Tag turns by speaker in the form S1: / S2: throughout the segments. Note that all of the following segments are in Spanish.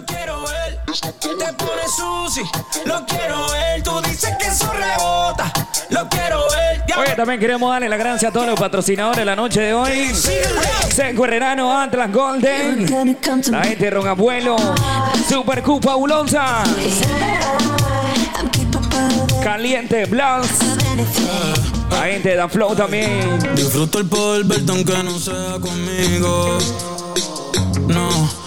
S1: lo quiero ver. Te pone sushi, lo quiero ver. Tú dices que eso rebota, lo quiero ver.
S2: Oye, también queremos darle la gracia a todos los patrocinadores de la noche de hoy. Seco Herrerano, Atlas Golden. La gente de Ron Abuelo. Super Q Fabulosa. Caliente Blast. La gente Dan Flow también.
S1: Disfruto el poder verte aunque no sea conmigo. No.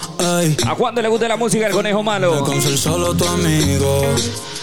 S2: ¿A cuándo le gusta la música del conejo malo?
S1: Con ser solo tu amigo.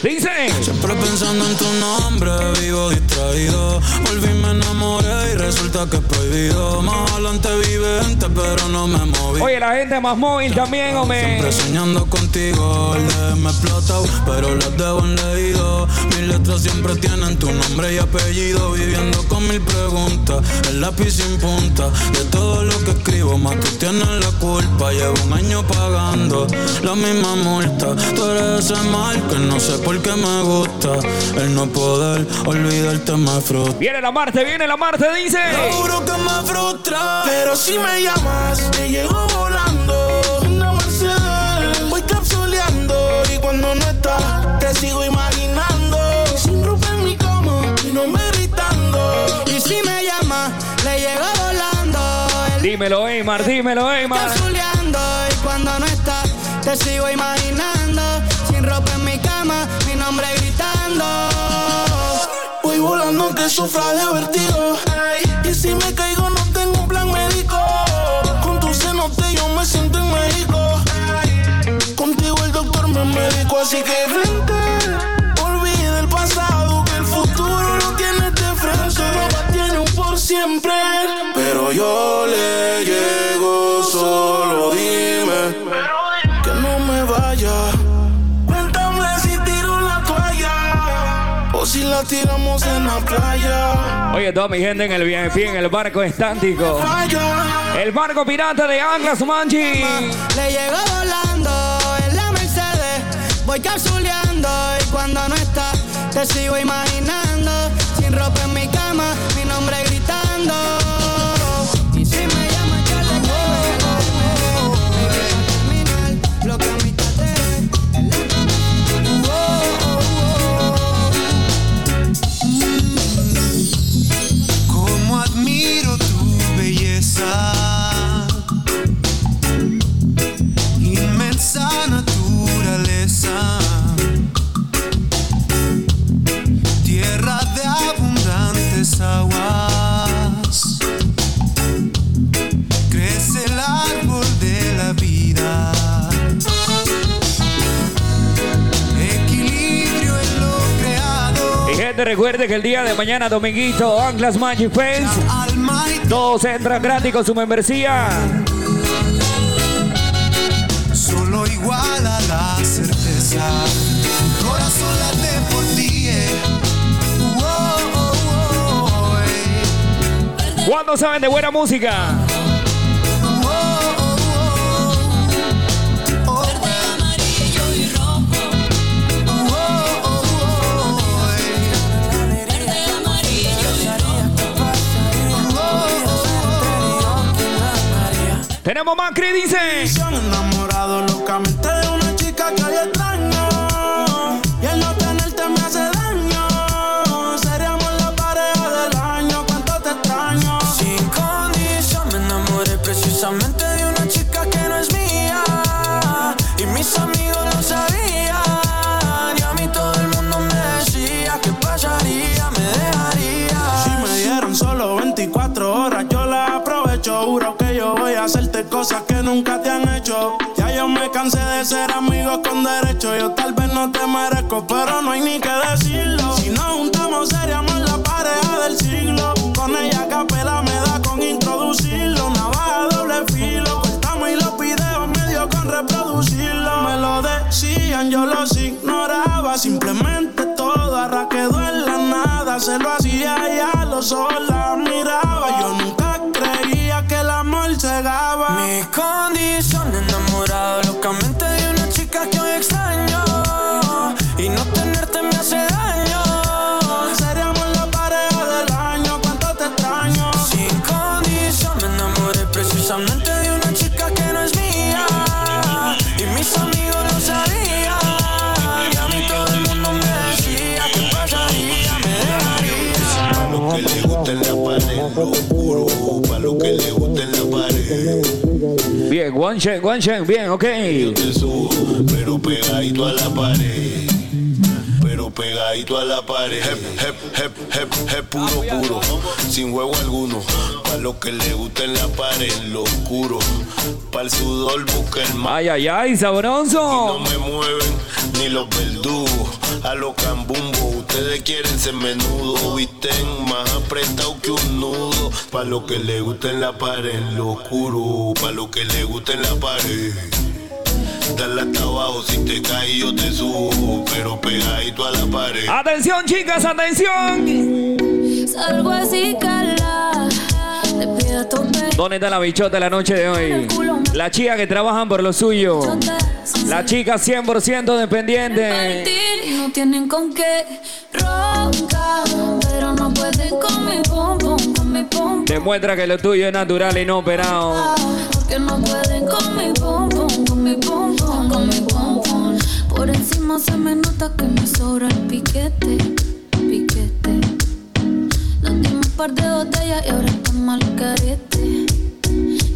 S2: Dice.
S1: Siempre pensando en tu nombre, vivo distraído. Volví, me enamoré y resulta que es prohibido. Más adelante vive gente, pero no me moví.
S2: Oye, la gente más móvil también, hombre.
S1: Siempre soñando contigo, me explota, pero las debo en leído. Mis letras siempre tienen tu nombre y apellido. Viviendo con mil preguntas, el lápiz sin punta. De todo lo que escribo, más tú tienes la culpa. Llevo un año pagando la misma multa. Tú eres ese mal que no sé por qué me gusta. El no poder olvidarte me frustra.
S2: Viene la Marte, viene la Marte, dice.
S1: Juro que me frustra, pero si me llamas, te llego volando. Una Mercedes, voy capsuleando y cuando no estás, te sigo imaginando. Sin ropa en mi cama, mi nombre gritando. Y si me llamas, le llego volando. El
S2: Dímelo, Eymar, dímelo, Eymar.
S1: capsuleando y cuando no estás, te sigo imaginando. De vertigo. Y si me caigo, no tengo un plan médico. Con tu cenote yo me siento en México. Contigo el doctor me médico, así que frente. La tiramos en la playa.
S2: Oye, toda mi gente en el VIP, en el barco estático. El barco pirata de Anglas Manji.
S1: Le llego volando en la Mercedes, voy capsuleando y cuando no está te sigo imaginando.
S2: Gente, recuerde que el día de mañana, dominguito, Anglas Magic Fest. Todos entran gratis con su membresía.
S3: Solo igual a la certeza. Corazón late por ti. eh. Oh, oh, oh, eh.
S2: ¿Cuándo saben de buena música? Tenemos Macri, dice.
S1: Ser amigos con derecho. Yo tal vez no te merezco, pero no hay ni que decirlo. Si nos juntamos, seríamos la pareja del siglo. Con ella capela me da con introducirlo. Navaja doble filo. Cortamos y los videos medio con reproducirlo. Me lo decían, yo los ignoraba. Simplemente todo arra quedó en la nada. Se lo hacía y a los ojos la miraba. Yo nunca creía que el amor cegaba. Mi
S2: One check, one check, bien, ok.
S4: Pero pegadito a la pared. Pegadito a la pared. Hep, hep, hep, hep, hep, puro, puro. Sin juego alguno. Pa' lo que le gusta en la pared, lo oscuro. Pa' el sudor busca el mar.
S2: Ay, ay, ay,
S4: No
S2: sabroso.
S4: me mueven ni los verdugos. A los cambumbo, ustedes quieren ser menudo. Visten más apretado que un nudo. Pa' lo que le gusta en la pared, lo oscuro. Pa' lo que le gusta en la pared. Dale hasta abajo, si te caes yo te subo. Pero pegadito a la pared.
S2: Atención, chicas, atención.
S5: Salgo así, cala.
S2: ¿Dónde está la bichota la noche de hoy? La chica que trabajan por lo suyo. La chica 100% dependiente.
S5: Partir y no tienen con qué roncar. Pero no pueden con mi con mi pum.
S2: Demuestra que lo tuyo es natural y no operado.
S5: Porque no pueden con mi mi pum pum, con mi pum pum. Por encima se me nota que me sobra el piquete, piquete. Nos dimos un par de botellas y ahora estamos al carete.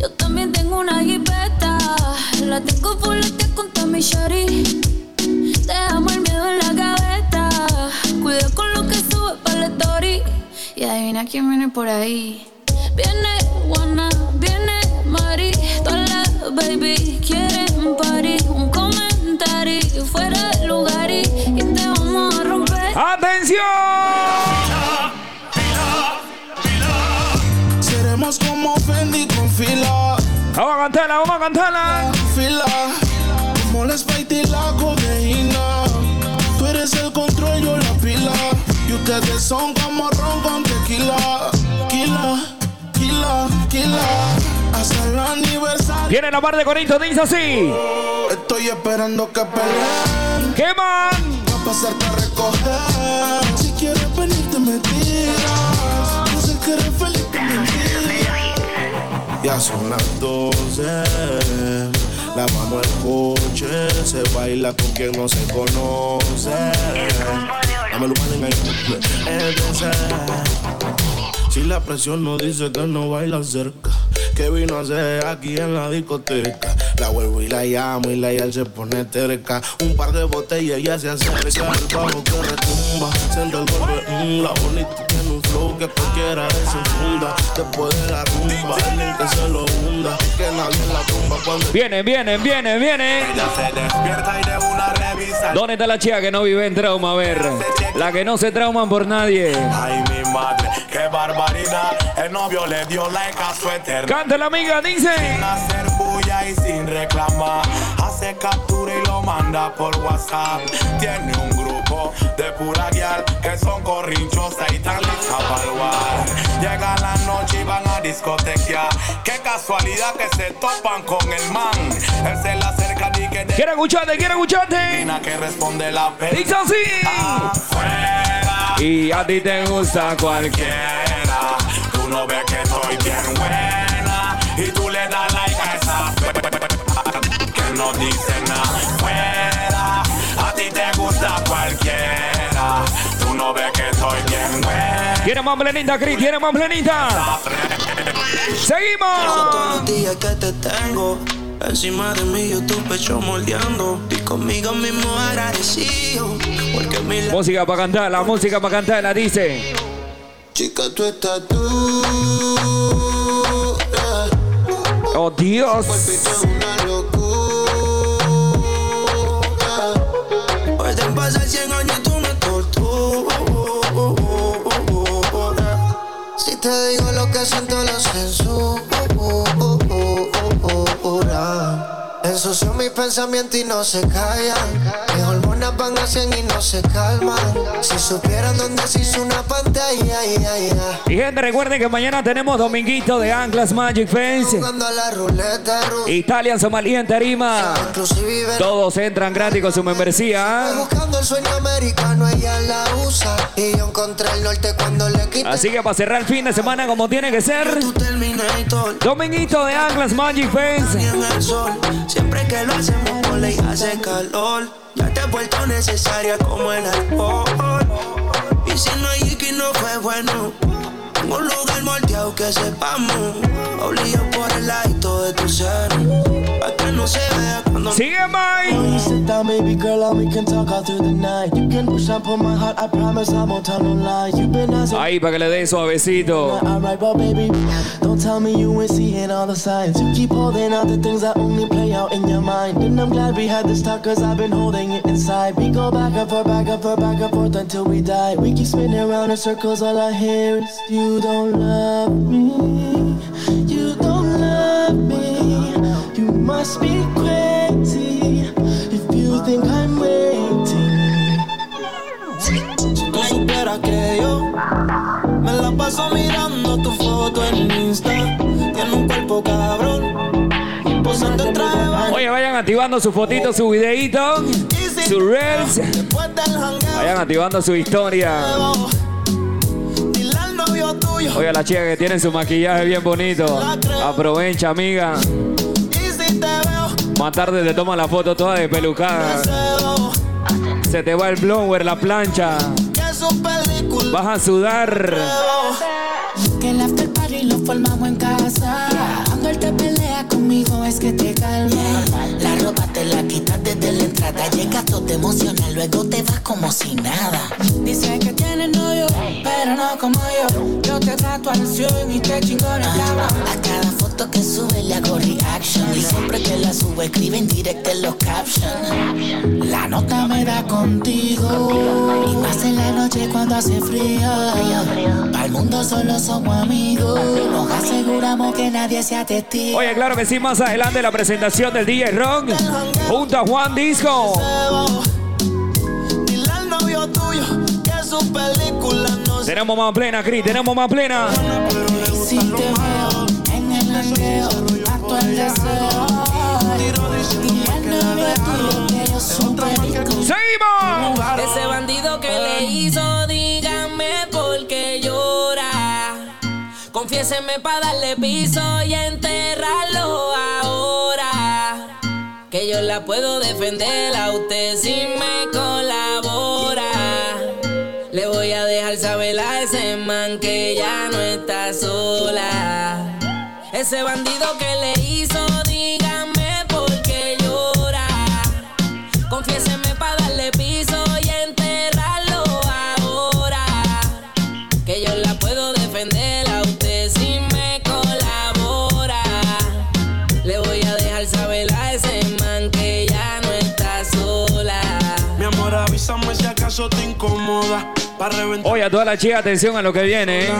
S5: Yo también tengo una jipeta, la tengo fuletea con Tommy Shari. Dejamos el miedo en la gaveta, cuida con lo que sube para la story. Y adivina quién viene por ahí. Viene Juana, viene Mari, todas las baby quieren party. Un comentario fuera de lugar y, y te vamos a romper.
S2: ¡Atención!
S1: Seremos como Fendi con fila,
S2: Vamos a cantarla, vamos a cantarla.
S1: fila. Como la Sprite y la codeína. Tú eres el control, yo la pila. Y ustedes son como ron con tequila. Kila, kila, kila. El aniversario.
S2: Viene la par de Corito, dice así.
S1: Estoy esperando que peleen.
S2: ¡Qué man!
S1: Va a pasarte a recoger. Si quieres venirte me tiras. Yo sé que eres feliz te. Ya son las 12. Lavamos el coche. Se baila con quien no se conoce. Dame. Entonces, si la presión no dice que no baila cerca, ¿qué vino a hacer aquí en la discoteca? La vuelvo y la llamo y la yal se pone terca. Un par de botellas y ya se acerca. El bajo que retumba, siento el golpe. mm, la bonita flow que cualquiera se funda. Después de la rumba, alguien que se lo hunda. Que nadie la tumba cuando
S2: Viene, viene, viene, viene.
S6: Ella se despierta y de una revisa.
S2: ¿Dónde está la chica que no vive en trauma? A ver. La que no se trauman por nadie.
S6: Ay, mi madre, qué barbaridad. El novio le dio like a su eterna.
S2: Canta la amiga, dice.
S6: Sin hacer bulla y sin reclamar. Hace captura y lo manda por WhatsApp. Tiene un grupo de pura guiar que son corrinchosas y tan listas para. Llega la noche y van a discotequear. Qué casualidad que se topan con el man. Él se le acerca y que
S2: Quiero escucharte, quiero escucharte.
S6: que responde la.
S2: Dice así. Y a ti te gusta cualquier.
S6: quiera. Tú no ves que estoy bien buena y tú le das like a esa que no dice nada. Fuera, a ti te gusta cualquiera. Tú no ves que estoy bien.
S2: ¿Quiere más plenita, Cris? ¿Quiere más plenita?
S7: Todos
S2: ¡Seguimos!
S7: los días que te tengo Encima de mí yo tu pecho moldeando Y conmigo mismo agradecido Porque mi la
S2: Música para cantar, la música para cantar, la dice.
S7: chica tú estás tú
S2: Oh Dios.
S7: Pueden pasar 100 años y tú me torturas. Si te digo lo que siento lo censura. Ensucio mis pensamientos y no se callan hormonas van a 100 y no se calman Si supieran dónde se hizo una pantalla ay, ay, ay.
S2: Y gente, recuerden que mañana tenemos Dominguito de Anclas Magic Fence.
S7: Jugando a la ruleta rusa
S2: Italia, Somalia en Tarima. Todos entran gratis con su membresía.
S7: Estoy buscando el sueño americano, ella la usa. Y yo encontré el norte cuando le quité.
S2: Así que para cerrar el fin de semana como tiene que ser. Dominguito de Anclas Magic Fence.
S7: Siempre que lo hacemos hace calor. Ya te he vuelto necesaria como el alcohol. Y si no hay que no fue bueno.
S3: Un lugar moldeado que sepamos. Obligado por el ladito de tu seno. Pa' que no se vea cuando.
S2: Sigue, Mike.
S8: Sit down, baby girl, and we can talk all through the night. You can push up on my heart, I promise I won't tell no lies. You've been asking.
S2: Ahí para que le dé suavecito.
S8: Alright, but baby, don't tell me you ain't seeing all the signs. You keep holding out the things that only play out in your mind. And I'm glad we had this talk, cause I've been holding it inside. We go back and forth, back and forth, back and forth until we die. We keep spinning around in circles, all I hear is you don't love me. You don't love me. You must be crazy if you think I'm waiting.
S3: Si tú supieras que yo me la paso mirando tu foto en Insta. Tiene un cuerpo cabrón. Posando en traje de baño.
S2: Oye, vayan activando su fotito, su videito, su reels. Vayan activando su historia. Oye, la chica que tiene su maquillaje bien bonito. Aprovecha, amiga. Más tarde te toma la foto toda de pelucada. Se te va el blower, la plancha. Vas a sudar.
S9: Que el after party lo formamos en casa. Cuando él te pelea conmigo es que te calma. La ropa te la quitas desde la entrada. Llegas todo emocional, luego te vas como si nada. Dice que tienes novio, pero no como yo. Yo te trato al 100 y te chingo en la cama. A cada que sube le hago reaction. Y siempre que la subo escribe en directo en los captions. La nota me da contigo. Y más en la noche cuando hace frío. Para el mundo solo somos amigos. Nos aseguramos que nadie sea testigo.
S2: Oye, claro que sí, más adelante la presentación del DJ Ron junto a Juan Disco.
S3: Al
S2: Tenemos más plena, Cris, tenemos más plena. ¡Seguimos!
S10: Ese bandido que le hizo, díganme por qué llora. Confiéseme para darle piso y enterrarlo ahora. Que yo la puedo defender a usted si me colabora. Le voy a dejar saber a ese man que ya no está sola. Ese bandido que le hizo,
S2: Oye, a toda la chica, atención a lo que viene. ¿eh?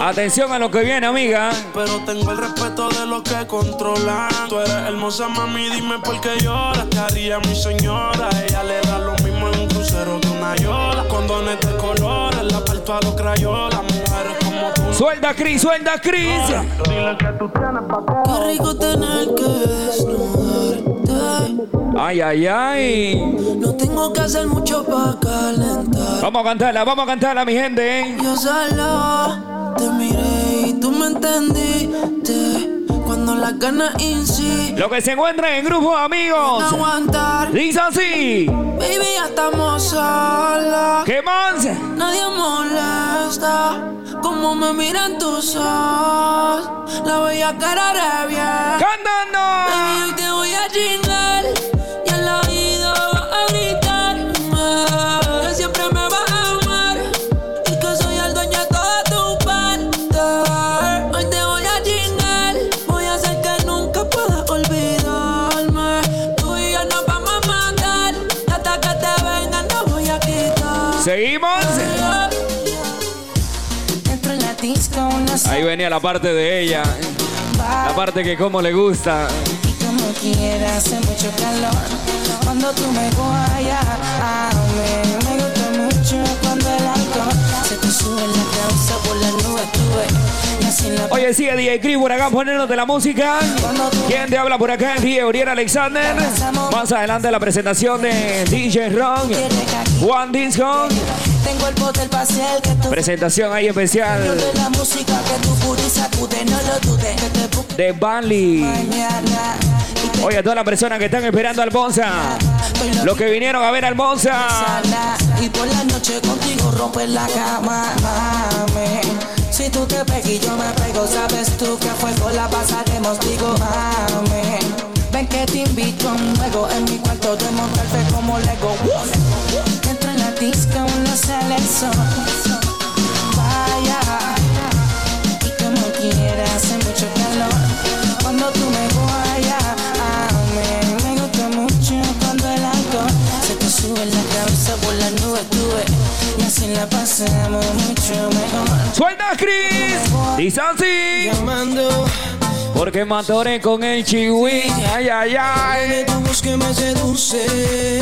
S2: Atención a lo que viene, amiga.
S3: Pero tengo el respeto de los que controlan. Tú eres hermosa, mami, dime por qué lloras. Te haría mi señora. Ella le da lo mismo en un crucero que una yola. Condones de colores, la parto a los crayolas. Mujeres como tú.
S2: Suelta, Cris, suelta, Cris.
S11: Qué rico tener que desnudarte.
S2: Ay, ay, ay.
S11: No tengo que hacer mucho para calentar.
S2: Vamos a cantarla, vamos a cantarla, mi gente. ¿eh?
S11: Yo solo te miré y tú me entendiste. Cuando las ganas insisten.
S2: Lo que se encuentra en grupo, amigos.
S11: aguantar.
S2: Dice así.
S11: Baby, ya estamos solas.
S2: ¿Qué más?
S11: Nadie molesta. Como me miran tus ojos. La bella cara revienta. Baby,
S2: ¡Cantando!
S11: hoy te voy a chingar.
S2: Ahí venía la parte de ella. La parte que como le gusta.
S9: Y como quiera, hace mucho calor Cuando tú me guayas A mí me gusta mucho cuando el alcohol Se te sube la cabeza por las nubes, tú ves Y así la
S2: Oye, sigue DJ por acá poniéndote la música. ¿Quién te habla por acá? DJ Uriel Alexander. Más adelante la presentación de DJ Ron. Juan Disco.
S9: Tengo el poder hacer que tú
S2: Presentación ahí especial
S9: de la música que tu puri sacude No lo dudes
S2: de Bali. Oye, a todas las personas que están esperando al Bonza. Los que vinieron a ver al Bonza.
S12: Y por la noche contigo romper la cama. Si tú te pegas y yo me pego, sabes tú que fuego la pasaremos, digo, mami. Ven que te invito a un juego en mi cuarto de montarte como Lego. Entra en la disco, no sale el sol. Vaya, y como quieras, hace mucho calor. Cuando tú me guayas, a mí me gusta mucho cuando el alcohol se te sube en la cabeza por las nubes, tuve. Y así la pasamos mucho mejor.
S2: ¡Suelta, Chris! Dice así.
S12: Llamando.
S2: Porque matoré con el chihui. Ay, ay, ay.
S12: Tu voz que me seduce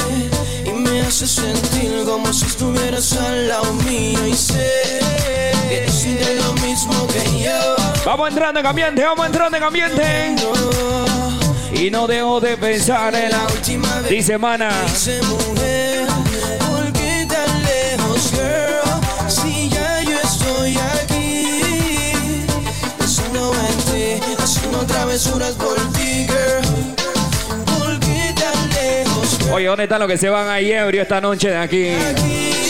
S12: y me hace sentir como si estuvieras al lado mío y sé que sientes lo mismo que yo.
S2: Vamos entrando en ambiente, vamos entrando en ambiente. Y no dejo de pensar en la
S12: última vez.
S2: Dice mana.
S12: Dice mujer, travesuras por ti, girl. ¿Por qué tan lejos, girl?
S2: Oye, ¿dónde están los que se van ahí ebrio esta noche de aquí?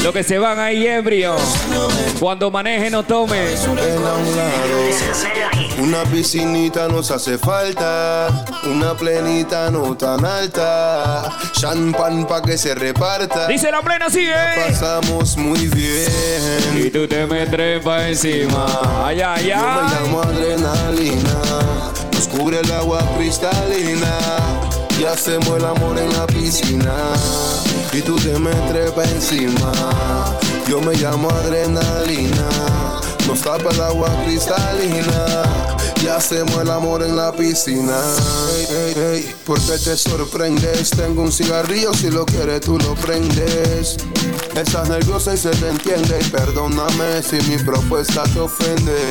S2: Los que se van ahí ebrio. Cuando manejen no tomen.
S13: Una piscinita nos hace falta, una plenita no tan alta, champán pa' que se reparta.
S2: Dice la plena así,
S13: La
S2: ¿eh?
S13: pasamos muy bien.
S2: Y tú te me trepas encima. Ay, ay,
S13: Yo me
S2: ay.
S13: llamo adrenalina, cubre el agua cristalina y hacemos el amor en la piscina. Y tú te me trepas encima. Yo me llamo adrenalina, nos tapa el agua cristalina y hacemos el amor en la piscina. Ey, ey, ey, ¿por qué te sorprendes? Tengo un cigarrillo, si lo quieres tú lo prendes. Estás nerviosa y se te entiende. Perdóname si mi propuesta te ofende.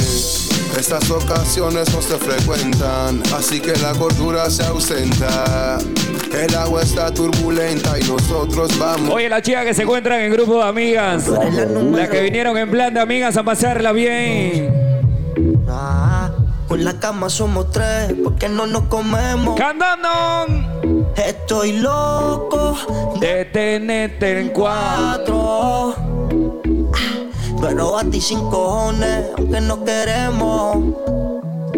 S13: Estas ocasiones no se frecuentan, así que la gordura se ausenta. El agua está turbulenta y nosotros vamos.
S2: Oye, las chicas que se encuentran en grupo de amigas. Las que vinieron en plan de amigas a pasarla bien.
S7: Ah, con la cama somos tres, porque no nos comemos.
S2: Cantando.
S7: Estoy loco
S2: de tenerte en cuatro.
S7: Pero a ti sin cojones, aunque no queremos.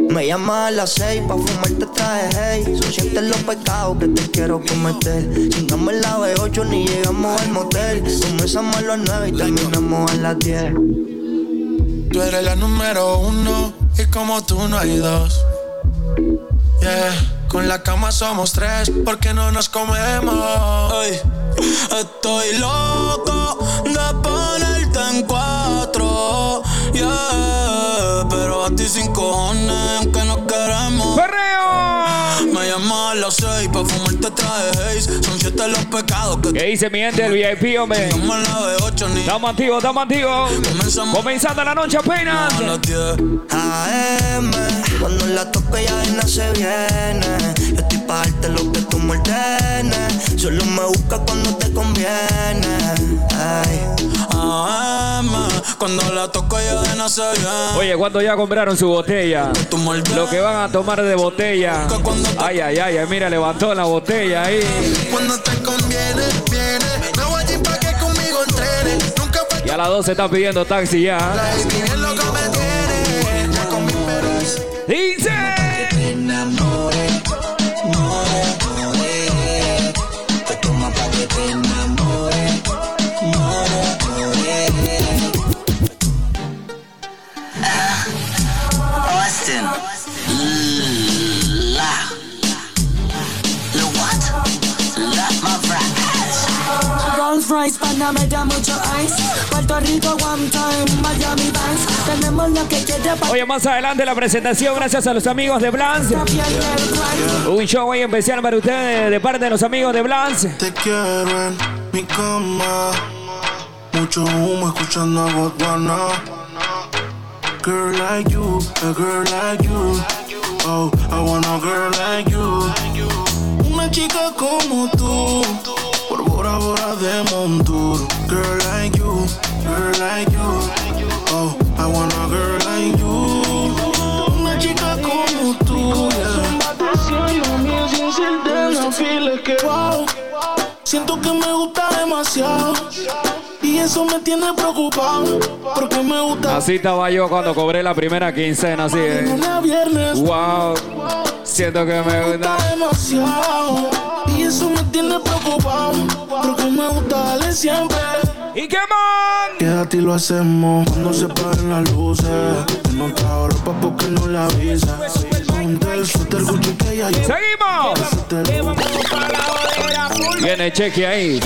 S7: Me llamas a las seis pa' fumarte traje hey. Son siete los pecados que te quiero cometer. Chingamos en la B8 ni llegamos al motel. Comenzamos a las nueve y terminamos a las diez.
S14: Tú eres la número uno y como tú no hay dos. Yeah, con la cama somos tres porque no nos comemos.
S15: Estoy loco de ponerte en cuatro. Yeah, pero a ti sin cojones, aunque no queremos.
S2: ¡Perreo!
S15: Me llamas a las seis pa' fumarte traje haze. Son siete los pecados que
S2: ¿Qué dice mi gente del VIP, hombre?
S15: Estamos en la B8 ni
S2: Estamos activos, estamos activos. Comenzando la noche apenas.
S15: a las 10.
S7: AM, cuando la toco ya no se viene. Yo estoy pa' darte lo que tú me ordenes. Solo me busca cuando te conviene. Ay.
S15: AM, cuando la toco ya de no se viene.
S2: Oye, cuando ya compraron su botella? Lo que van a tomar de botella. Ay, ay, ay, ay, mira, levantó la botella ahí.
S14: Cuando te conviene, viene. Me voy allí pa' que conmigo entrenes. Nunca
S2: Y a las 12 están pidiendo taxi ya.
S14: falta
S16: Panamá da mucho ice. Puerto Rico one time, Miami Vice. Tenemos lo que quiere para
S2: Oye, más adelante la presentación, gracias a los amigos de Blance. Un show muy especial para ustedes de parte de los amigos de Blance.
S14: Te quiero en mi cama. Mucho humo escuchando a Botswana. Girl like you, a girl like you. Oh, I want a girl like you. Una chica como tú. Por Bora Bora de Montour. Girl like you, girl like you. Oh, I want a girl like you. Una chica como tú. Yeah.
S1: un feeling que wow. Siento que me gusta demasiado. Y eso me tiene preocupado. Porque me gusta.
S2: Así estaba yo cuando cobré la primera quincena, así es.
S1: Viernes.
S2: Wow. Siento que me gusta.
S1: demasiado. Y eso me tiene preocupado. Porque me gusta darle siempre.
S2: ¿Y qué man?
S1: Quédate y lo hacemos cuando se paguen las luces. No trajo ropa porque no la avisa. Ponte el suéter Gucci que ya
S2: ¡Seguimos! Viene Chequi ahí.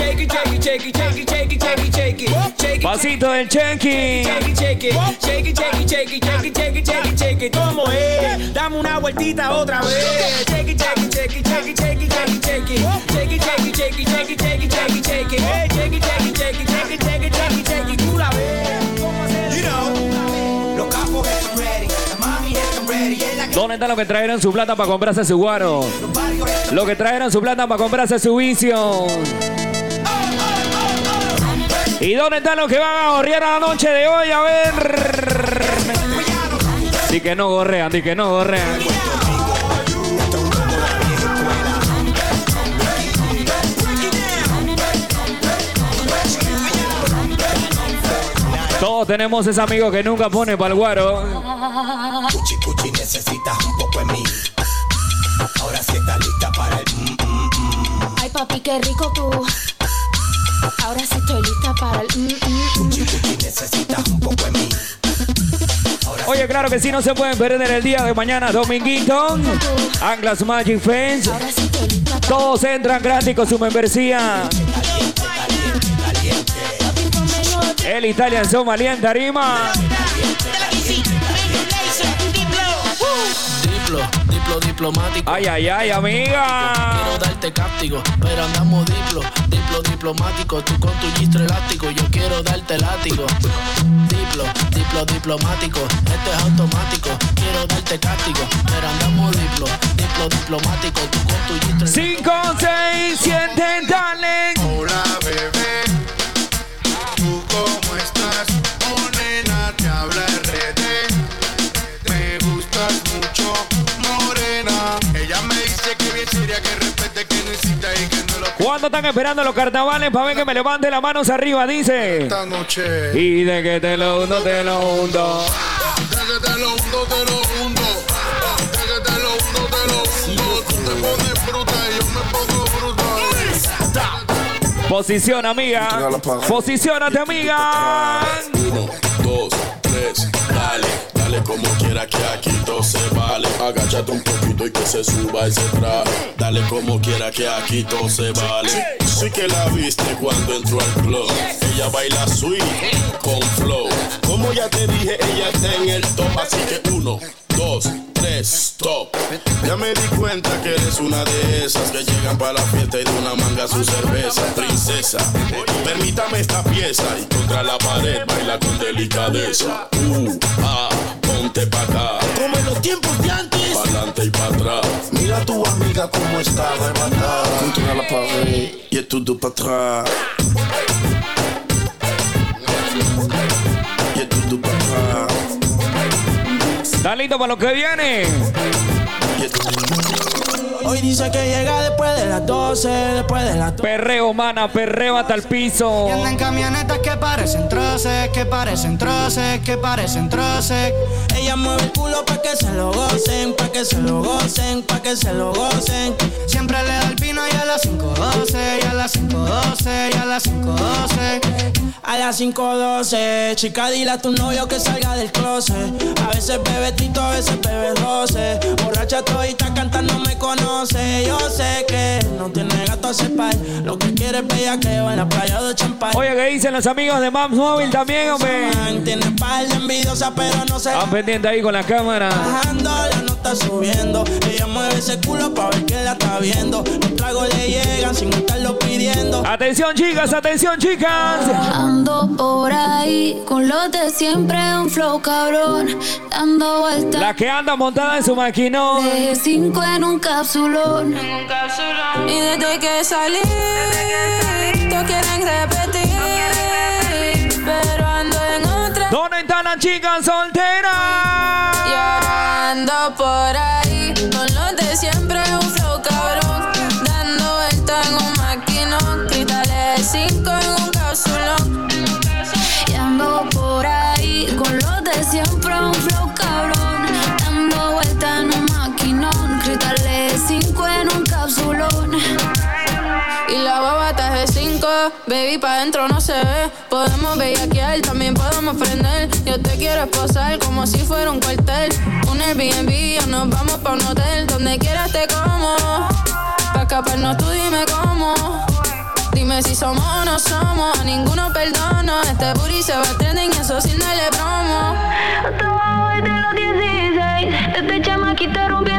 S2: Pasito del Chequi.
S17: ¿Cómo es? Dame una vueltita otra vez. Chequi, chequi, chequi, chequi, chequi, chequi, chequi. Chequi, chequi, chequi, chequi, chequi, chequi, chequi. Eh, chequi, chequi, chequi, chequi, chequi, chequi, chequi. Tú la
S2: ¿Dónde está lo que trajeron su plata para comprarse su guaro? Lo que trajeron su plata para comprarse su vicio. ¿Y dónde están los que van a gorrear a la noche de hoy? A ver. Di que no gorrean, di que no gorrean. Tenemos ese amigo que nunca pone para el guaro.
S18: Cuchi Cuchi necesitas un poco de mí. Ahora sí está lista para el mm, mm, mm.
S5: Ay, papi, qué rico tú. Ahora sí estoy lista para el. mm, mm, mm.
S18: Cuchi necesitas un poco de mí.
S2: Oye, claro que sí, no se pueden perder el día de mañana, dominguito. Anglas Magic Fans. Todos entran gratis con su membresía. El Italian Somalia en Tarima.
S19: Diplo, diplo diplomático.
S2: Ay, ay, ay, amiga.
S19: Quiero darte cáptico, pero andamos diplo, diplo diplomático. Tú con tu gistro elástico, yo quiero darte látigo. Diplo, diplo diplomático, esto es automático. Quiero darte cáptico, pero andamos diplo, diplo diplomático. Tú con tu gistro
S2: 5, 6, 7, dale. ¿Cuándo están esperando los carnavales para ver que me levante las manos arriba? Dice.
S13: esta noche.
S2: Y de que te lo hundo, te lo hundo.
S13: De que te lo hundo, te lo hundo. De que te lo hundo, te lo hundo. Tú te pones bruta y yo me pongo bruta.
S2: Posiciona, amiga. Posiciónate, amiga.
S20: Uno, dos, tres, dale, dale como quiera que aquí todo se vale. Agáchate un poquito y que se suba ese traje. Dale como quiera que aquí todo se vale. Sí que la viste cuando entró al club. Ella baila sweet con flow. Como ya te dije, ella está en el top. Así que uno, dos, tres, stop. Ya me di cuenta que eres una de esas que llegan para la fiesta y de una manga su cerveza. Princesa, permítame esta pieza y contra la pared baila con delicadeza. Uh, ah, ponte pa' acá.
S18: Como en los tiempos de antes.
S20: Pa'lante y pa' atrás.
S13: Mira a tu amiga cómo está arrebatada. Contra la pared y es todo para atrás. Y es todo para atrás.
S2: ¿Están listos para lo que viene?
S21: Hoy dice que llega después de las 12, después de las 12.
S2: Perreo, mana, perreo hasta el piso.
S22: Y andan camionetas que parecen troces, que parecen troces, que parecen troces.
S21: Ella mueve el culo pa' que se lo gocen, pa' que se lo gocen, pa' que se lo gocen.
S22: Siempre le da el pino y a las 5.12, y a las 5.12, y a las 5.12.
S21: A las 5.12, chica, dile a tu novio que salga del closet. A veces bebe tito, a veces bebe 12. Borracha todita cantando me conoce. Yo sé que no tiene gato a cepar. Lo que quiere es bellaqueo en la playa de champán.
S2: Oye, ¿qué dicen los amigos de Maps Móvil también, hombre?
S21: Tiene par de envidiosa, pero no se
S2: Están pendientes ahí con la cámara.
S21: nota está subiendo. Ella mueve ese culo pa' ver que la está viendo. Los tragos le llegan sin estarlo pidiendo.
S2: Atención, chicas, atención, chicas.
S5: Ando por ahí con los de siempre, un flow cabrón, dando vueltas.
S2: La que anda montada en su maquinón.
S5: Dejé cinco en un capsulón.
S23: Y desde que salí, todos quieren repetir. Pero ando en otra.
S2: ¿Dónde están las chicas solteras?
S23: Ando por ahí. Con los de siempre, un baby, pa' dentro no se ve. Podemos bellaquear, también podemos prender. Yo te quiero esposar como si fuera un cuartel. Un Airbnb o nos vamos pa' un hotel. Donde quieras te como. Pa' escaparnos tú dime cómo. Dime si somos o no somos, a ninguno perdono. Este booty se va trending y eso sin darle promo. Hasta abajo desde los 16, desde chamaquita rompiendo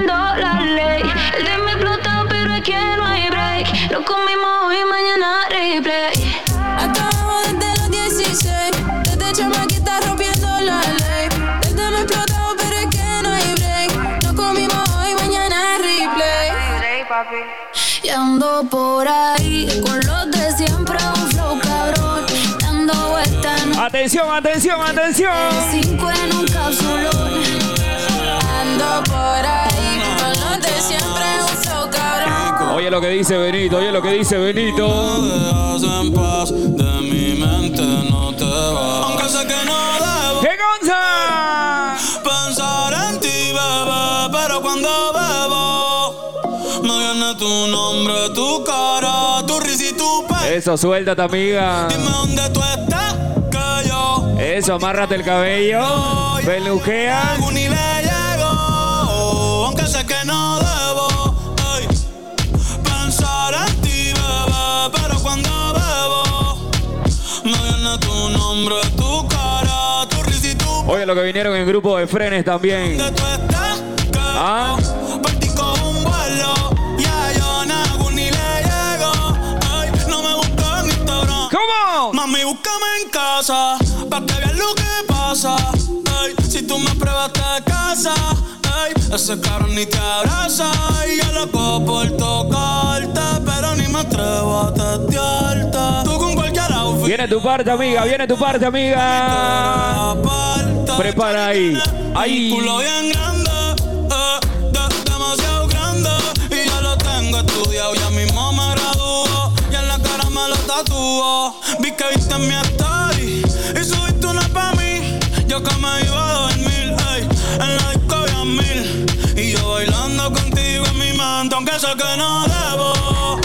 S23: Y ando por ahí con los de siempre, un flow cabrón. Dando vueltas en
S2: Atención, atención, atención.
S23: cinco en un capsulón. Ando por ahí con los de siempre, un flow cabrón.
S2: Oye lo que dice Benito, oye lo que dice Benito.
S15: dejas en paz, de mi mente no te vas. Aunque sé que no debo
S2: ¡Qué gonza!
S15: pensar en ti, bebé, pero cuando bebo me viene tu nombre, tu cara, tu risa y tu.
S2: Eso, suéltate, amiga.
S15: Dime dónde tú estás, que yo
S2: Eso, amárrate el cabello. Peluquea.
S15: aún ni le llego, aunque sé que no debo ey, pensar en ti, bebé, pero cuando bebo me viene tu nombre, tu cara, tu risa y tu
S2: Oye lo que vinieron en grupo de frenes también.
S15: ¿Dónde tú estás? Que
S2: Ah.
S15: Mami, búscame en casa, pa' que veas lo que pasa. Ay, si tú me pruebas te casa. Ay, ese carro ni te abraza. Y yo loco por tocarte, pero ni me atrevo a testearte. Tú con cualquier outfit.
S2: Viene tu parte, amiga. Viene tu parte, amiga.
S15: Aparta.
S2: Prepara ahí. Ahí.
S15: Culo bien grande, eh, de- demasiado grande. Y ya lo tengo estudiado, ya mismo me gradúo. Y en la cara me lo tatúo. Vi que viste mi story y subiste una pa' mí. Yo que me iba a dormir, ey, en la disco había mil. Y yo bailando contigo en mi mente, aunque sé que no debo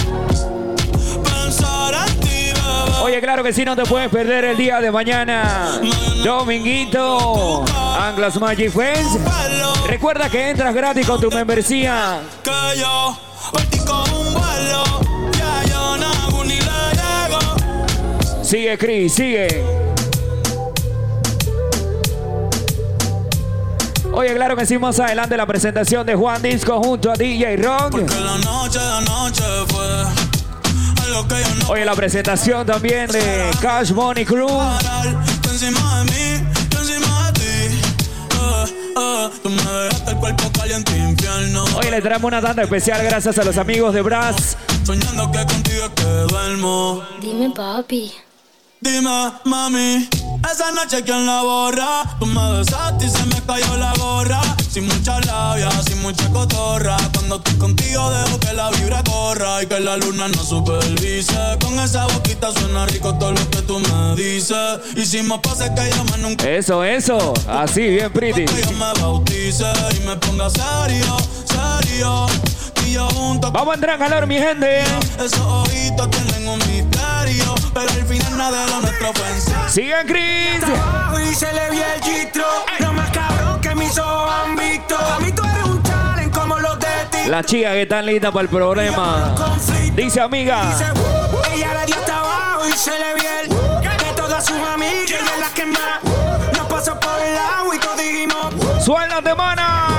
S15: pensar en ti, bebé.
S2: Oye, claro que sí, no te puedes perder el día de mañana. Dominguito. Anglas Magic Friends. Recuerda que entras gratis con tu membresía.
S15: que yo partí con un vuelo. Ya yo ni le llego.
S2: Sigue, Chris, sigue. Oye, claro que sí, más adelante la presentación de Juan Disco junto a DJ Rock.
S15: La noche que yo no
S2: Oye, la presentación también de Cash Money Crew.
S15: ti. Eh, eh,
S2: le traemos una tanda especial gracias a los amigos de Brass.
S15: Soñando que contigo que duermo.
S11: Dime, papi.
S15: Dime, mami, esa noche quién la borra. Tú me besaste y se me cayó la gorra. Sin mucha labia, sin mucha cotorra. Cuando estoy contigo dejo que la vibra corra y que la luna no supervise. Con esa boquita suena rico todo lo que tú me dices. Hicimos pases que yo más nunca.
S2: Eso, eso. Así, bien pretty.
S15: Que yo me bautice y me ponga serio, serio. Y yo junto
S2: Vamos a entrar en calor, mi gente.
S15: esos ojitos tienen un misterio. Pero al nada de lo nuestro fue en serio.
S2: Sigan, Chris.
S24: y se le vi el gistro. Lo más cabrón que mis ojos han visto. A mí tú eres un talent como los de ti.
S2: La chica que está lista para el problema. Dice amiga.
S24: Dice, "Uh", ella le dio hasta abajo y se le vi el de todas sus amigas y de las que más nos pasó por el agua y todos dijimos
S2: Suéltate, mana.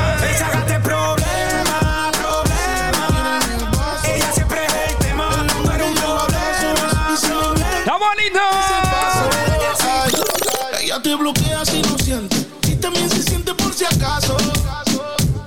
S1: Si también se siente por si acaso.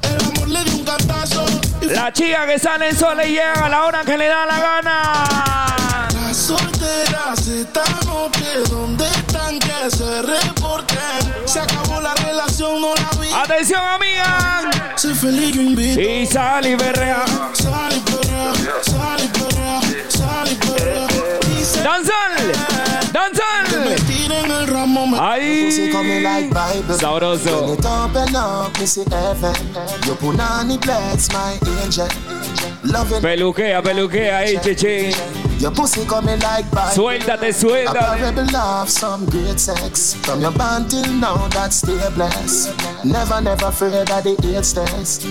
S1: El amor le dio un cantazo.
S2: La chica que sale en sol y llega a la hora que le da la gana.
S1: Las solteras esta noche, ¿dónde están? Que se reporten. Se acabó la relación, no la vi.
S2: Atención, amiga.
S1: Sé feliz, yo invito.
S2: Y sal y berrea.
S1: Sal y perrea, sal y perrea, sal y perrea. Dice
S2: ¡Danzal!
S1: Que me
S2: ¡Danzal!
S1: tiren el ramo. Me
S2: Ahí.
S25: me like Bible.
S2: Sabroso.
S25: When it open up, me see heaven. Your punani bless my angel. Loving
S2: Peluquea, peluquea, ahí, chichi.
S25: Your pussy coming like.
S2: Suéltate, suéltate.
S25: parable love, some great sex. From your band till now, that's stay blessed. Never, never afraid of the AIDS test.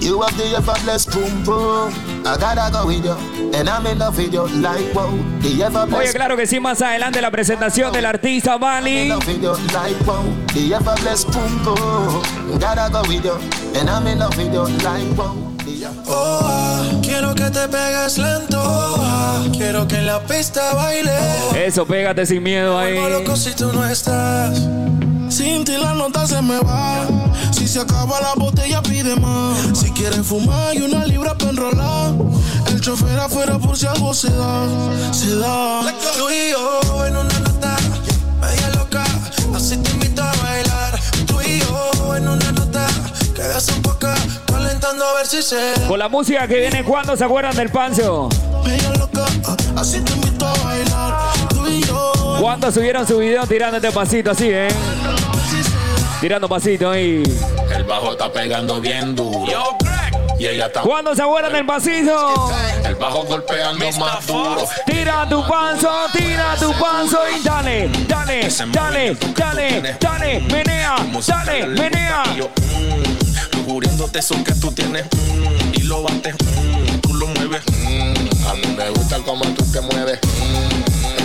S25: You have the ever blessed boom boom. I gotta go with you, and I'm in love with you like wow. The ever
S2: Oye, claro que sí, más adelante la presentación del artista Bali.
S25: love with you like wow. The ever blessed boom boom. Gotta go with you, and I'm in love with you like wow.
S1: Oh, ah, quiero que te pegues lento. Oh, ah, quiero que en la pista baile.
S2: Eso, pégate sin miedo ahí.
S1: Loco si tú no estás. Sin ti la nota se me va. Si se acaba la botella, pide más. Si quieres fumar y una libra para enrolar. El chofer afuera por si algo se da. Se da. Tú y yo en una nota media loca. Así te invito a bailar. Tú y yo en una nota. Quedas un poco ver si.
S2: Con la música que viene cuando se acuerdan del Pancho.
S1: Media loca. Así te invito a bailar. Tú y yo.
S2: ¿Cuándo subieron su video tirando este pasito así, eh? Tirando pasito ahí.
S26: El bajo está pegando bien duro. Y ella está.
S2: ¿Cuándo se acuerdan del pasito?
S26: El bajo golpeando más duro.
S2: Tira tu panzo, tira tu panzo y dale, dale, dale, dale, dale, menea, dale, menea.
S26: Muriéndote eso que tú tienes mm, y lo bates, mm, tú lo mueves. mm. A mí me gusta cómo tú te mueves.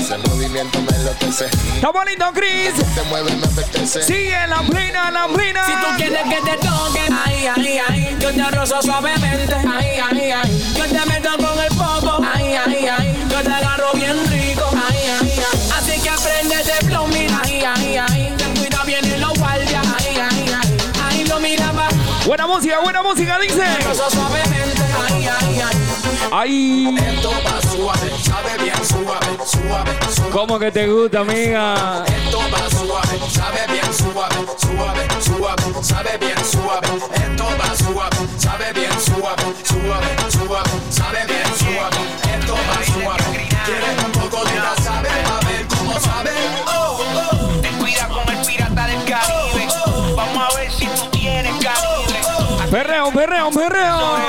S26: Ese movimiento me enloquece.
S2: Estamos lindo, Chris.
S26: Te mueves, me apetece.
S2: Sigue la plena, la plena.
S27: Si tú quieres que te toque, ay, ay, ay, yo te rozo suavemente, ay, ay, ay, yo te meto con el popo, ay, ay, ay, yo te agarro bien rico, ay, ay, ay, así que aprende de plumbing, ay, ay, ay, ten cuidado vienen los guardias, ay, ay, ay, ay, lo miraba,
S2: Buena música, buena música, dice.
S27: te rozo suavemente, ay.
S26: Esto suave, sabe bien suave, suave, suave.
S2: ¿cómo que te gusta, amiga?
S26: Esto va suave, sabe bien suave, suave, suave, sabe bien suave. Esto va suave, sabe bien suave, suave, suave, sabe bien suave. Esto va suave. Quieres un poco de la sabe, a ver cómo sabe. Oh, oh.
S28: Ten cuidado con el pirata del Caribe. Vamos a ver si tú tienes calibre.
S2: Perreo, perreo, perreo.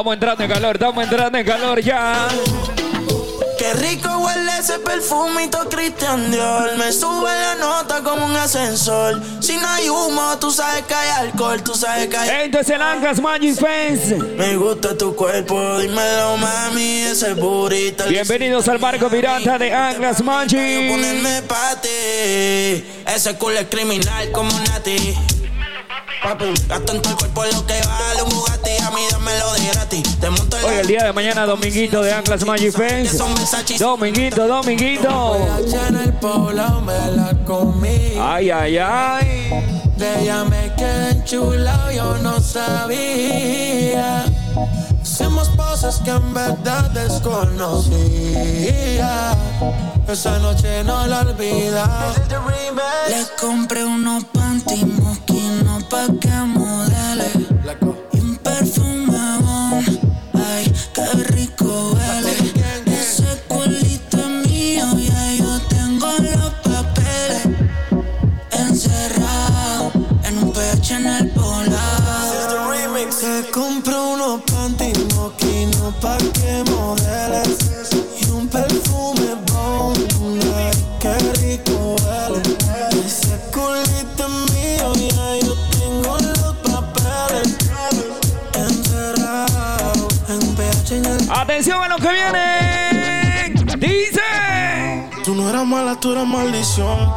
S2: Estamos entrando en calor, estamos entrando en calor ya.
S14: Qué rico huele ese perfumito Christian Dior. Me sube la nota como un ascensor. Si no hay humo, tú sabes que hay alcohol, tú sabes que hay.
S2: Esto es el Anclas Magic Fence.
S14: Me gusta tu cuerpo, dímelo mami, ese burrito.
S2: Bienvenidos al barco pirata de Anclas Magic.
S14: Ponerme pa' ti. Ese culo es criminal como Nati. Papi, gasto en el cuerpo lo que vale un Bugatti. A mí dámelo de gratis. Te monto en
S2: Hoy el día de mañana, dominguito de Anclas Magic Fence. Dominguito, dominguito.
S14: el.
S2: Ay, ay, ay.
S14: De ella me quedé enchulado, yo no sabía. Hacemos cosas que en verdad desconocía. Esa noche no la olvida.
S29: Le compré unos panty mosquinos pa' que modele. Y un perfume bon. Ay, qué rico huele. Ese culito es mío, ya yo tengo los papeles. Encerrado en un pecho en el poblado.
S14: Te compro unos panty mosquinos pa' que modeles.
S2: Atención a lo que viene. Dice.
S1: Tú no eras mala, tú eras maldición.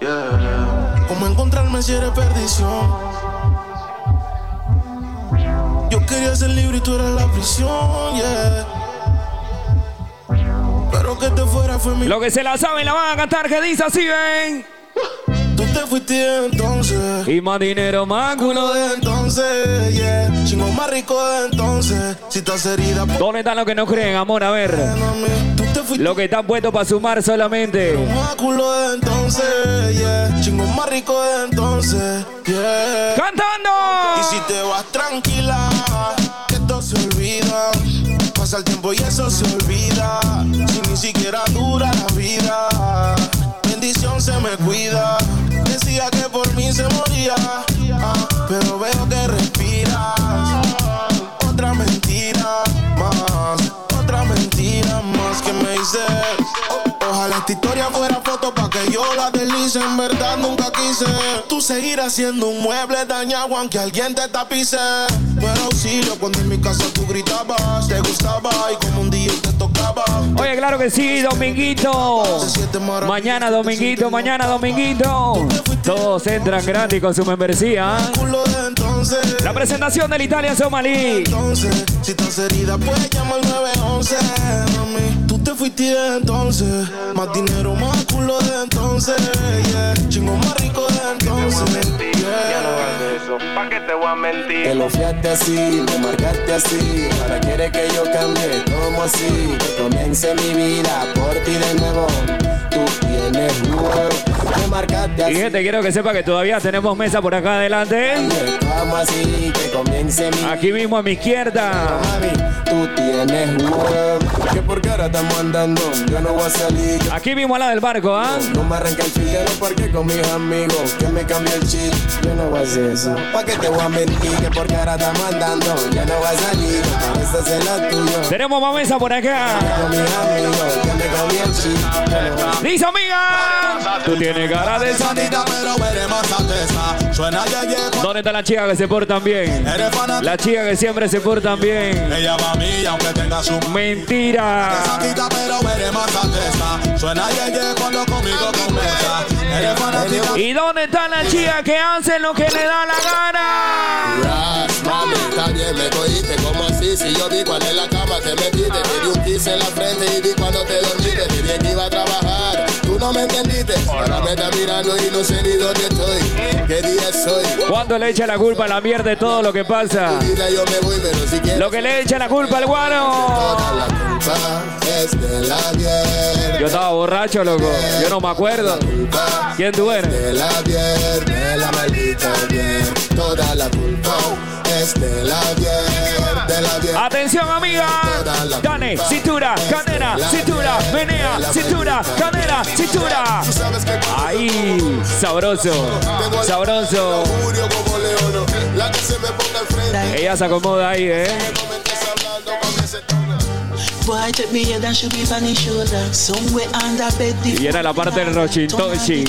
S1: Yeah. ¿Cómo encontrarme si eres perdición? Yo quería ser libre y tú eras la prisión, yeah. Pero que te fuera fue mi.
S2: Lo que se la saben la van a cantar que dice así, ven.
S1: Te fuiste entonces.
S2: Y más dinero, más
S1: Culo de entonces, yeah. Chingo más rico de entonces. Si estás herida, por
S2: ¿Dónde están los que no creen, amor? A ver.
S1: te
S2: Lo que están puestos para sumar solamente.
S1: Más culo de entonces, yeah. Chingo más rico de entonces, yeah.
S2: ¡Cantando!
S1: Y si te vas tranquila, que esto se olvida. Pasa el tiempo y eso se olvida. Si ni siquiera dura la vida. Bendición se me cuida. Decía que por mí se moría. ah, pero veo que respiras. Otra mentira más. Otra mentira más que me dices. Ojalá esta historia fuera foto pa' que yo la deslice. En verdad nunca quise. Tú seguirás siendo un mueble dañado aunque alguien te tapice. No era auxilio cuando en mi casa tú gritabas. Te gustaba y como un día te tocaba.
S2: Oye, claro que sí, Dominguito. Mañana, Dominguito, mañana, Dominguito. Todos entran gratis con su membresía.
S1: Entonces.
S2: La presentación del Italia Somalí.
S1: Entonces, si estás herida, puedes llamar al 911. Te fuiste entonces. Más dinero, más culo de entonces. Yeah. Chingo más rico de entonces. Yeah.
S15: ¿Pa' qué te voy a mentir?
S30: Te lo fiaste así, me marcaste así. Ahora quiere que yo cambie, como así. Que comience mi vida por ti de nuevo. Tú tienes nuevo. Me marcaste
S2: Y
S30: así.
S2: gente, quiero que sepa que todavía tenemos mesa por acá adelante.
S30: Como así, que comience mi
S2: Aquí mismo a mi izquierda.
S30: Tú tienes huevo. Que por cara estamos andando, yo no voy a salir.
S2: Aquí mismo al lado del barco, ¿ah?
S30: No me arranca el chiquero porque con mis amigos que me cambia el chip. Yo no voy a hacer eso. ¿Pa' qué te voy a mentir? Que porque ahora estamos andando, yo no voy a salir. Esa es la tuya.
S2: Tenemos más mesa por acá.
S30: Con mis amigos que me cambia el chip.
S2: ¡Listo, amiga! Tú tienes cara de
S15: Santita, pero eres más alteza. Suena yeye
S2: ¿Dónde están las chicas que se portan bien? Las chicas que siempre se portan bien.
S15: Ella va a mí aunque tenga su
S2: Mentira.
S15: Santita, pero eres más alteza. Suena yeye cuando conmigo conversa. Eres fanática.
S2: ¿Y dónde están las chicas que hacen lo que le da la gana?
S26: Ras, mami, está bien, me cogiste como así Si yo vi cuando en la cama te metiste Te di un kiss en la frente y vi cuando te dormiste Te dije que iba a trabajar, tú no me entendiste Ahora me estás mirando y no sé ni dónde ¿Qué día soy?
S2: ¿Cuándo le echa la culpa a la mierda de todo lo que pasa?
S26: Yo me voy, pero si quieres
S2: Lo que le echa la culpa al guano.
S26: Toda la culpa es de la piel
S2: Yo estaba borracho, loco. Yo no me acuerdo. ¿Quién tú eres?
S26: De la de la maldita piel Toda la culpa la de la
S2: Atención, amiga. Dale, cintura, cadera, cintura, menea, cintura, cadera, cintura. Ahí, sabroso, sabroso. Ella se acomoda ahí, eh. Y era la parte del
S31: Rochin Toshin.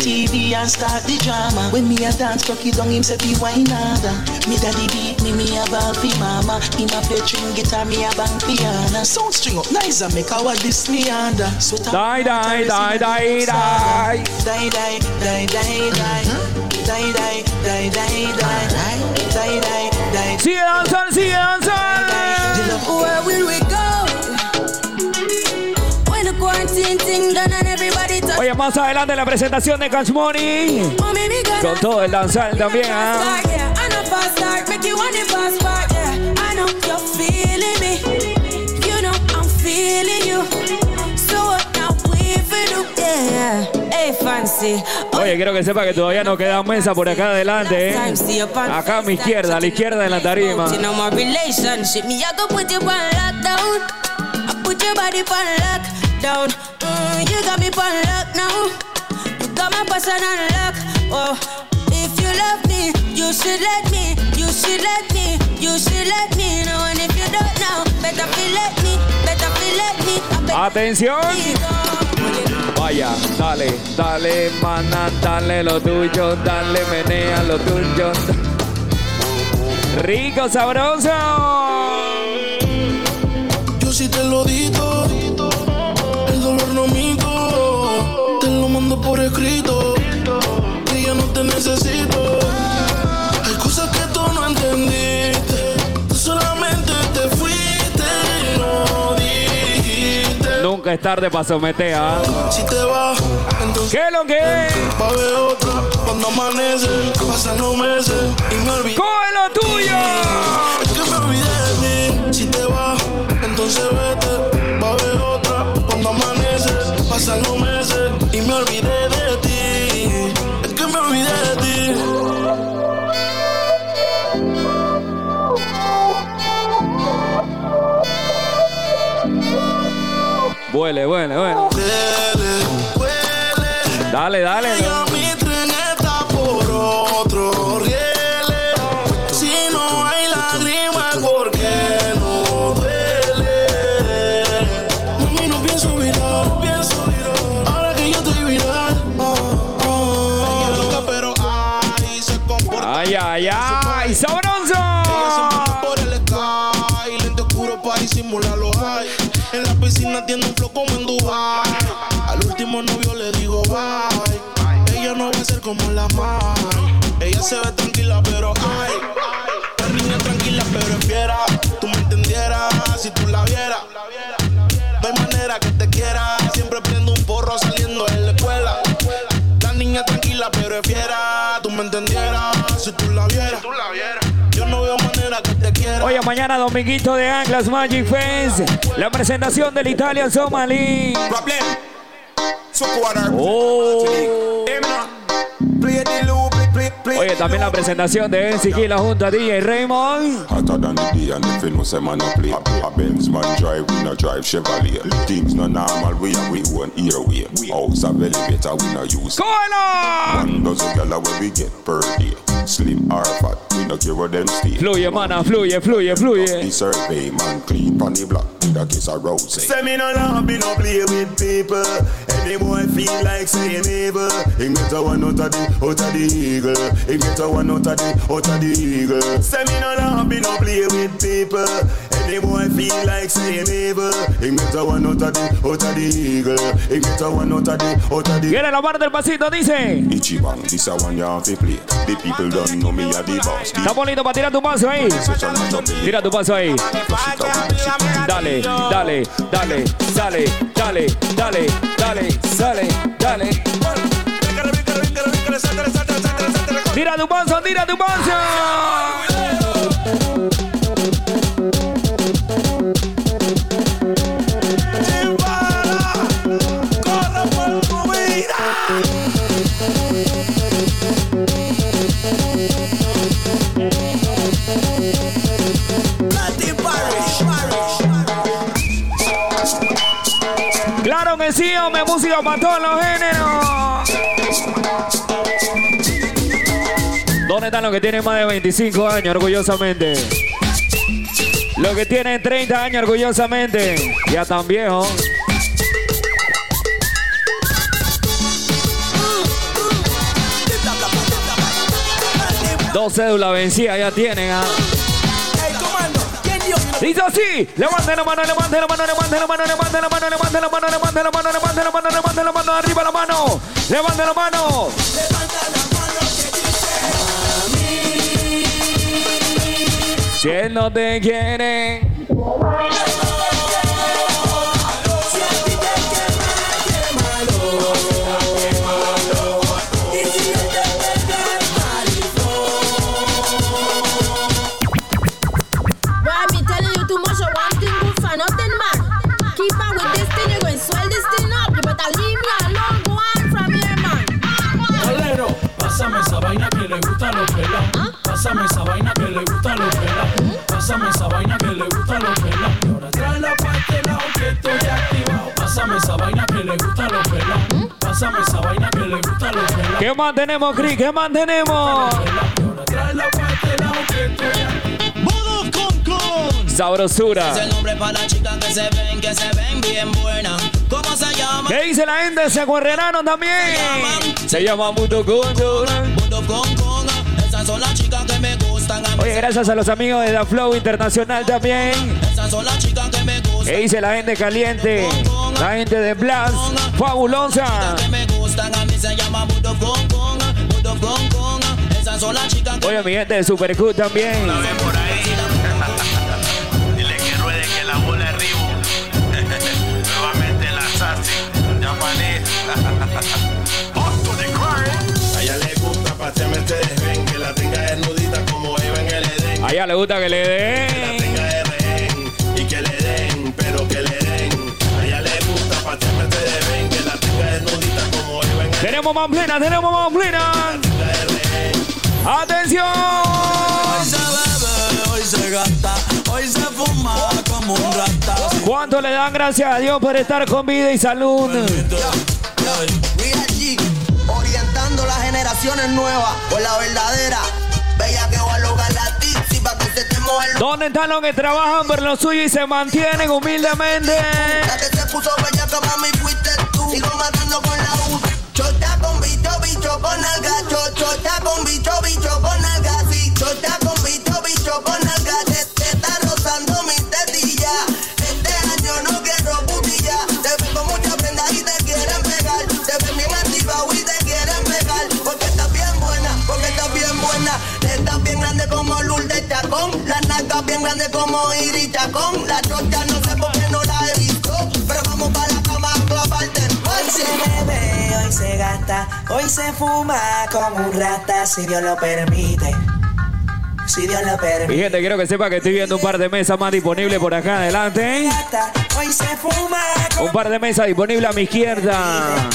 S2: Die, die, die, die, die.
S31: Die, die, die, die, die. Die, die, die, die, die. Die, die, die,
S2: die. See
S10: you, son, see you, son. The love where will we
S2: Oye, más adelante la presentación de Cash Money. Con todo el danzal también, ¿ah? Oye, quiero que sepa que todavía no queda mesa por acá adelante, ¿eh? Acá a mi izquierda, a la izquierda de la tarima.
S10: Lockdown. Mm, you got me on lock now. You got my person on. Oh, if you love me, you should let me. You should let me. You should let me know. And if you don't know, better feel let me. Better feel let me.
S2: Atención. Vaya, dale, dale, mana, dale lo tuyo, dale, menea lo tuyo. Rico, sabroso.
S1: Necesito. Hay cosas que tú no entendiste, tú solamente te fuiste y no dijiste.
S2: Nunca es tarde para someter, ¿ah?
S1: Si te vas, entonces
S2: ¿Qué lo que es?
S1: va a haber otra cuando amanece, pasan los meses y me olvidé.
S2: ¡Coge lo tuyo!
S1: Es que me olvidé de mí. Si te vas, entonces vete. Va a haber otra cuando amanece. pasan los meses y me olvidé Huele, huele,
S2: huele. Huele, huele. Dale, dale.
S1: Si no hay lágrimas, ¿por qué no duele? Mami, no pienso mirar, no pienso mirar. Ahora que yo estoy viral. Oh, oh. Pero ahí se comporta.
S2: Ay, ay, ay.
S1: ¡Sabronzo! Por el sky. Lente oscuro para disimular los high. En la piscina tiene un como en Dubai. Al último novio le digo bye. Ella no va a ser como la Mai. Ella se ve tranquila, pero ay. La niña tranquila, pero fiera. Tú me entendieras si tú la vieras. No hay manera que te quiera. Siempre prendo un porro saliendo de la escuela. La niña tranquila, pero es fiera. Tú me entendieras si tú la vieras.
S2: Oye, mañana dominguito de Anglas Magic Fest. La presentación del Italia Somali. Oh. Oye, también la presentación de NCG la junta DJ Raymond.
S32: Hotter than the day and if you know say man a play. A Benz man drive, we no drive Chevrolet. Things no normal, we are we one airway House of elevator, we no use One dozen gala where we get per day. Slim or fat, we no care where them stay.
S2: Fluye, mana, fluye, fluye, fluye.
S32: The survey, man clean pon the block With a kiss of rose
S33: Say me no love, me no play with people. Any boy feel like saying evil. He get a one out of the, out of the eagle. He get a one out of the, out of the eagle. Say me no love, me no play with people. Any boy feel like saying evil. He get a one out of the, out of the eagle. He get a one out of the, out of the.
S2: Viene la barra del pasito, dice.
S32: Ichiban, this a one you have to play The people don't know me the boss
S2: Está bonito para tirar tu paso ahí. Tira tu paso ahí. Dale, dale, dale, dale, dale, dale, dale, dale, dale. Tira tu paso, tira tu paso. Claro que sí, hombre, música para todos los géneros. ¿Dónde están los que tienen más de 25 años, orgullosamente? Los que tienen 30 años, orgullosamente. Ya tan viejos. Dos cédulas vencidas ya tienen. ¿ah? Dice así, levante la mano, levante la mano, levante la mano, levante la mano, levante la mano, levante la mano, levante la mano, levante la mano, arriba la mano, levante la mano.
S5: On from here, man.
S34: Galero, pásame esa vaina que le gusta a los pelados. Pásame esa vaina que le gusta a los pelados. Pásame esa vaina que le gusta a los pelados. Y ahora trae la parte lado que estoy activado. Pásame esa vaina que le gusta a los pelados. Pásame esa vaina que le gusta a los pelados.
S2: ¿Qué más tenemos, Cris? ¿Qué más tenemos?
S34: Trae la parte lado que estoy activado.
S2: Sabrosura.
S35: Es el nombre para las chicas que se ven, que se ven bien buenas. ¿Cómo se llama?
S2: ¿Qué dice la gente de Sacuerrerano también? Se llama Mundo Congo.
S35: Esas son las chicas que me.
S2: Oye, gracias a los amigos de Da Flow Internacional también.
S35: Que
S2: dice la gente caliente, la gente de Blas, fabulosa. Oye, mi gente de Supercut también. La.
S4: Dile que ruede que la bola arriba. Nuevamente la
S33: ella le gusta que
S2: le den.
S33: Tenga de rehén y que le den, pero que le den. A ella le gusta pasearmente de ven, que la
S2: Tenemos más plena, tenemos más plena. ¡Atención!
S15: Hoy se bebe, hoy se gasta, hoy se fuma como un rata.
S2: ¿Cuánto le dan gracias a Dios por estar con vida y salud?
S36: orientando las generaciones nuevas por la verdadera.
S2: ¿Dónde están los que trabajan por lo suyo y se mantienen humildemente?
S36: La que se puso bella que mami fuiste tú. Sigo matando con la U. Chota con bicho, bicho con alga. Cho- Chota con bicho, bicho bien grande como Iris Chacón. La no sé por qué no la he visto. Pero vamos para la cama a clavarte
S37: Hoy se bebe, hoy se gasta, hoy se fuma como un rata, si Dios lo permite. Si Dios lo permite.
S2: Mi gente, quiero que sepa que estoy viendo un par de mesas más disponibles por acá adelante.
S37: Hoy se fuma
S2: Un par de mesas disponibles a mi izquierda.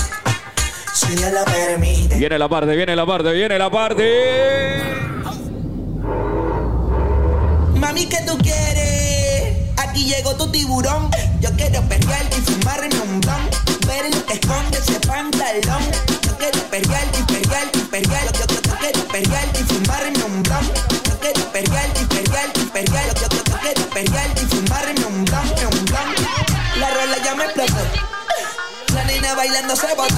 S37: si Dios lo permite.
S2: Viene la parte, viene la parte, viene la parte.
S37: Ver lo que esconde ese pantalón. Yo quiero perrear y perrear y perrear. Yo, yo, yo quiero perrear y fumarme un blon. Yo quiero perrear y perrear y perrear. Yo, yo, yo quiero perrear y fumarme un blon, un blon. La rola ya me explotó. La nena bailando se botó.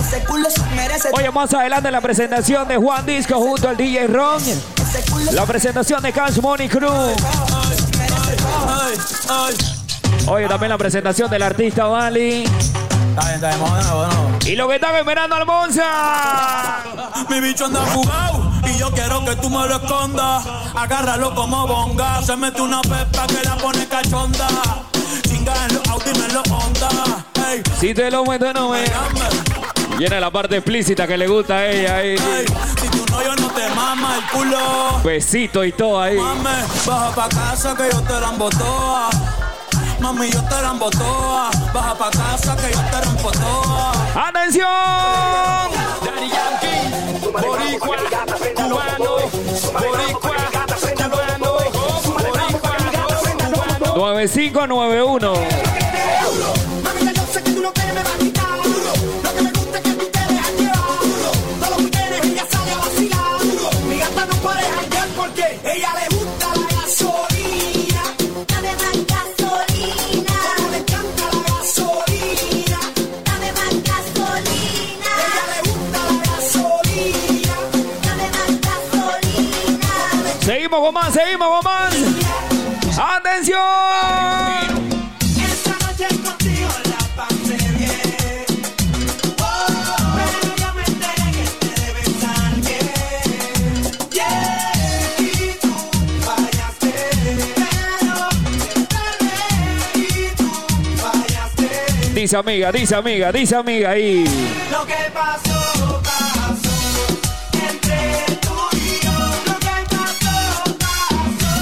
S37: Ese culo se merece
S2: Oye, más adelante la presentación de Juan Disco junto al DJ Ron. La presentación de Cash Money Crew. Oye, también la presentación del artista Bali. Y lo que están esperando al Monza.
S15: Mi bicho anda jugado y yo quiero que tú me lo escondas. Agárralo como bonga. Se mete una pepa que la pone cachonda. Chinga en los Audi, en los Honda. Ey,
S2: Si te lo meto, no me. Viene la parte explícita que le gusta a ella ahí.
S15: ey, si no te mama el culo.
S2: Besito y todo ahí.
S15: Mame, baja pa' casa que yo te la embotoa. Mami, yo te la embotoa. Baja pa' casa que yo te rompo toa.
S2: ¡Atención!
S15: Daddy Yankee, boricua, cubano, boricua, cubano, boricua, cubano.
S2: 9591.
S38: Pero te y tú fallaste.
S2: Dice amiga, dice amiga, dice amiga ahí.
S38: Lo que pasó.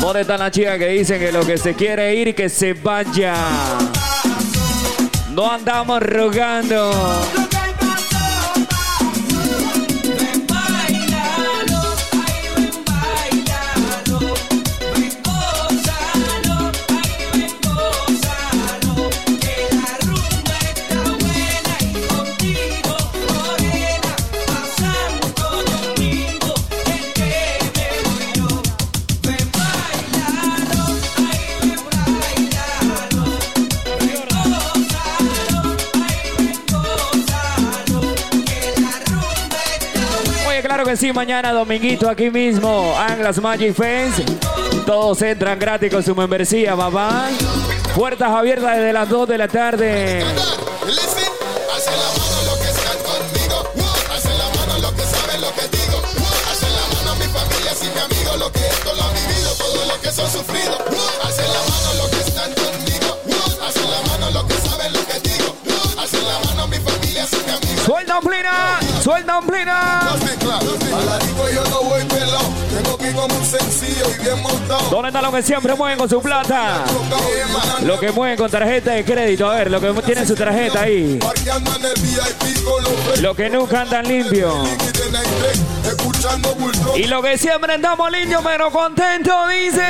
S2: ¿Dónde están las chicas que dicen que lo que se quiere ir, que se vaya? No andamos rogando. Que sí, mañana dominguito aquí mismo, Anglas Magic Fence. Todos entran gratis con su membresía, papá. Puertas abiertas desde las 2 de la tarde. ¡Suelta plena! Suelta un ¿Dónde está lo que siempre mueven con su plata? Lo que mueven con tarjeta de crédito. A ver, lo que tiene su tarjeta ahí. Lo que nunca andan limpio.
S39: Escuchando Bulldog.
S2: Y lo que siempre andamos limpios pero contentos, dice.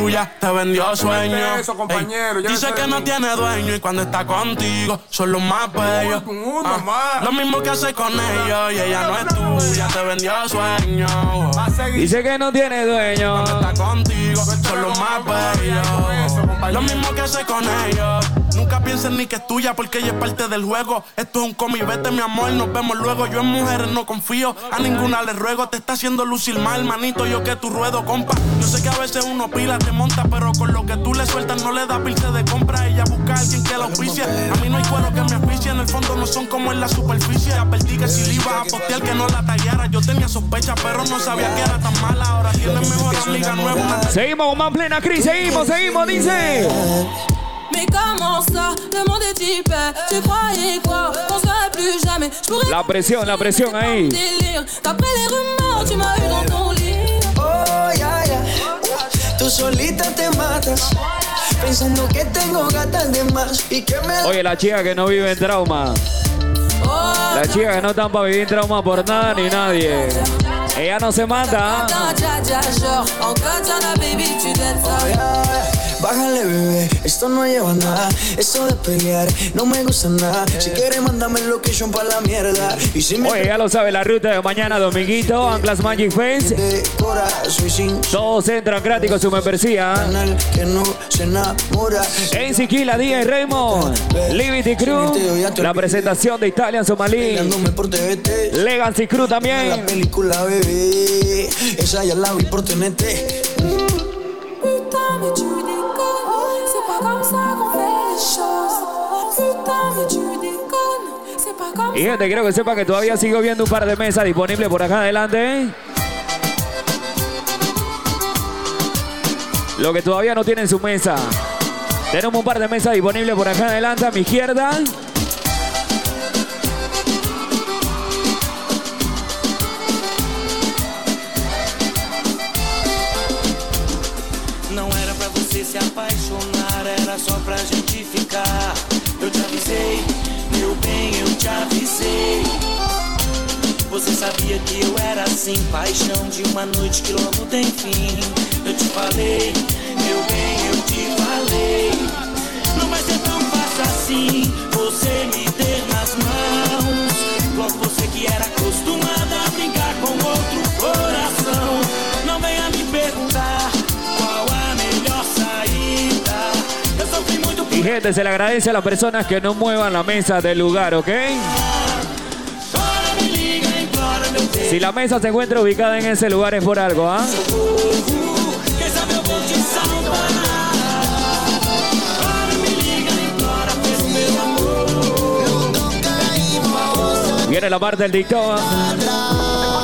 S40: Tuya te vendió sueño.
S41: eso, compañero,
S40: Ey,
S41: ya
S40: dice que no tiene dueño y cuando está contigo son los más bellos. Ah, lo mismo que hace con ellos y ella no es tuya, te vendió sueño.
S2: Dice que no tiene dueño.
S40: Está contigo, son los más bellos. Lo mismo que hace con ellos. Nunca pienses ni que es tuya porque ella es parte del juego. Esto es un comi, vete mi amor, nos vemos luego. Yo en mujeres no confío, a ninguna le ruego. Te está haciendo lucir mal, manito, yo que tu ruedo, compa. Yo sé que a veces uno pila, te monta, pero con lo que tú le sueltas no le da pilce de compra. Ella busca a alguien que la auspicie. A mí no hay cuero que me auspicie, en el fondo no son como en la superficie. Advertí que si le a postear que no la tallara. Yo tenía sospecha, pero no sabía que era tan mala. Ahora tiene mejor amiga nueva.
S2: Seguimos con más plena, Cris. Seguimos, seguimos, dice.
S11: Mais comment ça, le monde est hyper Tu croyais quoi, qu'on serait plus jamais Je pourrais
S2: La presión, la presión ahí.
S11: délire D'après les rumeurs, tu m'as eu dans ton lit
S37: Oh, ya, ya. Tú solita te matas. Pensando que tengo gatas de más y que me
S2: Oye, la chica que no vive en trauma. La chica que no están para vivir en trauma por nada ni nadie. Ella no se mata.
S11: Attends,
S37: Bájale, bebé, esto no lleva nada. Esto de pelear no me gusta nada. Si quieres, mándame el location para la mierda. Y si me
S2: Oye, ya lo sabe, la ruta de mañana, dominguito, Anclas Magic
S37: sin
S2: Todos entran gratis con su membresía. En Siquila, Díaz y Raymond. Liberty Crew. La presentación de Italian Somalí. Legacy Crew
S37: La
S2: también.
S37: película, bebé. Esa ya la vi por TNT.
S2: Y gente, quiero que sepa que todavía sigo viendo un par de mesas disponibles por acá adelante. Lo que todavía no tienen su mesa. Tenemos un par de mesas disponibles por acá adelante a mi izquierda.
S21: Não era pra você se apaixonar, era só pra gente ficar. Eu te avisei, meu bem, eu te avisei. Você sabia que eu era assim, paixão de uma noite que logo tem fim. Eu te falei, meu bem, eu te falei. Não vai ser tão fácil assim, você me ter nas mãos. Logo você que era acostumada
S2: gente, se le agradece a las personas que no muevan la mesa del lugar, ¿ok? Si la mesa se encuentra ubicada en ese lugar es por algo, ¿ah? Viene la parte del dictado.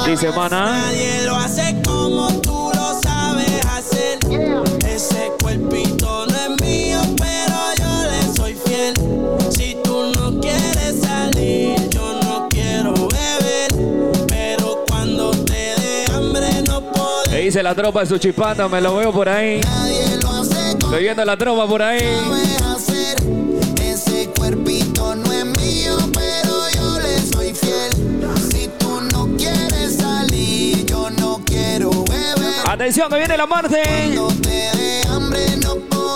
S2: Dice, mana.
S21: Nadie lo hace como tú lo sabes hacer. Ese cuerpito
S2: dice la tropa de su chipata, me lo veo por ahí. Estoy viendo la tropa por ahí.
S21: Ese cuerpito no es mío, pero yo le soy fiel. Si tú no quieres salir, yo no quiero beber.
S2: Atención, que viene la parte.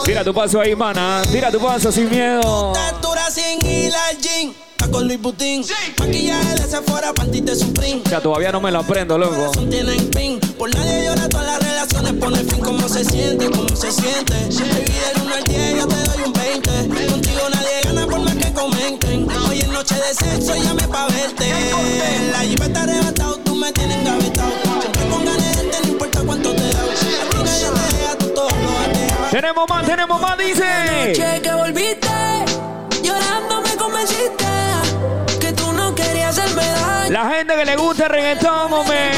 S2: Tira tu paso ahí, mana. Tira tu paso sin miedo.
S21: Estatura sin gym. Está con Luis Butín. Maquillaje de Sephora, panty de Supreme.
S2: Ya todavía no me lo aprendo, loco.
S21: Tienen pin. Por nadie llora todas las relaciones. Pone fin. ¿Cómo se siente? ¿Cómo se siente? Baby, del 1 al 10 yo te doy un 20. Contigo nadie gana por más que comenten. Hoy es noche de sexo, llame pa' verte. La jeep está arrebatado, tú me tienes engavetado. Siempre con ganas de no importa cuánto te da. A ti nadie te deja, tú todo lo has.
S2: Tenemos más, tenemos más, dice.
S11: Noche que volviste
S2: La gente que le gusta el reggaetón, hombre.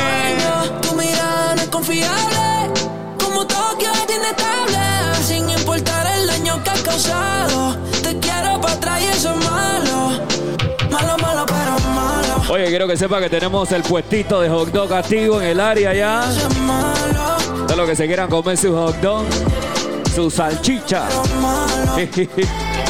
S11: Tu mirada no es confiable Como Tokio es inestable Sin importar el daño que has causado Te quiero para atrás y eso es malo Malo, malo, pero malo
S2: Oye, quiero que sepa que tenemos el puestito de hot dog activo en el área ya. Todo lo que se quieran comer su hot dog, su salchicha.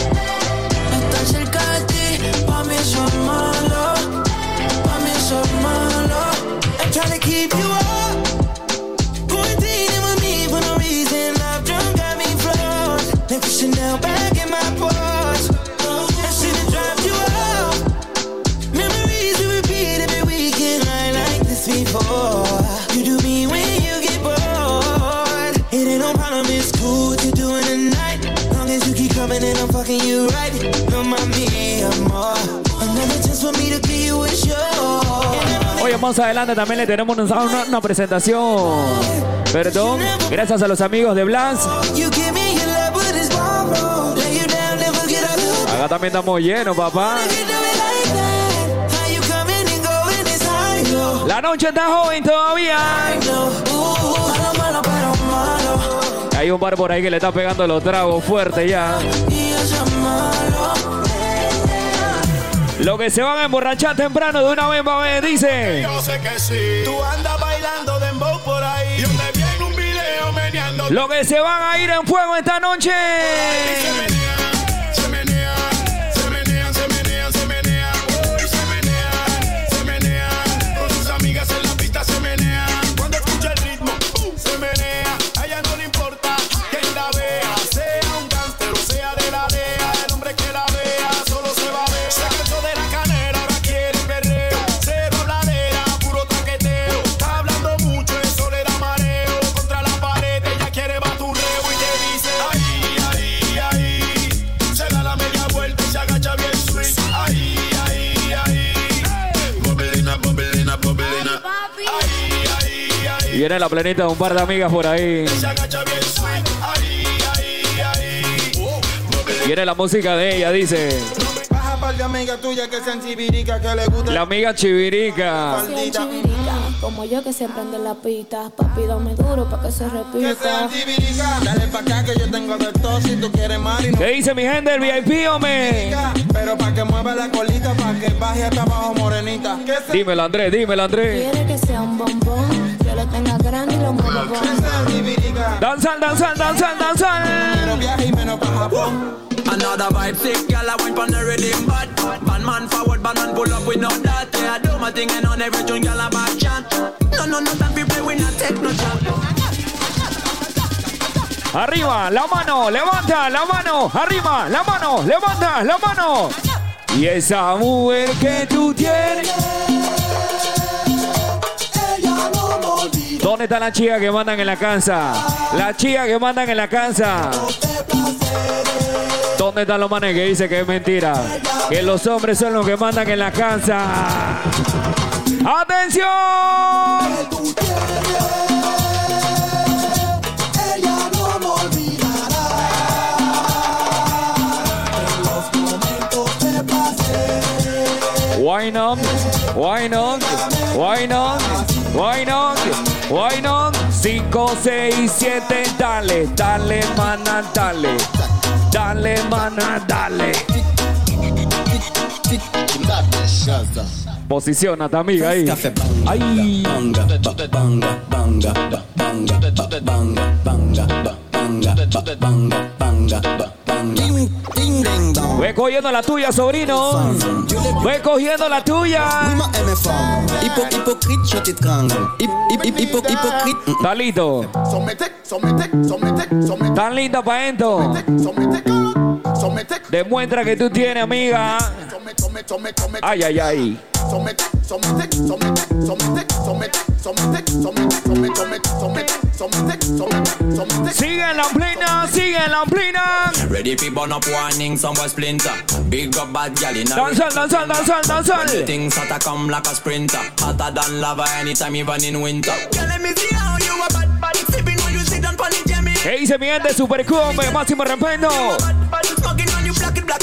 S2: más adelante también le tenemos una, presentación. Perdón, gracias a los amigos de Blas. Acá también estamos llenos, papá. La noche está joven todavía. Hay un bar por ahí que le está pegando los tragos fuerte ya. Lo que se van a emborrachar temprano de una vez, va a ver, dice.
S42: Yo sé que sí. Tú andas bailando dembow por ahí. Yo te vi en un video meneando.
S2: Lo que se van a ir en fuego esta noche.
S42: Se
S2: Viene la planeta de un par de amigas por ahí. Viene la música de ella, dice.
S43: De amigas tuyas que sean chivirica, que le gusta.
S2: La amiga Chivirica.
S5: Como yo que se prende la pita. Papi, dame duro pa' que se
S43: Que
S5: repita.
S43: sean chivirica. Dale pa' acá que yo tengo de todo si tú quieres más y no
S2: ¿Qué dice mi gente del VIP, hombre?
S43: Pero pa' que mueva la colita, pa' que baje hasta abajo morenita.
S2: Dímelo, Andrés, dímelo, Andrés.
S5: Quiere que sea un bombón, y lo muevo.
S2: Danzal, danzal, danzal, danzal.
S43: Menos viaje y menos pa' Japón.
S44: Another vibe sick, girl, I went on the rhythm bad. Bad man forward, bad man pull up with no that. Yeah, I do my thing and on every tune, girl, I back chat. No, no, no time to play, we not take no chat.
S2: Arriba, la mano, levanta la mano. Arriba, la mano, levanta la mano. Y esa mujer que tú tienes. ¿Dónde están las chicas que mandan en la casa? Las chicas que mandan en la casa. ¿Dónde están los manes que dicen que es mentira? Que los hombres son los que mandan en la casa. ¡Atención! Why not? Why not? Why not? Why not? Why not? 5, 6, 7, dale, dale, mana, dale. Dale, mana, dale. Posicionate, amiga, ahí. Ay. Voy cogiendo la tuya, sobrino. Ve cogiendo la tuya.
S42: Está lindo.
S2: Tan linda para esto. Demuestra que tú tienes, amiga. Ay, ay, ay.
S42: Somete, somete, somete, somete, somete, somete, somete, somete, somete, somete, somete, somete, somete.
S2: Sigue en la plena, sigue en la plena.
S44: Ready for burn up warning, some boy splinter. Big up bad gal in a
S2: danzal, danzal.
S44: When the things hotter come like a sprinter. Hotter than lava anytime, even in winter. Girl, let me see how you a bad, bad. Sipping when you sit down on the jammy.
S2: ¿Qué dice mi gente? Super Cumbe, máximo respeto.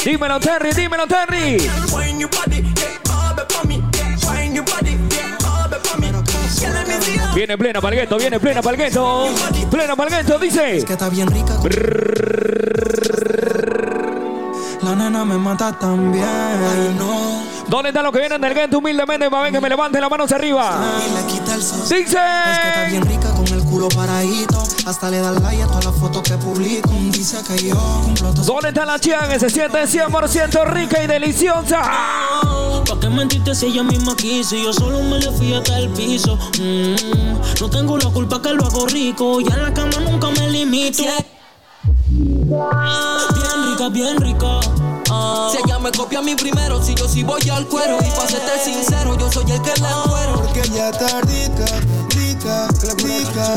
S2: Dímelo, Terry, dímelo, Terry. Viene plena palgueto, viene plena palgueto. Plena palgueto, dice.
S43: Que está bien rica. La nena me mata también. Ay, no.
S2: ¿Dónde están los que vienen del gueto humildemente? Para ver que me levanten las manos arriba. Dice.
S43: Es que está bien rica con el culo paradito. Hasta le da like a todas las fotos que publico. Dice que yo cumplo todo.
S2: ¿Dónde está la chica que se siente 100% rica y deliciosa?
S45: ¿Pa' qué mentiste si ella misma quiso? Y yo solo me le fui hasta el piso. Mm, no tengo la culpa que lo hago rico. Ya en la cama nunca me limito. Bien rica, bien rica. Ah.
S11: Si ella me copia a mí primero, si yo sí voy al cuero. Y para serte sincero, yo soy el que la cuero.
S43: Porque ella está rica, rica, rica.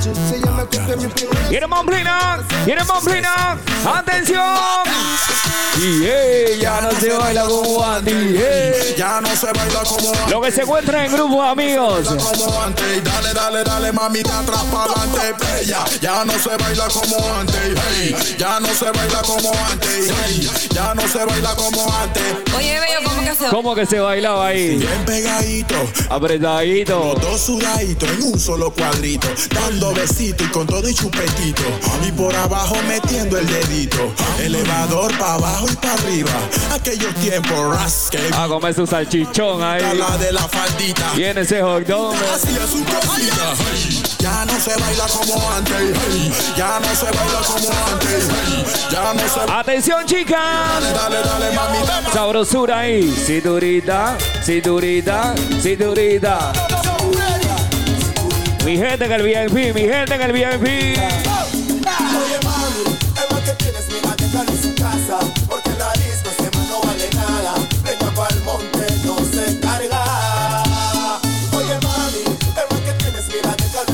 S43: Si ella
S2: ¡Viene Momplina! ¡Viene Momplina! ¡Atención! Y ella no se baila como antes.
S20: Ya no se baila como antes.
S2: Lo que se encuentra en grupo, amigos.
S20: como antes. Dale, dale, dale, mamita, atrás. Bella. Ya no se baila como antes. Hey. Ya no se baila como antes. Hey. Ya no se baila como antes.
S46: Oye, bello, ¿cómo que se
S2: ¿Cómo que se bailaba ahí?
S20: Bien pegadito.
S2: Apretadito.
S20: Los dos sudaditos en un solo cuadrito. Dando besitos y con todo y chupetito. Y por abajo metiendo el dedito. Elevador para abajo y para arriba. Aquellos tiempos ras que
S2: A comer su salchichón ahí.
S20: la de la faldita.
S2: Viene ese hot dog.
S20: Así es su cosita. Ya no se baila como antes. Ya no se baila como antes. Ya no se
S2: Atención, chicas.
S20: Dale, dale, mamita.
S2: Sabrosura ahí. Cinturita, cinturita, cinturita. Mi gente en el VIP, mi gente en el VIP.
S42: Oye mami, el que tienes, mira, déjalo su casa Porque la man no vale nada Venga pa'l monte, no se carga Oye mami, el que tienes,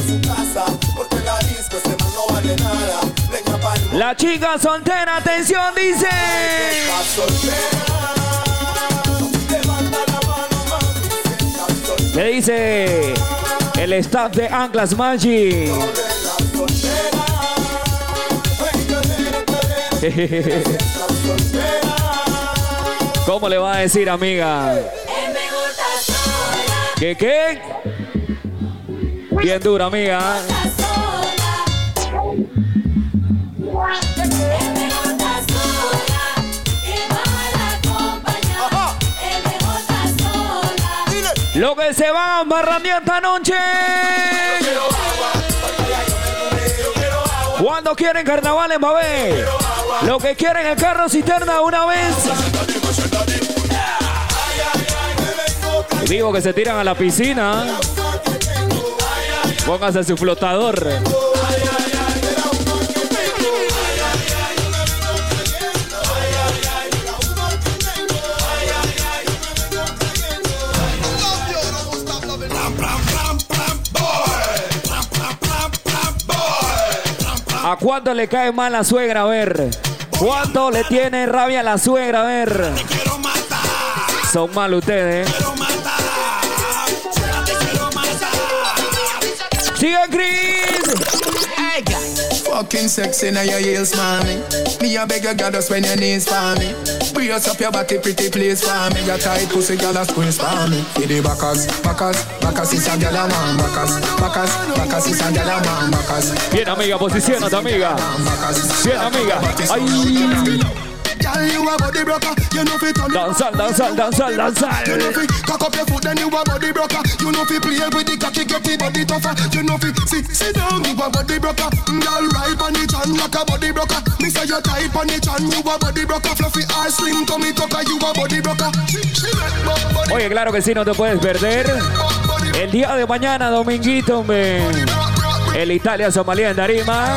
S42: su casa Porque la disco man no vale nada Venga pa'l monte
S2: La chica soltera, atención, dice.
S42: Levanta la mano, mami, soltera
S2: dice el staff de Anclas Magic. ¿Cómo le va a decir, amiga? ¿Qué qué? Bien dura, amiga. Lo que se va barrandear esta noche. Cuando quieren carnavales, ver Lo que quieren el carro cisterna una vez. Digo que se tiran a la piscina. Póngase su flotador. ¿A cuánto le cae mal la suegra? A ver. ¿Cuánto le tiene rabia la suegra? A ver. Son mal ustedes. ¿eh? Sigue.
S47: Fucking sexy now your heels, mommy. Me a beg you, God, just when your knees for me. Brace up your body, pretty please for me. Your tight pussy, girl, a squeeze for me. Hit the backers, backers, backers is a girl a man. Backers, backers, backers is a girl a man. Backers.
S2: Bien, amiga, posicionate, amiga. Bien, amiga. Ay.
S47: Girl, you a body broker. You know fi turn it
S2: Danzal, danzal, danzal, danzal.
S47: You know fi cock up your foot, then you a body broker. You know fi play with the cocky, get the body tougher. You know fi sit, sit down, you a body broker. Girl, ride on the chan like a body broker. Me say you tight on the chan, you a body broker. Fluffy ass, slim tummy tucker, you a body broker. She, she make my body
S2: Oye, claro que sí, no te puedes perder. El día de mañana, dominguito, hombre. El Italia Somalia en Darima.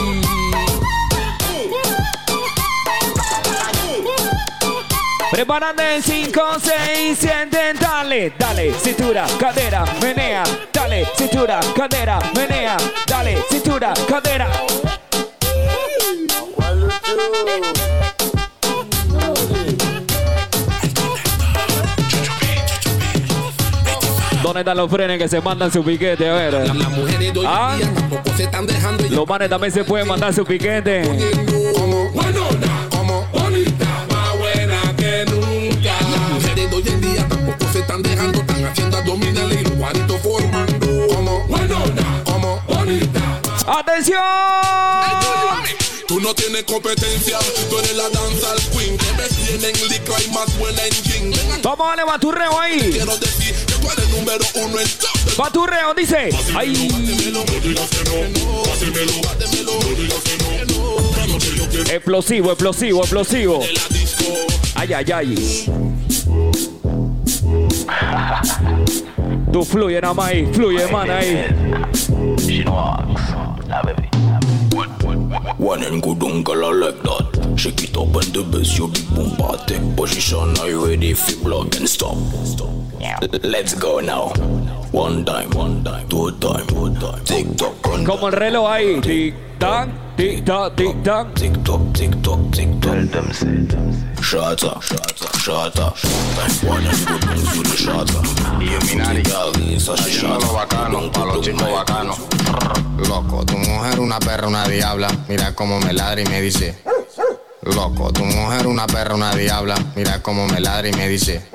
S2: Prepárate en 5, 6, 7, dale, dale, cintura, cadera, menea, dale, cintura, cadera, menea, dale, cintura, cadera. ¿Dónde están los frenes que se mandan su piquete? A ver. ¿Ah? Los manes también se pueden mandar su piquete.
S20: Abdominales y los guaritos formando. Como buenona, como bonita.
S2: ¡Atención!
S20: Tú no tienes competencia, tú eres la danza al queen. Te ves bien en licra y más buena en jean. Ven aquí,
S2: Vamos a darle baturreo ahí.
S20: Quiero decir que tú eres número uno en top.
S2: Baturreo, dice. Ahí. Explosivo, explosivo, explosivo. Ay, ay, ay. Tú fluye más ahí, fluye, man, ahí.
S44: One and good uncle, I like that. Shake it up and the bass, you big boom Take position, are you ready? Fi block and stop. Let's go now. One time, one time, two time, two time. Tick tock, one
S2: Como el reloj ahí. Tic tac, tic tac, tic tac.
S44: tock, tick tock. Tell them say, shut up, shut up, shut up. Uncle, the shut up.
S48: Illuminati. Bacano, pa' los chicos bacanos. Loco, tu mujer una perra, una diabla. Mira cómo me ladra y me dice. Loco, tu mujer una perra, una diabla. Mira cómo me ladra y me dice.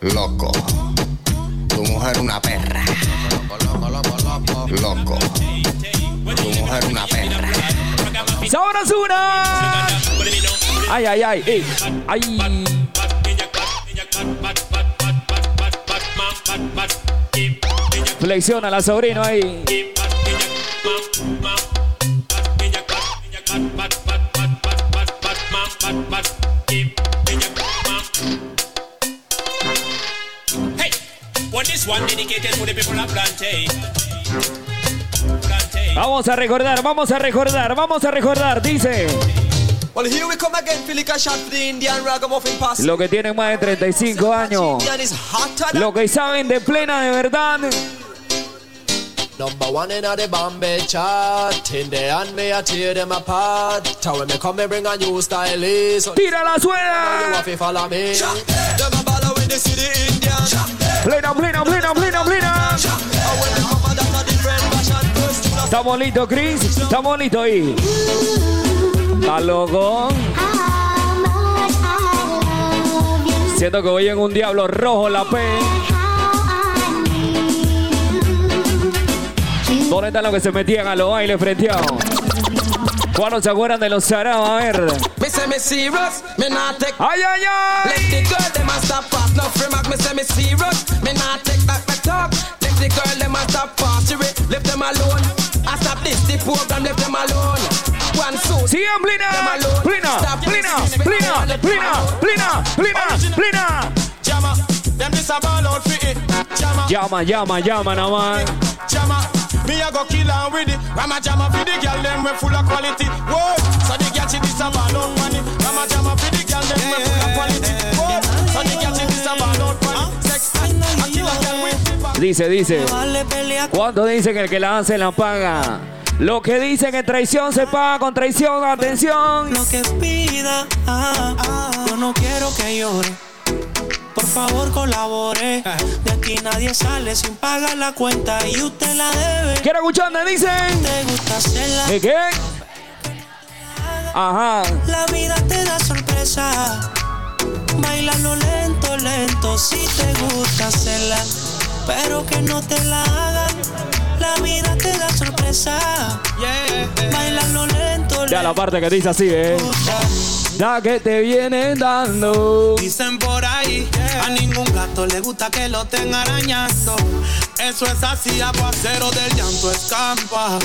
S48: Loco, tu mujer una perra. Loco, tu mujer una perra.
S2: ¡Sabrosura! Ay, ay, ay, ey, ay. Flexiona la sobrino ahí.
S42: Hey, one this one dedicated to the people of Plantain.
S2: Vamos a recordar, vamos a recordar, vamos a recordar, dice.
S1: Well, here we come again, feel like a shot for the Indian ragamuffin pass.
S2: Lo que tienen más de 35 años. Lo que saben de plena de verdad.
S1: Number one in the Bombay chart. In the hand, me I tear them apart. Tell when me come, me bring a new style. is.
S2: Tira la
S1: you
S2: suela.
S1: have to follow me. Them a bother when they see the Indian.
S2: Plena, plena, plena, plena, plena. Estamos listos, Chris. Estamos listos ahí. Está loco. Siento que voy en un diablo rojo la P. ¿Dónde están los que se metían a los bailes frenteados? ¿Cuándo se acuerdan de los Sarao? A ver.
S1: Me say me serious, me not take.
S2: Ay, ay, ay.
S1: Let the girl them a stop fast. No free mag, me say me serious, me not take back my talk. Let the girl them a stop fast. You re- Leave them alone. I stop this, the program, leave them alone. One suit.
S2: Sigan plena, plena, plena, plena, plena, plena, plena, plena.
S42: Jama, them this a ball out for it. Jama,
S2: Llama, llama, llama nada más.
S42: jama. Me a go kill and with it. Rama jama for the girl them we full of quality. Whoa, so the girl she this a ball out money. Rama jama for the girl them we full of quality. Whoa,
S2: Dice, dice. ¿Cuánto dicen el que la hace la paga? Lo que dicen que traición se paga con traición. Atención.
S49: Lo que pida, ah, ah, yo no quiero que llore. Por favor colabore. De aquí nadie sale sin pagar la cuenta y usted la debe.
S2: Quiero escuchar, me dicen.
S49: Te gusta hacerla.
S2: ¿Qué qué? Ajá.
S49: La vida te da sorpresa. Bailalo lento, lento, si te gusta hacerla. Pero que no te la hagan. La vida te da sorpresa. Bailalo lento,
S2: Ya la parte que dice así, eh. Da que te vienen dando.
S6: Dicen por ahí, a ningún gato le gusta que lo estén arañando. Eso es así, aguacero del llanto escampa.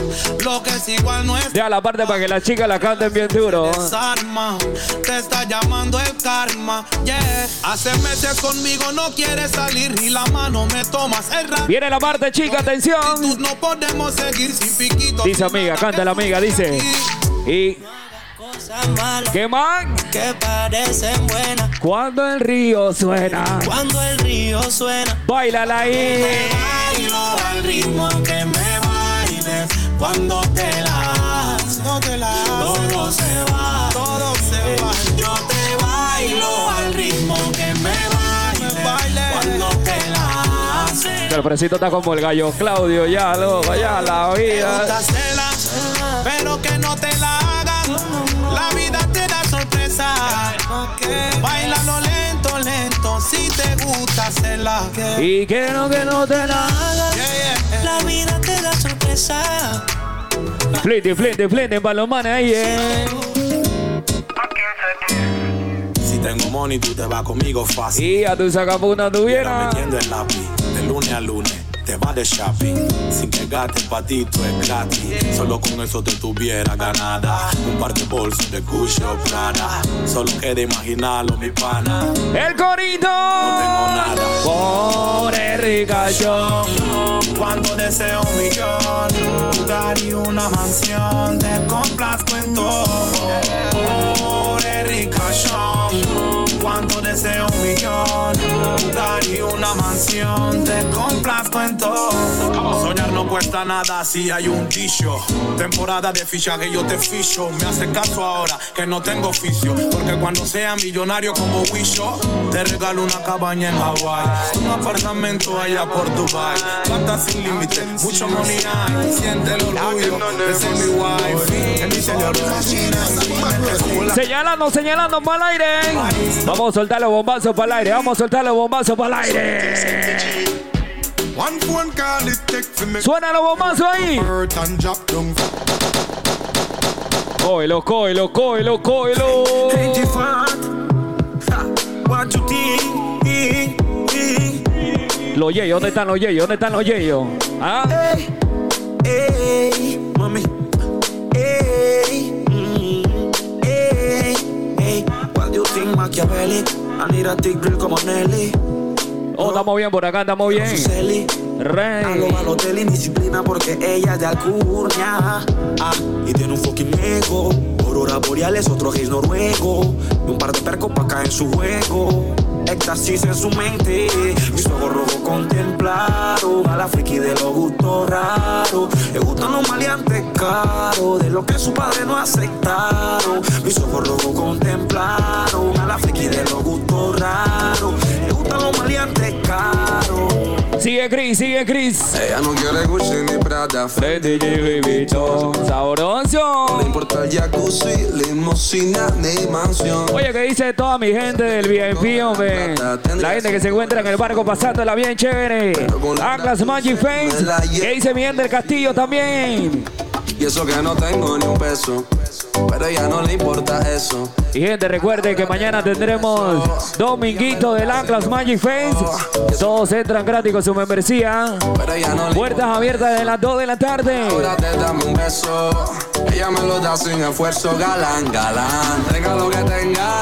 S6: Lo que es igual no es
S2: Ya la parte para que las chicas la canten bien duro.
S6: desarma. Te está llamando el karma, yeah. Hace meses conmigo no quieres salir ni la mano me tomas el.
S2: Viene la parte, chica, atención.
S6: No podemos seguir sin piquito.
S2: Dice amiga, canta la amiga, dice. Y. ¿Qué más?
S49: Que parecen buenas.
S2: Cuando el río suena.
S49: Cuando el río suena.
S2: Bailala ahí.
S49: Bailo al ritmo que me bailes. Cuando te las, no te las, todo se va, todo se va. Yo te bailo al ritmo que me bailes. Cuando te las,
S2: el fresito está como el gallo Claudio, ya, loco, ya la vida.
S50: Pero que no te la hagan. La vida te da sorpresa. Bailalo lento, lento, si te gusta hacerla.
S2: Y que no, que no te la hagan.
S49: La vida te da sorpresa.
S2: Flinte, para los manes ahí, eh.
S6: Si tengo money, tú te vas conmigo fácil.
S2: Y a tu sacapunta tuviera.
S6: Metiendo el lápiz, de lunes a lunes. Te vas de shopping, sin que gastes pa' ti, tú es gratis. Solo con eso te tuviera ganada. Un par de bolsos de Gucci o Prada. Solo queda imaginarlo, mi pana.
S2: El corito.
S6: No tengo nada.
S2: Pobre ricachón.
S6: Cuando deseo un millón, lugar y una mansión, te complazco en todo. Pobre ricachón. Cuando deseo un millón, y una mansión, te complazco en todo. Soñar no cuesta nada si hay un dicho. Temporada de fichaje yo te ficho. Me hace caso ahora que no tengo oficio. Porque cuando sea millonario como Wisho, te regalo una cabaña en Hawái. Un apartamento allá por Dubai. Plata sin límite, mucho money hay. Siente el orgullo ser mi wife.
S2: Señalando, señalando el aire. Vamos a soltar los bombazos para el aire. Vamos a soltar los bombazos para el aire. Suena los bombazos ahí. Cógelo? Los yeyos, ¿dónde están los yeyos? ¿Dónde están los yeyos? ¿Ah?
S51: Hey, mami. Hey, mm, hey, hey. What do you think, Machiavelli? I need a thick grill como Nelly.
S2: Oh, estamos bien por acá, estamos bien.
S51: A
S2: Rey.
S51: lo Balotelli, indisciplina porque ella es de Alcurnia. Ah, y tiene un fucking ego. Aurora boreales, otro gays noruego. Y un par de percos pa' caer en su juego. Éxtasis en su mente. Mis ojos rojos contemplaron. A la friki de los gustos raros. Le gustan los maleantes caros. De lo que su padre no aceptaron. Mis ojos rojos contemplaron. A la friki de los gustos raros. Le gustan los maleantes caros.
S2: Sigue Chris, sigue Chris.
S52: Ella no quiere Gucci ni Prada,
S2: Fendi y Louis Vuitton. Sabroso.
S52: No importa jacuzzi, limosina ni mansión.
S2: Oye, ¿qué dice toda mi gente del VIP, hombre? La gente que se encuentra en el barco pasándola bien chévere. Atlas Magic Face. ¿Qué dice mi gente del castillo también?
S52: Y eso que no tengo ni un peso, pero a ella no le importa eso.
S2: Y gente, recuerde que mañana tendremos Dominguito del Atlas Magic Face. Todos entran gratis con su membresía. Puertas abiertas desde las 2 de la tarde.
S52: Ahora te dame un beso. Ella me lo da sin esfuerzo, galán, galán. Tenga lo que tenga,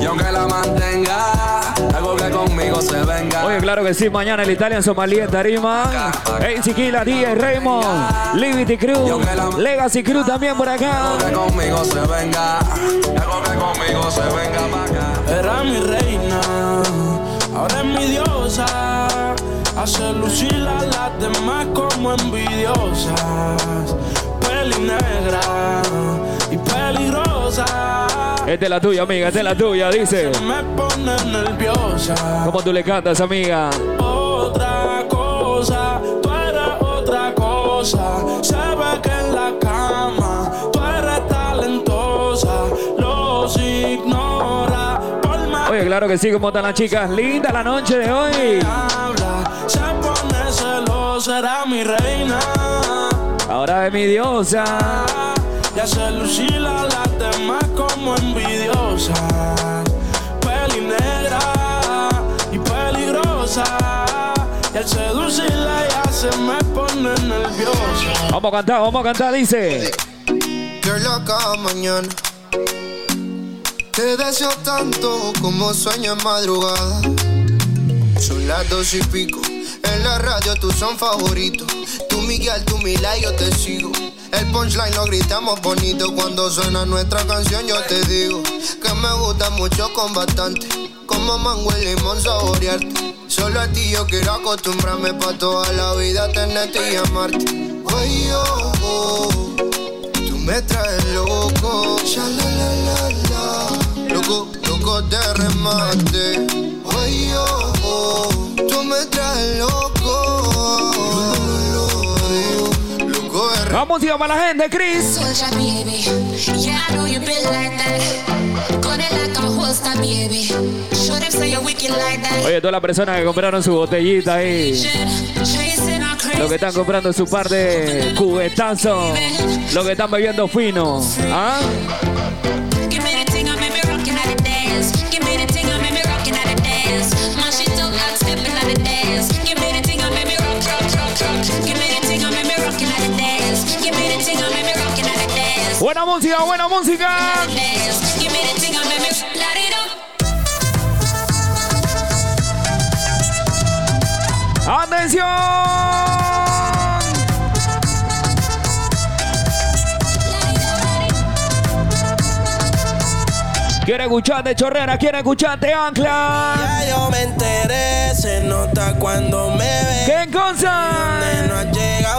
S52: y aunque la mantenga, conmigo se venga.
S2: Oye, claro que sí, mañana el Italian Somalí en Tarima. Hey, Chiquila, DJ Raymond, Liberty Crew, Legacy Crew también por acá.
S52: Que conmigo se venga, que conmigo se venga pa' acá.
S40: Era mi reina, ahora es mi diosa. Hace lucir a las demás como envidiosas. Peli negra y peligrosa.
S2: Esta es la tuya, amiga, esta es la tuya, dice.
S40: Me pone nerviosa.
S2: ¿Cómo tú le cantas, amiga?
S40: Otra cosa, tú eres otra cosa. Ve que en la cama tú eres talentosa. Los ignora. Por
S2: Oye, claro que sí, ¿cómo están las chicas? Linda la noche de hoy.
S40: habla, se pone celosa, era mi reina.
S2: Ahora es mi diosa.
S40: Y hace lucir a las demás como envidiosas. Peli negra y peligrosa. Y al seducirla ya se me pone nerviosa.
S2: Vamos a cantar, vamos a cantar, dice.
S53: Qué loca mañana. Te deseo tanto como sueño en madrugada. Son las dos y pico. En la radio tú son favoritos. Tú Miguel, tú Mila y yo te sigo. El punchline lo gritamos bonito cuando suena nuestra canción. Yo te digo que me gusta mucho con bastante. Como mango y limón saborearte. Solo a ti yo quiero acostumbrarme pa' toda la vida tenerte y amarte. Ay, oh, oh, tú me traes loco. Ya la la la. Loco, loco de remate. Ay, oh, oh, tú me traes loco.
S2: La música para la gente, Chris. Oye, todas las personas que compraron su botellita ahí. Los que están comprando su par de cubetazos. Los que están bebiendo fino. ¿Ah?
S54: Give
S2: Buena música, buena música. ¡Atención! Quiere escucharte, chorrera, quiere escucharte, ancla.
S1: Ya yo me enteré, se nota cuando me ves.
S2: ¿Qué cosa?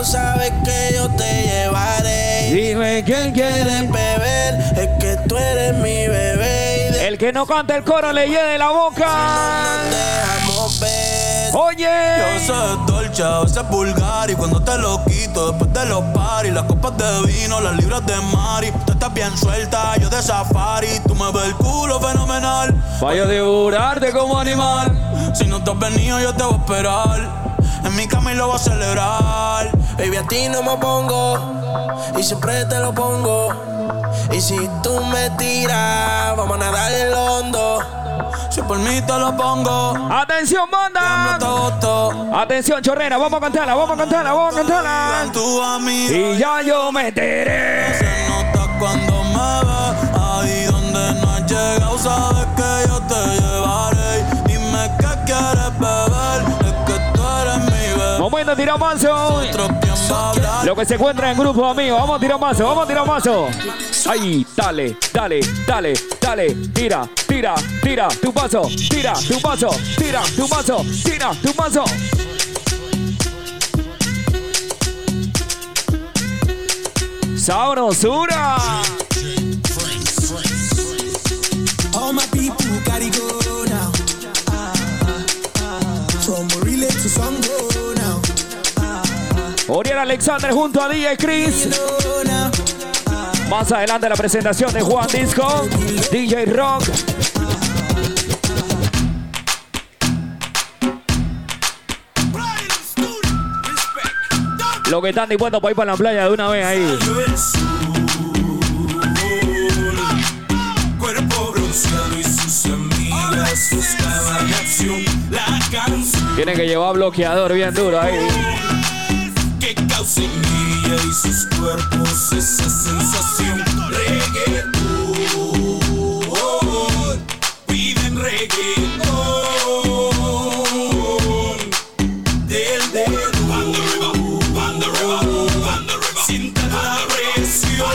S1: Sabes que yo te llevaré.
S2: Dime quién quiere
S1: beber, es que tú eres mi bebé. De
S2: El que no canta el coro le llene la boca.
S1: dejamos ver.
S2: Oye.
S15: Yo soy dolce, a veces vulgar y cuando te lo quito después de los paris, las copas de vino, las libras de mari, tú estás bien suelta, yo de safari, tú me ves el culo fenomenal.
S2: Vaya a devorarte como animal.
S15: Si no te has venido yo te voy a esperar, en mi cama y lo voy a celebrar.
S1: Baby, a ti no me pongo y siempre te lo pongo. Y si tú me tiras, vamos a nadar el hondo.
S15: Si por mí te lo pongo.
S2: Atención, banda. Atención, chorrera, vamos a cantarla, vamos a cantarla, vamos a cantarla. Y ya yo me enteré.
S15: Se nota cuando me ves, ahí donde no has llegado, sabes que yo te llevaré. Dime qué quieres beber,
S2: Momento de tirar mazo. Lo que se encuentra en grupo, amigos. Vamos a tirar mazo, vamos a tirar mazo. Ahí, dale, dale, dale, dale. Tira, tira, tira tu paso. Tira tu paso, tira tu paso, tira tu paso. Sabrosura. Oriel Alexander junto a DJ Chris. Más adelante la presentación de Juan Disco, DJ Rock. Lo que están dispuestos para ir para la playa de una vez ahí. Tienen que llevar bloqueador bien duro ahí.
S55: Que causa y sus cuerpos esa sensación. Reggaetón, piden reggaetón. Del dedo, banda arriba, banda arriba, banda arriba. Sienta la presión.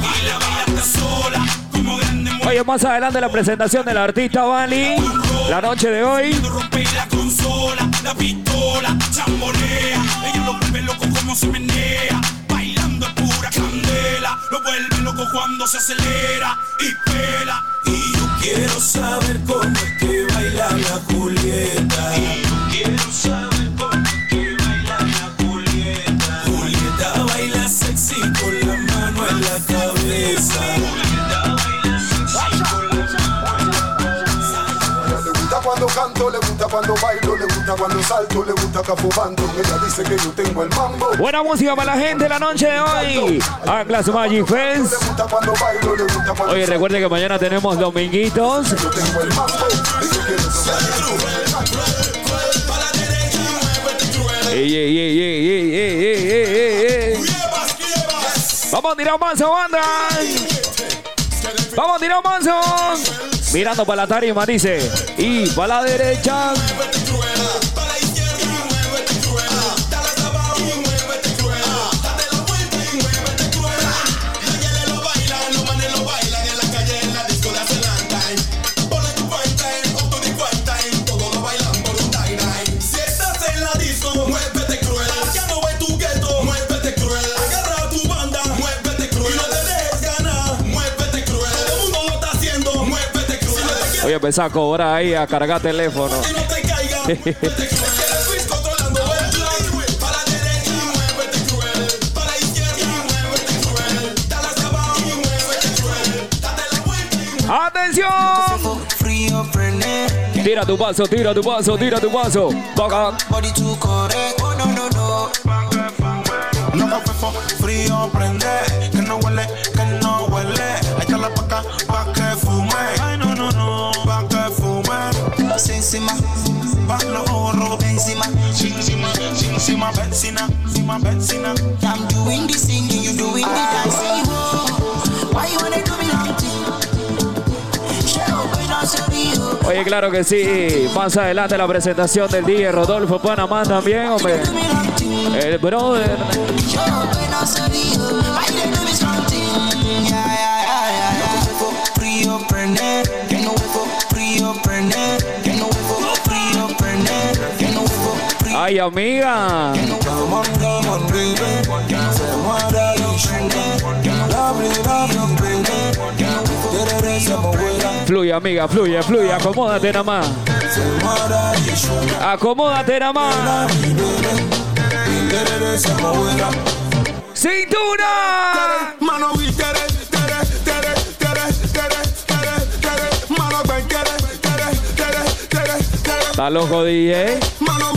S55: Baila, baila sola, como grande
S2: Oye, más adelante la presentación del artista Bali. La noche de hoy.
S55: cuando
S56: bailo, le gusta cuando salto, le gusta cafobando. Ella dice que yo tengo el mambo.
S2: Buena música para la gente la noche de hoy. Anclas Magic Fest. Oye, recuerde que mañana tenemos dominguitos.
S56: Yo tengo.
S2: Ey, ey, ey, ey, ey, ey, ey, ey, Vamos a tirar un manso, banda. Vamos a tirar un manso. Mirando para la tarima, dice. Y para la derecha. empezar a cobrar ahí, a cargar teléfono. ¡Atención! Tira tu paso, tira tu paso, tira tu paso. Toca.
S21: No
S57: frío prende, que no huele
S21: I'm doing the singing, you doing the dancing. Oh, why you wanna do me long thing? Show, but not so real.
S2: Oye, claro que sí. Más adelante la presentación del DJ Rodolfo Panamá también, hombre. El brother.
S21: Mojuela.
S2: Fluye, amiga, fluye, fluye. Acomódate nada más. Acomódate nada más. ¡Cintura!
S57: Mano.
S2: Está loco, DJ.
S57: Mano,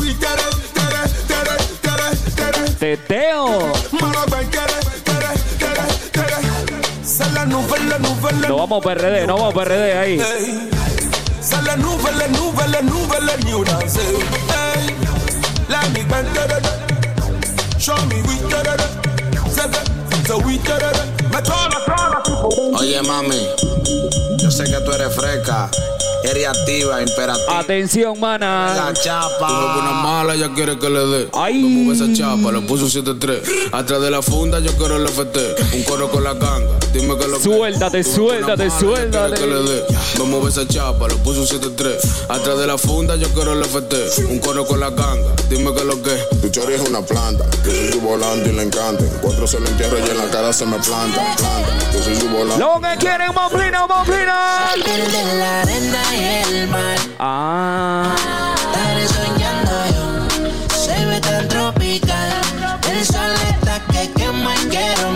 S57: la
S2: No vamos PRD, no vamos PRD ahí.
S58: Oye, mami, yo sé que tú eres fresca, activa, imperativa.
S2: Atención, mana.
S58: La chapa.
S20: Tú me pones mala, ella quiere que le dé.
S2: Ay.
S20: No mueve esa chapa, le puso 7-3. Atrás de la funda yo quiero el FT. Un coro con la ganga, dime que lo que.
S2: Suéltate, suéltate, suéltate.
S20: Que le dé. No mueve esa chapa, le puso 7-3. Atrás de la funda yo quiero el FT. Un coro con la ganga, dime que lo que.
S59: Tu chori es una planta, yo soy su volante y le encanta. En cuatro se lo entierro y en la cara se me planta, planta. Yo soy su volante.
S2: Lo que quieren, Moplina, Moplina.
S21: Pierde la arena y el mar.
S2: Ah.
S21: Estaré soñando yo. Se ve tan tropical. El sol está que quema y quiero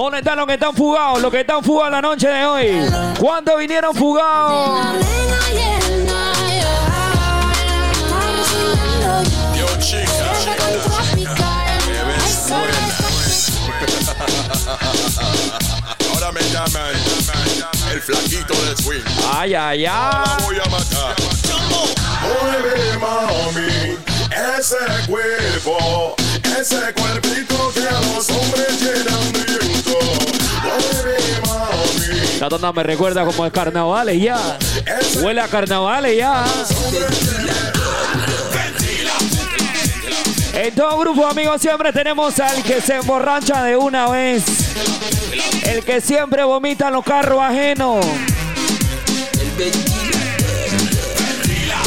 S2: ¿Dónde están los que están fugados? Los que están fugados la noche de hoy. ¿Cuántos vinieron fugados?
S60: Yo, chica, Ahora me llaman el flaquito del swing.
S2: Ay, ay, ay.
S60: Voy a matar.
S20: Mueve, mami, ese cuerpo, ese cuerpito que a los hombres de
S2: La tonda me recuerda como es carnavales ya. Huele a carnavales ya. En todo grupo, amigos, siempre tenemos al que se emborracha de una vez. El que siempre vomita en los carros ajenos.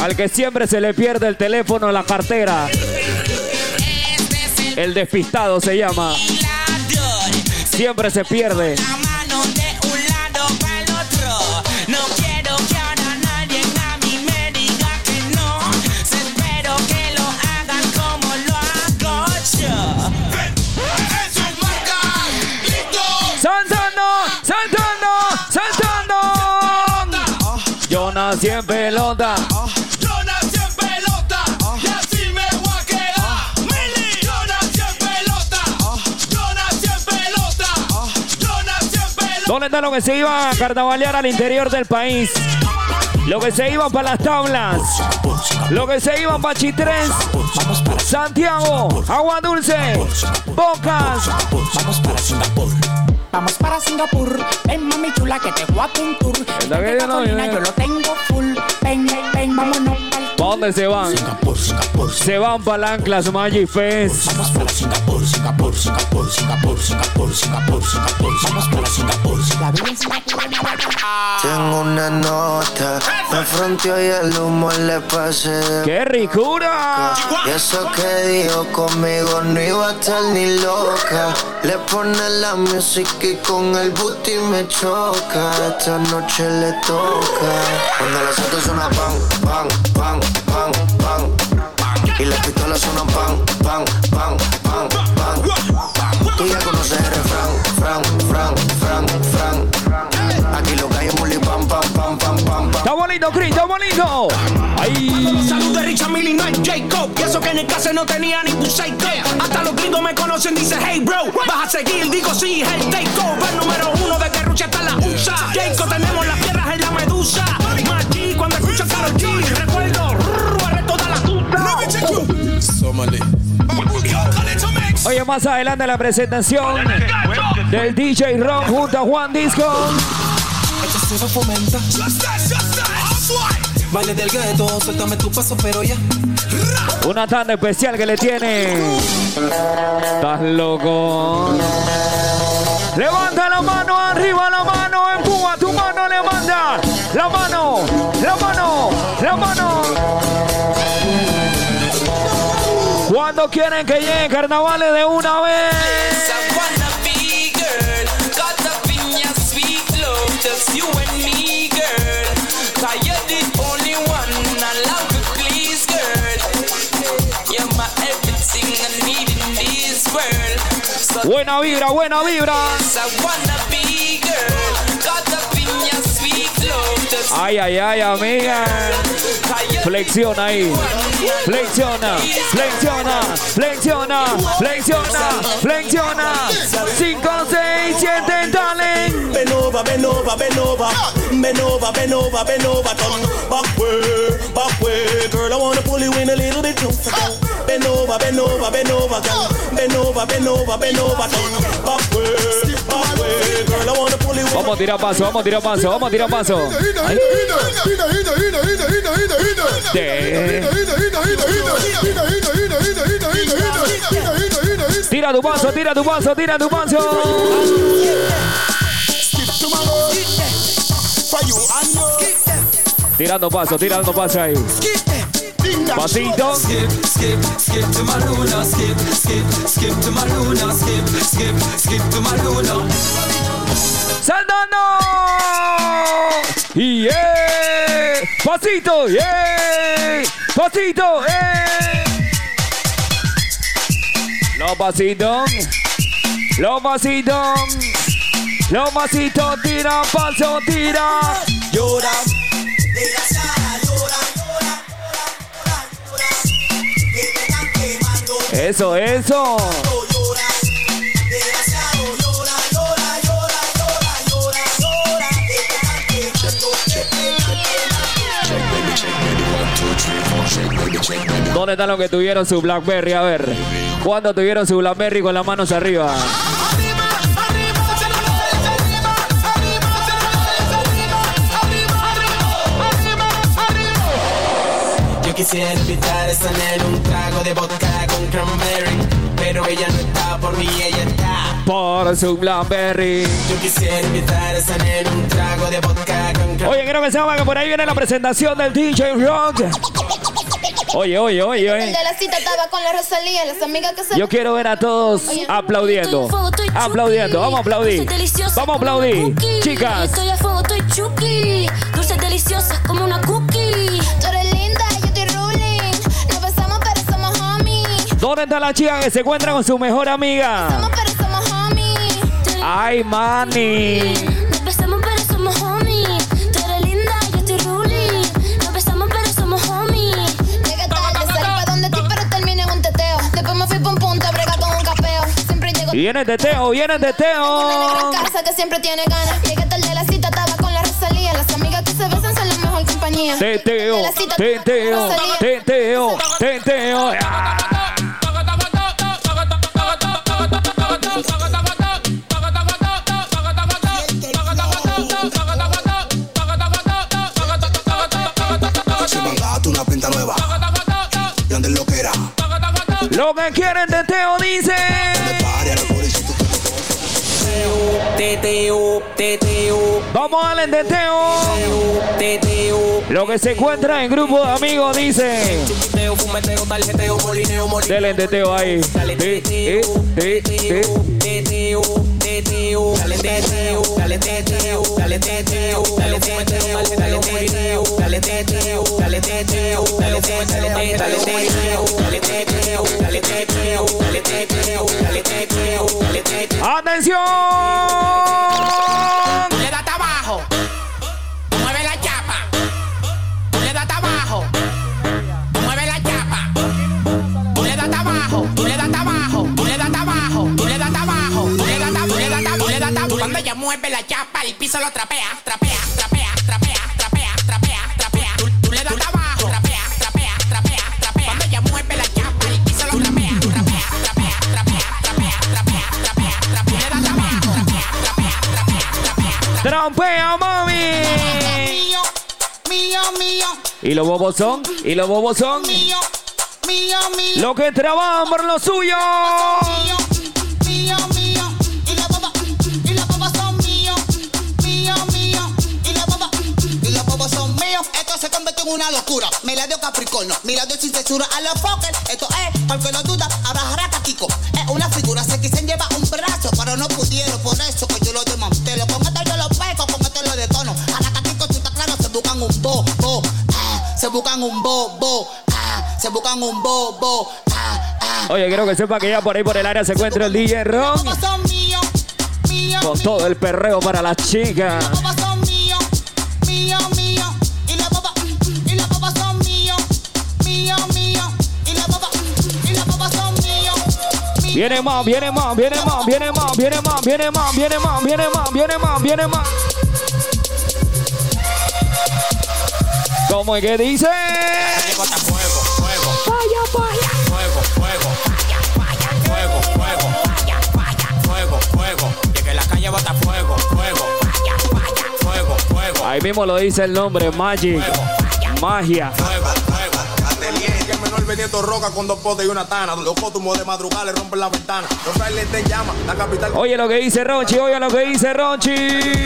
S2: Al que siempre se le pierde el teléfono en la cartera. El despistado se llama. Siempre se pierde.
S21: mano de
S2: ¿Dónde están los que se iban a carnavalear al interior del país? Los que se iban para las tablas. Los que se iban para Chitrés. Santiago. Agua Dulce. Bocas.
S54: Vamos para Singapur. Vamos para Singapur. Ven, mami chula, que te voy a un tour.
S2: yo
S54: lo tengo full. Ven, ven, vámonos
S2: ¿Para dónde se van? Se van para el Anclas Magic Fest.
S54: Vamos para Singapur, Singapur, Singapur, Singapur, Singapur, Singapur, Singapur. Vamos para Singapur. La vida en Singapur.
S52: Tengo una nota, me fronteó y el humo le pasé
S2: ¡Qué ricura!
S52: Y eso que dijo conmigo no iba a estar ni loca. Le pone la música y con el booty me choca. Esta noche le toca. Cuando las pan, pan, pan, pan, pan. Y las pistolas suenan pan, pan, pan, pan, pan. Tú ya conoces el refrán, fran, fran, fran, fran.
S61: pam, pam, pam, pam.
S2: Estamos lindos, Chris, estamos lindos. Ahí.
S62: Salud de Richard Millie, no es Jacob. Y eso que en el caso no tenía ningún shake Hasta los gringos me conocen, dice hey bro. Vas a seguir, digo sí, es el takeover número uno de que Rucha está la USA. Jacob, tenemos las piedras en la medusa. Maggi, cuando escucho Karol G, recuerdo,
S2: Oye, más adelante la presentación del DJ Ron junto a Juan Disco.
S63: Baile del gueto, suéltame tu paso, pero ya.
S2: Una tanda especial que le tiene. Estás loco. Levanta la mano arriba, la mano, empuja tu mano, levanta. La mano, la mano, la mano. ¿Cuándo quieren que llegue carnavales de una vez? Buena vibra, buena vibra. Ay, ay, ay, amiga. Flexiona ahí. Flexiona, flexiona, flexiona, flexiona, flexiona. 5, 6, 7, dale.
S63: Bend over, bend over, bend over. Bend over, bend over, bend over. Turn back way, back way. Girl, I wanna pull you in a little bit closer. Bend over, bend over, bend over, girl. Bend over, bend over, bend over. Turn back way, back way. Girl, I wanna.
S2: Vamos a tirar paso, vamos a tirar paso, vamos a tirar paso. Tira tu paso, tira tu paso, tira tu paso. Tirando paso, tirando paso ahí. Pasito.
S63: Skip, skip, skip to my Luna. Skip, skip, skip to my Luna. Skip, skip, skip to my Luna.
S2: ¡Saltando! ¡Yeah! ¡Pasito! ¡Yeah! ¡Pasito! ¡Eh! Los pasitos. Los pasitos. Los pasitos. Tira, paso, tira. Llora. Eso, eso. ¿Dónde están los que tuvieron su Blackberry? A ver. ¿Cuándo tuvieron su Blackberry con las manos arriba?
S63: Yo quisiera invitar a esa nena un trago de vodka con cranberry. Pero ella no está por mí, ella está.
S2: Por su Blackberry.
S63: Yo quisiera invitar a esa nena un trago de vodka con cranberry.
S2: Oye, quiero que sepan que por ahí viene la presentación del DJ Rock. Oye, oye, oye,
S5: El
S2: oye.
S5: de la cita estaba con la Rosalía, las amigas que se.
S2: Yo quiero ver a todos aplaudiendo. Aplaudiendo. Vamos a aplaudir. Vamos a aplaudir. Chicas.
S5: Estoy a fuego, estoy chuki. Dulces deliciosas como una cookie. Tú eres linda, yo estoy ruling. Nos besamos, pero somos homies.
S2: ¿Dónde está la chica que se encuentra con su mejor amiga?
S5: Pero somos homies.
S2: Ay, mani.
S5: Siempre llego
S2: Viene teteo, viene teteo.
S5: en casa que siempre tiene ganas. Llegué tarde a la cita, estaba con la Rosalía. Las amigas que se besan son la mejor compañía.
S2: Teteo,
S5: De la
S2: teteo, teteo, teteo.
S64: Se mandaste una pinta nueva. Y andes lo que era.
S2: Lo que quieren teteo dice. Vamos al teteo. Lo que se encuentra en grupo de amigos dice. Dale teteo ahí
S63: teteo, dale teteo, dale teteo, dale teteo, dale teteo, dale teteo, dale teteo, dale teteo, dale teteo, dale teteo, dale teteo, dale teteo, dale teteo, dale teteo, dale teteo.
S2: ¡Atención!
S63: Le das abajo, mueve la chapa, le das abajo.
S65: Mueve la chapa, el piso lo trapea, trapea, trapea, trapea, trapea, trapea, trapea. Tú, tú le das abajo, trapea, trapea, trapea, trapea. Cuando ella mueve la chapa, el piso lo trapea, trapea, trapea, trapea, trapea, trapea, trapea, trapea. Tú le das abajo, trapea, trapea, trapea, trapea, trapea.
S2: ¡Trampea, mami!
S65: Mío, mío, mío,
S2: Y los bobos son, y los bobos son
S65: mío, mío, mío.
S2: los que trabajan por lo suyo.
S65: mío, mío, se convirtió en una locura. Mira de Capricornio, mira de sin censura a los fuckers. Esto es, porque lo duda, abrajará Kiko. Es una figura, se quisen llevar un brazo, pero no pudieron, por eso que yo lo desmantelo. Con esto yo lo pego, con esto lo detono. A la Kiko, tú estás claro, se buscan un bo, bo, ah, se buscan un bo, bo, ah, se buscan un bo, bo, ah, ah.
S2: Oye, quiero que sepa que ya por ahí por el área se encuentra el DJ Ron
S65: Bobos son míos, míos,
S2: con todo el perreo para las chicas.
S65: míos, mío, mío,
S2: Viene más, viene más, viene más, viene más, viene más, viene más, viene más, viene más, viene más, viene más. ¿Cómo es que dice?
S65: Fuego, fuego,
S2: Falla, falla.
S65: fuego, fuego, fuego, fuego, fuego, fuego, y que la calle bota fuego, fuego, fuego, fuego,
S2: Ahí mismo lo dice el nombre, Magic. Magia.
S65: fuego,
S61: Benito Roca con dos potes y una tana. Los cótumos de madrugada le rompen la ventana. Los frailes te llaman, la capital.
S2: Oye lo que dice Ronchi, oye lo que dice Ronchi.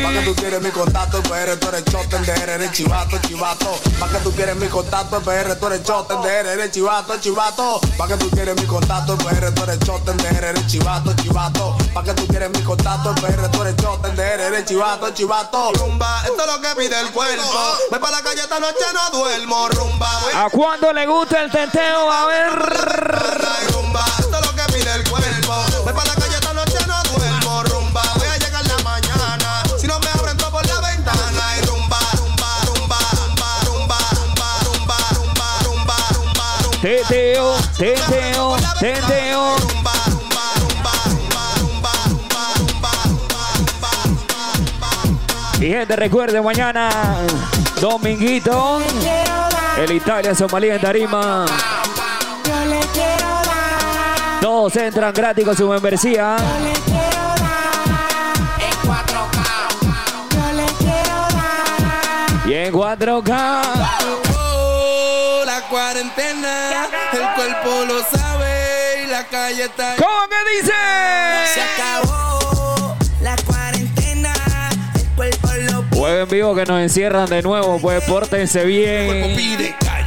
S61: Pa' que tú quieres mi contacto, PR, tú eres choten de eres chivato, chivato. Pa' que tú quieres mi contacto, PR, tú eres choten de eres chivato, chivato. Pa' que tú quieres mi contacto, PR, tú eres choten de eres chivato, chivato. Pa' que tú quieres mi contacto, PR, tú eres choten de eres chivato, chivato. Rumba, esto es lo que pide el cuerpo. Voy pa' la calle esta noche, no duermo, rumba.
S2: ¿A cuándo le gusta el tenteo? A ver.
S61: rumba, esto es lo que pide el cuerpo. Voy pa' la calle esta noche, no duermo, rumba. Voy a llegar la mañana. Si no me abren todo por la ventana. Y rumba, rumba, rumba, rumba, rumba, rumba, rumba, rumba, rumba, rumba, rumba.
S2: Tenteo, tenteo, tenteo.
S61: Rumba, rumba, rumba, rumba, rumba, rumba, rumba, rumba, rumba, rumba.
S2: Y gente, recuerde mañana, dominguito, el Italia Somalia en Tarima. Todos entran gratis con su membresía. Y en 4K.
S40: Oh, la cuarentena, el cuerpo lo sabe y la calle está.
S2: ¿Cómo que dice?
S40: Se acabó la cuarentena, el cuerpo lo
S2: Jueguen vivo que nos encierran de nuevo, pues pórtense bien.
S40: pide. Calla,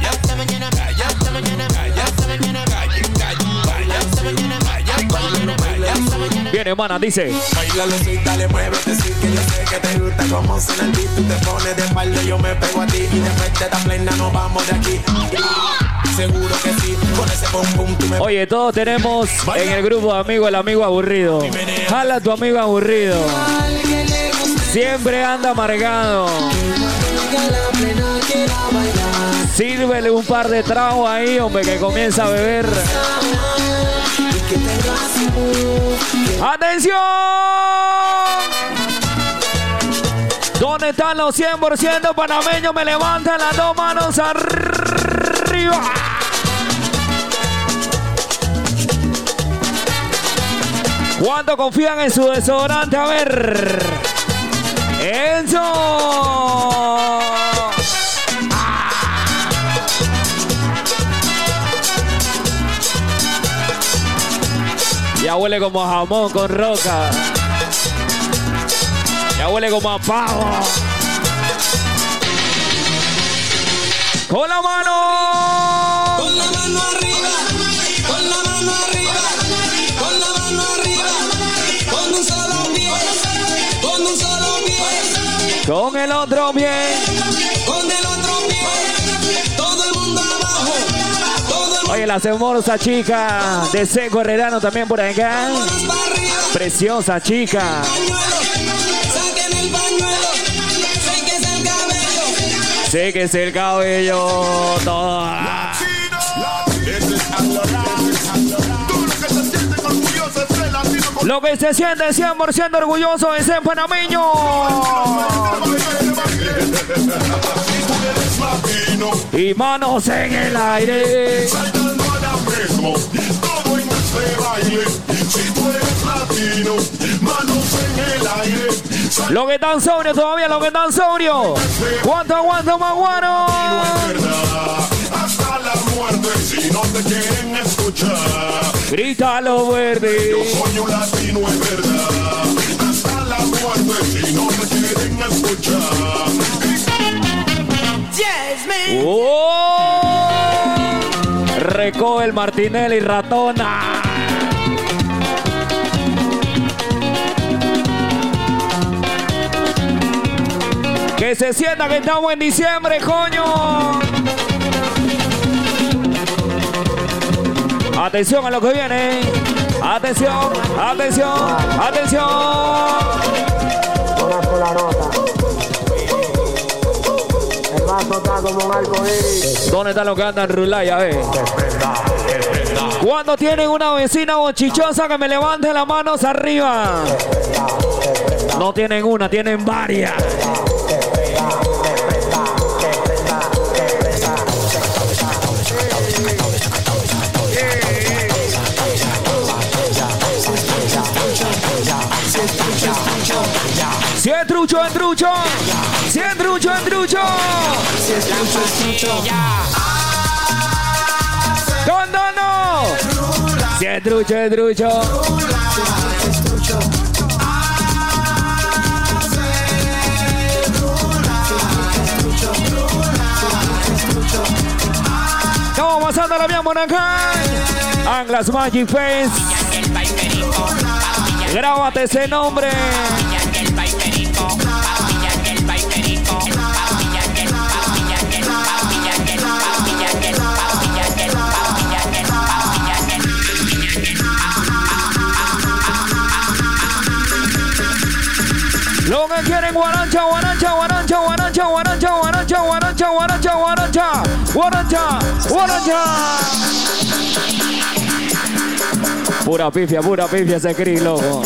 S40: hasta mañana,
S2: Viene, mana, dice.
S61: Bailalo, sí, dale, muévete, sí, que yo sé que te gusta como suena el beat. Tú te pones de espalda, yo me pego a ti y después de esta plena nos vamos de aquí. Seguro que sí, con ese pum pum tú me
S2: Oye, todos tenemos en el grupo de amigos el amigo aburrido. Jala a tu amigo aburrido. Siempre anda amargado. Sírvele un par de tragos ahí, hombre, que comienza a beber. ¡Atención! ¿Dónde están los 100% panameños? Me levantan las dos manos arriba. ¿Cuánto confían en su desodorante? A ver. Enzo. Ya huele como a jamón con roca. Ya huele como a pavo. Con la mano.
S40: Con la mano arriba, con la mano arriba, con la mano arriba, con un solo pie, con un solo pie,
S2: Con el otro bien. La hermosa chica de Seco Herrerano también por acá. Preciosa chica.
S40: sé que es el cabello.
S2: Sé
S66: Lo que
S2: se siente 100% orgulloso de ser panameño. Y manos en el aire.
S20: Manos en el aire.
S2: Lo que están sobrios todavía, lo que están sobrios. ¿Cuánto aguanto más
S20: muerte, si no te quieren escuchar.
S2: Grítalo verde.
S20: Yo soy un latino, es verdad. Hasta la muerte, si no te quieren escuchar.
S2: ¡Oh! Recoge el Martinelli ratona. Que se sienta que estamos en diciembre, coño. Atención a lo que viene. Atención, atención, atención.
S67: Una sola nota. El vaso está como un arco.
S2: ¿Dónde están los que andan rulay? A ver. Cuando tienen una vecina bochichosa que me levante las manos arriba. No tienen una, tienen varias. Si es trucho, es trucho. Si es trucho, es trucho.
S54: Si es trucho, es trucho.
S2: ¿Dónde no? Si es trucho, es trucho. Estamos pasando la mía Monacay. Anglas Magic Face. Grábate ese nombre. Quieren guarancha, guarancha, guarancha, guarancha, guarancha, guarancha, guarancha, guarancha, guarancha, guarancha, guarancha. Pura pifia, pura pifia ese Cris, loco.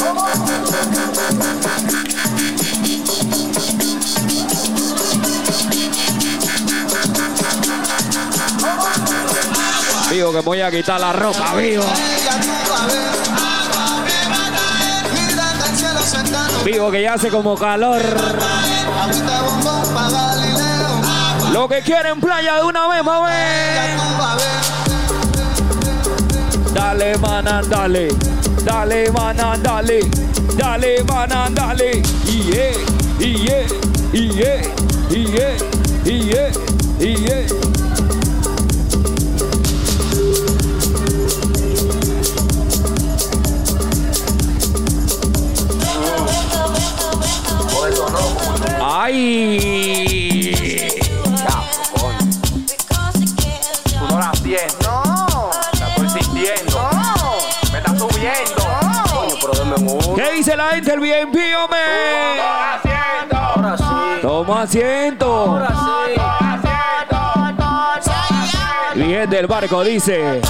S2: Vivo que voy a quitar la ropa, vivo. Vivo que ya hace como calor. Lo que quieren playa de una vez, mami. Dale, mana, dale. Dale, mana, dale. Dale, mana, dale. Y yeah, y yeah, y yeah, ¡Ay!
S68: Tú no la sientes. No. La estoy sintiendo. No. Me está subiendo. Coño, pero deme un.
S2: ¿Qué dice la gente del VIP, hombre?
S68: Toma asiento. Ahora sí.
S2: Toma asiento.
S68: Ahora sí.
S2: Y gente del barco dice.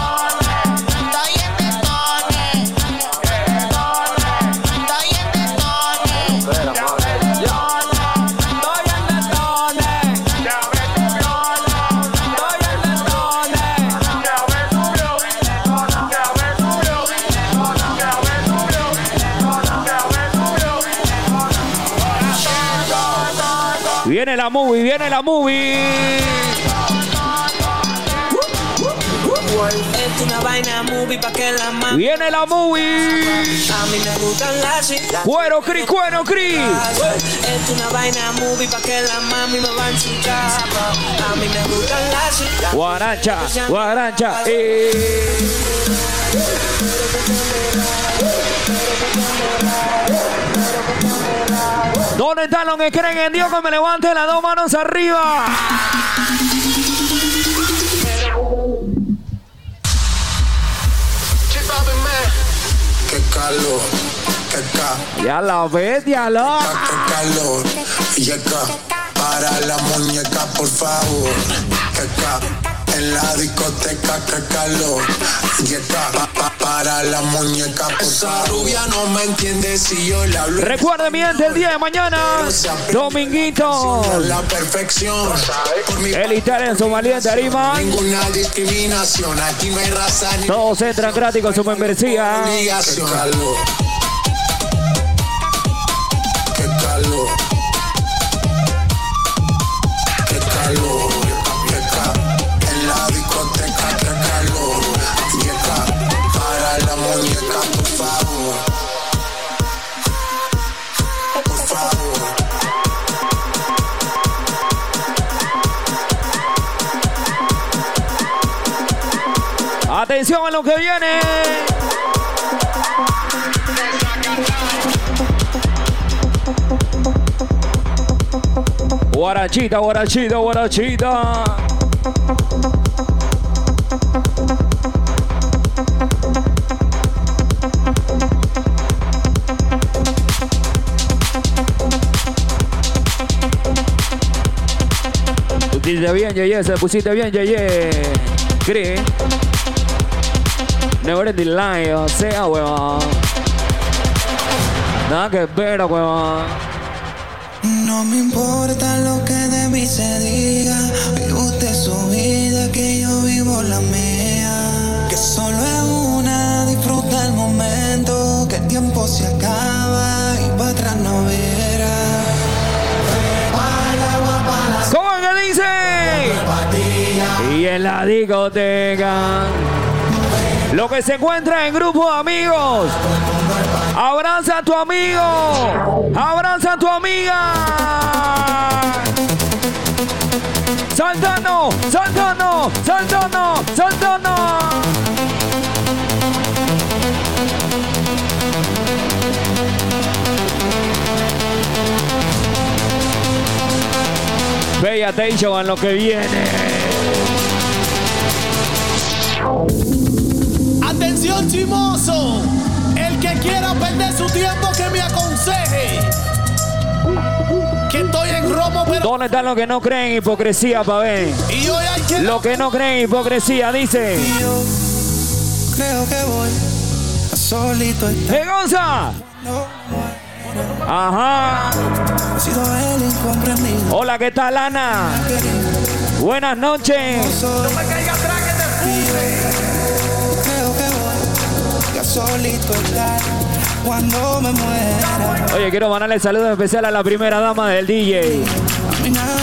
S2: La movie, viene la movie.
S21: Es una vaina movie pa' que la mami.
S2: Viene la movie.
S21: A mí me gustan las chicas.
S2: Cuero, Cris, cuero, Cris.
S21: Es una vaina movie pa' que la mami me va a enchuchar. A mí me gustan las chicas.
S2: Guarancha, guarancha. Eh. ¿Dónde están los que creen en Dios que me levanten las dos manos arriba?
S69: Qué calor, qué ca,
S2: Ya la ves, ya la.
S69: qué calor. Y acá, para la muñeca, por favor. Qué ca, En la discoteca que calor. Y está pa- pa- para la muñeca. Esa rubia no me entiende si yo le hablo.
S2: Recuerden, mi gente, el día de mañana, Dominguito.
S69: La perfección.
S2: El Italia en su valiente arima.
S69: Ninguna discriminación. Aquí no hay raza ni
S2: Todos entran gratis con su membresía. Atención a lo que viene. Guarachita, guarachita, guarachita. Pusiste bien, Yeye, se pusiste bien, Yeye. Cris. Never in the line, o sea, huevón. Nada que ver, huevón.
S70: No me importa lo que de mí se diga. Vive usted su vida, que yo vivo la mía. Que solo es una, disfruta el momento. Que el tiempo se acaba y para atrás no verá.
S2: ¿Cómo que dice? Y en la discoteca. Lo que se encuentra en grupo de amigos. Abraza a tu amigo. Abraza a tu amiga. Saltando, saltando, saltando, saltando. Pay attention a lo que viene.
S40: Atención chimoso, el que quiera perder su tiempo que me aconseje. Que estoy en romo, pero
S2: ¿Dónde están los que no creen en hipocresía, pa' ver?
S40: y hoy hay que
S2: Los que no creen en hipocresía, dice.
S70: Creo que voy a solito estar.
S2: ¡Eh, Gonza! Ajá. Hola, ¿qué tal, Ana? Buenas noches.
S70: Creo que voy a solito estar cuando me muera.
S2: Oye, quiero mandarle saludos especial a la primera dama del DJ.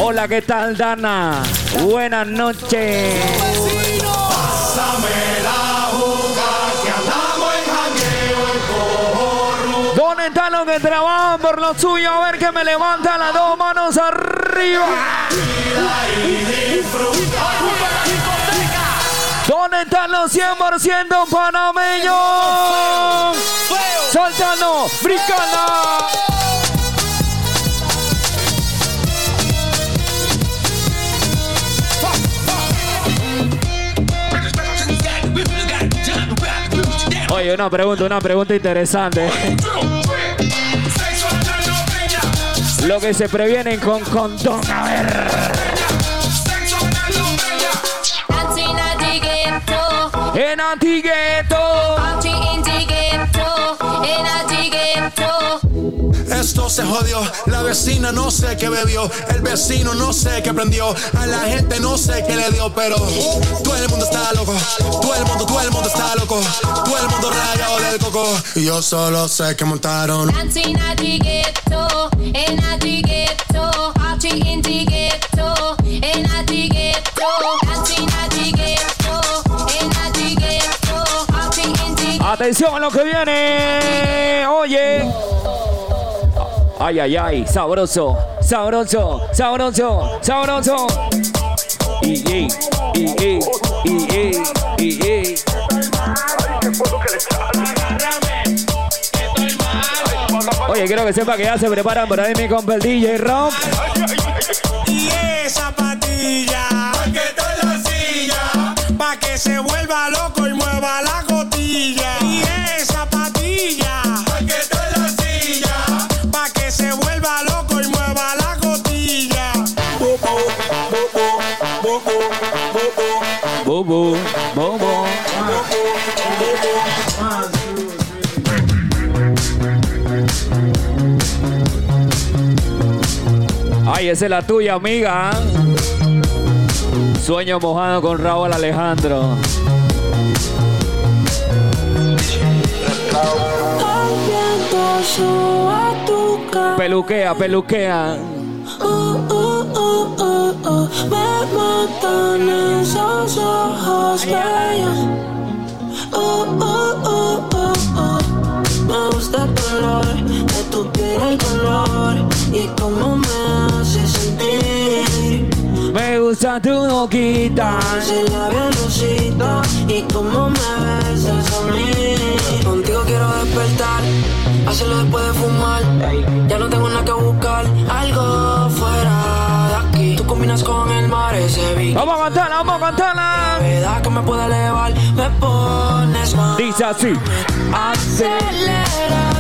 S2: Hola, ¿qué tal, Dana? Buenas noches. ¿Dónde están los que trabajan por lo suyo? A ver que me levantan las dos manos arriba. ¿Dónde están los 100% panameños? Saltando, brincando. Oye, una pregunta, una pregunta interesante. Lo que se previenen con condón, a ver. En Antigueto.
S71: Esto se jodió, la vecina no sé qué bebió, el vecino no sé qué prendió, a la gente no sé qué le dio, pero todo el mundo está loco, todo el mundo, todo el mundo está loco, todo el mundo rayado del coco. Y yo solo sé que montaron.
S2: Atención a lo que viene. Oye. Ay, ay, ay. Sabroso, sabroso, sabroso, sabroso. Y, y, y, y. Oye, quiero que sepa que ya se preparan por ahí mi compa el DJ Rock.
S40: Y esa patilla, pa' que en la silla, pa' que se vuelva loco y mueva la cotilla. Bobo, bobo.
S2: Ay, esa es la tuya, amiga. Sueño mojado con Raúl Alejandro. Peluquea, peluquea.
S11: Uh, uh. Me matan esos ojos bellos. Uh, uh, uh, uh, uh. Me gusta el color de tu piel, el color y cómo me hace sentir.
S2: Me gusta tu boquita.
S11: Ese labial rosita y cómo me besas a mí. Contigo quiero despertar, hacerlo después de fumar. Ya no tengo nada que buscar, algo combinas con el mar, ese beat.
S2: Vamos a cantarla, vamos a cantarla.
S11: La que me puede elevar, me pones más.
S2: Dice así.
S11: Aceleras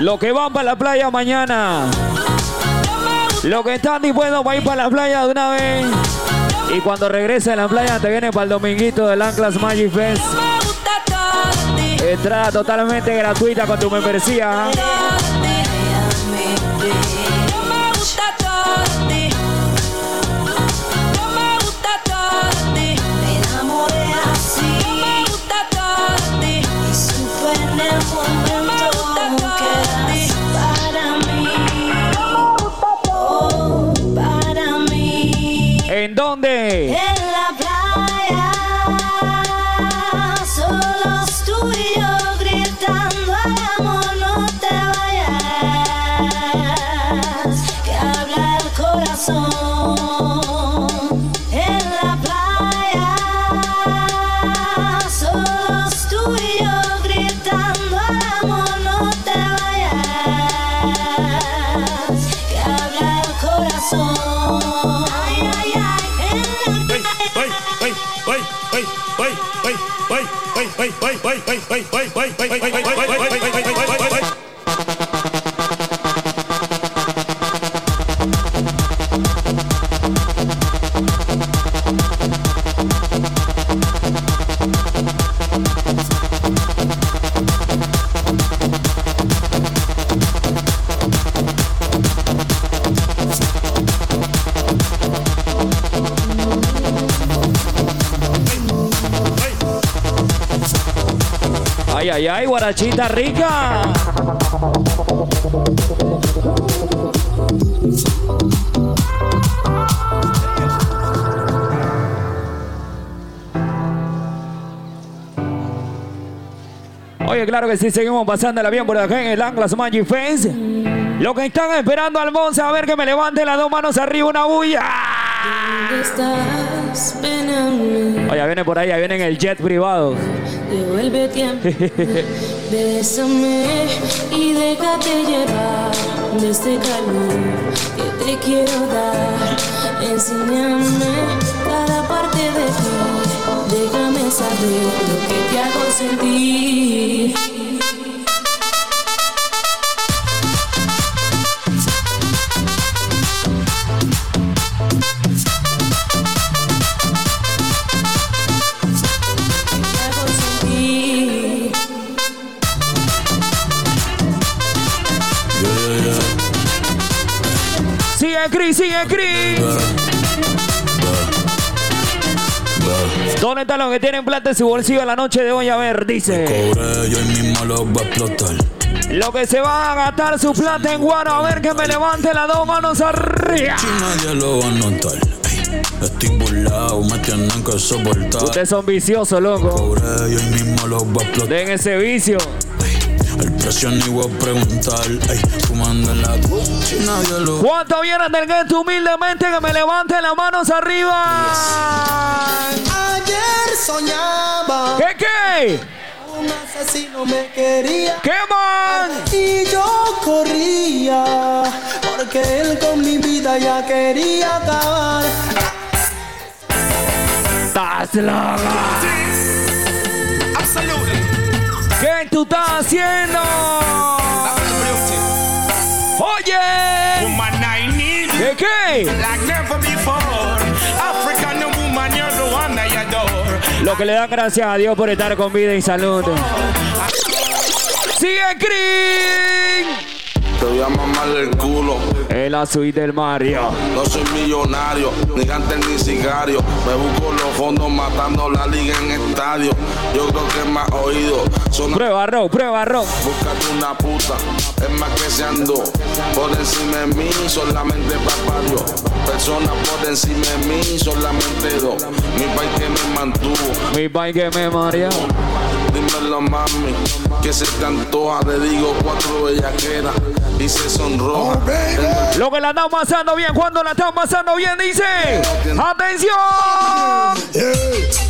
S2: Los que van para la playa mañana. Los que están dispuestos para ir para la playa de una vez. Y cuando regrese a la playa te viene para el dominguito del Anclas Magic Fest. Entrada totalmente gratuita con tu membresía.
S11: Me
S2: dónde? Guarachita rica. Oye, claro que sí, seguimos pasándola bien por acá en el Anglas Magic Fence. Los que están esperando al Monza, a ver que me levante las dos manos arriba, una bulla. Oye, viene por ahí, ahí viene en el jet privado.
S11: Devuelve tiempo. Bésame y déjate llevar de este calor que te quiero dar. Enséñame cada parte de ti. Déjame saber lo que te hago sentir.
S2: Sigue sigue Cris. ¿Dónde están los que tienen plata en su bolsillo la noche de hoy? A ver, dice.
S15: Cobré, yo mismo lo voy a explotar.
S2: Lo que se va a gastar su plata en guano, a ver que me levante las dos manos arriba.
S15: Si nadie lo va a notar. Ey, estoy burlado, me tienen que soportar.
S2: Ustedes son viciosos, loco.
S15: Cobré, yo mismo lo voy a explotar.
S2: Den ese vicio.
S15: Precio ni voy a preguntar. Ey, fumando en la nadie lo
S2: ¿Cuánto vienen del gueto humildemente que me levante las manos arriba?
S72: Ayer soñaba.
S2: ¿Qué qué?
S72: Un asesino me quería.
S2: ¿Qué man?
S72: Y yo corría. Porque él con mi vida
S73: ya quería acabar.
S2: Estás loca. ¿Qué tú estás haciendo? Oye.
S40: Woman, I need
S2: ¿Qué qué?
S40: like never before. African woman, you're the one I adore.
S2: Lo que le da gracias a Dios por estar con vida y salud. ¡Sigue Green!
S74: Te voy a mamar el culo.
S2: La suite del Mario.
S74: No soy millonario, ni gante ni sicario. Me busco los fondos matando la liga en estadio. Yo creo que más oído. Son
S2: Prueba rock, prueba rock.
S74: Búscate una puta, es más que se andó. Por encima de mí, solamente papá Dios. Personas por encima de mí, solamente dos. Mi país que me mantuvo.
S2: Mi país que me mareó.
S74: Dímelo, mami, que se te antoja. Te digo cuatro bellaqueras y se sonroja.
S2: Lo que la estamos pasando bien, cuando la estamos pasando bien, dice. ¡Atención!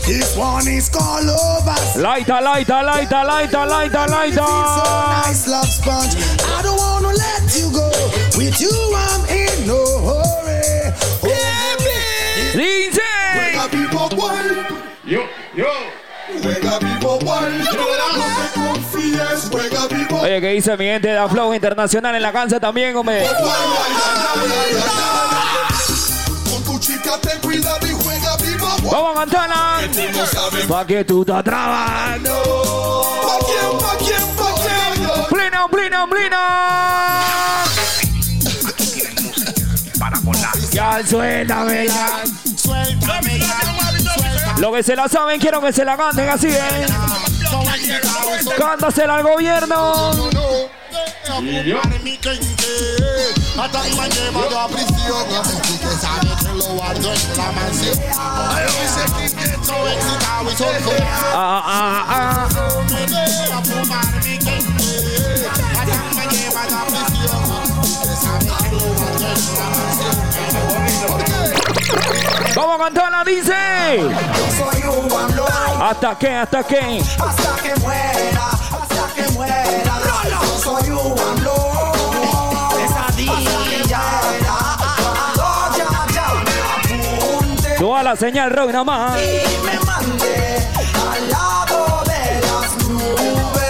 S75: This one is called Lovers.
S2: Laita, laita, laita, laita, laita, laita.
S75: Nice love sponge. I don't wanna let you go. With you, I'm in no vivo cual. No te confíes. Juega vivo.
S2: Oye, ¿qué dice mi gente de Flow Internacional en la cancha también, hombre?
S75: Con tu chica ten cuidado y juega vivo.
S2: Vamos Pa' que tú estás trabajando.
S75: pa' quién, pa' quién, pa' quién.
S2: Ya. Lo que se la saben, quiero que se la canten así, ¿eh? Cándasela al gobierno. Ah, ah, ah, Vamos a cantarla, dice.
S75: Yo soy un
S2: ¿Hasta qué? ¿Hasta qué?
S75: Hasta que muera Hasta que muera Yo soy un Pesadilla Cuando ya, ya me apunte
S2: Toda la señal rock nada más.
S75: y me mandé al lado de las nubes.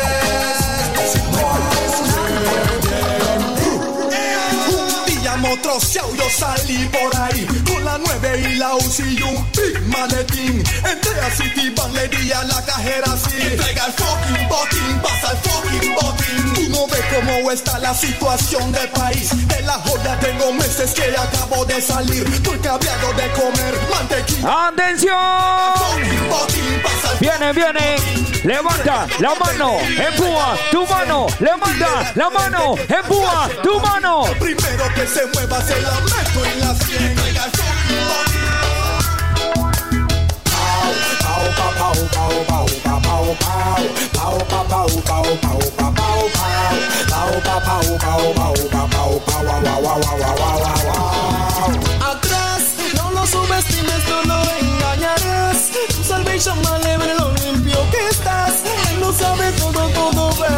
S75: Un día motroceado yo salí por ahí la 9 y la UCI y un big maletín. Entré a City Bank, le di a la cajera así. Entrega el fucking botín, pasa el fucking botín. No ves cómo está la situación del país. De la joya tengo meses que acabo de salir. Estoy cabreado de comer mantequilla.
S2: ¡Atención!
S75: El
S2: Viene, viene. Levanta la mano. Empuja tu mano. Levanta la mano. Empuja tu mano.
S75: Primero que se mueva se la meto en la sien. El. Pau, Atrás, no lo subestimes, no lo engañarás. Tu salvation vale ver lo limpio que estás. Él lo sabe todo, todo ve.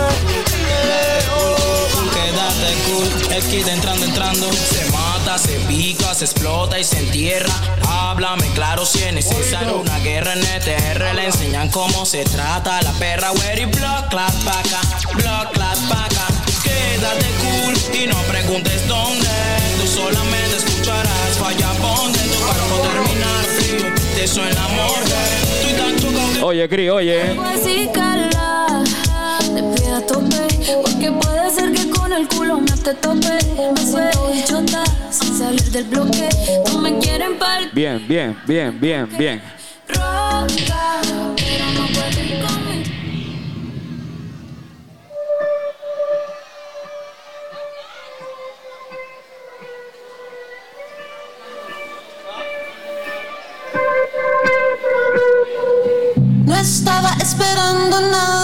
S63: Quédate cool, el kid entrando, entrando. Se mata, se pica, se explota y se entierra. Háblame claro si es necesario una guerra en ETR. Le enseñan cómo se trata la perra. Where block clap paca, block clap paca. Quédate cool y no preguntes dónde. Tú solamente escucharás falla ponte. Tu cuerpo terminar frío, tan chocado que
S2: Oye, Cri, oye.
S5: Pues sí, cala, te pide a tope, porque puede ser que con el culo no te tope. Me siento bichota, sin salir del bloque, no me quieren pa'l
S2: Bien, bien, bien, bien, bien.
S5: roca, pero no pueden comer.
S43: No estaba esperando nada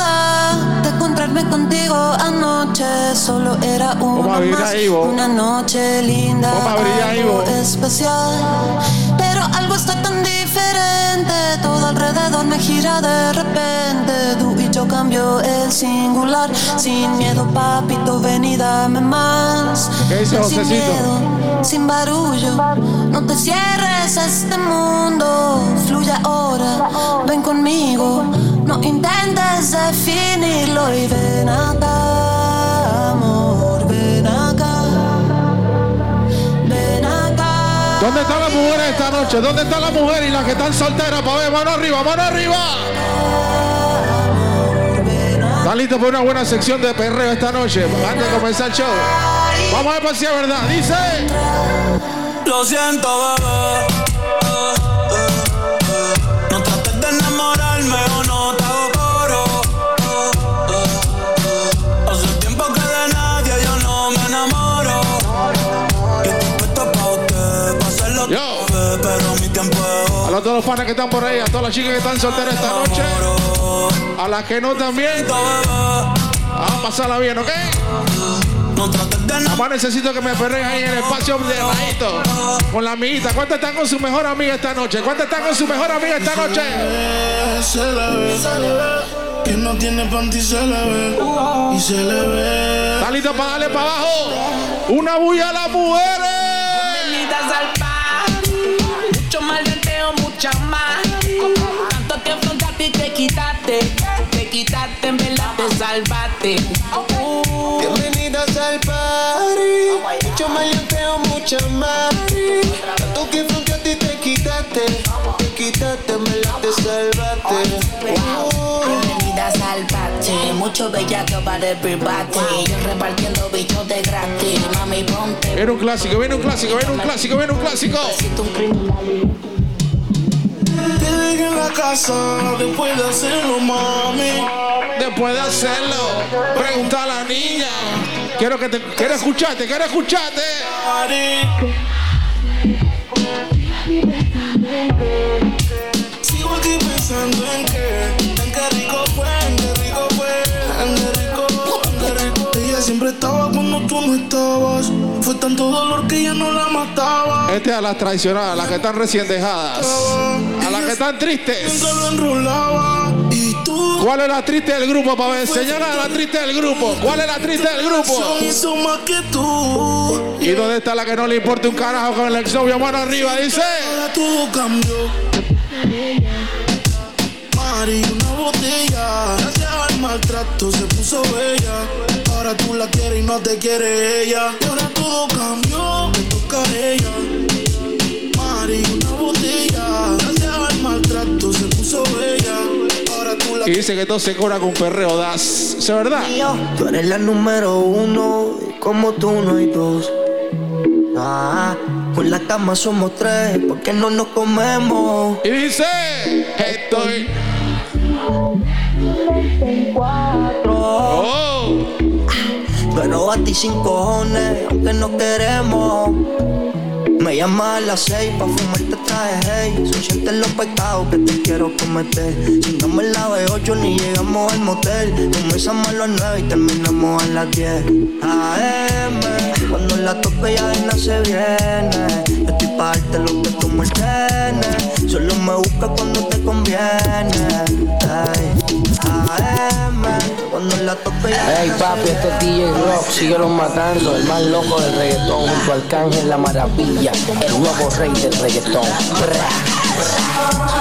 S43: contigo anoche. Solo era una más, una noche linda, algo especial. Pero algo está tan diferente todo alrededor me gira de repente. Tú y yo cambio el singular. Sin miedo, papito, ven y dame más.
S76: ¿Qué dice
S43: sin miedo, sin barullo. No te cierres a este mundo. Fluye ahora, ven conmigo. No intentes definirlo y ven acá, amor, ven acá. Ven acá.
S76: ¿Dónde están las mujeres esta noche? ¿Dónde están las mujeres y las que están solteras? Para ver, mano arriba, mano arriba. ¿Están listos para una buena sección de perreo esta noche? Antes de comenzar el show. Vamos a ver por si es verdad. Dice.
S1: Lo siento, bebé. Eh, eh, eh. No trates de enamorarme
S76: A todos los panas que están por ahí, a todas las chicas que están solteras esta noche. A las que no también. Vamos a pasarla bien, ¿ok? Nada más necesito que me perren ahí en el espacio de ladito. Con la amiguita. ¿Cuántas están con su mejor amiga esta noche? ¿Cuántas están con su mejor amiga esta noche?
S1: Se le ve, se le ve. Que no tiene panty se le ve. Y se le ve.
S76: ¿Está listo para darle para abajo? Una bulla a las mujeres.
S63: Te quitaste, en verdad te salvaste. Uh.
S1: Bienvenidas al party. Mucho más lenteo, mucha más. Tanto que frente a ti te quitaste. Te quitaste, me la te salvaste.
S63: Bienvenidas al party. Mucho bellaco para everybody. Yo repartiendo bichos de gratis. Mami, ponte.
S76: Viene un clásico, viene un clásico, viene un clásico, viene un clásico.
S1: Te dejé en la casa después de hacerlo, mami.
S76: Después de hacerlo, pregunta a la niña. Quiero que te, quiero escucharte, quiero escucharte.
S1: Sigo aquí pensando en que, en qué rico fue, en qué rico fue, Ella siempre estaba cuando tú no estabas. Fue tanto dolor que ya no la mataba.
S76: Este a las traicionadas, a las que están recién dejadas. A las que están tristes. ¿Cuál es la triste del grupo, para ver? Señala la triste del grupo. ¿Cuál es la triste del grupo?
S1: Hizo más que tú.
S76: ¿Y dónde está la que no le importa un carajo con el exnovio? Mano arriba, dice.
S1: Todo cambió. Mari, una botella. Gracias al maltrato se puso bella. Ahora tú la quieres y no te quiere ella. Y ahora todo cambió, me toca a ella. Mari, una botella. Gracias al maltrato se puso bella. Ahora tú la
S76: Y dice que todo se cobra con perreo das. ¿Es verdad?
S7: Tú eres la número uno y como tú no hay dos. Ah, con la cama somos tres, porque no nos comemos.
S76: Y dice, estoy.
S7: Oh. Pero a ti sin cojones, aunque no queremos. Me llamas a las seis pa' fumarte traje hey. Son sientes los pecados que te quiero cometer. Chingamos la B8 ni llegamos al motel. Comenzamos a las nueve y terminamos a las 10 AM Cuando la tope ya nada se viene. Yo estoy pa' darte lo que tú me ordenes. Solo me busca cuando te conviene. Ey. AM Cuando la
S77: Ey papi, este es DJ Rock, síguelo matando, el más loco del reggaetón, junto al Arcángel La Maravilla, el nuevo rey del reggaetón.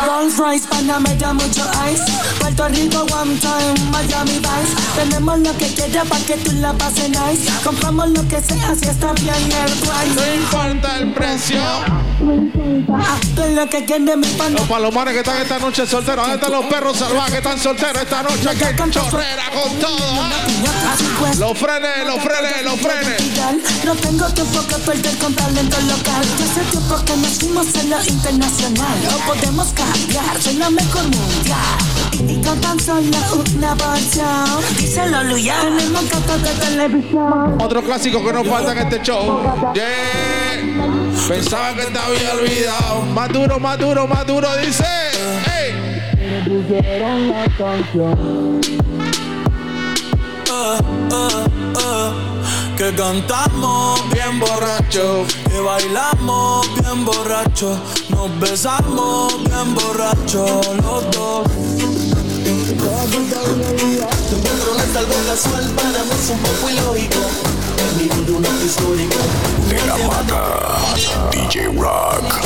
S12: Rolls Royce, Panamera, mucho ice. Puerto Rico, one time, Miami Vice. Tenemos lo que quieras para que tú la pases nice. Compramos lo que sea si está bien el price.
S76: No importa el precio.
S12: Ah, tú lo que quieres mi pana.
S76: Los palomares que están esta noche solteros. ¿Dónde están los perros salvajes que están solteros esta noche? Que chorrera con todo. ¿ah? Los frenes, los frenes, los frenes.
S12: No tengo tiempo que perder con talento local. Yo hace tiempo que nos fuimos en lo internacional. No podemos cambiar, soy la mejor mundial. Y con tan solo una porción. Díselo, Luya. Tenemos gatos de televisión.
S76: Otro clásico que nos falta en este show. Yeah. Pensaba que te había olvidado. Más duro, más duro, más duro, dice. Hey.
S1: Ah, ah, ah. Que cantamos bien borracho, que bailamos bien borracho.
S15: Nos besamos bien borrachos los dos.
S1: Tu encuentro no es algo casual, para mí es un poco ilógico. Vida un acto histórico.
S20: De la mata, DJ Rock.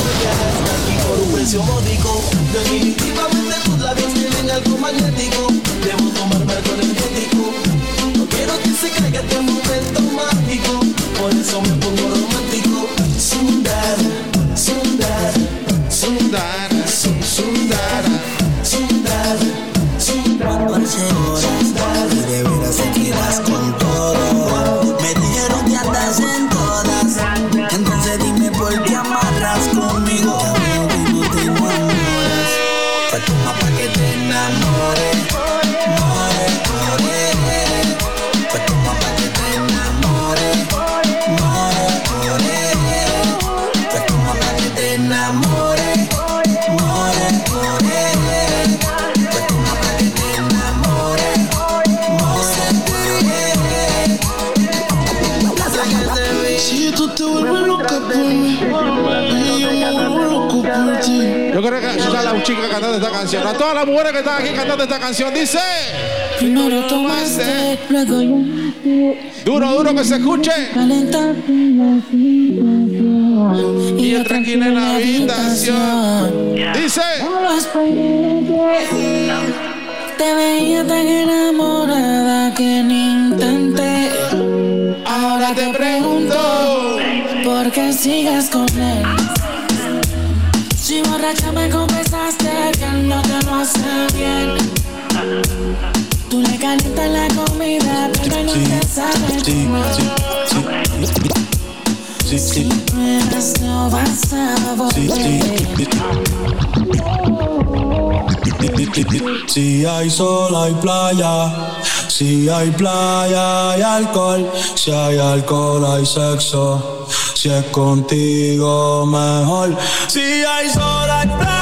S1: Y por un precio módico, definitivamente tus labios tienen algo magnético. Debo tomarme algo energético. Se caiga este momento mágico. Por eso me pongo romántico.
S76: Esta canción. A todas las mujeres que están aquí cantando esta canción, dice.
S12: Primero tomaste, luego
S76: Duro, duro que se escuche.
S12: y yo tranquila en la habitación.
S76: Dice.
S12: Te veía tan enamorada que ni intenté. Ahora te pregunto, ¿por qué sigues con él? Si borracha me confesaste que no te lo hace bien. Tú le calientas la comida, pero no te sabe comer.
S15: Sí.
S12: Buenas no vas a volver.
S15: Si hay sol, hay playa. Si hay playa, hay alcohol. Si hay alcohol, hay sexo. Si es contigo, mejor. Si hay sol, hay playa.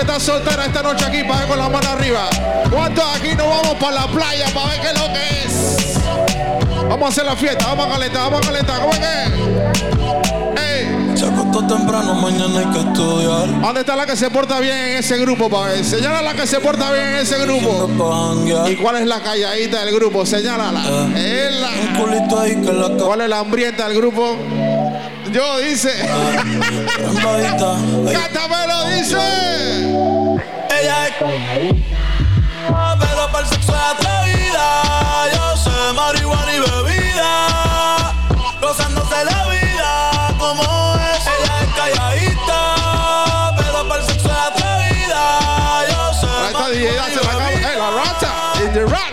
S76: Que está soltera esta noche aquí para ver con la mano arriba? ¿Cuántos aquí nos vamos para la playa para ver qué es lo que es? Vamos a hacer la fiesta, vamos a calentar, vamos a calentar. ¿Cómo es que? ¡Ey!
S15: Se acostó temprano, mañana hay que estudiar.
S76: ¿Dónde está la que se porta bien en ese grupo, para ver? Señala la que se porta bien en ese grupo. ¿Y cuál es la calladita del grupo? Señálala. La- ¿Cuál es la hambrienta del grupo? Yo dice. Cántamelo, dice.
S15: Ella es pero para el sexo es atrevida. Yo sé marihuana y bebida. Gozándose la vida como es. Ella es calladita, pero para el sexo es atrevida. Yo sé marihuana y bebida.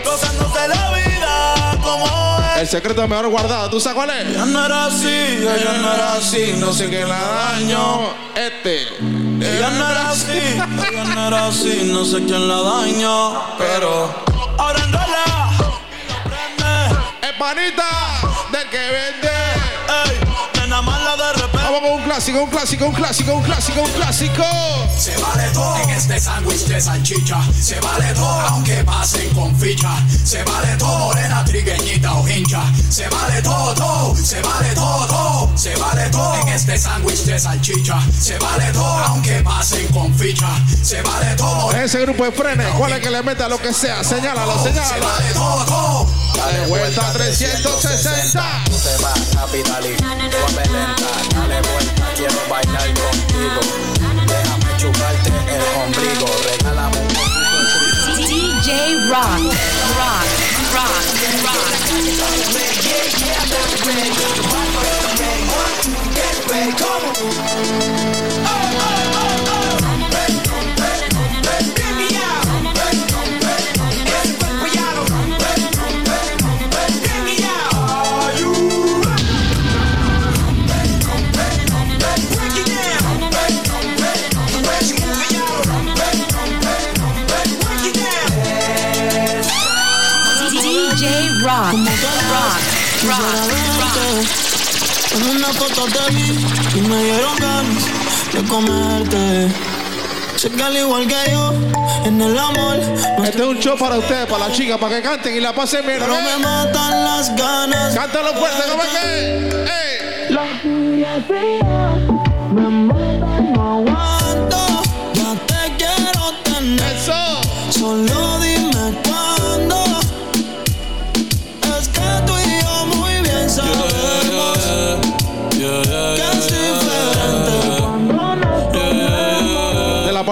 S15: Gozándose la es.
S76: El secreto mejor guardado. ¿Tú sabes cuál es?
S15: Ella no era así, ella no era así, no sé qué la daño.
S76: Este.
S15: Ella no era así, ella no era así, no sé quién la daño, pero ahora enrola.
S76: Es panita del que vende. Vamos con un clásico, un clásico, un clásico, un clásico, un clásico.
S78: Se vale todo en este sándwich de salchicha. Se vale todo aunque pasen con ficha. Se vale todo morena, trigueñita o hincha. Se vale todo, todo. Se vale todo, todo. Se vale todo en este sándwich de salchicha. Se vale todo aunque pasen con ficha. Se vale todo.
S76: Ese grupo de frenes, ¿cuál es que le meta lo que sea? Señálalo,
S78: Se
S76: señálalo.
S78: vale todo, todo.
S76: Dale vuelta 360.
S51: Se va capital y suave lenta. Dale vuelta, quiero bailar contigo. Déjame chuparte el ombligo. Regálame un poquito de
S14: DJ Rock, Rock, Rock, DJ Rock, Rock, Rock, Rock.
S15: En una foto te vi y me dieron ganas de comerte. Sé que al igual que yo, en el amor no
S76: Este es un show para ustedes, para las chicas, para que canten y la pasen bien.
S40: Pero
S76: ¿ok?
S40: me matan las ganas.
S76: Cántalo fuerte, ¿cómo es que? ¡Ey!
S40: La me mata, no aguanto. Ya te quiero tener.
S76: Eso.
S40: Solo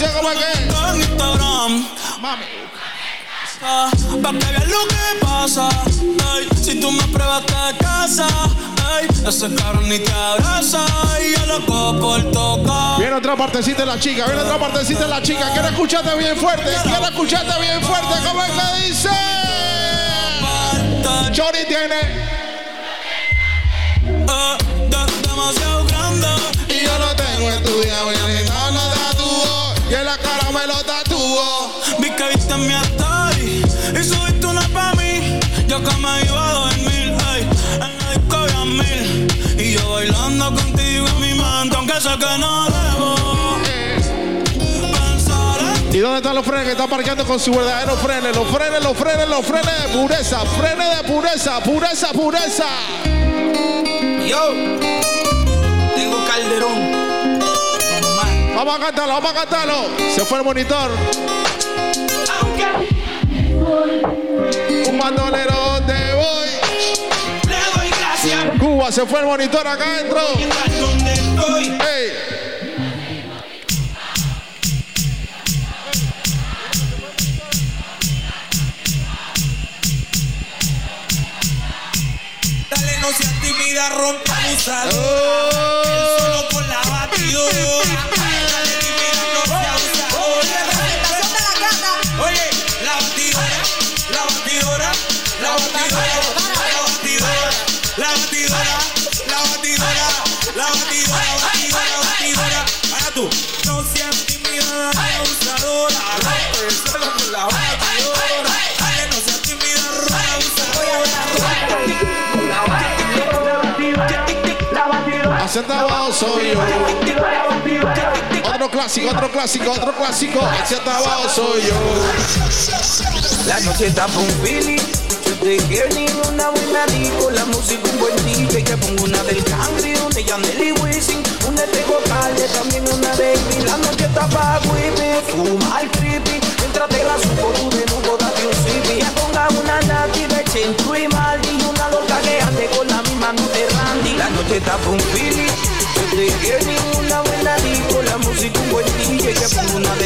S76: la parte de esta canción, ¿cómo es que?
S15: con Instagram.
S76: Mami.
S15: Pa' que veas lo que pasa. Ey, si tú me pruebas te casa. Ey, ese cabrón ni te abraza. Y yo loco por tocar.
S76: Viene otra partecita de la chica, viene otra partecita de la chica. Quiero escucharte bien fuerte, quiero escucharte bien fuerte. ¿Cómo es que dice? Johnny tiene.
S15: Eh, de- demasiado grande.
S76: Y yo lo tengo estudiado y. Y en la cara me lo tatuó.
S15: Vi que viste mi story y subiste una pa' mí. Yo que me iba a dormir, ey, en la disco había mil. Y yo bailando contigo en mi mente, aunque sé que no debo. En
S76: ¿Y dónde están los frenes que están parqueando con su verdadero frenes? Los frenes, los frenes, los frenes de pureza. Frenes de pureza, pureza, pureza.
S79: Yo tengo calderón.
S76: Vamos a cantarlo, vamos a cantarlo. Se fue el monitor. Un bandolero donde voy.
S79: Le doy gracias.
S76: Cuba, se fue el monitor acá adentro.
S79: donde estoy.
S76: Ey.
S79: Dale, no seas tímida, rompe abusadora. El solo con la batidora. Oye, la batidora, la batidora, la batidora, la batidora, la batidora, la batidora, la batidora, batidora, batidora. Ahora tú, no seas tímida, abusadora. Rompe suelo con la batidora. Dale, no seas tímida, rompe abusadora.
S76: Hacia abajo soy yo. Otro clásico, otro clásico, otro clásico. Hacia abajo soy yo.
S36: La noche está pa' un feeling. Yo te quiero ni una buena disco. La música un buen DJ. Que pongo una del Cangri, una de Yandel y Wisin. Una de Calde, también una de Green. La noche está pa' whippy. Fuma el creepy. Mientras te la subo tú de nuevo date un sipi. Ya ponga una Nati de Centro y Maldi. Y una loca que ande con la misma no de Randy. La noche está pa' un feeling. Yo te quiero una La música una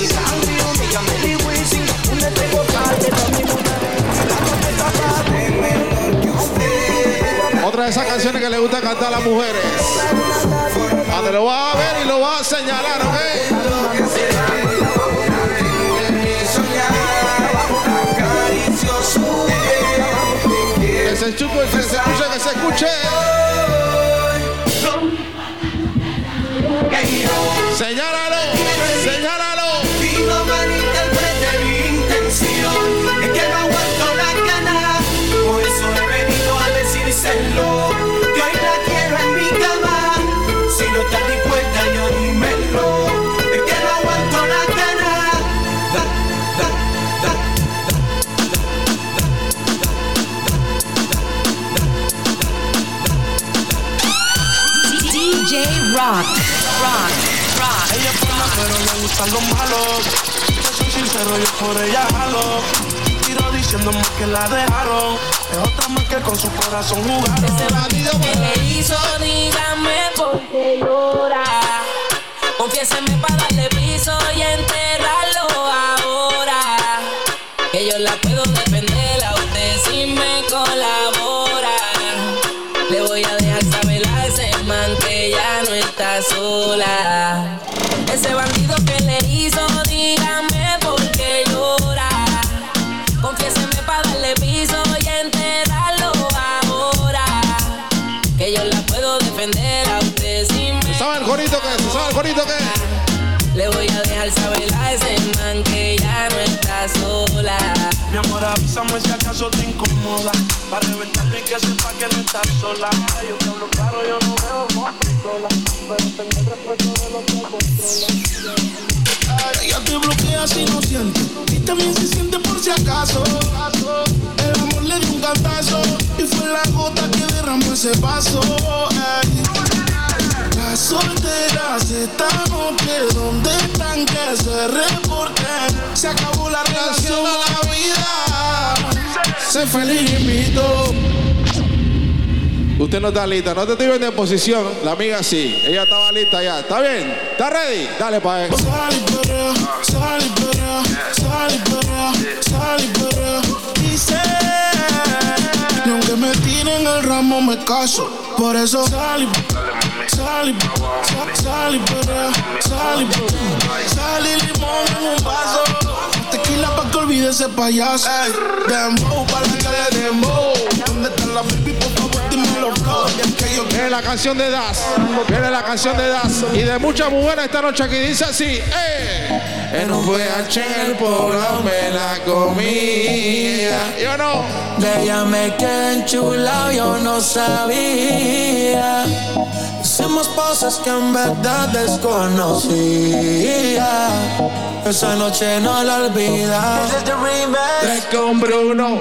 S76: Otra de esas canciones que le gusta cantar a las mujeres. Ah, te lo vas a ver y lo vas a señalar, ¿ok? Que se que se escuche, que se escuche. Señálalo, señálalo.
S79: Y no malinterprete mi intención Es que no aguanto la gana Por eso he venido a decírselo Que hoy la quiero en mi cama Si no estás dispuesta yo dímelo Es que no aguanto la gana Da, da
S40: gustan los malos. Yo soy sincero, yo por ella jalo. Tiro diciéndome que la dejaron. Es otra más que con su corazón jugaron.
S10: Ese bandido que le hizo, dígame por qué llora. Confiéseme para darle piso y enterrarlo ahora. Que yo la puedo defender a usted si me
S76: colabora. Le voy a dejar saber a ese man que ya no está sola. Ese bandido que corito que?
S10: Le voy a dejar saber a ese man que ya no está sola.
S1: Mi amor, avísame si acaso te incomoda. Para reventarme que sepa que no estás sola. Yo te hablo claro, yo no veo sola. Pero tengo respeto de lo que controla. Ella te bloquea si no siente. Y también se siente por si acaso. El amor le dio un cantazo. Y fue la gota que derramó ese vaso. Ey. Las solteras esta noche, ¿dónde están que se reporten? Se acabó la relación a la vida.
S76: Se felicito. Usted no está lista, no te estoy en posición. La amiga sí, ella estaba lista ya. ¿Está bien? ¿Está ready? Dale para él.
S1: Sal y perrea, sal y perrea, sal y perrea, sal y perrea. Dice, y aunque me tiren el ramo me caso. Por eso sal y sal perrea, sal y perrea. Sal y limón en un vaso. Tequila pa' que ese payaso. Dembow pa' la calle dembow. ¿Dónde está la baby?
S76: Viene la canción de Das. Viene la canción de Das. Y de muchas mujeres esta noche aquí dice así. ¡Eh! En un VH en el pueblo me la comía. Yo no.
S14: De ella me quedé enchulado, yo no sabía. Hicimos cosas que en verdad desconocía. Esa noche no la olvida.
S76: Le compré uno.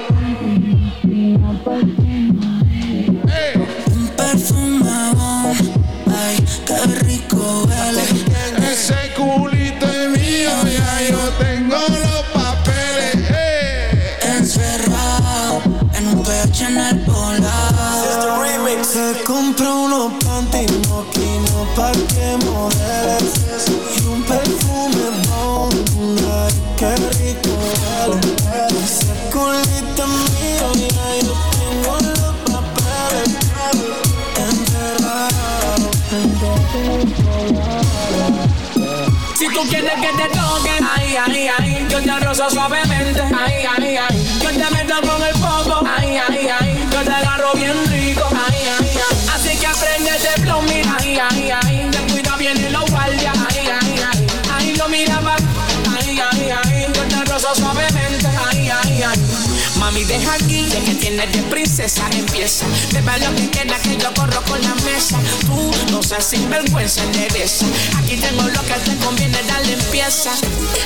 S14: Un
S76: culito es mío, ya yo tengo los papeles. ¡Eh!
S14: Encerrado en un pecho en el polar. remix. Se compró unos panties moquinos pa' que modeles. Y un perfume bon, ay, qué rico huele. Ese culito es mío, ya yo tengo los papeles. Encerrado en
S80: Si tú quieres que te toquen, ay, ay, ay, yo te rozo suavemente, ay, ay, ay, yo te meto con el poco, ay, ay, ay, yo te agarro bien rico, ay, ay, ay, así que aprende este flow, mira, ay, ay, ay, Mami, deja aquí, de que tienes de princesa, empieza. Beba lo que queda, que yo corro con la mesa. Tú no seas sinvergüenza, endereza. Aquí tengo lo que te conviene, dale empieza.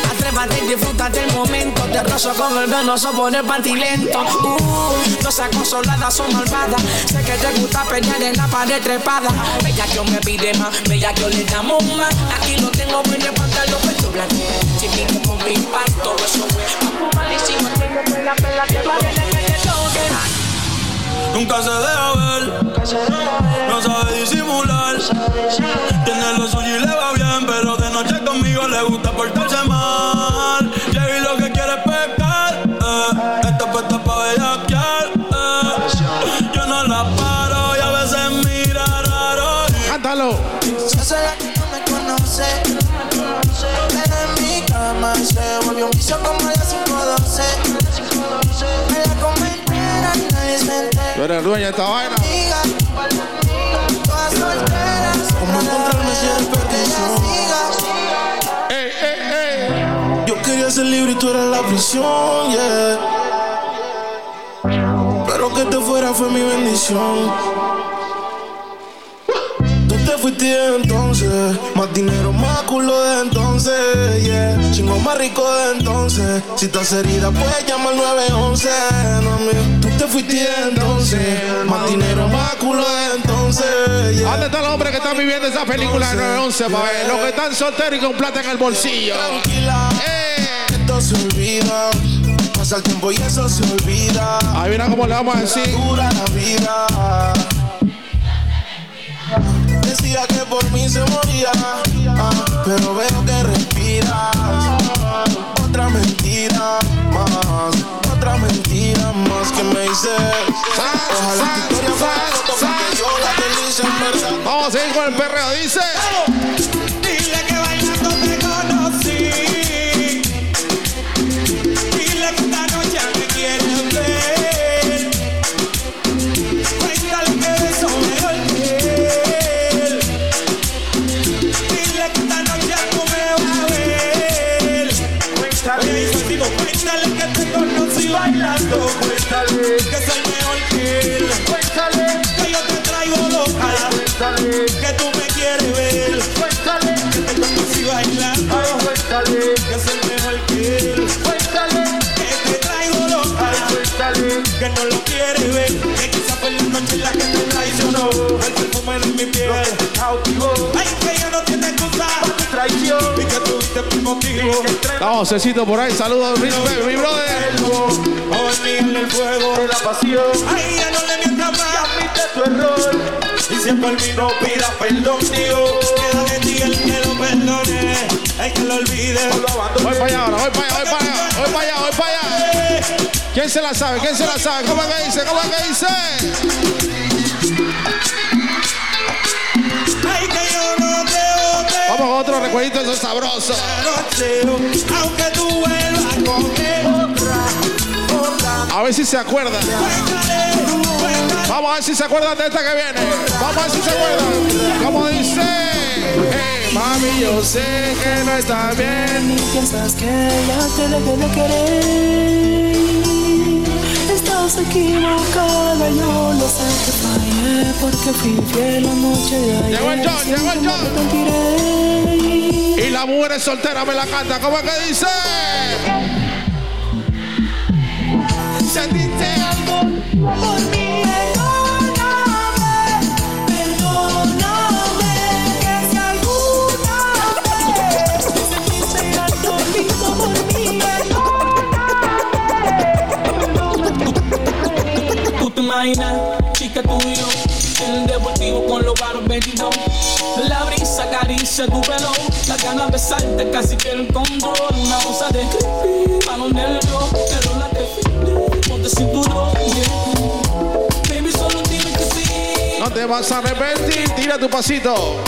S80: Atrévate y disfruta del momento. Te rozo con el venoso por el pantilento. Uh, no seas consolada, son malvada. Sé que te gusta pelear en la pared trepada. Bella que me pide más, bella que le damos más. Aquí lo tengo, ven el pantalón, pecho blanco. Chiquito con mi impacto, eso es. Malísimo, tengo la pela
S15: Nunca se deja ver, no sabe disimular. Tiene lo suyo y le va bien, pero de noche conmigo le gusta portarse mal. Llegué y lo que quiere es pecar, eh. Está puesta pa' bellaquear, eh. Yo no la paro y a veces mira raro.
S76: Cántalo.
S14: Se hace la que no me conoce. En mi cama se volvió un vicio como las 512.
S76: Tú eres dueña de esta vaina.
S1: ¿Cómo encontrarme si es perdición?
S76: ¡Ey, ey, ey!
S1: Yo quería ser libre y tú eras la prisión, yeah. Pero que te fuera fue mi bendición. Te fuiste de entonces, más dinero, más culo de entonces, yeah. Chingo más rico de entonces. Si estás herida, puedes llamar 911, no me. Tú te fuiste de entonces, más dinero, más culo de entonces, yeah.
S76: ¿Dónde está el hombre que está viviendo esa película de 911, pa' ver? Los que están solteros y con plata en el bolsillo.
S1: Tranquila, esto se olvida. Pasa el tiempo y eso se olvida.
S76: Ahí mira cómo le vamos a decir.
S1: Dura la vida. Decía que por mí se moría, ah, pero veo que respiras. Otra mentira más, otra mentira más que me dices. Ojalá tu historia fuera porque yo la feliz en verdad.
S76: Vamos a seguir con el perreo, dice.
S40: go. Motivo.
S76: Vamos, Cecito por ahí. Saludos, respect, mi brother.
S40: Joven en el fuego de la pasión. Ay, ya no le mientas más. Admite tu error. Y siempre al vino pida perdón, digo. Queda de ti el que lo perdone. El que lo olvide o lo abandone.
S76: Voy para allá ahora, voy para allá, voy para allá, voy para allá, voy para allá. ¿Quién se la sabe? ¿Quién se la sabe? ¿Cómo es que dice? ¿Cómo es que dice? Con otro recuerdito.
S40: Aunque tú vuelvas con él. Otra,
S76: A ver si se acuerdan. Vamos a ver si se acuerdan de esta que viene. Vamos a ver si se acuerdan. Como dice. Hey, mami, yo sé que no está bien.
S81: Y piensas que ya te dejé de querer. Estás equivocada, yo lo sé que fallé porque fui fiel la noche de ayer.
S76: Llegó el John, llegó el John. Y la mujer soltera me la canta. ¿Cómo es que dice?
S81: Sentiste algo por mí,
S82: imaginas, chica, tú y yo, en el deportivo con los baros 22. La brisa acaricia tu pelo, la ganas de besarte casi que el control. Una onza de creepy, los nervios, pero la te ponte cinturón, yeah. Baby, solo dime que sí.
S76: No te vas a arrepentir. Tira tu pasito.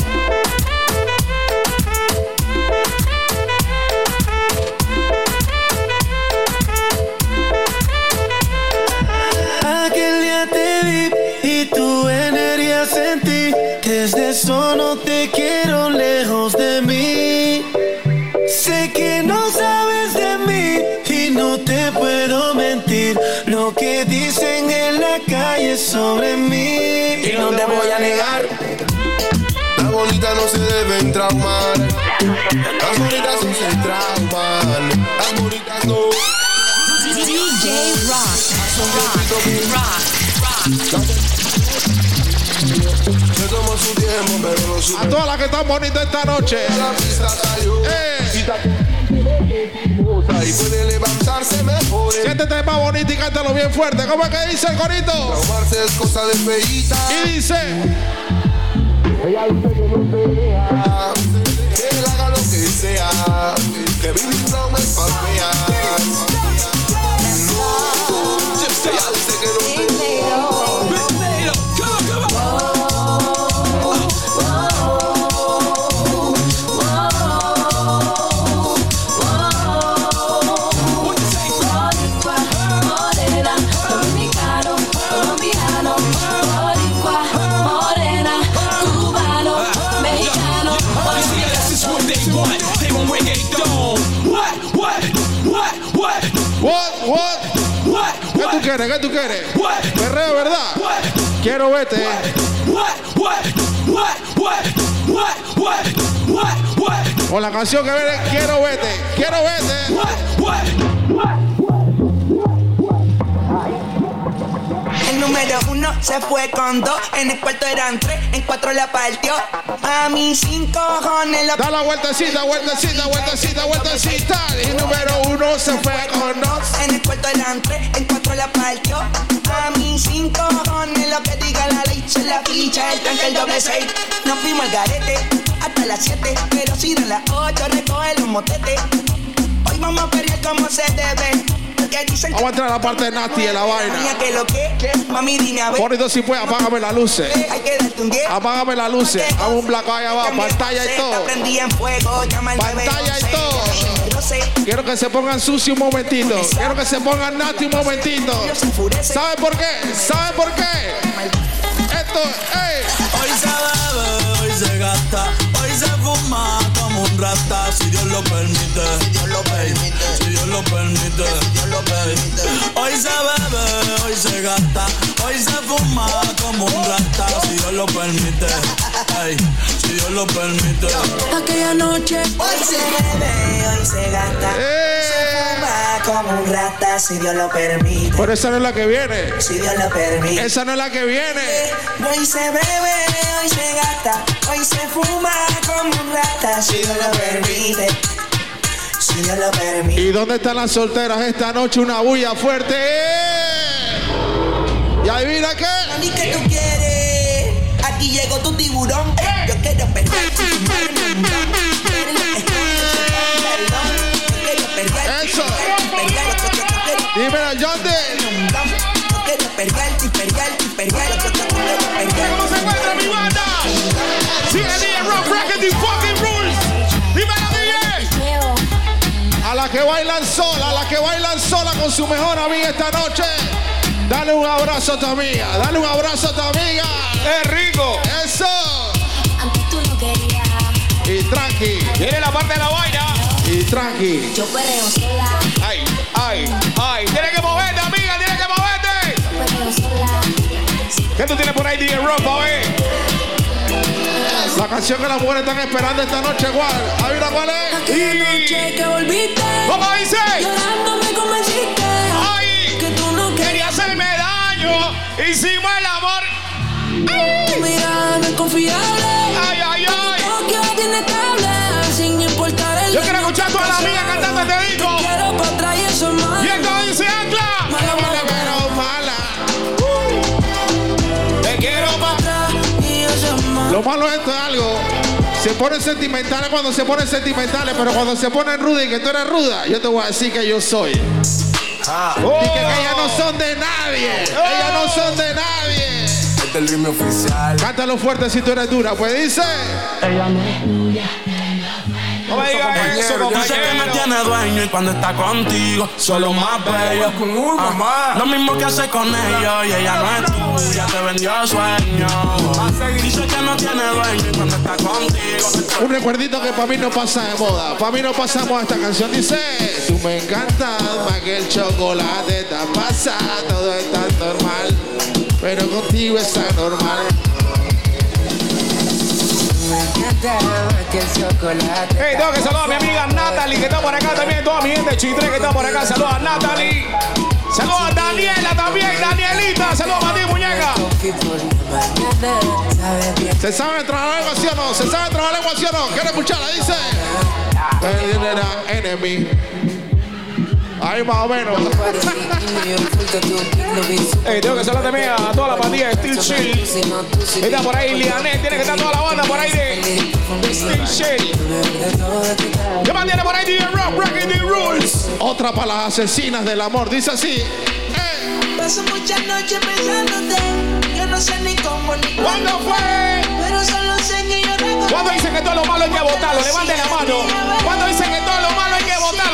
S14: Desde eso no te quiero lejos de mí. Sé que no sabes de mí y no te puedo mentir. Lo que dicen en la calle sobre mí.
S13: Y no te voy a negar. Las bonitas no se deben traumar. Las bonitas no se trauman. Las bonitas no.
S83: DJ Rock. Rock. Rock.
S13: Se tomó su tiempo, pero no su
S76: A todas las que están bonitas esta noche.
S13: La pista cayó.
S76: Eh.
S13: Y puede levantarse mejor.
S76: Siéntete más bonita y cántalo bien fuerte. ¿Cómo es que dice el corito?
S13: Traumarse es cosa de feíta.
S76: Y dice.
S13: Ella dice que no. Que él haga lo que sea. Que vivir no
S76: quieres? ¿Qué tú quieres? Perreo, ¿verdad? Quiero vete. O la canción que viene, quiero vete, quiero vete.
S36: Número uno se fue con dos, en el cuarto eran tres, en cuatro la partió. A mí sin cojones lo
S76: Da la vueltecita, vueltecita, vueltecita, vueltecita. Y número uno se fue con dos.
S36: En el cuarto eran tres, en cuatro la partió. A mí sin cojones lo que diga la ley, se la ficha, el tanque, el doble seis. Nos fuimos al garete hasta las siete, pero si de las ocho recoge los motetes. Hoy vamos a pelear como se debe.
S76: Vamos a entrar a la parte de Nati de la vaina.
S36: que lo que, mami, dime a ver.
S76: Bonito si puede, apágame las luces.
S36: Hay que darte un diez.
S76: Apágame las luces. Hago un black ahí abajo, pantalla y todo. Pantalla y todo. Quiero que se pongan sucio un momentito. Quiero que se pongan Nati un momentito. ¿Sabe por qué? ¿Sabe por qué? Esto, ey.
S15: Hoy se bebe, hoy se gasta, hoy se fuma un rata, si Dios lo permite. Si Dios lo permite. Si Dios lo permite. Dios lo permite. Hoy se bebe, hoy se gasta, hoy se fuma como un rata, si Dios lo permite. Si Dios lo permite.
S11: Aquella noche.
S36: Hoy se bebe, hoy se gasta. Se fuma como un rata, si Dios lo permite.
S76: Pero esa no es la que viene.
S36: Si Dios lo permite.
S76: Esa no es la que viene.
S36: Hoy se bebe, hoy se gasta, hoy se fuma como un rata, si Dios lo permite. Si Dios lo permite.
S76: ¿Y dónde están las solteras esta noche? Una bulla fuerte. ¿Y adivina qué?
S36: Mami, ¿qué tú quieres? Aquí llegó tu tiburón. Yo quiero perder
S76: Eso. Dímelo, Jonte.
S84: ¿Cómo se encuentra mi banda? Rock y fucking rules. Dímelo, DJ.
S76: A la que bailan sola, a la que bailan sola con su mejor amiga esta noche. Dale un abrazo a tu amiga, dale un abrazo a tu amiga.
S85: ¡Es rico!
S76: Eso.
S71: Antes tú no querías.
S76: Y tranqui.
S85: Viene la parte de la vaina.
S76: Y tranqui.
S71: Yo perreo sola.
S85: Ay, ay, ay. Tienes que moverte, amiga, tienes que moverte.
S71: Perreo sola.
S85: ¿Qué tú tienes por ahí, DJ Rock, pa' ver?
S76: La canción que las mujeres están esperando esta noche, ¿cuál? ¿Adivina cuál es?
S11: Aquella noche que volviste.
S85: ¿Cómo dice?
S11: Llorando me convenciste.
S85: Ay,
S11: Que tú no
S85: quería hacerme daño. Hicimos el amor.
S11: Tu mirada no es confiable.
S85: Ay, ay, ay.
S11: Quiero tiene estable. Sin importar el
S85: Yo quiero escuchar a todas las amigas cantando este disco.
S11: Quiero para atrás y eso es malo.
S85: Y esto dice Ancla.
S11: Mala, mala,
S76: Pero mala.
S85: Te quiero pa'
S11: atrás y eso es malo.
S76: Lo malo es. Se ponen sentimentales cuando se ponen sentimentales, pero cuando se ponen ruda y que tú eres ruda, yo te voy a decir que yo soy.
S85: Oh.
S76: Y que, que ellas no son de nadie. Ellas no son de nadie.
S15: Este es el ritmo oficial.
S76: Cántalo fuerte si tú eres dura. Pues dice.
S85: No me digas eso,
S15: Dice que me
S85: compañero.
S15: tiene dueño y cuando está contigo, solo más bello. Ah, lo mismo que hace con ellos y ella no es tuya, te vendió sueño. Dice que no tiene dueño y cuando está contigo,
S76: Un recuerdito que para mí no pasa de moda. Para mí no pasa de moda esta canción. Dice, tú me encantas más que el chocolate. Te pasa, todo es tan normal. Pero contigo está normal.
S85: Hey, tengo que saludar a mi amiga Natalie, que está por acá también. Toda mi gente Chitre que está por acá. Saludos a Natalie. Saludos a Daniela también, Danielita. Saludos a ti, muñeca.
S76: ¿Se sabe trabajar lengua sí o no? ¿Se sabe trabajar lengua sí o no? ¿Quiere escucharla? Dice. Enemy. Ahí más o menos.
S85: Hey, tengo que saludar también a toda la pandilla de Steel Shield. Está por ahí Lianet, tiene que estar toda la banda por ahí de Steel Shield. ¿Qué más tiene por ahí DJ Rock, Breaking the Rules?
S76: Otra para las asesinas del amor. Dice así.
S36: Paso muchas noches pensándote. Yo no sé ni cómo ni
S85: ¿Cuándo fue?
S36: Pero solo sé que yo recuerdo.
S85: ¿Cuándo dicen que todo lo malo hay que botarlo? Levante la mano. ¿Cuándo dicen que todo lo malo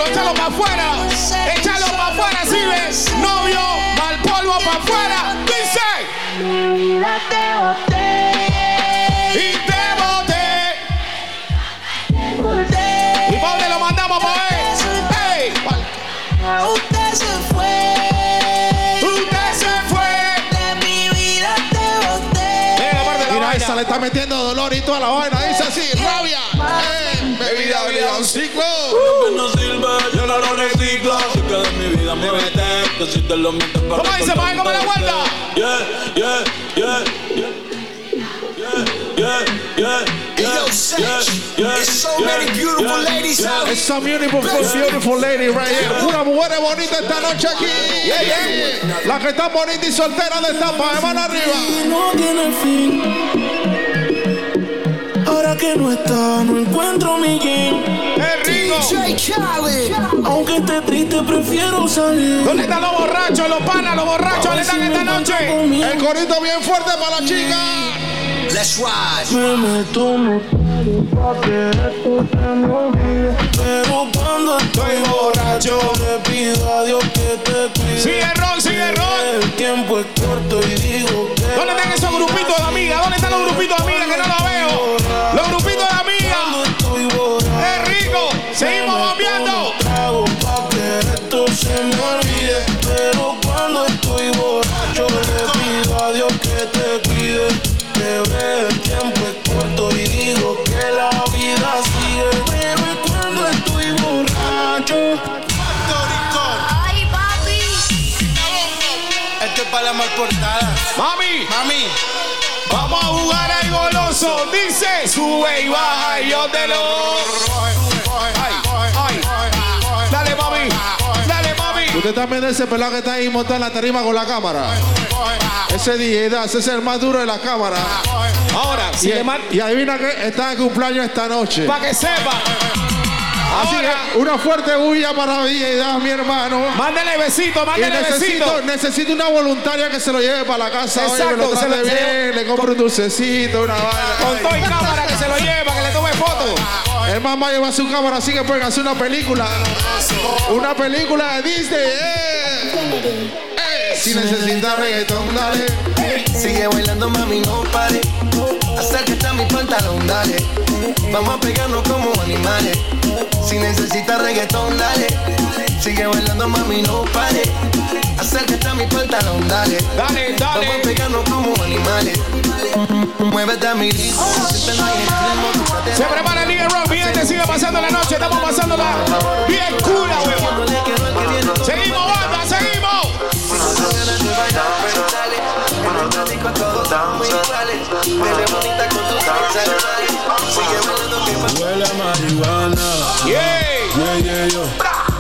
S85: botarlo? Échalo para afuera. Échalo para afuera, ¿sí ves? Novio, mal polvo para afuera. Dice.
S36: Vida
S15: muévete, que si te lo metes para
S85: ¿Cómo dice? ¿Cómo la vuelta?
S15: Yeah, yeah, yeah, yeah. Yeah, yeah, yeah, yeah, yeah,
S36: It's so many beautiful ladies out
S76: It's a beautiful, beautiful lady right here. Pura mujer bonita esta noche aquí. Yeah, yeah. La que está bonita y soltera de esta de mano arriba.
S40: Y no tiene fin. Ahora que no está, no encuentro mi. Aunque esté triste, prefiero salir.
S85: ¿Dónde están los borrachos, los panas, los borrachos? ¿Dónde están esta noche?
S76: El corito bien fuerte para la chica.
S86: Let's ride.
S40: Me meto pa' que esto se me olvide. Pero cuando estoy borracho, le pido a Dios que te cuide.
S85: Sigue Ron, sigue Ron.
S40: El tiempo es corto y digo que.
S85: ¿Dónde están esos grupitos de amigas? ¿Dónde están los grupitos de amigas que no los veo? Los grupitos ¡Seguimos bombeando!
S40: Trago pa' que esto se me olvide. Pero cuando estoy borracho, le pido a Dios que te cuide. Bebé, el tiempo es corto y digo que la vida sigue. Pero cuando estoy borracho.
S71: Ay, papi.
S86: Esto es para la mal portada.
S85: Mami,
S86: Mami.
S85: vamos a jugar al goloso. Dice, sube y baja y yo te lo. Dale, mami. Dale, mami.
S76: Usted también es ese pelado que está ahí montado en la tarima con la cámara. Ese DJ ese es el más duro de la cámara.
S85: Ahora, si
S76: Y,
S85: le
S76: y adivina que está de cumpleaños esta noche.
S85: para que sepa.
S76: Así
S85: Ahora,
S76: que una fuerte bulla para DJ Das, mi hermano.
S85: mándele besito,
S76: Y
S85: mándele
S76: necesito,
S85: besito.
S76: necesito una voluntaria que se lo lleve para la casa.
S85: Exacto, se lo- se
S76: bien, le compre un dulcecito, una vaina.
S85: Con todo y cámara que se lo lleve para que le tome foto.
S76: El mamá lleva su cámara así que pueden hacer una película. Una película de Disney. eh. Eh, Si necesitas reggaetón, dale.
S7: Sigue bailando, mami, no pare. Acércate a mi pantalón, dale. Vamos a pegarnos como animales. Si necesitas reggaetón, dale. Sigue bailando, mami, no pare. Acércate a mi pantalón, dale.
S85: Dale, dale.
S7: Vamos a pegarnos como animales. Muévete a mi ritmo. extremo,
S85: Liga Rock, sigue pasando la noche, estamos pasándola bien cura, huevón. Seguimos, banda, seguimos.
S40: Huele a marihuana.
S85: Yeah.
S40: Yeah, yeah, yo.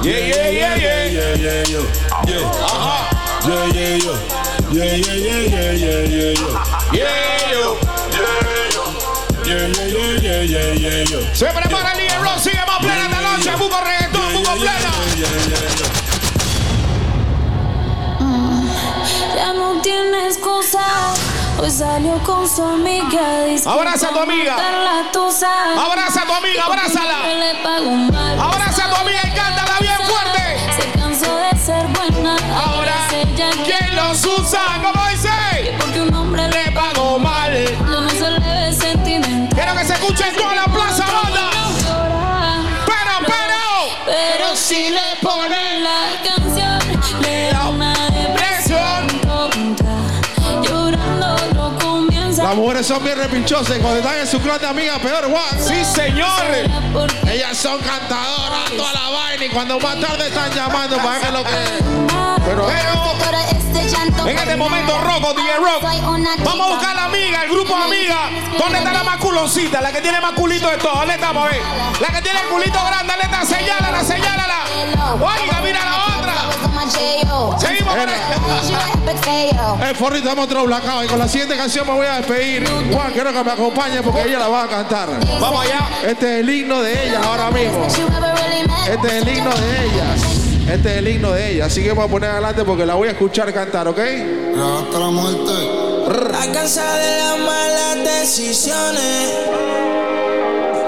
S85: Yeah, yeah, yeah, yeah.
S40: Yeah, yeah, yo. Yeah.
S85: Ajá.
S40: Yeah, yeah, yo. Yeah, yeah, yeah, yeah, yeah, yeah, yo.
S85: Yeah, Se prepara el Rock, sigue más plena esta noche, buco reggaetón, buco plena.
S5: Ya no tiene excusa. Hoy salió con su amiga.
S85: Abraza a tu amiga. Abraza a tu amiga, abrázala. Abraza a tu amiga y cántala bien fuerte.
S5: Se cansó de ser buena.
S85: Ahora, ¿quién los usa? ¿Cómo dice?
S5: Porque un hombre
S85: Le pagó mal. Que se escuche en toda la plaza, banda. Pero, pero.
S5: Pero si le
S76: Las mujeres son bien repinchosas cuando están en su clan de amigas, peor, Juan.
S85: Sí, señor.
S76: Ellas son cantadoras, toda la vaina y cuando más tarde están llamando para que lo que. Pero,
S85: En este momento, Roco, DJ Rock. Vamos a buscar la amiga, el grupo de amigas. ¿Dónde está la más culoncita? La que tiene más culito de todo. ¿Dónde estamos? A ver. La que tiene el culito grande. ¿Dónde está? Señálala, señálala. Oiga, mira la otra. Seguimos
S76: el forrito estamos otro blackout y con la siguiente canción me voy a despedir. Juan, quiero que me acompañe porque ella la va a cantar.
S85: Vamos allá.
S76: Este es el himno de ellas ahora mismo. Este es el himno de ellas. Este es el himno de ellas. Así que voy a poner adelante porque la voy a escuchar cantar, ¿ok?
S7: Hasta la muerte.
S21: Cansada de las malas decisiones,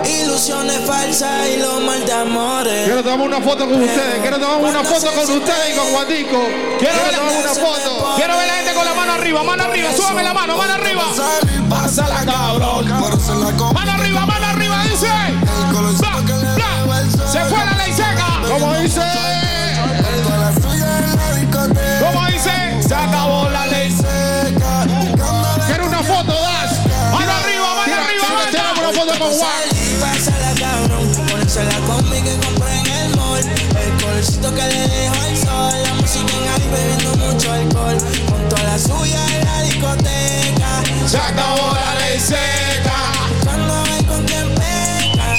S21: ilusiones falsas y los mal de amores.
S76: Quiero tomar una foto con ustedes. Quiero tomar una foto con ustedes y con Juanico. Quiero tomar una foto.
S85: Quiero ver la gente con la mano arriba, mano arriba. Súbame la mano, mano arriba.
S21: Pásala, cabrón.
S85: Mano arriba, mano arriba, dice. Bla, bla. Se fue la ley seca.
S76: Como dice.
S85: Como dice, se acabó la ley.
S76: Quiero una foto, Das.
S85: Mano arriba, mano arriba,
S76: tira, tira una foto con Juan.
S21: Que le dejo al sol. La música en ahí bebiendo mucho alcohol. Con toda la suya en la discoteca.
S85: Se acabó la ley seca.
S21: Cuando hay con quien peca.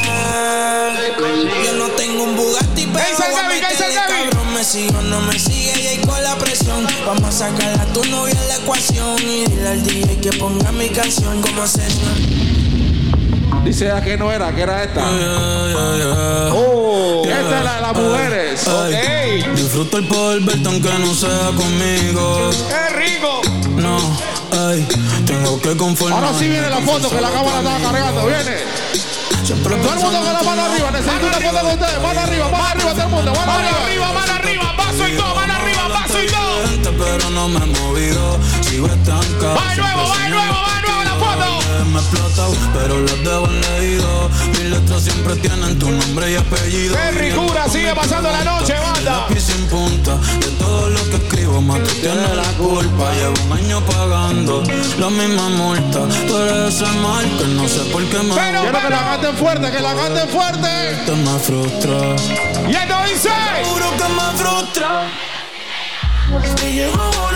S21: Yo no tengo un Bugatti, pero voy a
S85: Gaby? ¿Qué dice el
S21: meterle
S85: Gaby?
S21: cabrón. Me sigue o no me sigue, y con la presión. Vamos a sacar a tu novia en la ecuación. Y dile al DJ que ponga mi canción como señor.
S76: Dice ella que no era, que era esta. Oh, esta es la de las mujeres.
S15: Ay, Disfruto el poder verte aunque no sea conmigo.
S85: ¡Qué rico!
S15: No, ay, tengo que conformarme.
S76: Ahora sí viene la foto que la cámara estaba cargando. Viene.
S15: Siempre
S76: Todo el mundo con la mano arriba. Necesito una foto con ustedes. Mano arriba, mano arriba, todo el mundo. Mano arriba.
S85: mano arriba, paso y todo, mano arriba, paso y todo.
S15: Gente, pero no me he movido. Sigo estancado.
S85: Va de nuevo, va nuevo foto.
S15: Me he explotado, pero las debo leído. Mis letras siempre tienen tu nombre y apellido.
S85: ¡Qué ricura! Sigue pasando la noche, banda.
S15: Sin punta de todo lo que escribo, más tú tienes la culpa. Llevo un año pagando la misma multa. Tú eres ese mal que no sé por qué me
S85: Pero,
S76: Quiero que la canten fuerte, que la canten fuerte.
S15: Te me frustra.
S85: Y esto dice.
S43: Juro que me frustra. Te llevo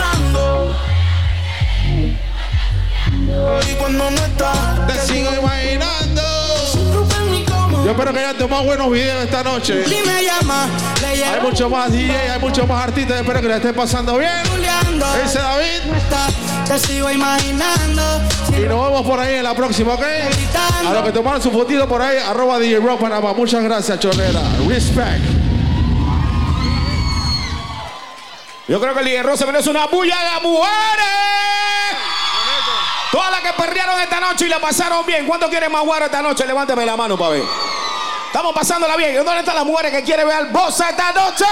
S43: Y cuando no estás,
S76: Te sigo imaginando. Yo espero que hayan tomado buenos videos esta noche.
S43: y me llama, le
S76: Hay mucho más DJ, hay mucho más artistas. Espero que la estén pasando bien. Ese David.
S43: Te sigo imaginando.
S76: Y nos vemos por ahí en la próxima, ¿ok? A los que tomaron su fotito por ahí, arroba DJ Rock Panamá. Muchas gracias, Chorrera. Respect.
S85: Yo creo que el hierro se merece una bulla de mujeres. Todas las que perrearon esta noche y la pasaron bien. ¿Cuántos quieren más guaro esta noche? Levánteme la mano para ver. Estamos pasándola bien. ¿Dónde están las mujeres que quieren ver al boss esta noche?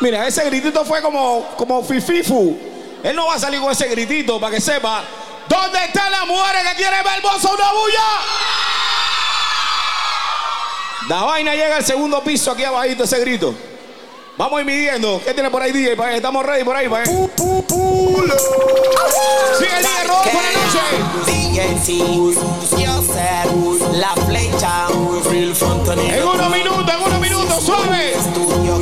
S85: Mira, ese gritito fue como, como fififu. Él no va a salir con ese gritito para que sepa. ¿Dónde están las mujeres que quieren ver al boss una bulla? La vaina llega al segundo piso aquí abajito ese grito. Vamos a ir midiendo. ¿Qué tiene por ahí, DJ? Pa' que Estamos ready por ahí, pa' que- Sigue el DJ.
S87: La flecha, Real Fontanero.
S85: En unos minutos, en unos minutos, suave.
S87: Estudio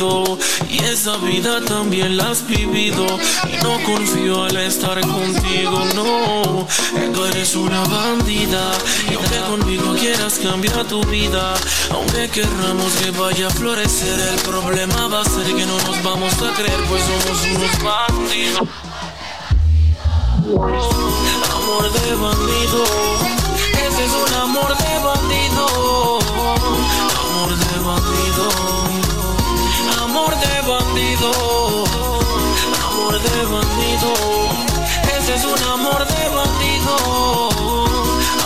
S40: Y esa vida también la has vivido. Y no confío al estar contigo, no. Tú eres una bandida. Y aunque conmigo quieras cambiar tu vida, aunque querramos que vaya a florecer, el problema va a ser que no nos vamos a creer, pues somos unos bandidos. Amor de bandido, ese es un amor de bandido. Amor de bandido, amor de bandido, amor de bandido. Ese es un amor de bandido,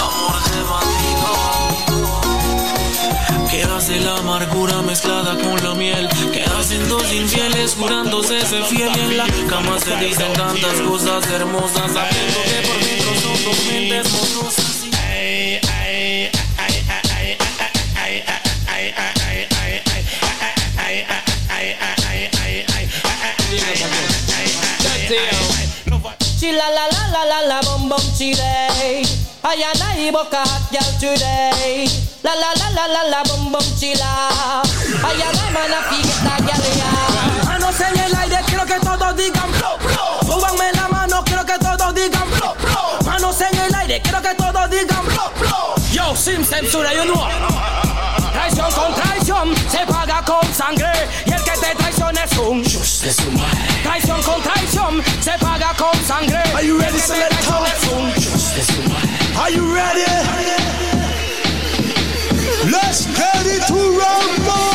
S40: amor de bandido. Que hace la amargura mezclada con la miel Que hacen dos infieles jurándose ser fiel Y en la cama se dicen tantas cosas hermosas Sabiendo que por dentro son dos mentes
S88: Chila la la la la la bum bum chile. Ayana y boca hot girl today. La la la la la la bum bum chila. Ayana mana fiesta galea.
S21: Manos en el aire, quiero que todos digan bro, bro. Súbanme la mano, quiero que todos digan bro, bro. Manos en el aire, quiero que todos digan bro, bro. Yo, Sim Censura, you know. Traición con traición se paga con sangre. Y el que te traiciona es un just de su madre. Traición con traición se paga con sangre.
S43: Are you ready,
S21: so let's talk.
S43: Are you ready? Let's get it to rumble.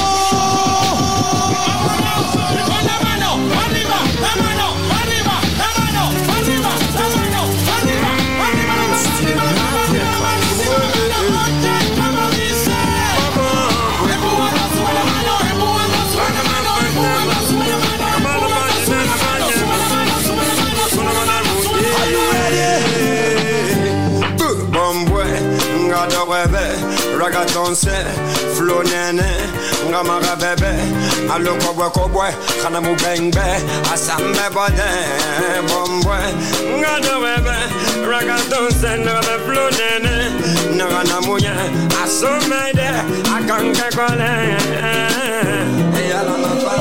S89: dorewe ragatonse
S90: flonene ngamarebebe alokobwekobwe kana mubengbe asambe bode bombwe. Ngadorebe ragatonse nerebe flonene neranamuye asomede akankekole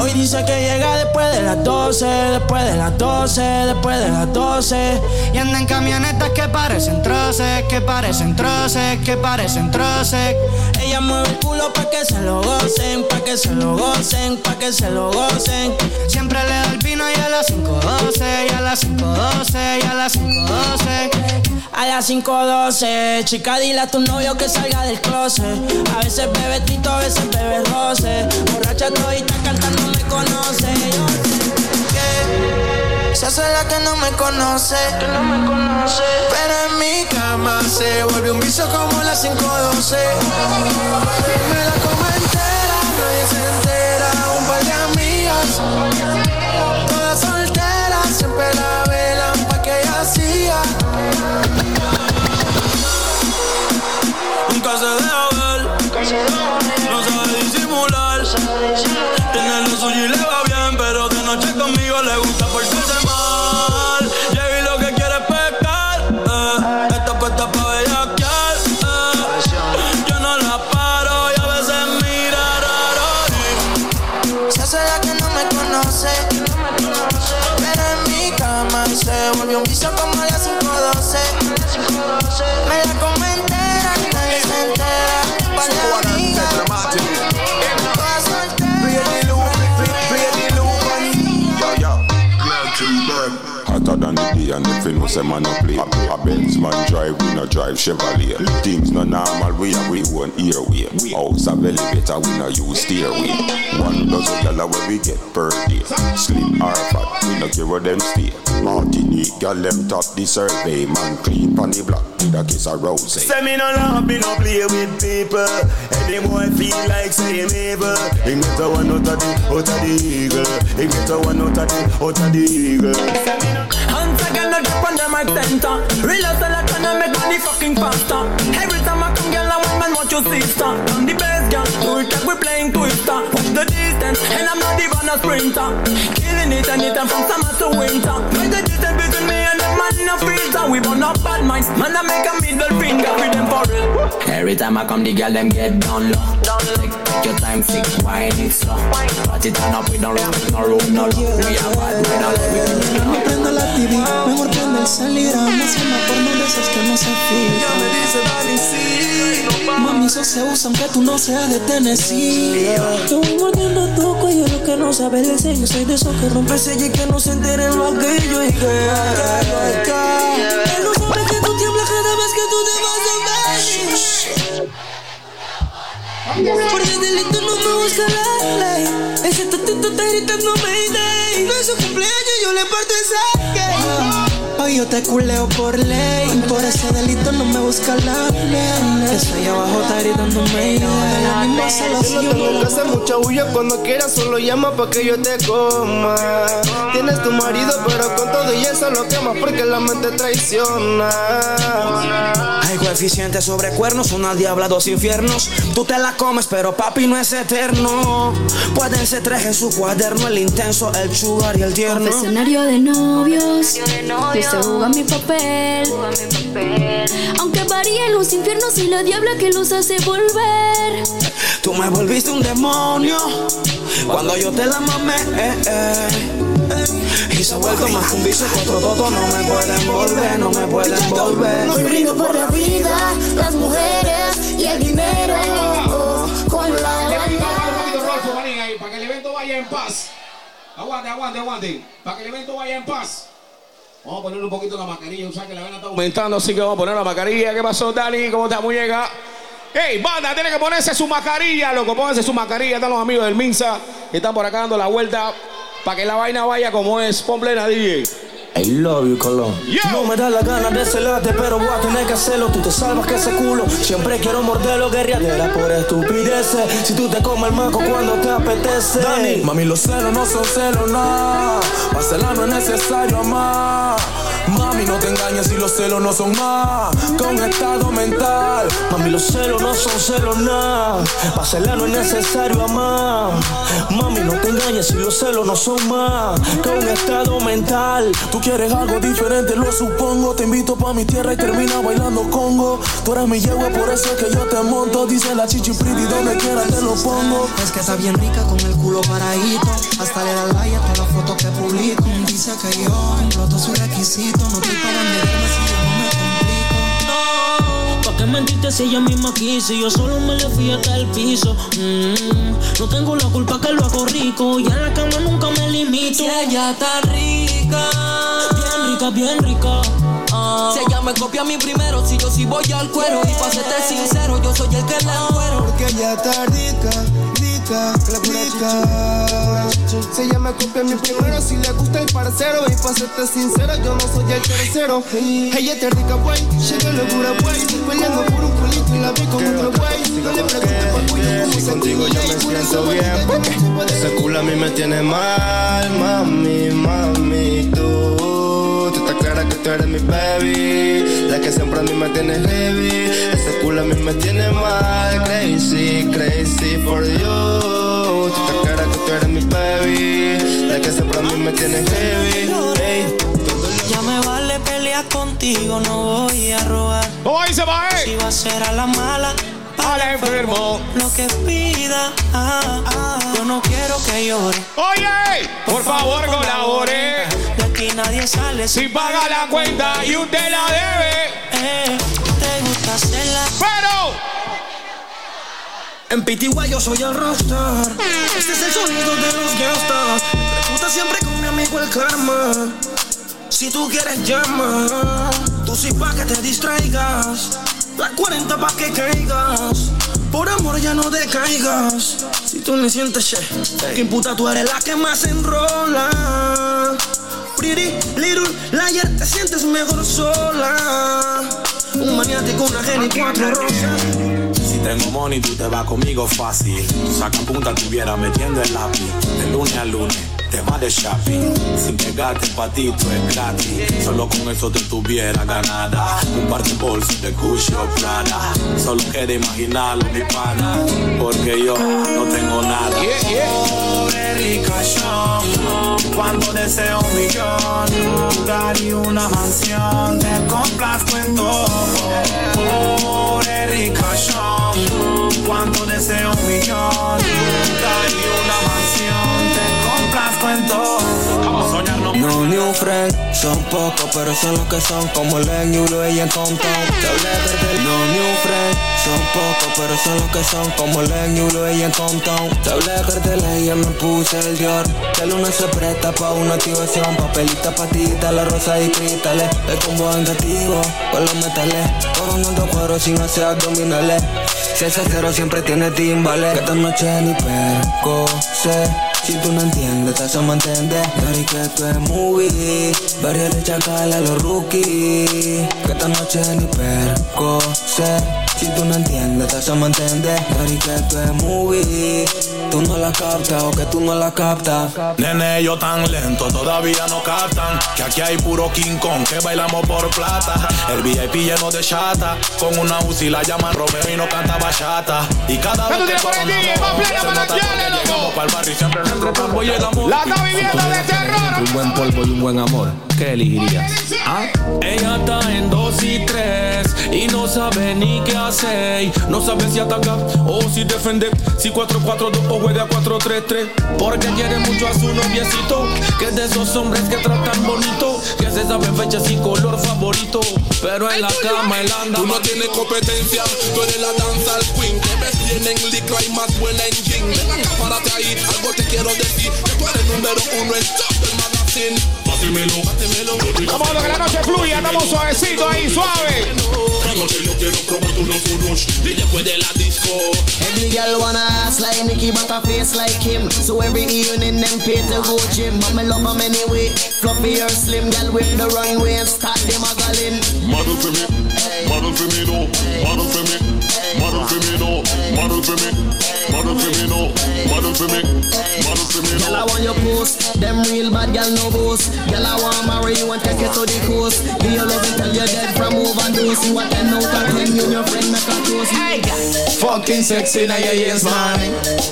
S21: Hoy dice que llega después de las 12, después de las 12, después de las 12. Y anda en camionetas que parecen troces, que parecen troces, que parecen troces. Ella mueve el culo pa' que se lo gocen, pa' que se lo gocen, pa' que se lo gocen. Siempre le da el vino y a las 5.12, y a las 5.12, y a las 5.12. A las 5.12, chica, dile a tu novio que salga del closet. A veces bebe tito, a veces bebe roce. Borracha todita cantando me conoce. Yo sé que se hace la que no me conoce. Que no me conoce. Pero en mi cama se vuelve un vicio como las 5.12. Me la como entera, nadie se entera. Un par de amigas, todas solteras, siempre la velan pa' que ella hacía.
S15: Nunca se deja ver, no sabe conmigo le gusta portarse mal. Llega y lo que quiere es pescar, eh. Está puesta pa' bellaquear, eh. Yo no la paro y a veces mira raro.
S21: Se hace la que no me conoce. Pero en mi cama se volvió un vicio como a las 5.12. Me la
S32: Hotter than the day. And if you know say man no play A Benz man drive, we no drive Chevrolet. Things no normal, we have we own airway. House of elevator, we no use stairway. One dozen dollar where we get per day. Slim or no care where them stay Martinique, girl them top the survey Man clean pon the block, with a kiss of rose
S15: Say me no love, me no play with people. Any boy feel like him evil. He get a one out of the, out of the eagle. He get a one out of the, out of the eagle.
S21: Once again, I drop mic center. Real as a lot and I make money fucking faster. Every time I come, girl, I want man sister. I'm the best girl, do it like we playing Twister. Watch the distance, and I'm not even a sprinter. Killing it anytime from summer to winter. The distance between me and the man in a filter? We burn up bad minds, man, I make a middle finger with them for real.
S91: Every time I come, the girl them get down low. Take, take your time, sick, wine it slow. Party turn up, we don't room, no room, no room. We are bad, we don't
S43: No prendo la TV, mejor prende el salirama Haciendo porno de esas que no se filtran Mami, eso se usa aunque tú no seas de Tennessee
S1: Te voy mordiendo tu cuello, lo que no sabe el sello. Soy de esos que rompe sello y que no se enteren lo aquello. Y que, Él no sabe que tú tiemblas cada vez que tú te vas a Por el delito no me busca la ley. Ese tatito está gritando Mayday. No es su cumpleaños, yo le parto esa que.
S43: Hoy yo te culeo por ley Por ese delito no me busca la ley allá abajo está gritando me La misma se lo
S92: Yo no tengo que hacer mucha bulla cuando quieras solo llama pa' que yo te coma Tienes tu marido pero con todo y eso lo quemas porque la mente traiciona
S21: Hay coeficiente sobre cuernos, una diabla, dos infiernos. Tú te la comes, pero papi no es eterno. Pueden ser tres en su cuaderno, el intenso, el sugar y el tierno.
S5: Confesionario de novios. Que se juega mi papel. Aunque varíen los infiernos y la diabla que los hace volver.
S21: Tú me volviste un demonio cuando yo te la mamé. eh, eh. Y se ha vuelto más que un vicio que otro todo. No me pueden volver, no me pueden volver.
S5: Hoy brindo por la vida, las mujeres y el dinero. Con la
S85: Para que el evento vaya en paz. Aguante, aguante, aguante. Para que el evento vaya en paz. Vamos a ponerle un poquito la mascarilla. O sea que la vena está aumentando, así que vamos a poner la mascarilla. ¿Qué pasó, Dani? ¿Cómo está, muñeca? Hey, banda, tiene que ponerse su mascarilla, loco. Pónganse su mascarilla. Están los amigos del Minsa que están por acá dando la vuelta para que la vaina vaya como es. Pon plena, DJ.
S93: I love you, Colón. No me da la gana de celarte, pero voy a tener que hacerlo. Tú te salvas que ese culo. Siempre quiero morderlo, guerreadera por estupideces. Si tú te comes el maco cuando te apetece. Dani,
S15: Mami, los celos no son celos, nada. Para no es necesario amar. Mami, no te engañes si los celos no son más que un estado mental.
S93: Mami, los celos no son celos, nada. Para no es necesario amar. Mami, no te engañes si los celos no son más que un estado mental.
S15: Tú quieres algo diferente, lo supongo. Te invito pa' mi tierra y termina bailando congo. Tú eres mi yegua, por eso es que yo te monto. Dice la chichi pretty, donde quiera te lo pongo.
S93: Es que está bien rica con el culo paradito. Hasta le da like a todas las fotos que publico. Dice que yo exploto su requisito. No estoy verme si yo me complico.
S11: ¿Pa' qué mentiste si ella misma quiso? Y yo solo me le fui hasta el piso. Mm, no tengo la culpa que lo hago rico. Y en la cama nunca me limito.
S93: Si ella está rica.
S11: Bien rica, bien rica. Ah.
S93: Si ella me copia a mí primero, si yo sí voy al cuero. Y pa' serte sincero, yo soy el que le encuero.
S13: Porque ella está rica, rica. Si ella me copia a mí primero, si le gusta el parcero. Y pa' serte sincero, yo no soy el tercero. Ella está rica, güey, llega locura, güey. Peleando por un culito y la vi con otro güey. No le preguntes por cuyo, cómo se contigo yo me siento bien porque ese culo a mí me tiene mal, mami, mami, tú. Tú estás clara que tú eres mi baby, la que siempre a mí me tiene heavy. Ese culo a mí me tiene mal, crazy, crazy for you. Tú estás clara que tú eres mi baby, la que siempre a mí me tiene heavy. Hey.
S93: Ya me vale pelear contigo, no voy a robar.
S85: ¿Cómo dice, mae?
S93: Si va a ser a la mala,
S85: Al enfermo.
S93: lo que pida. ah, ah. Yo no quiero que llore.
S85: Oye, por favor, colabore.
S93: De aquí nadie sale
S85: Si paga la cuenta y usted la debe.
S93: Eh, te gusta hacerla.
S85: Pero.
S93: En PTY yo soy el rockstar. Este es el sonido de los gastas. Pregunta siempre con mi amigo el karma. Si tú quieres llama, tú sí pa' que te distraigas. La 40 pa' que caigas. Por amor ya no decaigas. Si tú me sientes che, que imputa tú eres la que más enrola. Pretty little liar, te sientes mejor sola. Un maniático, una genia y cuatro rosas.
S6: Si tengo money, tú te vas conmigo fácil. Tú punta, tuviera metiendo el lápiz. De lunes a lunes, te vas de shopping. Sin pegarte el patito es gratis. Solo con eso te tuviera ganada. Un par de bolsos de Gucci o Prada. Solo queda imaginarlo, mi pana. Porque yo no tengo nada. Pobre ricachón, cuando deseo un millón, lugar y una mansión, te complazco en todo. Pobre ricachón, cuando deseo un millón, lugar y una mansión, complazco en todo. No
S93: new friend, son pocos pero son los que son como Len y Ulo y en Compton. No new friend, son pocos pero son los que son como Len y Ulo y en Compton. Te hablé de carteles y ya me puse el Dior. Que lunes se presta pa' una activación, papelita, patita, la rosa y cristales. El combo vengativo con los metales, coronando cuero sin hacer abdominales. Si ese cero siempre tiene timbales, que esta noche ni perco sé. Si tú no entiendes, te hacemos entender. Dari que esto es movie. Varios de chacal a los rookies. Que esta noche ni perco sé. Si tú no entiendes, te hacemos entender. Dari que esto es movie. Tú no la captas o que tú no la captas.
S6: Nene, yo tan lento, todavía no captan Que aquí hay puro King Kong, que bailamos por plata El VIP lleno de chata Con una UCI la llaman Romeo y no canta bachata Y cada vez que coronamos Se nota porque llegamos pa'l barrio y siempre nuestro campo llegamos
S85: La está viviendo de terror.
S40: Un buen polvo y un buen amor. ¿Qué elegirías?
S6: ¿Ah?
S40: Ella está en dos y tres y no sabe ni qué hacer.
S6: No sabe si atacar o si defender Si 4-4-2 o juega 4-3-3
S40: Porque quiere mucho a su noviecito. Que es de esos hombres que tratan bonito. Que se saben fechas y color favorito. Pero en la cama él anda.
S6: Tú no tienes competencia, tú eres la danza al queen Que ves
S20: tienen licra y más buena en gin. Ven acá, párate ahí, algo te quiero decir. Que tú eres número uno en top del magazine. Pátemelo, pátemelo.
S85: Vamos a que la noche fluya, estamos suavecito ahí, suave.
S20: La noche yo quiero probar tu no furush. Y después de la disco.
S94: Every girl wanna ass like Nicki, but a face like him. So every evening them pay to go gym. But me love 'em anyway. Fluffy or slim, girl whip the runway and start them a gallin'.
S20: Model for me, model for me, no. Model for me, model for me, no. Model for me, model for me, no. Model for me, model for me, no
S94: Girl, I want your post. Them real bad girl no boast. Girl, I want marry you and take you to the coast. Give your love until you're dead from overdose. You a 10 out 10, you your friend make a toast. Hey,
S15: Fucking sexy now your ears, man.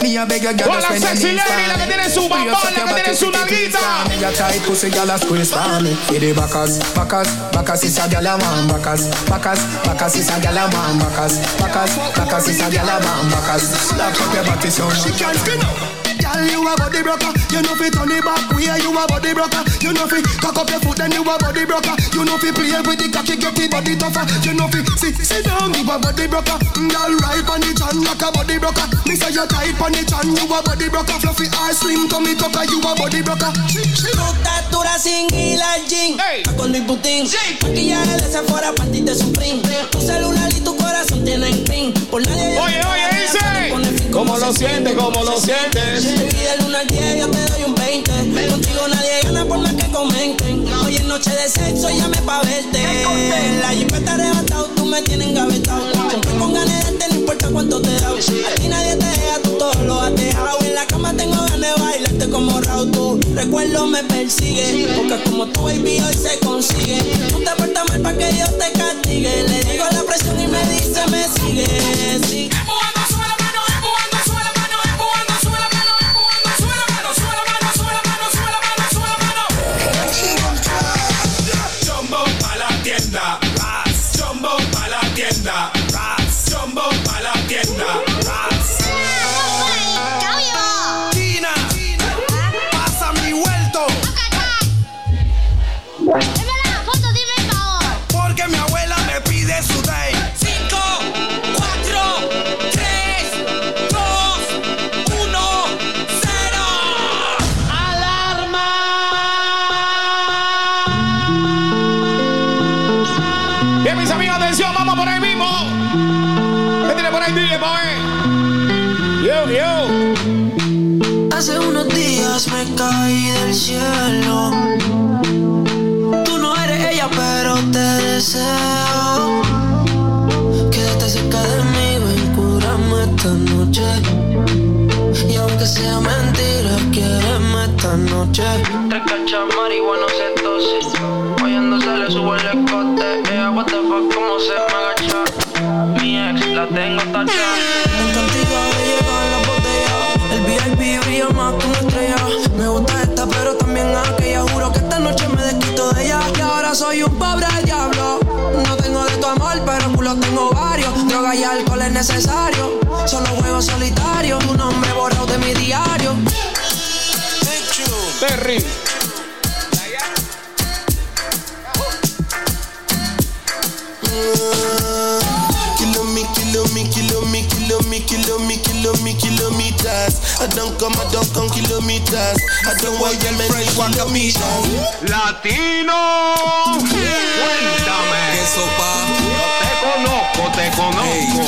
S15: Me a beg a girl to spend your knees for me. Free up your body, pretty things for me. Your tight pussy, girl, a squeeze for me. For the backers, backers, backers is a girl a man. Backers, backers, backers is a girl a man. Backers, backers, backers is a girl a man. Backers, slap up your body so
S47: She can't spin up. Girl, you a body broker. You know fi turn it back way. You a body broker. You know fi cock up your foot, then you a body broker. You know fi play with the cocky, get the body tougher. You know fi sit sit down, you a body broker. Mm, girl, right on the chan like a body broker. Me say you tight on the chan, you a body broker. Fluffy or slim, tummy tucker, you a body broker.
S21: Tu estatura sin ir al gym. Con Luis Butín. Maquillaje de Sephora, panty de Supreme. Tu celular y tu corazón tienen pin. Por nadie.
S85: Oye, oye, dice. ¿Cómo lo sientes? ¿Cómo lo sientes?
S21: Y del 1 al 10 yo te doy un 20. Contigo nadie gana por más que comenten. Hoy es noche de sexo, llame pa' verte. La jipeta arrebatado, tú me tienes engavetado. Siempre con ganas de no importa cuánto te da. A ti nadie te deja, tú todo lo has dejado. En la cama tengo ganas de bailarte como Raúl. Tu recuerdo me persigue. Porque como tu baby hoy se consigue. Tú te portas mal para que Dios te castigue. Le digo la presión y me dice, me sigue. Sí.
S95: Caí del cielo. Tú no eres ella, pero te deseo. Quédate cerca de mí, ven, cúrame esta noche. Y aunque sea mentira, quiéreme esta noche. Tres cachas marihuana se tose. Oyendo se le sube el escote. Ella, what the fuck, cómo se me agacha. Mi ex la tengo tachada. Contigo la VIP brilla más que una estrella. Me gusta esta, pero también aquella. Juro que esta noche me desquito de ella. Y ahora soy un pobre diablo. No tengo de tu amor, pero culo tengo varios. Droga y alcohol es necesario. Solo juego solitario. Tu nombre borrado de mi diario.
S85: Terry.
S47: Kilo me, kilo me, kilo me, kilo me, kilo me, kilo me, kilometers. I don't come, I don't come kilometers. I don't want your men kilometers.
S96: Latino, cuéntame. Te conozco, te conozco.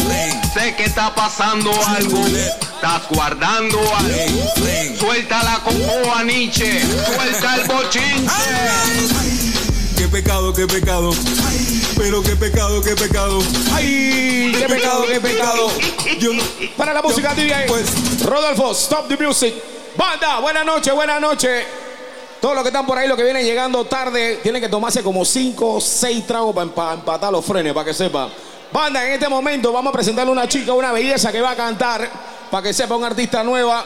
S96: Sé que está pasando algo. Estás guardando algo. Suelta la cocoa, Nietzsche. Suelta el bochinche.
S15: Qué pecado, qué pecado. Pero qué pecado, qué pecado.
S85: ¡Ay! ¡Qué pecado, qué pecado!
S15: Yo no-
S85: Para la música, DJ. Rodolfo, stop the music. Banda, buenas noches, buenas noches. Todos los que están por ahí, los que vienen llegando tarde, tienen que tomarse como 5 o 6 tragos para empatar los frenes, para que sepa. Banda, en este momento vamos a presentarle a una chica, una belleza que va a cantar, para que sepa, una artista nueva.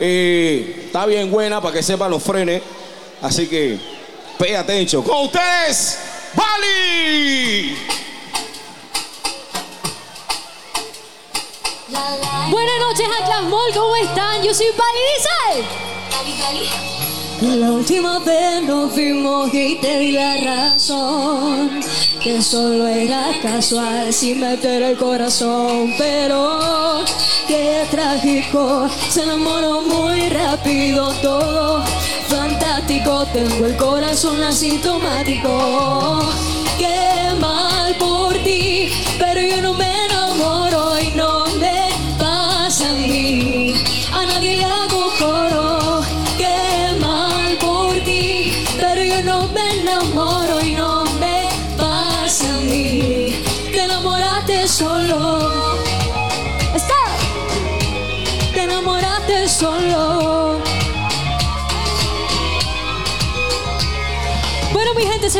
S85: Eh, está bien buena, para que sepa los frenes. Así que, pay attention. Con ustedes, Bali.
S97: Buenas noches, Atlas Mall, ¿cómo están? Yo soy Pali Dice. La última vez nos vimos y te di la razón. Que solo era casual sin meter el corazón. Pero trágico. Se enamoró muy rápido todo. Fantástico, tengo el corazón asintomático. Qué mal por ti, pero yo no me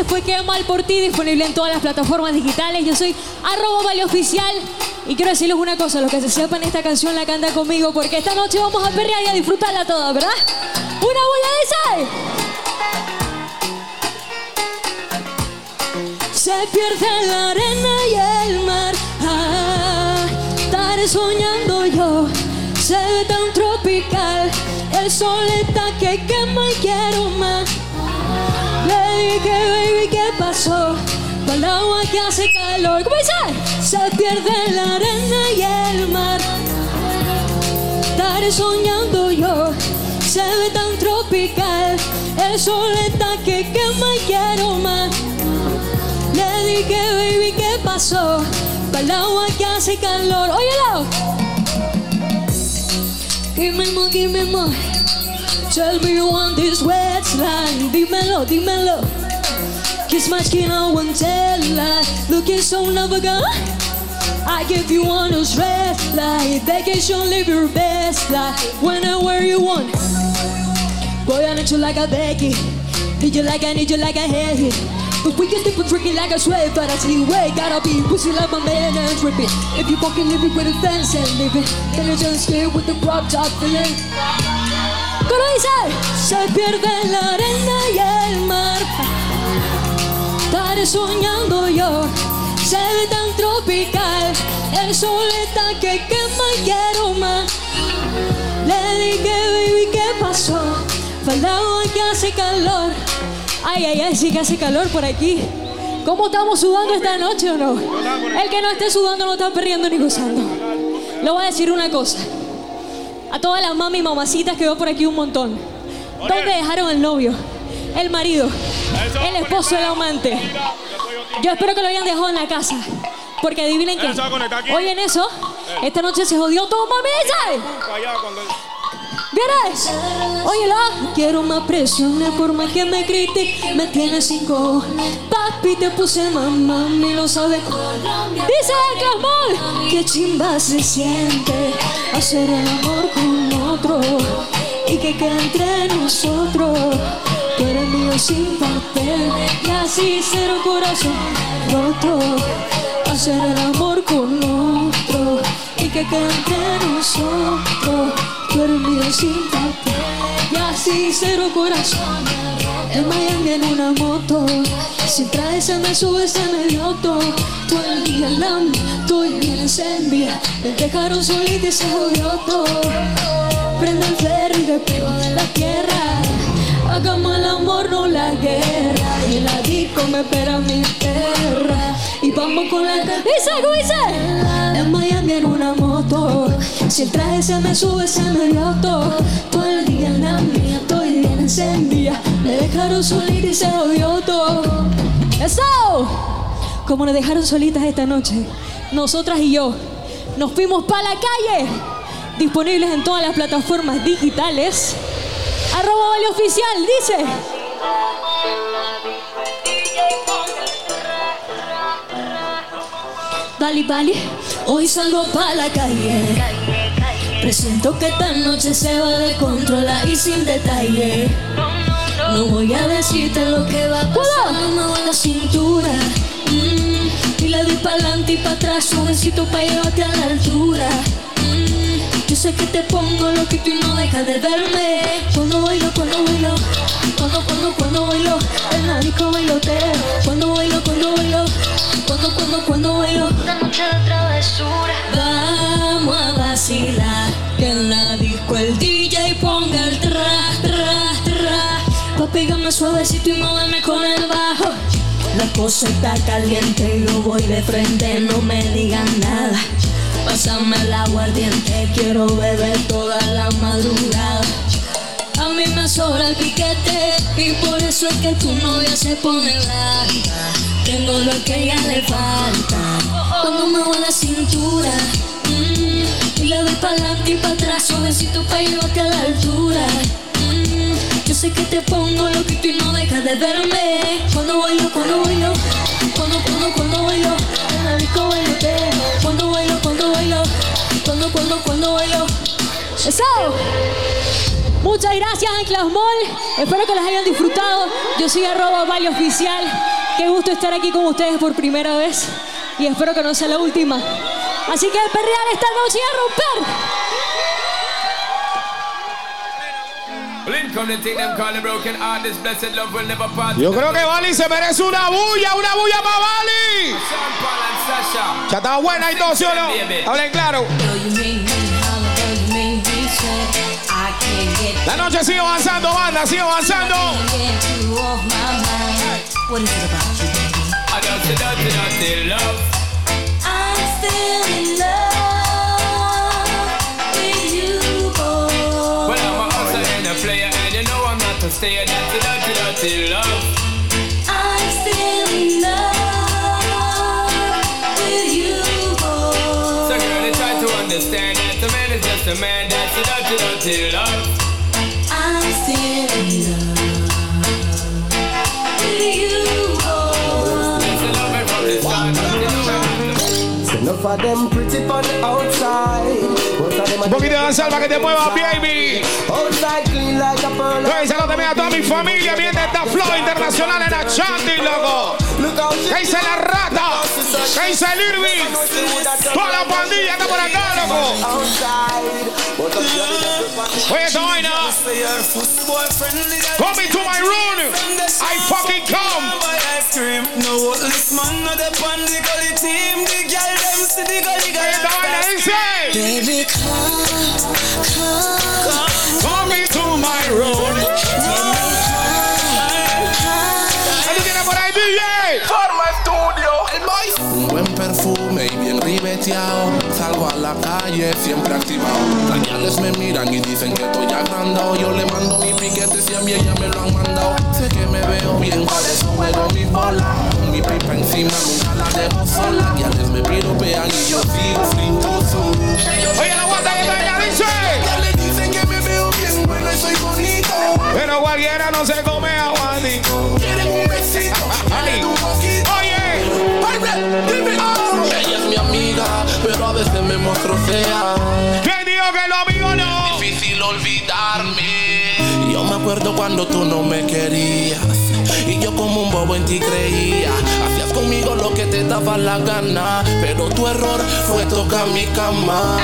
S97: fue Qué mal por ti, disponible en todas las plataformas digitales. Yo soy arroba vale oficial. Y quiero decirles una cosa, los que se sepan esta canción la cantan conmigo porque esta noche vamos a perrear y a disfrutarla toda, ¿verdad? Una bulla de sal. Se pierde la arena y el mar. Estaré soñando yo. Se ve tan tropical. El sol está que quema y quiero más. Le dije, baby, ¿qué pasó? Con el agua que hace calor. ¿Cómo dice? Se pierde la arena y el mar. Estaré soñando yo. Se ve tan tropical. El sol está que quema y quiero más. Le dije, baby, ¿qué pasó? Con el agua que hace calor. Óyelo. Give me more, give me more. Tell me you want this wet slide. Dímelo, dímelo. Kiss my skin, I won't tell lie. Looking so navigant. I give you one who's red light. Vacation, live your best life. Whenever you want. Boy, I need you like a Becky. Need you like I need you like a heavy. But we can different tricky like a sweat, but I see way gotta be pussy like my man and tripping. If you fucking live it with a fence and live it, then you just stay with the crop top feeling. ¿Cómo dice? Se pierde la arena y el mar. Estaré soñando yo. Se ve tan tropical. El sol está que quema y quiero más. Le dije, baby, ¿qué pasó? Faltaba que hace calor. Ay, ay, ay, sí que hace calor por aquí. ¿Cómo estamos sudando esta noche o no? El que no esté sudando no está perdiendo ni gozando. Le voy a decir una cosa. A todas las mami y mamacitas que veo por aquí un montón. ¿Dónde dejaron el novio? El marido. El esposo, el amante. Yo espero que lo hayan dejado en la casa. Porque adivinen qué. Oyen eso. Esta noche se jodió todo, mami. ¿sabes? ¿Vienes? Óyelo. Quiero más presiones por más que me critique. Me tiene cinco. Papi, te puse mamá, me lo sabe. Dice el clamor. Qué chimba se siente hacer el amor con otro. Y que quede entre nosotros. Tú eres mío sin papel. Y así cero corazón roto. Hacer el amor con otro. Y que quede entre nosotros. Mío sin papel. Y así cero corazón. En Miami en una moto. Si traes se me sube, se me loto. Todo el día en la estoy bien encendida. Me dejaron solita y se jodió todo. Prende el ferry despego de la tierra. Hagamos el amor, no la guerra. Y en la disco me espera mi perra. Y vamos con la dice, dice. En Miami en una moto. Si el traje se me sube, se me loto. Todo el día en la mía, estoy bien encendida. Me dejaron solita y se jodió todo. ¡Eso! Como nos dejaron solitas esta noche, nosotras y yo nos fuimos para la calle. Disponibles en todas las plataformas digitales. Arroba Vale Oficial, dice. Vale, vale, hoy salgo para la calle. Presiento que esta noche se va de controlar y sin detalle. No voy a decirte lo que va a pasar, me muevo la cintura. Mm, y le doy para adelante y para atrás, suavecito para llevarte a la altura. Mm, yo sé que te pongo lo que tú no dejas de verme. Cuando bailo, cuando bailo, cuando, cuando, cuando bailo, en la disco bailoteo. Cuando bailo, cuando bailo, cuando, cuando, cuando bailo. Esta noche de travesura. Vamos a vacilar, que en la disco el DJ ponga el tra, tra, tra. Pa' pegarme suavecito y moverme con el bajo. La cosa está caliente y yo voy de frente, no me digan nada. Pásame el aguardiente, quiero beber toda la madrugada. A mí me sobra el piquete y por eso es que tu novia se pone blanca. Tengo lo que ella le falta. Cuando me mueve la cintura le doy para y para atrás, suavecito para llevarte a la altura. Mm, yo sé que te pongo lo que tú no dejas de verme. Cuando bailo, cuando bailo, cuando, cuando, cuando bailo, en la disco bailoteo. Cuando bailo, cuando bailo, cuando, cuando, cuando bailo. Eso. Muchas gracias, Anclas Mall. Espero que las hayan disfrutado. Yo soy arroba Vale Oficial. Qué gusto estar aquí con ustedes por primera vez. Y espero que no sea la última. Así que perrear esta noche y a romper.
S85: Yo creo que Bali se merece una bulla, una bulla para Bali. Ya está buena y todo, ¿sí o no? Hablen claro. La noche sigue avanzando, banda, sigue avanzando.
S96: Understand that a man is just a man. That's a dirty, dirty love.
S98: Of them pretty outside.
S85: Un poquito de para que te muevas, baby. Oye, saludos también a toda mi familia. Viene esta Flow Internacional en Achanti, loco. ¿Qué dice la rata? ¿Qué dice el Irving? Toda la pandilla está por acá, loco. Oye, esta vaina. Coming to my room. I fucking come.
S14: No, this man not the pan the gully team. The girl them see the gully girl.
S85: Esta vaina dice.
S14: Baby, come, come,
S40: buen perfume y bien ribeteado. Salgo a la calle siempre activado. Las me miran y dicen que estoy agrandado. Yo le mando mi piquete si a mí ella me lo han mandado. Sé que me veo bien, por eso juego mi bola. Con mi pipa encima nunca la dejo sola. Guiales me piropean y yo sigo frindoso.
S85: Oye, la guata que está dice.
S40: Ya le dicen que me veo bien, bueno y soy bonito.
S85: Pero cualquiera no se come aguantico.
S40: Quieren un besito, fea.
S85: ¿Quién dijo que lo amigo no?
S40: Difícil olvidarme. Yo me acuerdo cuando tú no me querías. Y yo como un bobo en ti creía. Hacías conmigo lo que te daba la gana. Pero tu error fue tocar mi cama.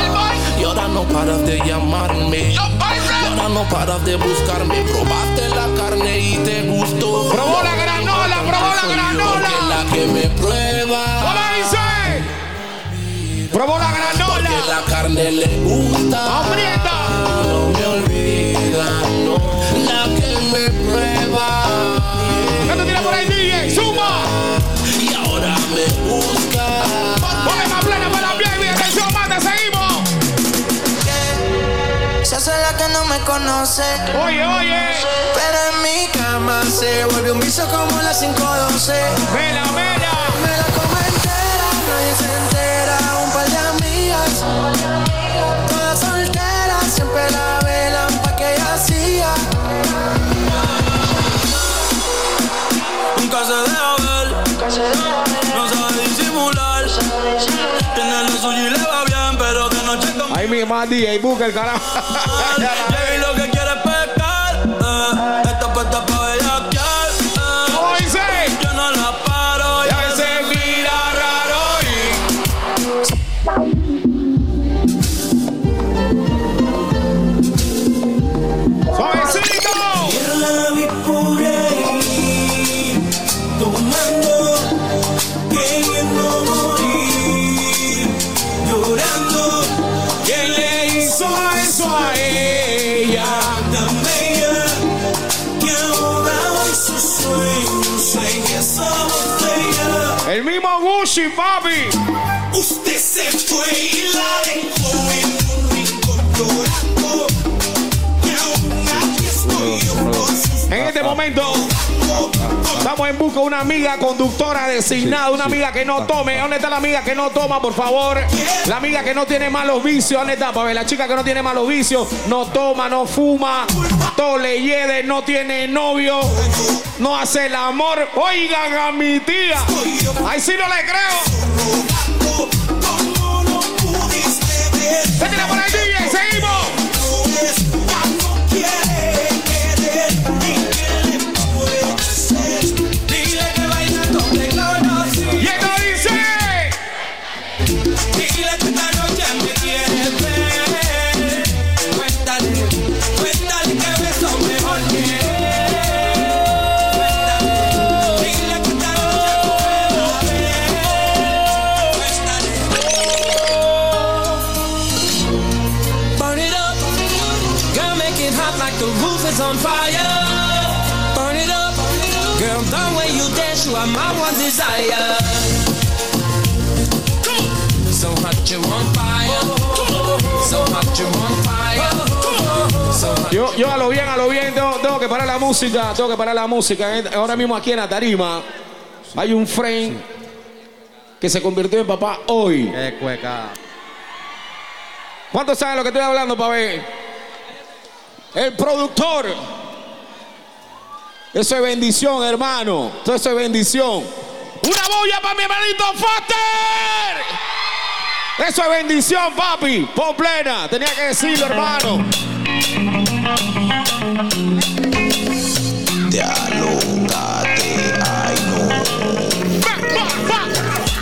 S40: Y ahora no paras de llamarme. Y ahora no paras de buscarme. Probaste la carne y te gustó.
S85: Probó la granola, probó la granola.
S40: que la que me prueba.
S85: Probó la granola.
S40: Porque la carne le gusta.
S85: Aprieta.
S40: No me olvida, no. La que me prueba.
S85: ¿Qué tú tienes por ahí, DJ? ¡Suma!
S40: Y ahora me busca.
S85: Ponle más plena para la baby. Atención, manda, seguimos.
S14: Se hace la que no me conoce.
S85: Oye, oye.
S14: Pero en mi cama se vuelve un vicio como las 512.
S85: Mela, mela.
S14: Me la como entera, Todas solteras, siempre la velan pa' que ella hacía.
S62: Nunca se deja ver, no sabe disimular. Tiene lo suyo y le va bien, pero de noche con
S85: Ahí mi más DJ, busca el carajo. Gucci, papi.
S14: Usted se fue y la dejó
S85: este momento estamos en busca de una amiga conductora designada, una amiga que no tome. ¿Dónde está la amiga que no toma, por favor? La amiga que no tiene malos vicios. ¿Dónde está? Para ver, la chica que no tiene malos vicios, no toma, no fuma, todo le no tiene novio, no hace el amor. Oigan a mi tía. Ahí sí no le creo. Métela por ahí, DJ, seguimos. Bien, tengo, tengo que parar la música, tengo que parar la música. Eh, Ahora mismo aquí en la tarima hay un frame que se convirtió en papá hoy. ¿Cuántos saben lo que estoy hablando, pa' ver? El productor. Eso es bendición, hermano. Eso es bendición. Una boya para mi hermanito Foster. Eso es bendición, papi. Por plena. Tenía que decirlo, hermano.
S1: Dialogate, ay no.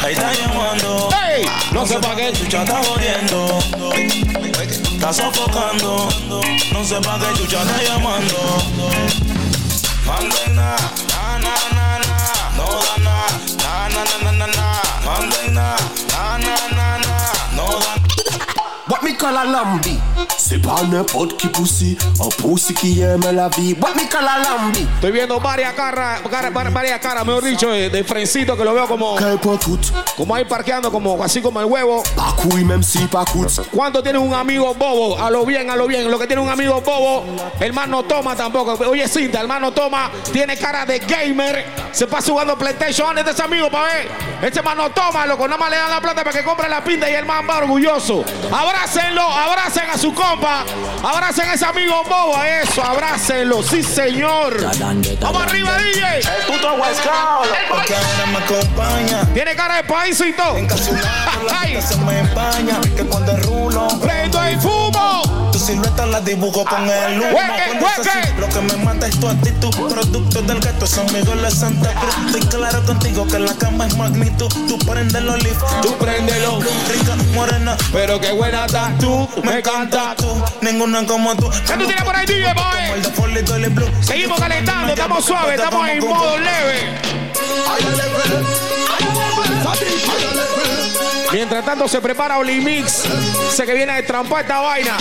S1: Ahí está llamando.
S85: ¡Ey! No sé pa' qué.
S1: Chucha está jodiendo. Está sofocando. No sé pa' qué chucha está llamando. Manden na, na, na, na, na. No da na, na, na, na, na, na. Manden na, na, na, na, na. No da
S47: What me call a lambi C'est pas n'importe qui poussi Un poussi qui aime la vie
S85: Estoy viendo varias caras, cara- var- varias caras, mejor dicho, de, frencito que lo veo como. Como ahí parqueando, como así como el huevo. ¿Cuánto tiene un amigo bobo? A lo bien, a lo bien. Lo que tiene un amigo bobo, el man no toma tampoco. Oye, Cinta, el man no toma, tiene cara de gamer. Se pasa jugando PlayStation. ¿Dónde está ese amigo para ver? Este man no toma, loco. Nada más le dan la plata para que compre la pinta y el man va orgulloso. Abrácenlo, abracen a su compa. Abracen a ese amigo bobo. Eso, abrácenlo. Sí, señor. Vamos arriba, DJ.
S1: El puto Coast. Porque ahora me acompaña.
S85: Tiene cara de país y todo.
S1: Ay. Se me empaña. Que cuando rulo.
S85: Prendo y fumo.
S1: Silueta la dibujo con el humo. Así, Lo que me mata es tu actitud. Producto del gato, son amigos de Santa Cruz. Estoy claro contigo que la cama es magnitud. Tú prendes los leaf.
S85: Tú préndelo.
S1: Rica, morena.
S85: Pero qué buena estás tú. Me encanta
S1: tú. Ninguna como tú.
S85: ¿Qué tú tienes por ahí, DJ, boy? Seguimos calentando, estamos suaves, estamos en modo leve. Mientras tanto se prepara Olimix. Sé que viene de trampa esta vaina.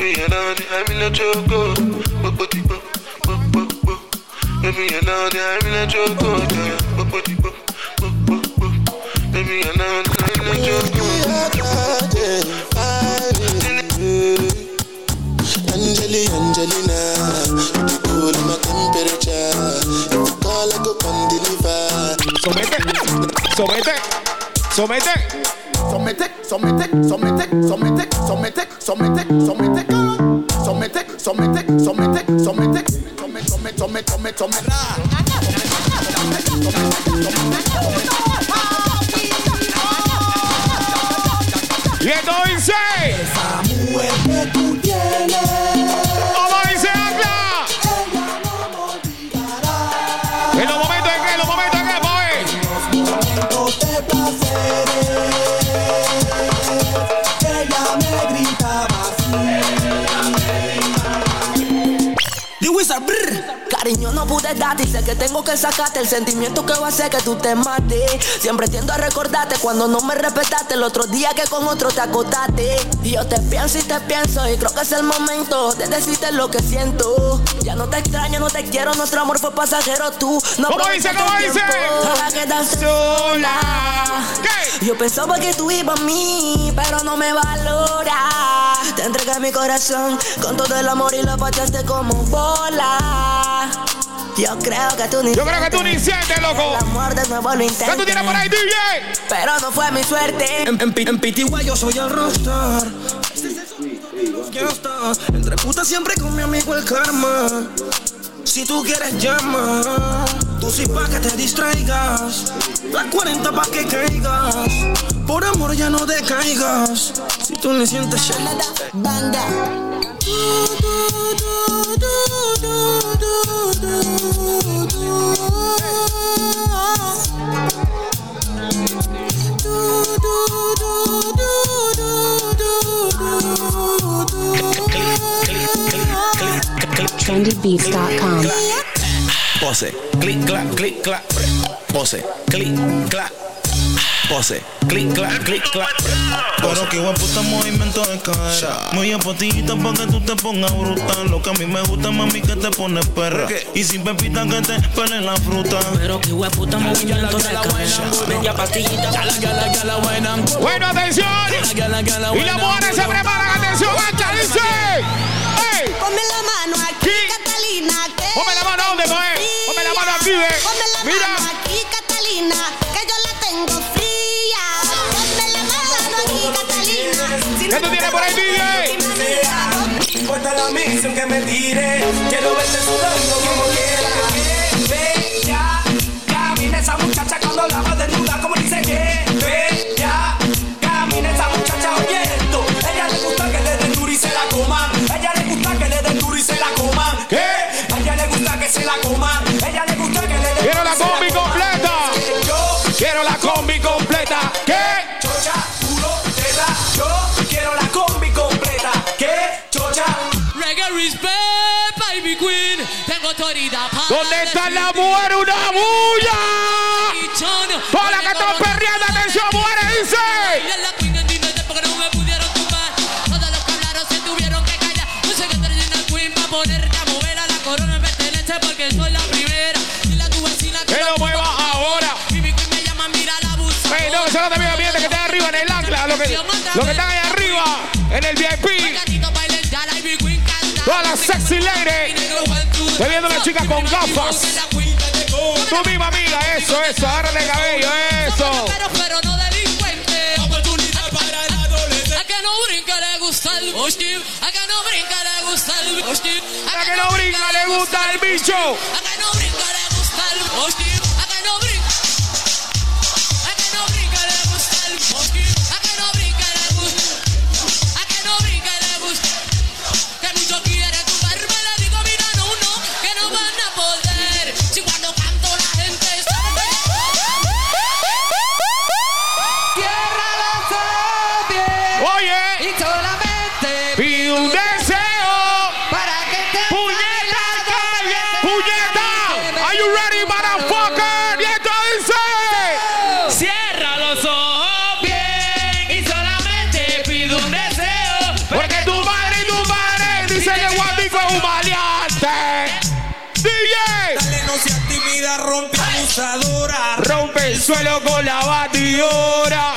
S99: Baby,
S1: you're not So, my thing, so my thing, so my thing.
S85: Somete. Somete, somete,
S47: somete, somete, somete, somete, somete, somete, somete, somete, somete, somete, somete, somete, somete,
S85: Y esto dice. ¿Cómo
S96: brr. Cariño, no pude darte y sé que tengo que sacarte el sentimiento que va a hacer que tú te mates. Siempre tiendo a recordarte cuando no me respetaste el otro día que con otro te acotaste. Y yo te pienso y te pienso y creo que es el momento de decirte lo que siento. Ya no te extraño, no te quiero, nuestro amor fue pasajero. Tú no
S85: ¿Cómo dice, cómo dice?
S96: Para sola. Yo pensaba que tú ibas a mí, pero no me valora. Te entregué mi corazón con todo el amor y lo pateaste como bola. Yo creo que tú ni
S85: Yo creo que tú ni sientes, loco.
S96: El amor de nuevo lo intenté.
S85: ¿Qué tú tienes por ahí, DJ?
S96: Pero no fue mi suerte.
S1: En, en, en Pitigua yo soy el rockstar. Ya está. Entre putas siempre con mi amigo el karma. Si tú quieres llama, tú sí pa' que te distraigas. La 40 pa' que caigas. Por amor ya no decaigas. Si tú le sientes shit.
S96: Banda.
S100: trendybeats.com.
S1: Pose, clic, clac, clic, clac. Pose, clic, clac. Pose, clic, clac, clic, clac.
S101: Pero que puta movimiento de cadera. Muy apotillita pa' que tú te pongas brutal. Lo que a mí me gusta, mami, que te pones perra. Y sin pepita que te pele la fruta.
S96: Pero que buen puta movimiento de cadera. Media pastillita. Gala, gala, gala, buena.
S85: Bueno, atención. Y las mujeres se preparan. Atención, mancha, dice.
S71: Ponme la mano aquí, Catalina. Que
S85: Ponme la mano, ¿dónde, pues? Ponme la mano aquí, ve.
S71: Ponme la
S85: Mira.
S71: mano aquí, Catalina. Que yo la tengo fría. Ponme la mano aquí, Catalina. Si
S85: ¿Qué tú tienes por ahí, DJ?
S63: No importa la misión que me tire, quiero verte sudando como quiera. Bella, camina esa muchacha cuando la
S102: autoridad
S85: ¿Dónde está la mujer? ¡Una bulla! Todas las que están perreando, atención, mujeres, dice.
S102: Porque que soy la primera. Dile a tu vecina
S85: lo mueva ahora.
S102: Y mi queen me llama, mira la busa.
S85: Ey, no, eso no te mira, mira, que están arriba en el ancla. Los que, los que están ahí arriba, en el VIP. Todas las sexy ladies. Estoy viendo una chica con gafas. Tú misma, amiga, eso, eso, agárrale el cabello, eso.
S102: Pero, no delincuente. Oportunidad para el adolescente. A que no brinca le gusta el hostil. A que no brinca le gusta el hostil.
S85: A que no brinca le gusta el bicho.
S102: A que no brinca le gusta el hostil.
S101: Abusadora.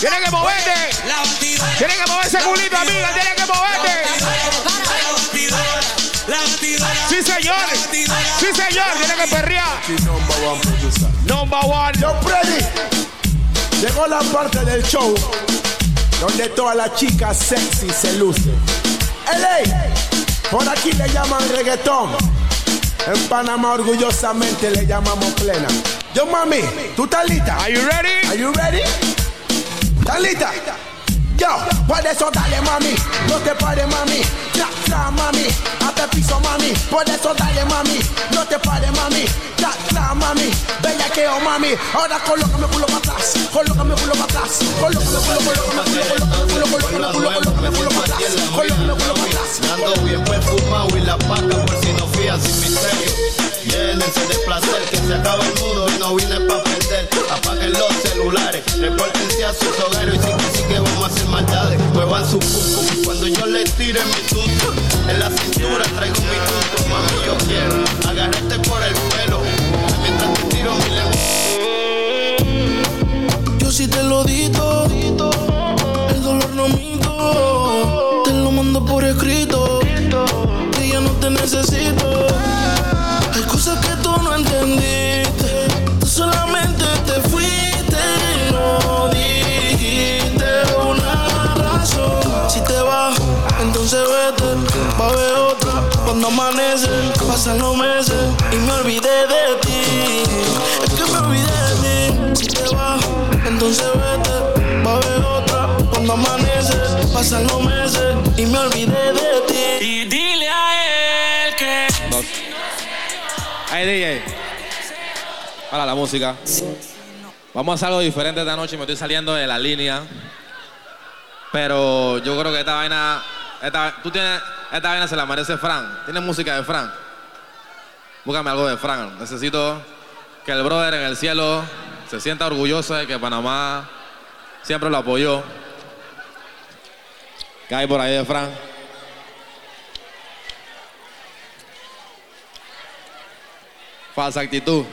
S85: Tienes que moverte. Tienes que mover ese culito, amiga. Tienes que moverte. Sí, señor. Sí, señor. Tienes que perrear. Number one.
S103: Yo, Freddy. Llegó la parte del show donde todas las chicas sexy se lucen. LA, por aquí le llaman reggaetón. En Panamá orgullosamente le llamamos plena. Yo mami, ¿tú estás lista?
S85: Are you ready?
S103: Are you ready? ¿Estás lista?
S104: Yo, por eso dale mami, no te pares mami, tra, tra mami, hasta el piso mami, por eso dale mami, no te pares mami, tra, tra mami, bellaqueo mami, ahora colócame culo para atrás, colócame culo para atrás, colócame culo, colócame culo, colócame culo, colócame culo, para atrás, colócame culo para atrás.
S86: Ando bien perfumado y la paca fías sin misterio. Llénense de placer que se acaba el mundo y no vine pa' perder. Apaguen los celulares, repórtense a sus hogares y sí que sí que vamos a hacer maldades. Muevan su pum cuando yo les tire mi tuto. En la cintura traigo mi tuto, mami yo quiero agarrarte por el pelo. Mientras te tiro mi lengua.
S1: Yo sí te lo dito, necesito. Hay cosas que tú no entendiste, tú solamente te fuiste y no dijiste una razón. Si te vas, entonces vete, va a haber otra cuando amanece, pasan los meses y me olvidé de ti. Es que me olvidé de mí. Si te vas, entonces vete, va a haber otra cuando amanece, pasan los meses y me olvidé de ti.
S105: Hey DJ. Para la música. Vamos a hacer algo diferente esta noche. Me estoy saliendo de la línea. Pero yo creo que esta vaina. Esta, tú tienes, esta vaina se la merece Fran. ¿Tienes música de Fran? Búscame algo de Fran. Necesito que el brother en el cielo se sienta orgulloso de que Panamá siempre lo apoyó. ¿Qué hay por ahí de Fran? Falsa actitud.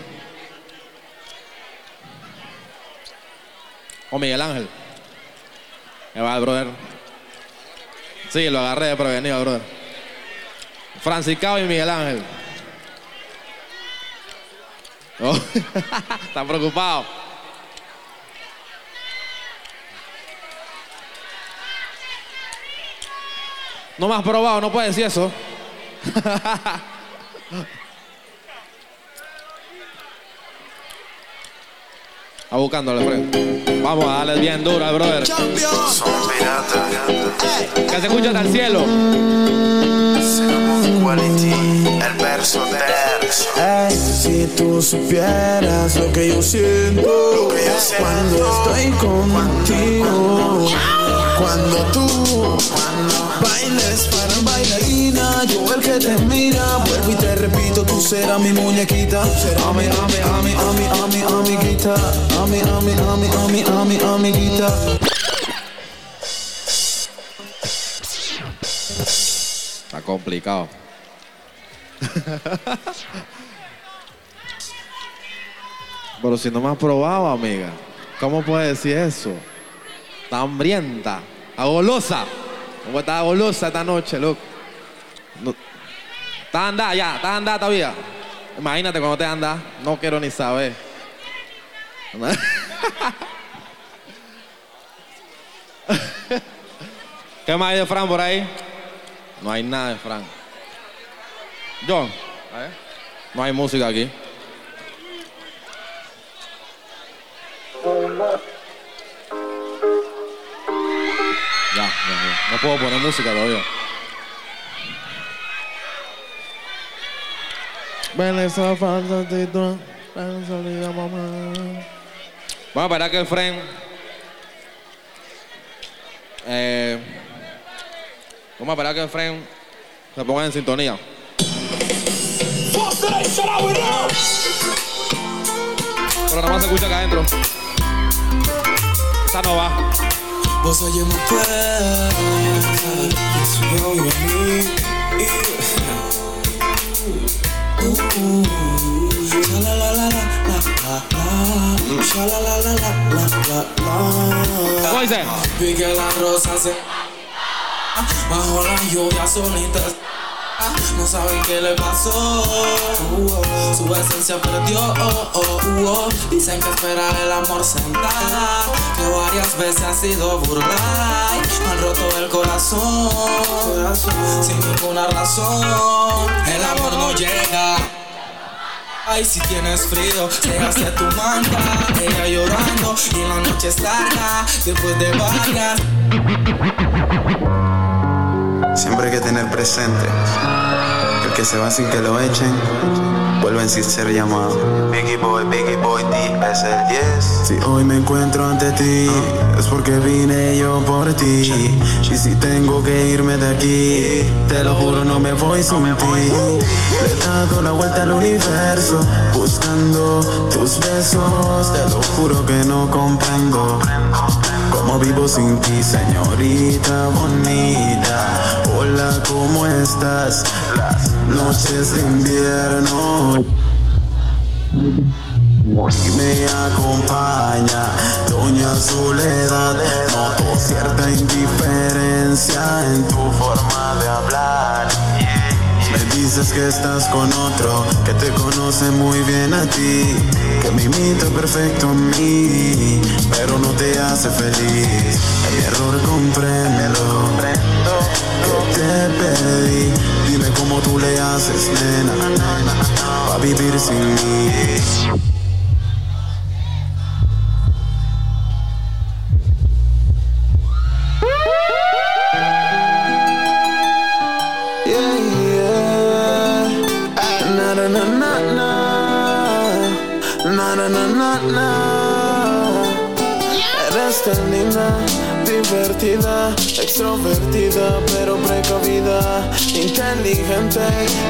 S105: O Miguel Ángel. Me va el brother. Sí, lo agarré de prevenido, brother. Franciscao y Miguel Ángel. Oh, Están preocupados. No me has probado, no puedes decir eso. Está buscándole, Fred. Vamos a darle bien duro al brother. Que se escucha hasta el cielo.
S14: El verso Ey, si tú supieras lo que yo siento, cuando estoy contigo, cuando tú bailes para bailarina, yo el que te mira, vuelvo y te repito, tú serás mi muñequita, ami, ami, ami, ami, ami, amiguita, ami, ami, ami, ami, ami, amiguita.
S105: Está complicado. Pero si no me has probado, amiga, ¿cómo puedes decir eso? Está hambrienta, está golosa. ¿Cómo está golosa esta noche, loco? No- Está andada ya, está andada todavía. Imagínate cuando te anda, no quiero ni saber. ¿Qué más hay de Fran por ahí? No hay nada de Fran. John, no hay música aquí. No puedo poner música todavía. Ven esa falsa actitud, ven salida, mamá. Vamos a esperar que el friend. Eh, vamos a esperar que el friend se ponga en sintonía. Pero nada más se escucha acá adentro. Esta no va.
S14: Vos oye me puedes, yo y a mí. Uh, uh, sha la la la la la la la, sha la la la la la la la.
S105: ¿Cómo dice?
S14: Vi que la rosa se bajo la lluvia solitas. No saben qué le pasó. Su esencia perdió. Dicen que esperar el amor sentada. Que varias veces ha sido burla. y Me han roto el corazón. Sin ninguna razón. El amor no llega. Ay, si tienes frío, déjase tu manta. Ella llorando y la noche es larga. Después de varias
S106: Siempre hay que tener presente que el que se va sin que lo echen, vuelven sin ser llamado. Biggie Boy, Biggie Boy, D es el 10. Si hoy me encuentro ante ti, es porque vine yo por ti. Y si tengo que irme de aquí, te lo juro, no me voy sin ti. Le he dado la vuelta al universo, buscando tus besos. Te lo juro que no comprendo. ¿Cómo vivo sin ti, señorita bonita? Hola, ¿cómo estás? Las noches de invierno. Y me acompaña Doña Soledad Noto cierta indiferencia en tu forma de hablar Me dices que estás con otro Que te conoce muy bien a ti Que me imita perfecto a mí Pero no te hace feliz. Mi error compréndelo. Que te pedí Dime cómo tú le haces, nena Pa' vivir sin mí
S14: Na na na na na. Eres tan linda, extrovertida, pero precavida, inteligente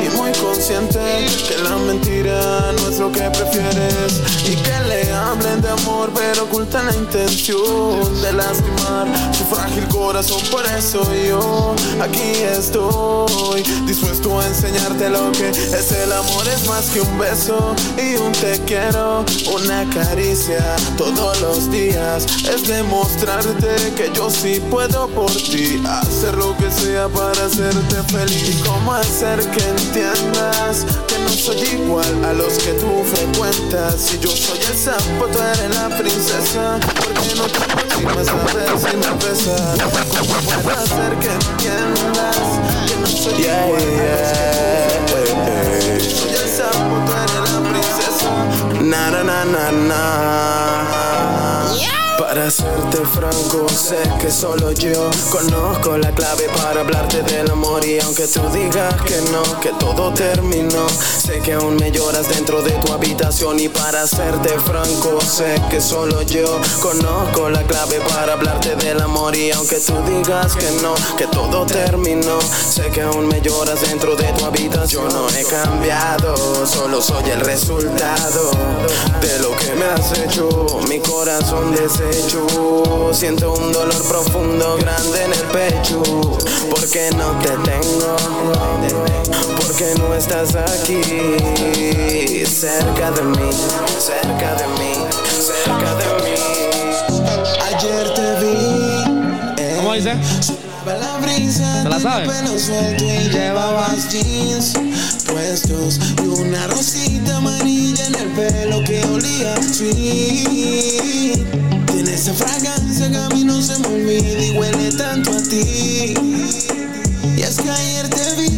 S14: y muy consciente que la mentira no es lo que prefieres y que le hablen de amor, pero ocultan la intención de lastimar su frágil corazón. Por eso yo aquí estoy, dispuesto a enseñarte lo que es el amor. Es más que un beso y un te quiero, una caricia todos los días. Es demostrarte que yo sí puedo por ti, hacer lo que sea para hacerte feliz. Y cómo hacer que entiendas que no soy igual a los que tú frecuentas. Si yo soy el sapo, tú eres la princesa. Porque no te aproximas a ver si me besas. ¿Cómo puedo hacer que entiendas que no soy igual a los que tú frecuentas? Soy el sapo, tú eres la princesa. Na na na na na. Para serte franco, sé que solo yo conozco la clave para hablarte del amor y aunque tú digas que no, que todo terminó, sé que aún me lloras dentro de tu habitación y para serte franco, sé que solo yo conozco la clave para hablarte del amor y aunque tú digas que no, que todo terminó, sé que aún me lloras dentro de tu habitación. No he cambiado, solo soy el resultado de lo que me has hecho, mi corazón deshecho. Siento un dolor profundo, grande en el pecho. Porque no te tengo, porque no estás aquí, cerca de mí, cerca de mí, cerca de mí. Ayer te vi.
S107: ¿Cómo dice?
S14: La brisa
S107: ¿Se la sabe?
S14: pelo suelto y llevabas jeans puestos y una rosita amarilla en el pelo que olía sweet. Tiene esa fragancia que a mí no se me olvida y huele tanto a ti. Y es que ayer te vi.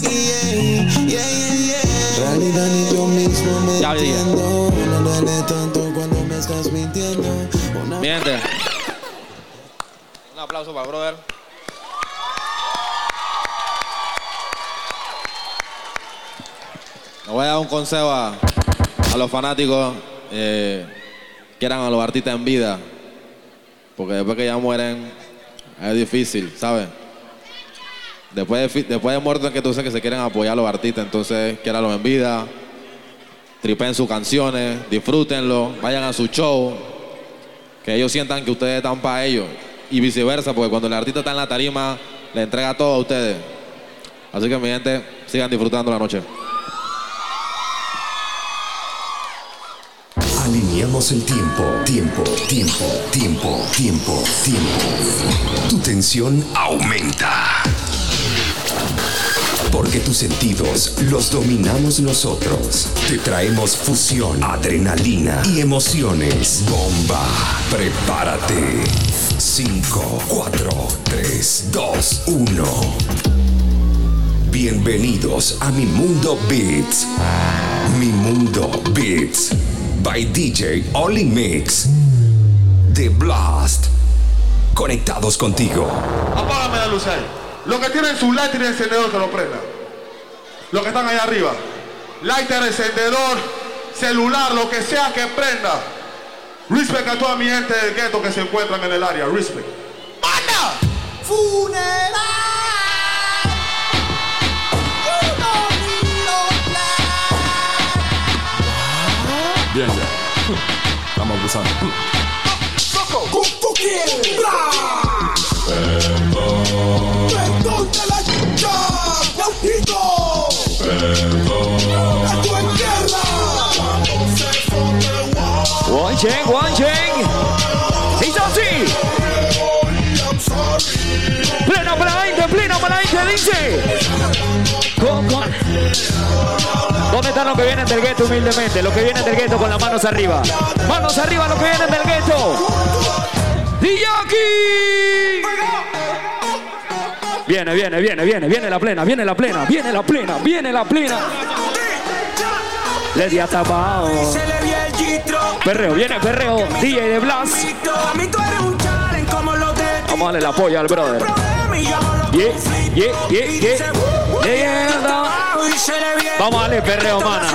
S14: Yeah, yeah, yeah. Realidad ni yo mismo me
S107: Ya,
S14: entiendo. No duele tanto cuando me estás mintiendo. Una
S107: Mi gente. Un aplauso para el brother.
S105: Le voy a dar un consejo a, a los fanáticos eh, que eran a los artistas en vida. Porque después que ya mueren es difícil, ¿sabes? Después de, después de muertos que tú sabes que se quieren apoyar a los artistas, entonces quiéranlos en vida, tripen sus canciones, disfrútenlo, vayan a su show, que ellos sientan que ustedes están para ellos y viceversa, porque cuando el artista está en la tarima le entrega todo a ustedes. Así que mi gente, sigan disfrutando la noche.
S108: Alineamos el tiempo, tiempo, tiempo, tiempo, tiempo, tiempo. Tu tensión aumenta. Porque tus sentidos los dominamos nosotros. Te traemos fusión, adrenalina y emociones. Bomba. Prepárate. 5, 4, 3, 2, 1. Bienvenidos a mi mundo Beats. Mi mundo Beats. By DJ Oli Mix. The Blast. Conectados contigo.
S85: Apágame la luz ahí. Los que tienen su lighter y encendedor que lo prendan. Los que están allá arriba. Lighter, encendedor, celular, lo que sea que prenda. Respect a toda mi gente del gueto que se encuentran en el área. Respect. ¡Manda!
S109: Bien, ya. Estamos
S40: de la chicha, Yautito. Perdón. Esto es guerra.
S2: One así. Plena para la 20, plena para la 20, dice. Con- con- ¿Dónde están los que vienen del gueto humildemente? Los que vienen del gueto con las manos arriba. Manos arriba los que vienen del gueto. ¡Diyaki! Viene, viene, viene, viene, viene la plena, viene la plena, viene la plena, viene la plena. Le di
S62: el gistro.
S2: Perreo, viene perreo, DJ de Blas.
S62: A
S2: Vamos a darle el apoyo al brother. Yeah, yeah, yeah, yeah. Yeah, yeah,
S62: Y se le vi el
S2: Vamos a darle perreo, mana.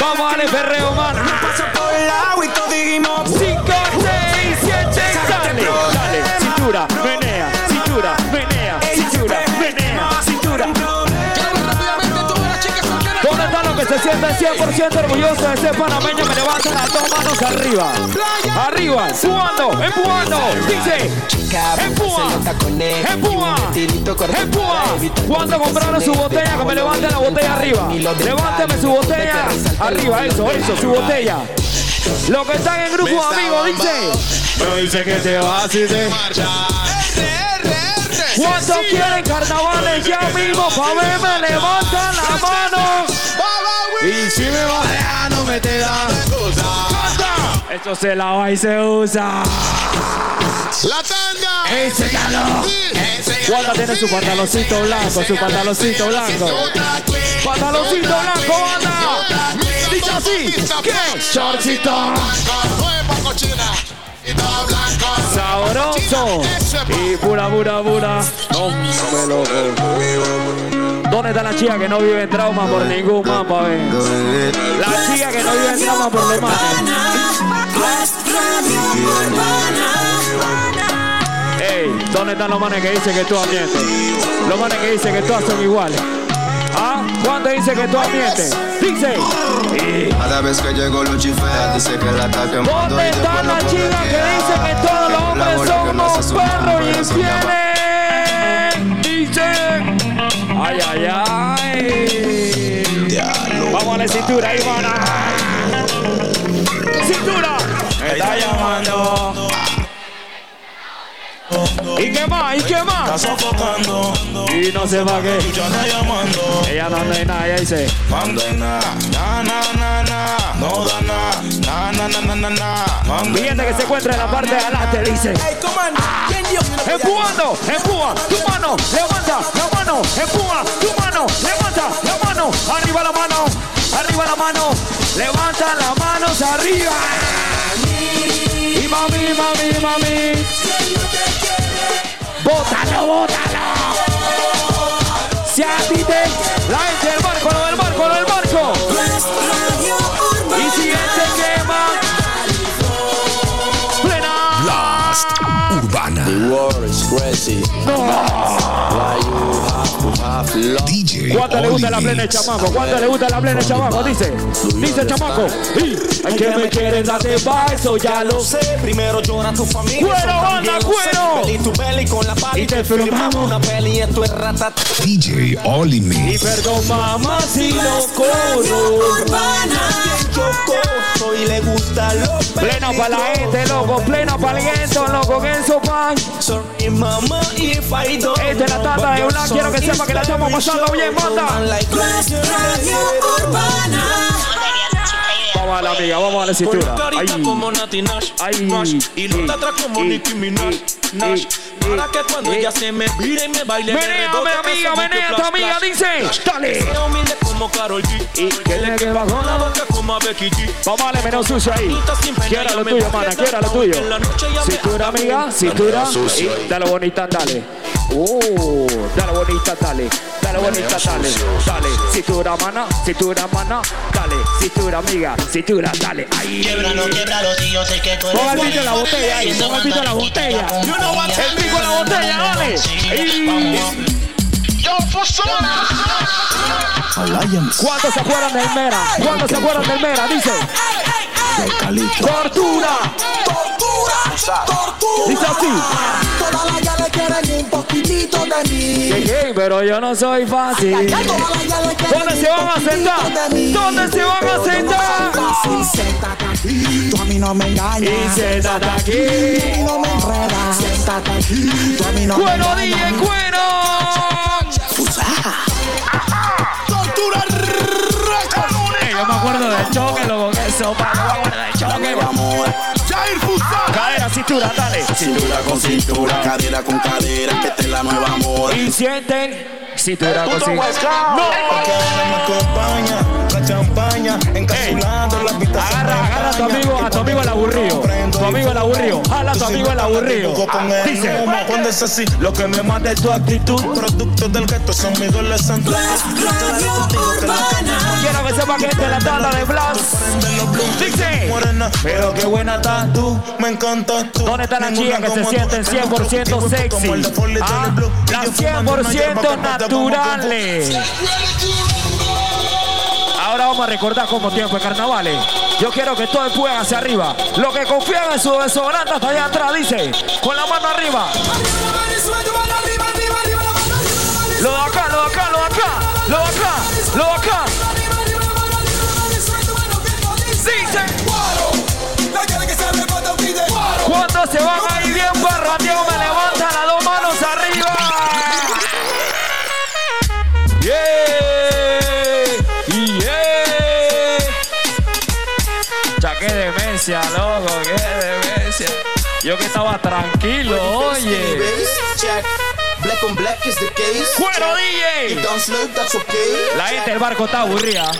S2: Vamos a darle perreo, mana. 5, 6, 7, dale, dale, cintura, se sienten 100% orgullosos de ser panameño que levantan las dos manos arriba? Arriba, empujando, empujando. Dice, empuja, empuja, empuja. ¿Cuándo compraron su botella? Que me levanten la botella arriba. Levánteme su botella arriba, eso, eso, su botella. Los que están en grupo amigos, dice. Pero dice que te vas y te ¿Cuántos quieren carnavales ya mismo? Pa' verme, levantan la mano. Y si me va no me te da. Esto se lava y se usa.
S40: La tanda.
S2: Enséñalo. Wanda tiene su pantaloncito blanco, su pantaloncito blanco. Pantaloncito blanco, Wanda. Dice así. ¿Qué? Shortcito. Sabroso. Y pura, pura, pura. No me loco. ¿Dónde está la chica que no vive en trauma por ningún mapa, ve? La chica que no vive en trauma por los manes. Ey, ¿dónde están los manes que dicen que todas mienten? Los manes que dicen que todas son iguales. ¿Ah? ¿Cuánto dice que todas mienten? Dice.
S93: Cada vez que llego Lucifer dice que la está quemando
S2: ¿Dónde está la chica que dice que todos los hombres somos perros y infieles? Dice. Ay, ay, ay. Vamos a la cintura, mana. Cintura. Me está llamando. ¿Y qué más? ¿Y qué más?
S40: sofocando.
S2: Y no se va qué.
S40: Ya anda llamando.
S2: Ella no anda en nada, ella dice.
S40: Manda na, na, na, na, na. No da na, na, na, na, na, na, na.
S2: Gente que se encuentra en la parte de adelante dice. Empujando, empuja, tu mano, levanta la mano, empuja, tu mano, levanta la mano, arriba la mano, arriba la mano, levanta las manos arriba. Y mami, mami, mami. Bótalo, bótalo. Si a. La gente del barco, lo del barco, lo del barco.
S93: The war is crazy. Why you have to have love?
S108: DJ
S2: ¿Cuánto le gusta la plena de chamaco? ¿Cuánto le gusta la plena de chamaco? Dice, dice chamaco. Y hay que me quieren darte eso ya lo sé.
S62: Primero llora tu familia.
S2: Cuero, banda, cuero.
S62: Peli tu peli con la pali.
S2: Y te firmamos.
S62: una peli y esto es ratat.
S108: DJ Oli
S2: Y perdón mamá si no corro.
S62: Chocoso y le gusta lo
S2: Plena para la gente, loco. Plena para el gueto, loco. Que eso pan.
S62: Sorry mama if I don't
S2: Esta es la tata de Blanc. Quiero que sepa que la estamos pasando bien, manda. Vamos a la amiga, vamos a la cintura. Ay,
S62: como Nati Nash,
S2: ay,
S62: Nash, y los de atrás como Nicki Minaj, Nash. Para que cuando ella se me vire y me baile me
S2: amiga, menea, tu amiga dice. Dale.
S62: Como
S110: Karol G.
S2: Y que le que bajó
S110: la boca como a Becky G.
S2: Vamos a darle menos sucio ahí. Quiera lo tuyo, mana, quiera lo tuyo. Cintura, amiga, cintura. Y dale bonita, dale. Uh, dale bonita, dale. Dale bonita, dale. Dale, cintura, mana, cintura, mana. Dale, cintura, amiga, cintura, dale. Ahí.
S111: Quiebralo, quiebralo, si yo sé que tú
S2: Ponga el
S111: eres
S2: en la botella ahí, ponga el pico en la botella. El pico en la botella, dale. ¿Cuántos se acuerdan del Mera? ¿Cuántos se acuerdan del Mera? Dice. Tortura.
S112: Tortura. Tortura.
S2: Dice así.
S112: Todas las ya le quieren un poquitito de mí.
S2: Que, pero yo no soy fácil. ¿Dónde se van a sentar? ¿Dónde se van a sentar?
S112: Fácil, siéntate aquí. Tú a mí no me engañas.
S2: Y siéntate aquí.
S112: Tú no me enredas. Siéntate aquí. Tú a mí no me
S2: Cuero,
S112: engañas.
S2: DJ, cuero. Acuerdo del choque, loco, que eso, pa, yo me acuerdo del choque.
S112: Jair Fusar.
S2: Cintura, dale.
S112: Cintura con cintura, cadera con cadera, que esta es la nueva moda.
S2: Y sienten cintura con cintura.
S112: Porque ahora me acompaña la champaña, encapsulando la pista.
S2: Agarra, agarra a tu amigo, a tu amigo el aburrido. Tu amigo el aburrido. Jala a tu amigo el aburrido. Dice.
S112: Cuando es así, lo que me manda es tu actitud. Producto del gueto son mis adolescentes.
S2: Quiero que sepa que esta es la tabla de Blas. Dice.
S112: Morena, pero qué buena estás tú, me encantas tú.
S2: ¿Dónde están las chicas que se sienten 100% sexy? Ah, las 100% naturales. Ahora vamos a recordar como tiempo de carnavales. Yo quiero que todos puedan hacia arriba. Los que confían en su desodorante hasta allá atrás, dice. Con la mano arriba. Lo de acá, lo de acá, lo de acá, lo de acá, lo de acá. Cuando se van ahí bien barrateados, me levantan las dos manos arriba. Yeah, yeah. Ya qué demencia, loco, qué demencia. Yo que estaba tranquilo, oye.
S112: Black on black is the case.
S2: ¡Cuero, DJ!
S112: You don't slow, that's okay.
S2: La gente del barco está aburrida.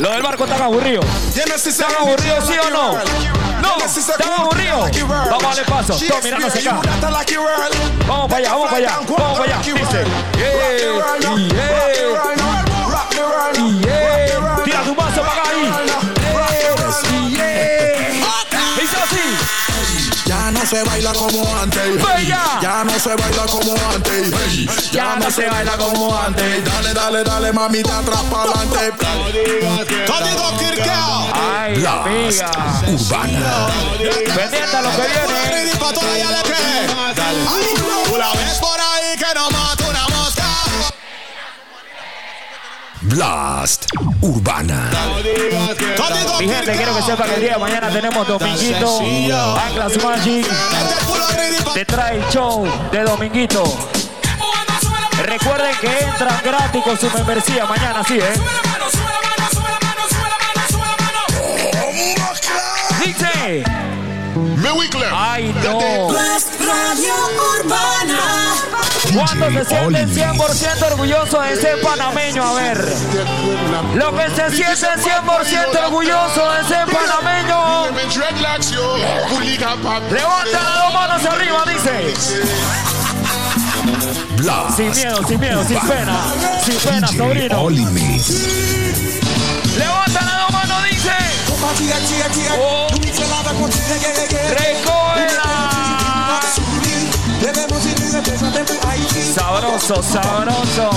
S2: Lo del barco está aburrido. ¿Están aburridos, sí o no? No, están aburridos. Vamos a darle paso. Todos mirándose acá. Vamos para allá, vamos para allá. Vamos para allá. Dice. Yeah, yeah, yeah. Tira tu paso para acá ahí.
S40: No se baila como antes.
S2: Bella.
S40: Ya no se baila como antes.
S2: Ya no se baila como antes.
S40: Dale, dale, dale, mamita, atrás para adelante.
S112: Código Kirkeo.
S2: Ay, amiga.
S108: Urbana.
S2: Pendiente a lo que viene.
S112: La ves por ahí que no mata
S108: Blast Urbana.
S2: Mi gente, quiero que sepa que el día de mañana tenemos Dominguito, Atlas Magic, te trae el show de Dominguito. Recuerden que entran gratis con su membresía mañana, sí, ¿eh? Dice. Ay, no.
S112: Radio Urbana.
S2: ¿Cuántos se sienten 100% orgullosos de ser panameño? A ver. Los que se sienten 100% orgullosos de ser panameño. Levanta las dos manos arriba, dice.
S108: Blast.
S2: Sin miedo, sin miedo, sin pena. Sin pena, sobrino.
S108: Olimit.
S2: Levanta las dos manos, dice. Oh. Recógela. Sabroso, sabroso.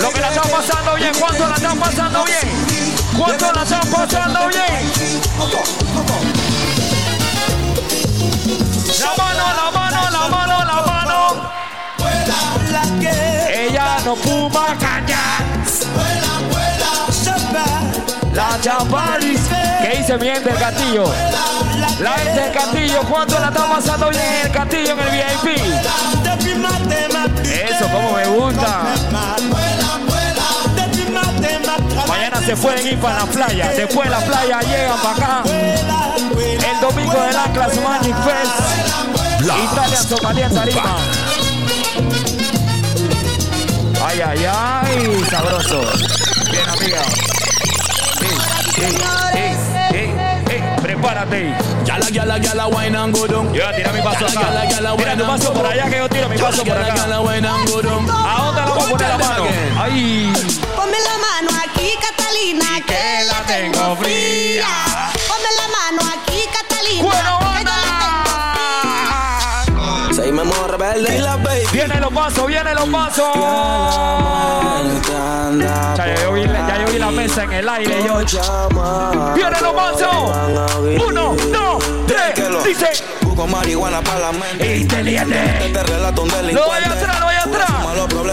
S2: Lo que la están pasando bien, ¿cuánto la están pasando bien? ¿Cuánto la están pasando bien? La mano, la mano, la mano, la mano. Ella no fuma caña. La chaparis. ¿Qué dice mi gente del castillo? La gente del castillo, ¿cuánto la está pasando bien en el castillo en el VIP? Eso, como me gusta. Mañana se pueden ir para la playa. Después de la playa llegan para acá. El domingo del Atlas Magic Fest. Italia Socaliente Tarima. Ay, ay, ay, sabroso. Bien, amiga. Ey, ey, ey, ey, prepárate.
S40: Yala, yala, yala, wine and go down.
S2: Yo tira mi paso acá.
S40: yala, yala,
S2: Tira tu
S40: wine and
S2: paso por allá que yo tiro mi paso por acá.
S40: yala, wine and go down.
S2: ¿A dónde la vamos a poner la mano? Ahí.
S71: Ponme la mano aquí, Catalina, que la tengo fría. Ponme la mano aquí, Catalina.
S2: Bueno,
S71: tengo
S113: Seguimos rebelde y la baby.
S2: Vienen los pasos, vienen los pasos. Ya yo, vi, ya yo vi la mesa en el aire, yo. Vienen los pasos. Uno, dos, tres. Dice.
S113: Busco marihuana para la mente.
S2: Inteligente.
S113: Este relato un
S2: Lo
S113: delincuente.
S2: vaya atrás, lo vaya atrás.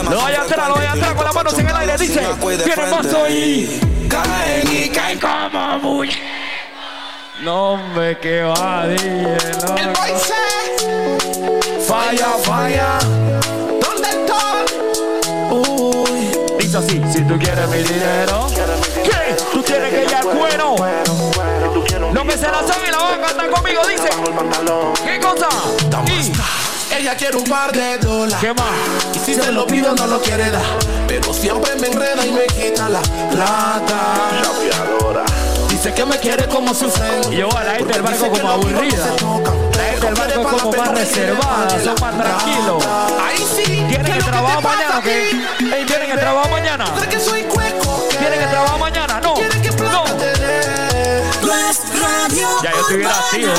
S2: Lo vaya
S113: son
S2: atrás, lo vaya atrás con las manos en el aire. Dice. Viene el paso y.
S113: Caen y
S2: caen como bulla. No, hombre, que va, no,
S14: El
S2: Falla, falla.
S14: ¿Dónde está?
S2: Uy. Dice así, si tú quieres mi dinero, ¿qué? Tú tienes que al cuero. Lo que se la sabe y la van a cantar conmigo, dice. ¿Qué cosa?
S14: Ella quiere un par de dólares.
S2: ¿Qué más?
S14: Y si se lo pido no lo quiere dar. Pero siempre me enreda y me quita la plata. Dice que me quiere como su friend.
S2: Y yo, la gente del barco como aburrida. Del barco como más reservada, son más tranquilos.
S14: Ahí sí.
S2: ¿Tienen que trabajar mañana o qué? Ey, ¿Tienen que trabajar mañana?
S14: que soy cueco.
S2: ¿Tienen que trabajar mañana? No. No. Ya yo estuviera activo.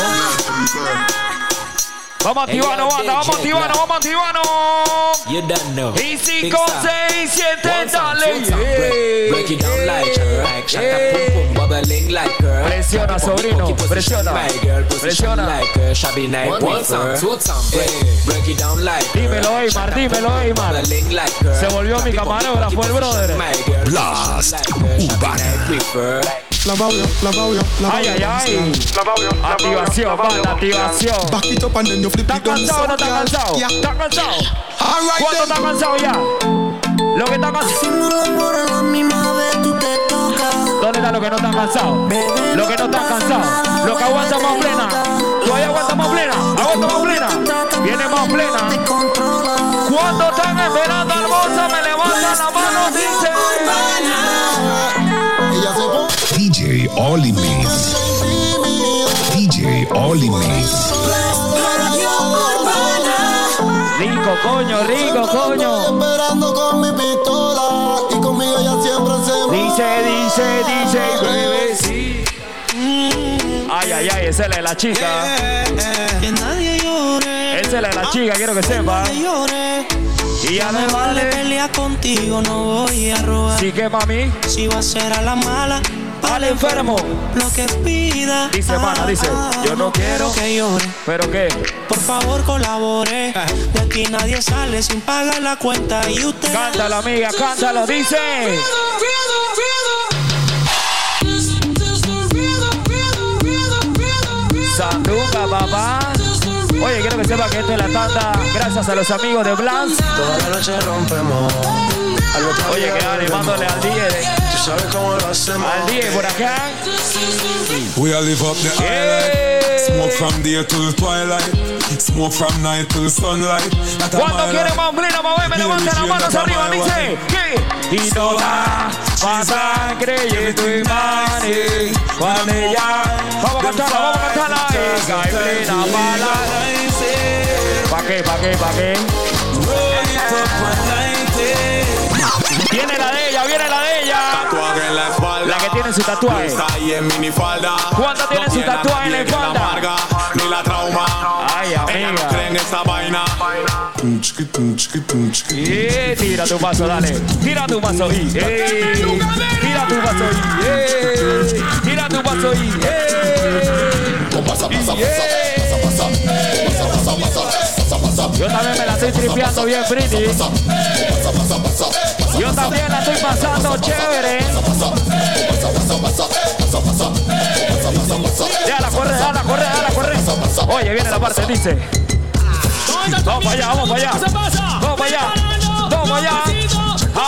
S2: Vamos a activarnos, banda, vamos a activarnos, vamos a activarnos.
S113: You don't know.
S2: Y 5, 6, 7, dale.
S113: Break it down like a rack. Shut up, pum pum, bubbling like a
S2: Presiona, sobrino, presiona. Presiona.
S113: like a shabby night
S2: One time,
S113: two Break it down like
S2: Dímelo, Eymar, dímelo, Eymar.
S113: bubbling like a
S2: Se volvió mi camarógrafo, el brother.
S113: Blast Urbana.
S47: La babia, la babia, la
S2: Ay, ay, ay. Activación, banda, activación.
S47: Baquito pan then you flip
S2: ¿Estás
S47: it down
S2: cansado o no estás cansado? ¿Estás cansado? ¿Cuánto estás cansado ya? Lo que está cansado. ¿Dónde está lo que no está cansado? Lo que no está cansado. Lo que aguanta más plena. Todavía aguanta más plena. Aguanta más plena. Viene más plena. Cuando están esperando hermosa, me levantan la mano, dice.
S108: DJ Oli Mix. DJ Oli Mix.
S2: Rico, coño, rico, coño.
S47: Esperando con mi pistola y conmigo ella siempre se
S2: Dice, dice, dice, bebé, sí. Ay, ay, ay, esa es la de la chica.
S114: Que nadie llore.
S2: Esa es la de la chica, quiero que sepa. Y ya me
S114: vale. pelear contigo, no voy a robar.
S2: Sí que mami.
S114: Si va a ser a la mala,
S2: Al enfermo.
S114: lo que pida.
S2: Dice, mana, dice, yo no quiero.
S114: que llore.
S2: ¿Pero qué?
S114: Por favor, colabore. De aquí nadie sale sin pagar la cuenta. Y usted.
S2: Cántalo, amiga, cántalo, dice. Sandunga, papá. Oye, quiero que sepa que esta es la tanda gracias a los amigos de Blast.
S113: Toda la noche rompemos.
S2: Oye, que animándole al DJ.
S113: Tú sabes cómo lo hacemos.
S2: Al DJ por acá.
S115: We all live up the island. Smoke from day till twilight. Smoke from night till sunlight. That a
S2: Cuando quiere más me levanten las manos arriba, dice. ¿Qué? Y toda más sangre y tu imagen. Ella. Vamos a cantarla, vamos a cantarla. Ega y plena bala. ¿Pa' qué, pa' qué, pa' qué? Viene la de ella, viene la de ella.
S40: Tatuaje en la espalda.
S2: La que tiene su tatuaje.
S40: Está ahí en minifalda.
S2: ¿Cuánto tiene
S40: No
S2: su tatuaje en la espalda?
S40: amarga, Ni la trauma.
S2: Ay,
S40: Ella
S2: amiga.
S40: no cree en esta vaina.
S2: Eh, tira tu paso, dale. Tira tu paso y. Eh, tira tu paso y. Eh, tira tu paso y. Eh, y, eh. Yo también me la estoy tripeando bien, Pretty. Yo también la estoy pasando chévere. Déjala correr, déjala correr, déjala correr. Oye, viene la parte, dice. Vamos para allá, vamos para allá. Vamos para allá. Vamos para allá.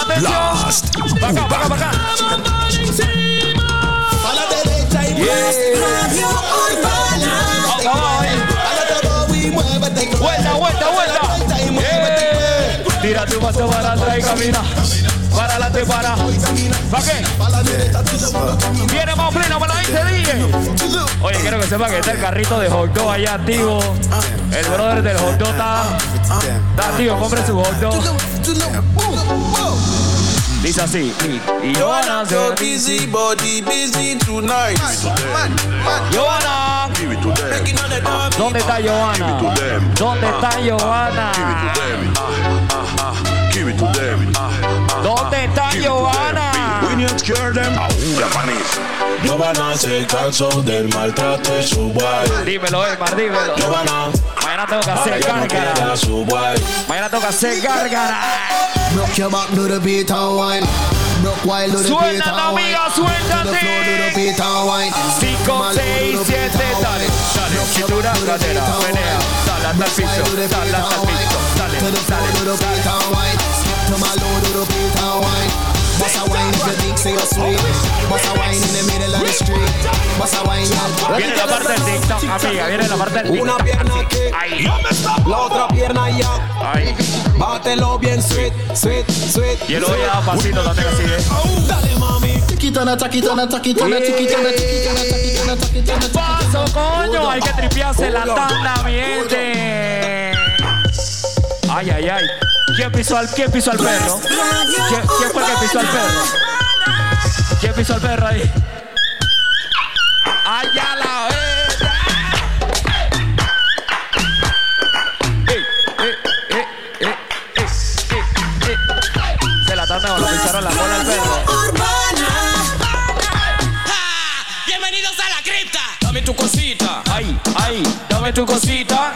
S2: Atención. Para acá, para acá, para acá.
S14: A la derecha y
S2: ahí. Vuelta, vuelta, vuelta. Tira tu paso para atrás y camina. Para adelante, para. ¿Para qué? Viene más pleno para la gente, DJ. Oye, quiero que sepa que está el carrito de hot dog allá activo. El brother del hot dog está, está activo. Compre su hot dog. Dice así. Y, y Johanna se
S40: so busy, body busy tonight.
S2: Johanna. ¿Dónde está Johanna? ¿Dónde está Johanna? ¿Dónde está Johanna?
S40: Giovanna se cansó del maltrato de su guay.
S2: Dímelo, Emar, dímelo.
S40: Giovanna,
S2: Mañana tengo que hacer gárgara. Mañana tengo que hacer gárgara.
S116: Rock your back, do the beat and wine. Rock wild, do the beat
S2: Suéltate,
S116: and wine.
S2: amiga, suéltate.
S116: beat and wine.
S2: 5, 6, 7, dale, dale, cintura, cadera, menea, dale hasta el piso, dale hasta el piso, dale,
S116: do the
S2: dale,
S116: Bust a wine if you think say you're sweet. Bust a wine in the middle of the street. Bust a wine.
S2: Viene la parte del TikTok, amiga, viene la parte del
S40: Una
S2: TikTok.
S40: pierna aquí,
S2: Ahí,
S40: la otra pierna allá.
S2: ahí.
S40: Bátelo bien, sweet, sweet, sweet.
S2: Y él voy a dar pasito también así, ¿eh?
S40: Dale, mami.
S116: Taquitana, taquitana, taquitana, taquitana, taquitana, taquitana, taquitana.
S2: Paso, coño, hay que tripearse la tanda, mi gente. Ay, ay, ay. ¿Quién pisó al, quién pisó al perro? ¿Quién, fue el que pisó al perro? ¿Quién pisó al perro ahí? ¡Ay, a la. Se la tanda cuando pisaron la cola al perro. Tu cosita. Ay, ay, dame tu cosita.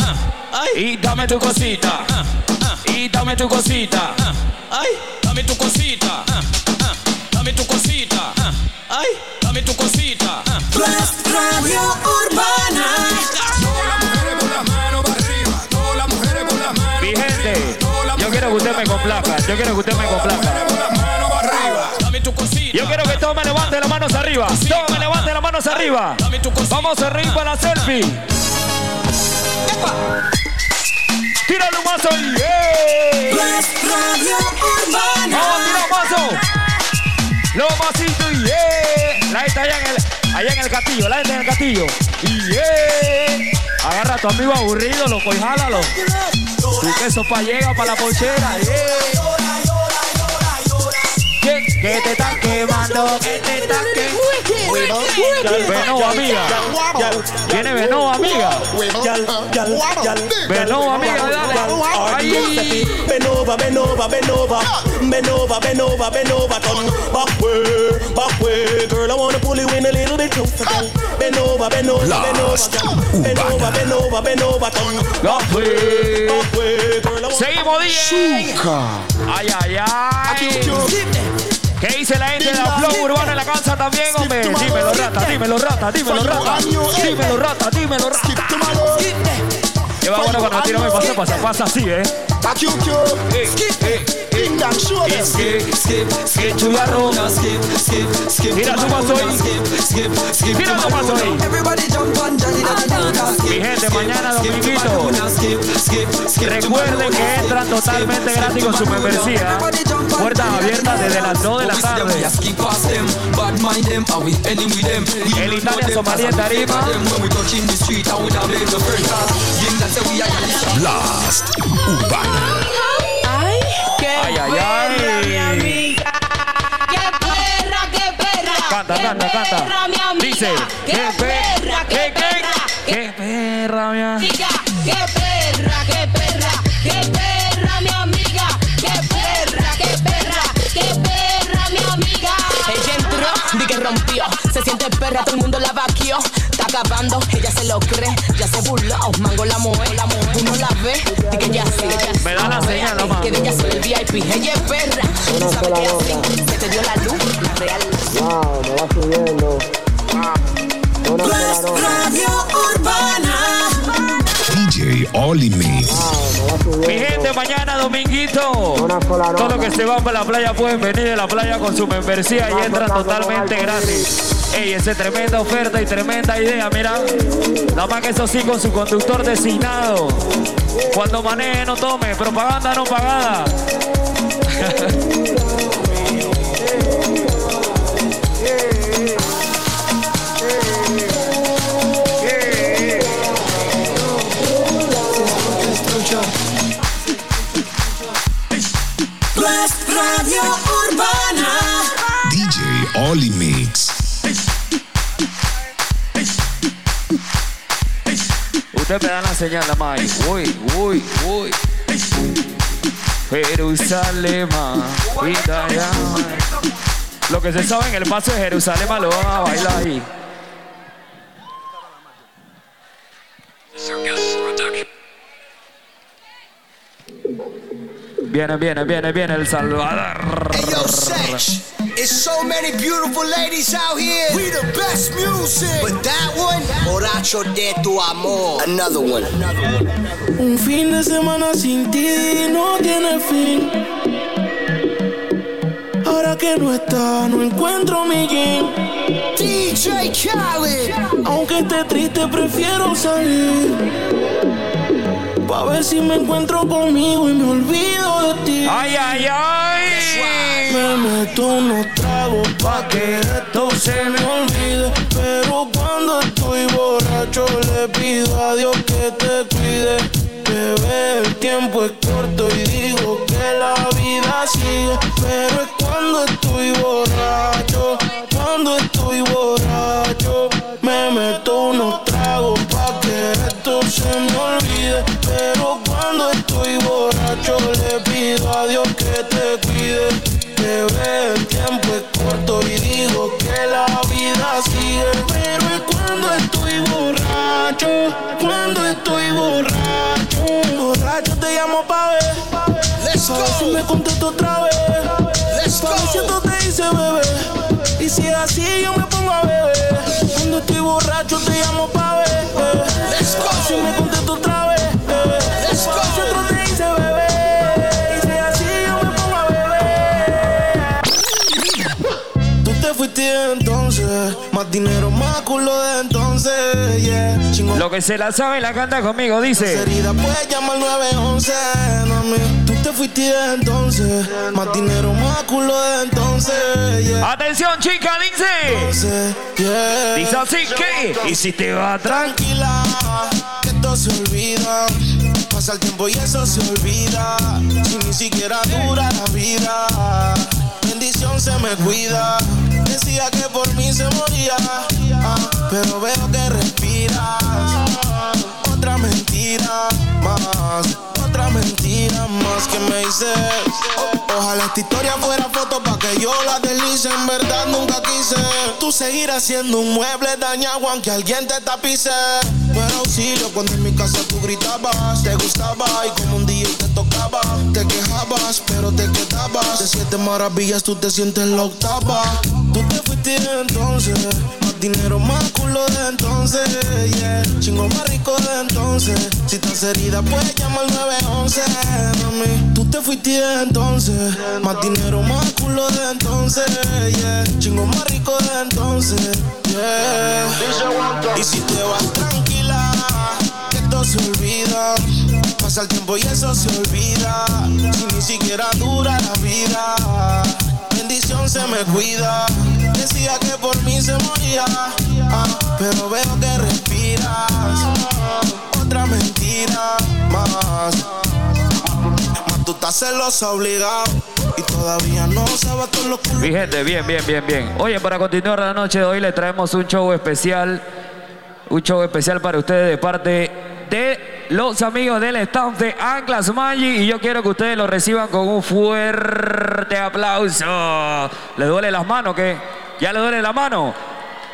S2: Y dame tu cosita. Y dame tu cosita. Ay, dame tu cosita. Dame tu cosita. Ay, dame tu cosita.
S102: Radio Urbana.
S2: Mi gente, yo quiero que usted me complazca. Yo quiero que usted me Yo quiero que todos me levanten las manos arriba. Todos me levanten las manos arriba. Vamos a reír para la selfie. Tírale un mazo y ¡eh!
S102: Radio Urbana.
S2: Vamos a tirar un mazo. Los masitos y ¡eh! La gente allá en el, allá en el castillo, la gente en el castillo. Y ¡eh! Agarra a tu amigo aburrido, loco, y jálalo. Tu queso pa' llega para la pochera. ¡eh! Que te están quemando, que te están quemando. Venó, amiga. Viene Venó, amiga. Venó, amiga, dale.
S40: Bend over, bend over, bend over, turn back way, back way, girl. I wanna pull you in a little bit closer, over, bend over, bend over, turn back way, back way, girl. I wanna
S2: Seguimos, DJ. Ay, ay, ay. ¿Qué dice la gente de la Flow Urbana en la casa también, hombre? Dímelo, rata, dímelo, rata, dímelo, rata. Dímelo, rata, dímelo, rata. Que va bueno cuando tiro me pasa, pasa, pasa así, ¿eh? Eh, eh. Skip, skip, skip to. Mira paso ahí. Mira tu paso ahí. Mi gente, mañana dominguito. Recuerden que entran totalmente gratis con su membresía. Puertas abiertas desde las 2 de la tarde. El Italia Somalia Tarima.
S108: Blast Urbana.
S2: Canta, canta, canta.
S102: mi.
S2: Dice,
S102: qué
S2: qué
S102: perra, qué perra.
S2: qué perra, mía.
S117: Rompió. Se siente perra, todo el mundo la vaquió. Está acabando, ella se lo cree. Ya se burló, mango la mueve. Uno la ve, di que ya sí.
S2: Me da la señal, no,
S117: Que de ella soy el VIP. Ella es perra. Tú sabes que así se te dio la luz, la real.
S118: Wow, me va subiendo. Nota.
S102: Radio Urbana.
S108: Mix.
S2: Mi gente, mañana dominguito. Todo lo que se van para la playa pueden venir de la playa con su membresía y entran totalmente gratis. Ey, esa es tremenda oferta y tremenda idea, mira. Nada más que eso sí con su conductor designado. Cuando maneje no tome, propaganda no pagada.
S21: Radio Urbana.
S108: DJ Oli Mix.
S2: Usted me da la señal, la May. Uy, uy, uy. Jerusalén. Lo que se sabe en el paso de Jerusalén lo van a bailar ahí. Viene, viene, viene, viene El Salvador.
S47: Hey yo, Sex. It's so many beautiful ladies out here. We the best music. But that one, Borracho de tu amor. Another one.
S1: Un fin de semana sin ti no tiene fin. Ahora que no está, no encuentro mi jean.
S47: DJ Khaled.
S1: Aunque esté triste, prefiero salir. Pa' ver si me encuentro conmigo y me olvido de ti.
S2: Ay, ay, ay.
S1: Me meto unos tragos pa' que esto se me olvide. Pero cuando estoy borracho le pido a Dios que te cuide. Bebé, el tiempo es corto y digo que la vida sigue. Pero es cuando estoy borracho, cuando estoy borracho. Me meto unos tragos pa' que esto se me olvide. Pero cuando estoy borracho le pido a Dios que te cuide. Bebé, el tiempo es corto y digo que la vida sigue. Pero es cuando estoy borracho, cuando estoy borracho. Borracho te llamo pa' ver.
S47: Let's
S1: Pa' ver si
S47: go.
S1: me contesto otra vez.
S47: Let's
S1: Pa' ver si
S47: go.
S1: esto te dice bebé. Y si es así, yo me fuiste entonces, más dinero, más culo de entonces, yeah.
S2: Lo que se la sabe la canta conmigo, dice.
S1: herida, puedes llamar 911, mami. Tú te fuiste entonces, más dinero, más culo de entonces, yeah.
S2: Atención, chica, dice.
S1: Entonces, yeah.
S2: Dice así que. Y si te va.
S1: Tranquila, que esto se olvida. Pasa el tiempo y eso se olvida. Si ni siquiera dura la vida. Se me cuida. Decía que por mí se moría. ah, pero veo que respiras. Otra mentira más. Otra mentira más que me hice. Ojalá esta historia fuera foto para que yo la deslice. En verdad nunca quise. Tú seguirás siendo un mueble dañado aunque alguien te tapice. No era auxilio cuando en mi casa tú gritabas. Te gustaba y como un día te tocaba. Te quejabas, pero te quedabas. De siete maravillas tú te sientes la octava. Tú te fuiste entonces. Dinero, más culo de entonces. Yeah. Chingo más rico de entonces. Si estás herida, puedes llamar 911. Mami, tú te fuiste entonces. Más dinero, más culo de entonces. Yeah. Chingo más rico de entonces. Yeah. Y si te vas tranquila, que esto se olvida. Pasa el tiempo y eso se olvida. Si ni siquiera dura la vida. Bendición se me cuida. Decía que por mí se moría. ah, pero veo que respiras. Otra mentira más. Más tú estás celosa obligado. Y todavía no sabes los culos.
S2: Mi gente, bien, bien, bien, bien. Oye, para continuar la noche de hoy le traemos un show especial. Un show especial para ustedes de parte de los amigos del staff de Anclas Magic. Y yo quiero que ustedes lo reciban con un fuerte aplauso. ¿Le duele las manos qué? ¿Ya le duele la mano?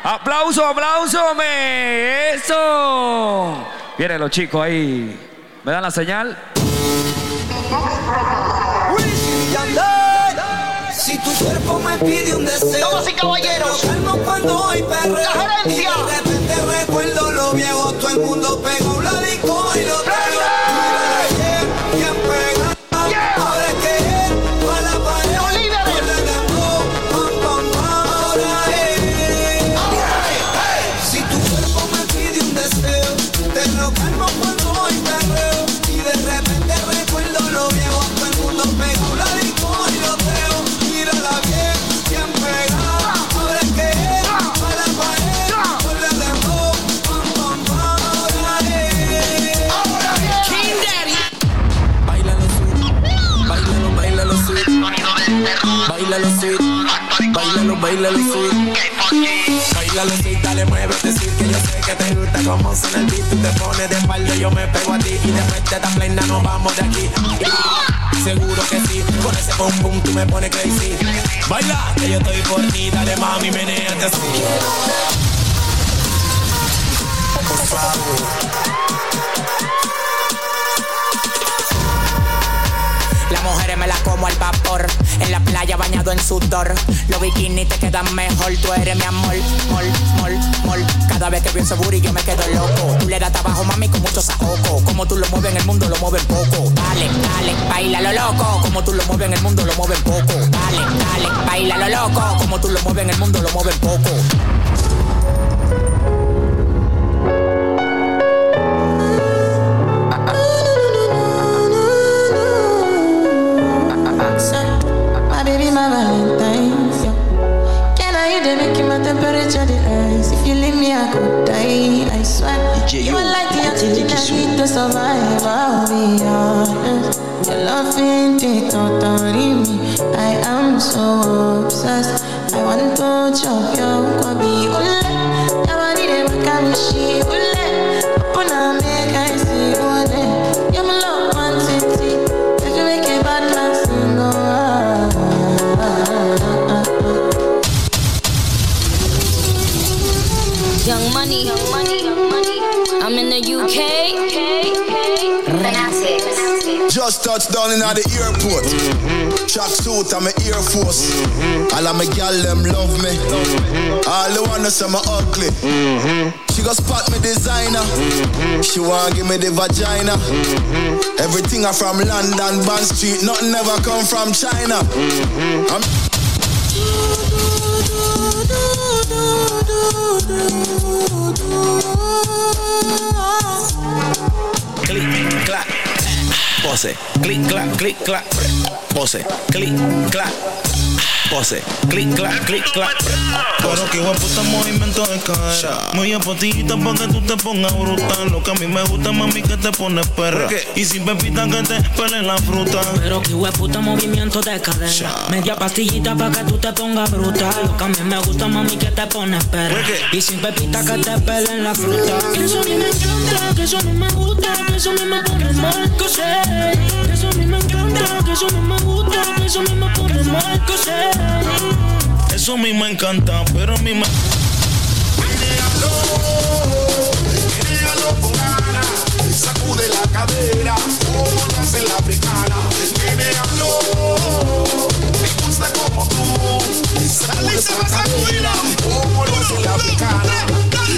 S2: ¡Aplauso, aplauso, me! ¡Eso! Vienen los chicos ahí. ¿Me dan la señal?
S21: Si tu cuerpo me pide un deseo,
S47: Damas y caballeros.
S21: cuando hay perreo.
S47: La gerencia.
S21: Y de repente recuerdo lo viejo, todo el mundo pegó
S6: Bailalo sweet. Bailalo sweet, dale, muévete decir que yo sé que te gusta como suena el beat. Tú te pones de espalda, yo me pego a ti y después de esta plena nos vamos de aquí. Seguro que sí, con ese pum pum tú me pones crazy. Baila, que yo estoy por ti, dale mami, menéate así. Por favor.
S54: Me las como al vapor. En la playa bañado en sudor. Los bikinis te quedan mejor. Tú eres mi amor. Mol, mol, mol. Cada vez que pienso booty yo me quedo loco. Tú le das trabajo, mami, con mucho saoco. Como tú lo mueves en el mundo, lo mueven poco. Dale, dale, baila lo loco. Como tú lo mueves en el mundo, lo mueven poco. Dale, dale, baila lo loco. Como tú lo mueves en el mundo, lo mueven poco.
S12: Temperature the rise? If you leave me, I could die. I swear. you are like the oxygen I need to survive. I'll be honest. Your love ain't it totally me. I am so obsessed. I want to chop your kwabi. Ule, your body they make me
S119: in the UK.
S120: Just touched down in the airport. Track suit, I'm my Air Force. All of my gal them love me. All the wanna say me ugly. She go spot me designer. She want give me the vagina. Everything I from London, Bond Street. Nothing ever come from China. I'm
S6: Click, pose, clic, clac, clic, clac, pose, clic, clac pose. Click, clack, click, clack,
S14: Pero que guapo puta movimiento de cadera. Muy apotita pa' que tú te pongas brutal. Lo que a mí me gusta, mami, que te pones perra. Y sin pepita que te pele la fruta.
S119: Pero que puta movimiento de cadera. Media pastillita pa' que tú te pongas brutal. Lo que a mí me gusta, mami, que te pones perra. Y sin pepita que te pelen la fruta. Que eso a mí me encanta, que eso a mí me gusta, que eso a mí me pone mal. Que eso a mí me encanta, que eso mí me gusta, que eso mí me pone mal, que sé.
S14: Eso a mí me encanta, pero a mí me.
S121: Menéalo con ganas, sacude la cadera, como lo hace la africana. Menéalo, gusta como tú, sacude esa cadera, como lo hace la africana.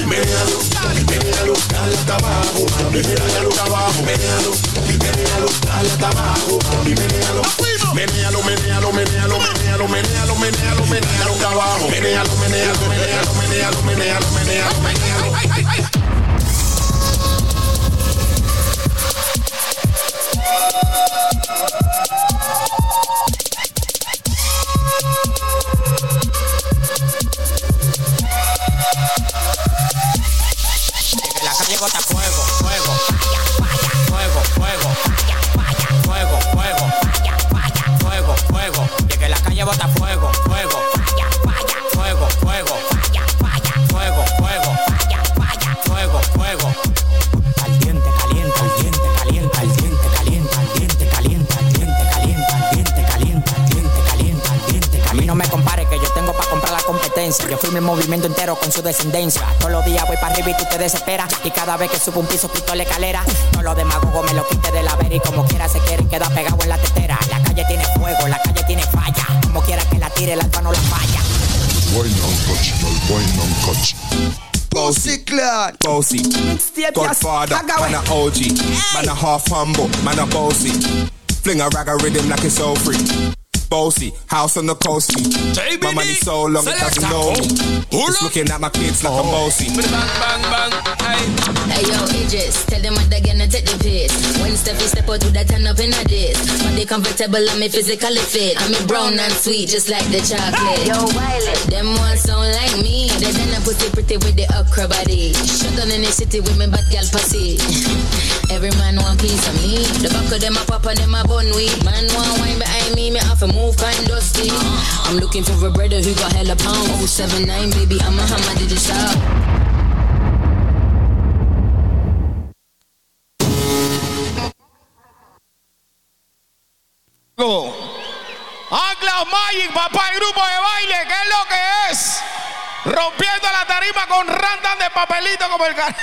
S121: Menéalo, menéalo, dale hasta abajo, abajo, menéalo, menéalo, dale hasta abajo, menéalo. Menéalo, menéalo, menéalo, menéalo, menéalo, menéalo, menéalo hasta abajo, menéalo, menéalo, menéalo, menéalo, menéalo, menéalo, menéalo.
S54: La calle bota fuego, fuego, fuego, fuego, fuego, fuego, fuego, fuego. De que la calle bota fuego, fuego, fuego, Yo firmo el movimiento entero con su descendencia. Todos los días voy para arriba y tú te desesperas. Y cada vez que subo un piso, quito la escalera. No los demagogos me lo quite de la vera y como quiera se quieren quedar pegado en la tetera. La calle tiene fuego, la calle tiene falla. Como quiera que la tire, el alfa no la falla.
S120: Bossy clad. Bossy. Godfather, man a OG. Man a half humble, man a bossy. Fling a rag a rhythm like it's all free. Bossy, house on the coast. My money so long it doesn't know. It's looking at my kids like I'm bossy.
S119: Hey yo, Idris, tell them what they're gonna take the piss. When Steffi step out with that turn up in a this. Body comfortable, I'm me physically fit. I'm me brown and sweet, just like the chocolate. Yo, Wiley, them ones sound like me. They done put it pretty with the okra body. Shut down in the city with me bad girl pussy. Every man want piece of me. The back of them a pop and them a bun weed. Man want wine behind me, me off a move smooth, kind dusty. I'm looking for a brother who got hella pound. 079, baby, I'm a hammer, did you stop?
S85: Ancla Magic, papá, el grupo de baile, ¿qué es lo que es? Rompiendo la tarima con randan de papelito como el car-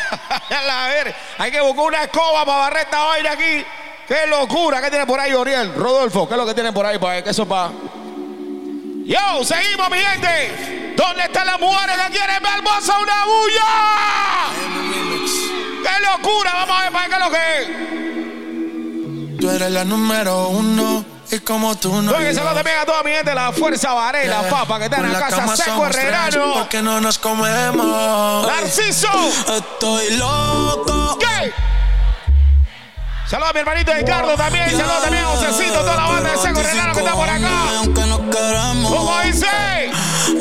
S85: A ver, hay que buscar una escoba para barrer esta vaina aquí. ¡Qué locura! ¿Qué tiene por ahí, Oriel? Rodolfo, ¿qué es lo que tienen por ahí? Para que eso pa. Yo, seguimos, mi gente. ¿Dónde están las mujeres que quieren ver hermosa una bulla? ¡Qué locura! Vamos a ver para qué es lo que es.
S15: Tú eres la número uno y como tú no.
S85: Oye, saludos también a toda mi gente, la Fuerza Varela,
S15: Yeah.
S85: papa, que está en la casa Seco Herrerano.
S15: Porque no nos comemos.
S85: Narciso.
S15: Estoy loco.
S85: ¿Qué? Saludos a mi hermanito Ricardo también. Saludos también a Josecito, toda la banda de Seco Herrerano que está por acá.
S15: Aunque no queremos.
S85: ¿Cómo dice?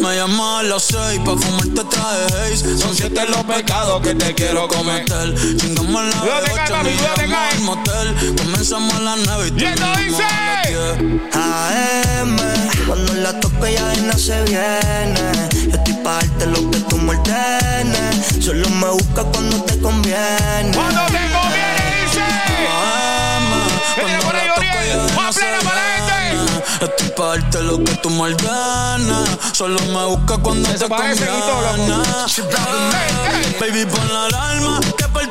S15: Me llama a las seis pa' fumarte traje. Son siete los pecados que te quiero cometer. Chingamos a las
S85: Cuidado te cae, papi, cuidado te
S15: llegamos
S85: cae.
S15: motel. Comenzamos a las nueve y
S85: esto dice.
S7: AM, cuando la toque ya no se viene. Yo estoy pa' darte lo que tú me ordenes. Solo me busca cuando te conviene.
S85: Cuando te Más plena para.
S15: Estoy pa' darte lo que tú me ordenas. Solo me busca cuando te conviene. Baby, pon la alarma que por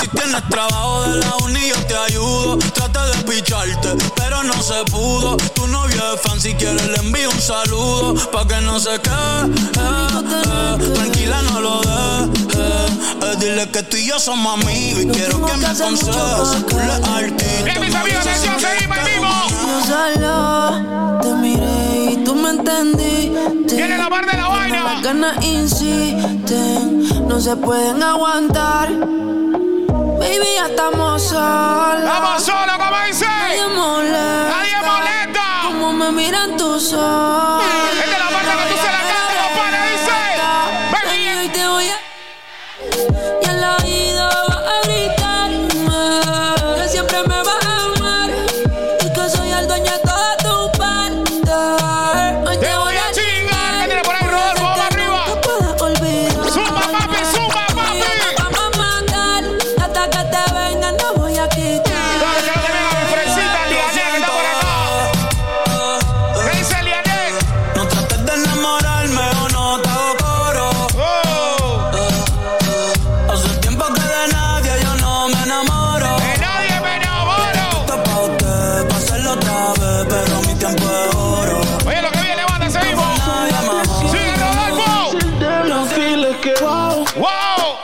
S15: Si tienes trabajo de la uni, yo te ayudo. Trata de picharte, pero no se pudo. Tu novio es fan, si quieres le envío un saludo. Pa' que no se quede. eh, eh. Tranquila, no lo dejes. eh. Dile que tú y yo somos amigos y quiero que me aconsejes. Tú le artista.
S85: Bien, mis amigos, atención, seguimos mismo.
S1: Yo solo te miré y tú me entendiste.
S85: Viene la parte de la vaina.
S1: Las ganas insisten, no se pueden aguantar. Baby, ya estamos solos.
S85: Estamos solos, como dice.
S1: Nadie molesta.
S85: Nadie molesta.
S1: Como me miran tus ojos.
S85: Esta es la parte que tú se la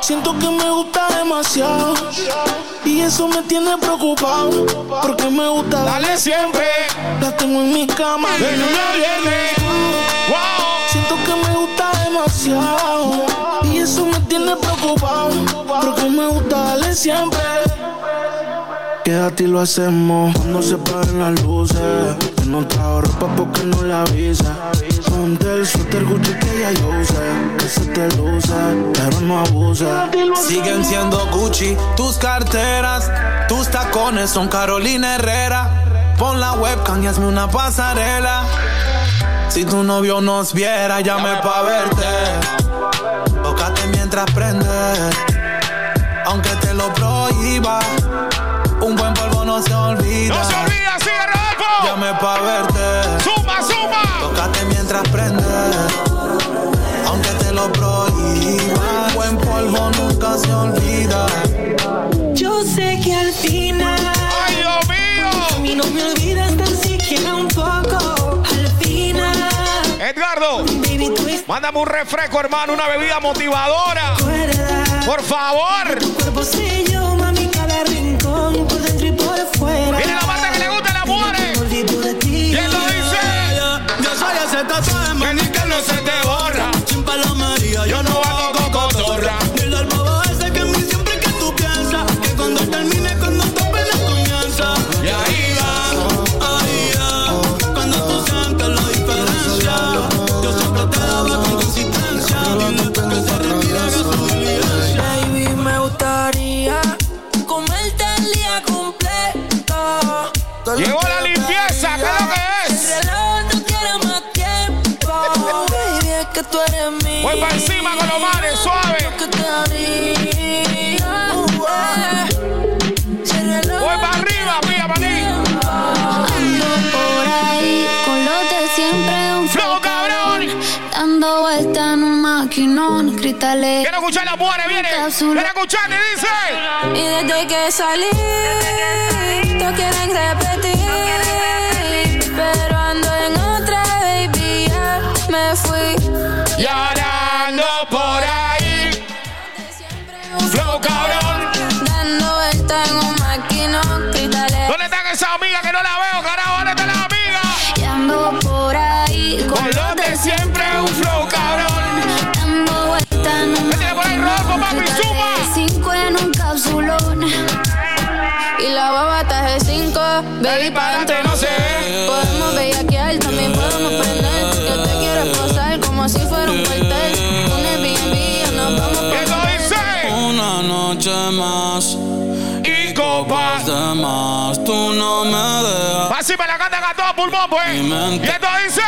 S1: Siento que me gusta demasiado y eso me tiene preocupado porque me gusta
S85: Dale siempre.
S1: La tengo en mi cama
S85: De lunes viernes. Wow.
S1: Siento que me gusta demasiado y eso me tiene preocupado porque me gusta darle siempre. Quédate y lo hacemos cuando se paren las luces. Yo no trajo ropa porque no la avisa. Ponte el suéter Gucci que yo usé. Que se te luce, pero no abuse.
S14: Siguen siendo Gucci tus carteras, tus tacones son Carolina Herrera. Pon la webcam y hazme una pasarela. Si tu novio nos viera, llame pa' verte. Tócate mientras prende, aunque te lo prohíba. Un buen polvo no se olvida.
S85: No se olvida, sigue.
S14: Llame pa' verte. Mientras prende, aunque te lo prohíba. Buen polvo nunca se olvida.
S1: Yo sé que al final
S85: Ay, Dios mío.
S1: a mí no me olvidas tan siquiera un poco. Al final,
S85: Edgardo,
S1: baby,
S85: mándame un refresco, hermano, una bebida motivadora. Por favor.
S1: Tu cuerpo selló, mami, cada rincón, por dentro y por fuera.
S85: Que
S15: tú eres mío.
S85: Voy pa' encima con los mares, suave.
S15: Lo que te haría. Reloj
S85: Voy para arriba, pilla maní.
S23: Ando por ahí con los de siempre un
S85: Flow, cabrón.
S23: Dando vuelta en un maquinón, cristales.
S85: Quiero escuchar la muere, viene. Quiero escuchar, y dice.
S23: Y desde que salí, todos quieren repetir. Pero ando en otra, baby, ya me fui.
S85: Y ahora ando por ahí. Flow, cabrón.
S23: Dando vuelta en un maquinón, cristales.
S85: ¿Dónde están esas amigas que no la veo, carajo? ¿Dónde están las amigas?
S23: Y ando por ahí
S85: Con los de siempre un flow, cabrón.
S23: Dando vuelta en un
S85: Métele por ahí, Rodolfo, papi, suma.
S23: Cinco en un capsulón. Y la baba de cinco, baby, pa' dentro
S15: noche más
S85: Y copas.
S15: de más, tú no me dejas.
S85: Así me la cantan a todo pulmón, pues.
S15: Mente
S85: Y esto dice.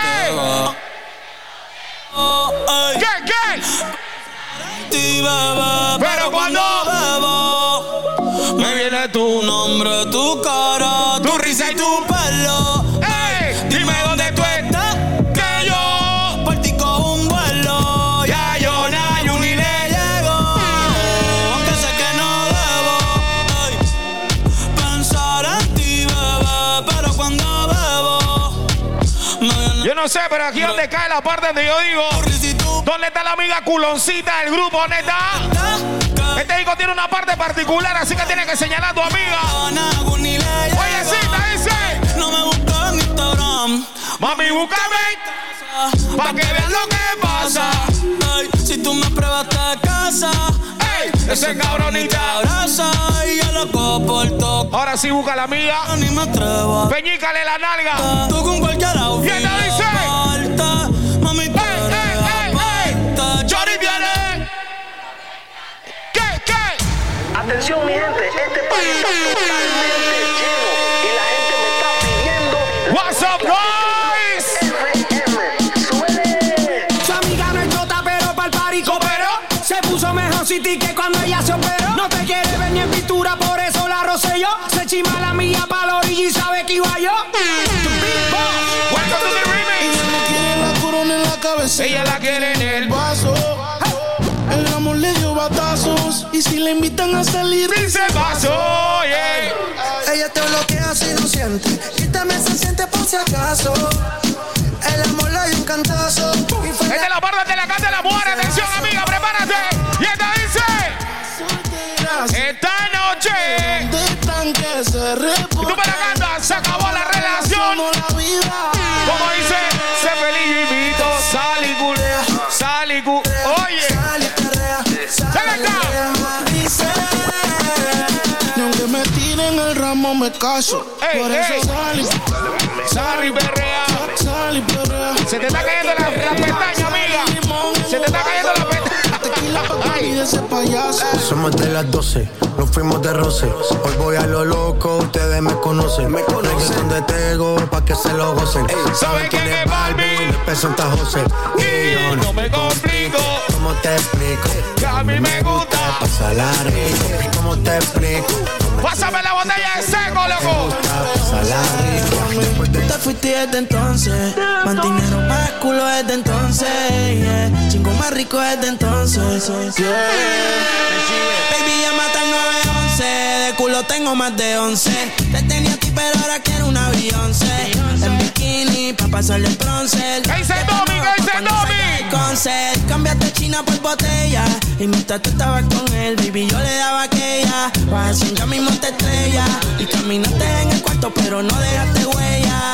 S85: ¿Qué, qué? Pero cuando
S15: bebo, me viene tu nombre, tu cara,
S85: tu risa y tu
S15: pelo. No
S85: sé, pero aquí donde cae la parte donde yo digo. ¿Dónde está la amiga culoncita del grupo? ¿Dónde está? Este disco tiene una parte particular, así que tiene que señalar a tu amiga. Oye, cita, dice.
S15: No me busques en Instagram.
S85: Mami, búscame. Pa' que vean lo que pasa.
S15: Si tú me pruebas te casa.
S85: ¡Ey! Ese cabronita.
S15: Abraza y yo loco por.
S85: Ahora sí busca la amiga.
S15: Ni me atrevo.
S85: Peñícale la nalga.
S15: Tú con cualquier outfit.
S85: ¿Y esta dice?
S15: falta. Mami,
S85: ¡Ey, ey, ey, ey! Johnny viene. ¿Qué, qué?
S122: Atención mi gente, este país está totalmente lleno y la gente me está pidiendo
S85: What's up, boys?
S11: City que cuando ella se operó. No te quiere ver ni en pintura, por eso la rocé yo. Se chima la mía pa' la orilla y sabe que iba yo. Big boss.
S85: Welcome to the remix.
S1: No quiere la corona en la cabeza.
S85: Ella la quiere en el
S1: vaso. El amor le dio batazos. Y si le invitan a salir,
S85: Dice paso, yeah.
S123: Ella te bloquea si no siente. Y también se siente por si acaso. El amor le dio un cantazo. Y fue
S85: Esta es la parte de la canta de la mujer. Atención, amiga, prepárate.
S1: Tanque se
S85: Tú me la cantas, se acabó la relación.
S1: la vida.
S85: Como dice, se feliz y mito, sal y culea, sal y cu- Oye,
S123: Sale y perrea,
S85: Ven
S123: y
S1: aunque me tiren el ramo me caso.
S85: Ey,
S1: Por eso sale,
S85: sal y perrea.
S1: sale y perrea.
S85: Se te está cayendo la, la pestaña, amiga. Se te está.
S1: Y de ese payaso.
S116: Somos de las 12, nos fuimos de roce. Hoy voy a lo loco, ustedes me conocen. Me conocen de Tego, pa' que se lo gocen.
S85: ¿Saben quién es Balvin?
S116: De Santa José.
S85: Y
S116: yo
S85: no me complico,
S116: ¿Cómo te explico?
S85: A mí me gusta.
S116: Pasa la rica. ¿Cómo te explico?
S85: Pásame la botella de seco, loco.
S116: Pasa la rica. Después de
S15: Te fuiste desde entonces. Más dinero, más culo desde entonces. Yeah. Chingo más rico desde entonces. Yeah. Baby, llámate al 911. De culo tengo más de 11. Te tenía a ti, pero ahora quiero una Beyoncé. En bikini, pa' pasarle el bronce.
S85: ¿Qué dice Tommy? ¿Qué dice Tommy?
S15: Concert, cambiaste China por botella. Y mientras tú estabas con él, baby, yo le daba aquella. Vas ya mismo te estrella. Y caminaste en el cuarto, pero no dejaste huella.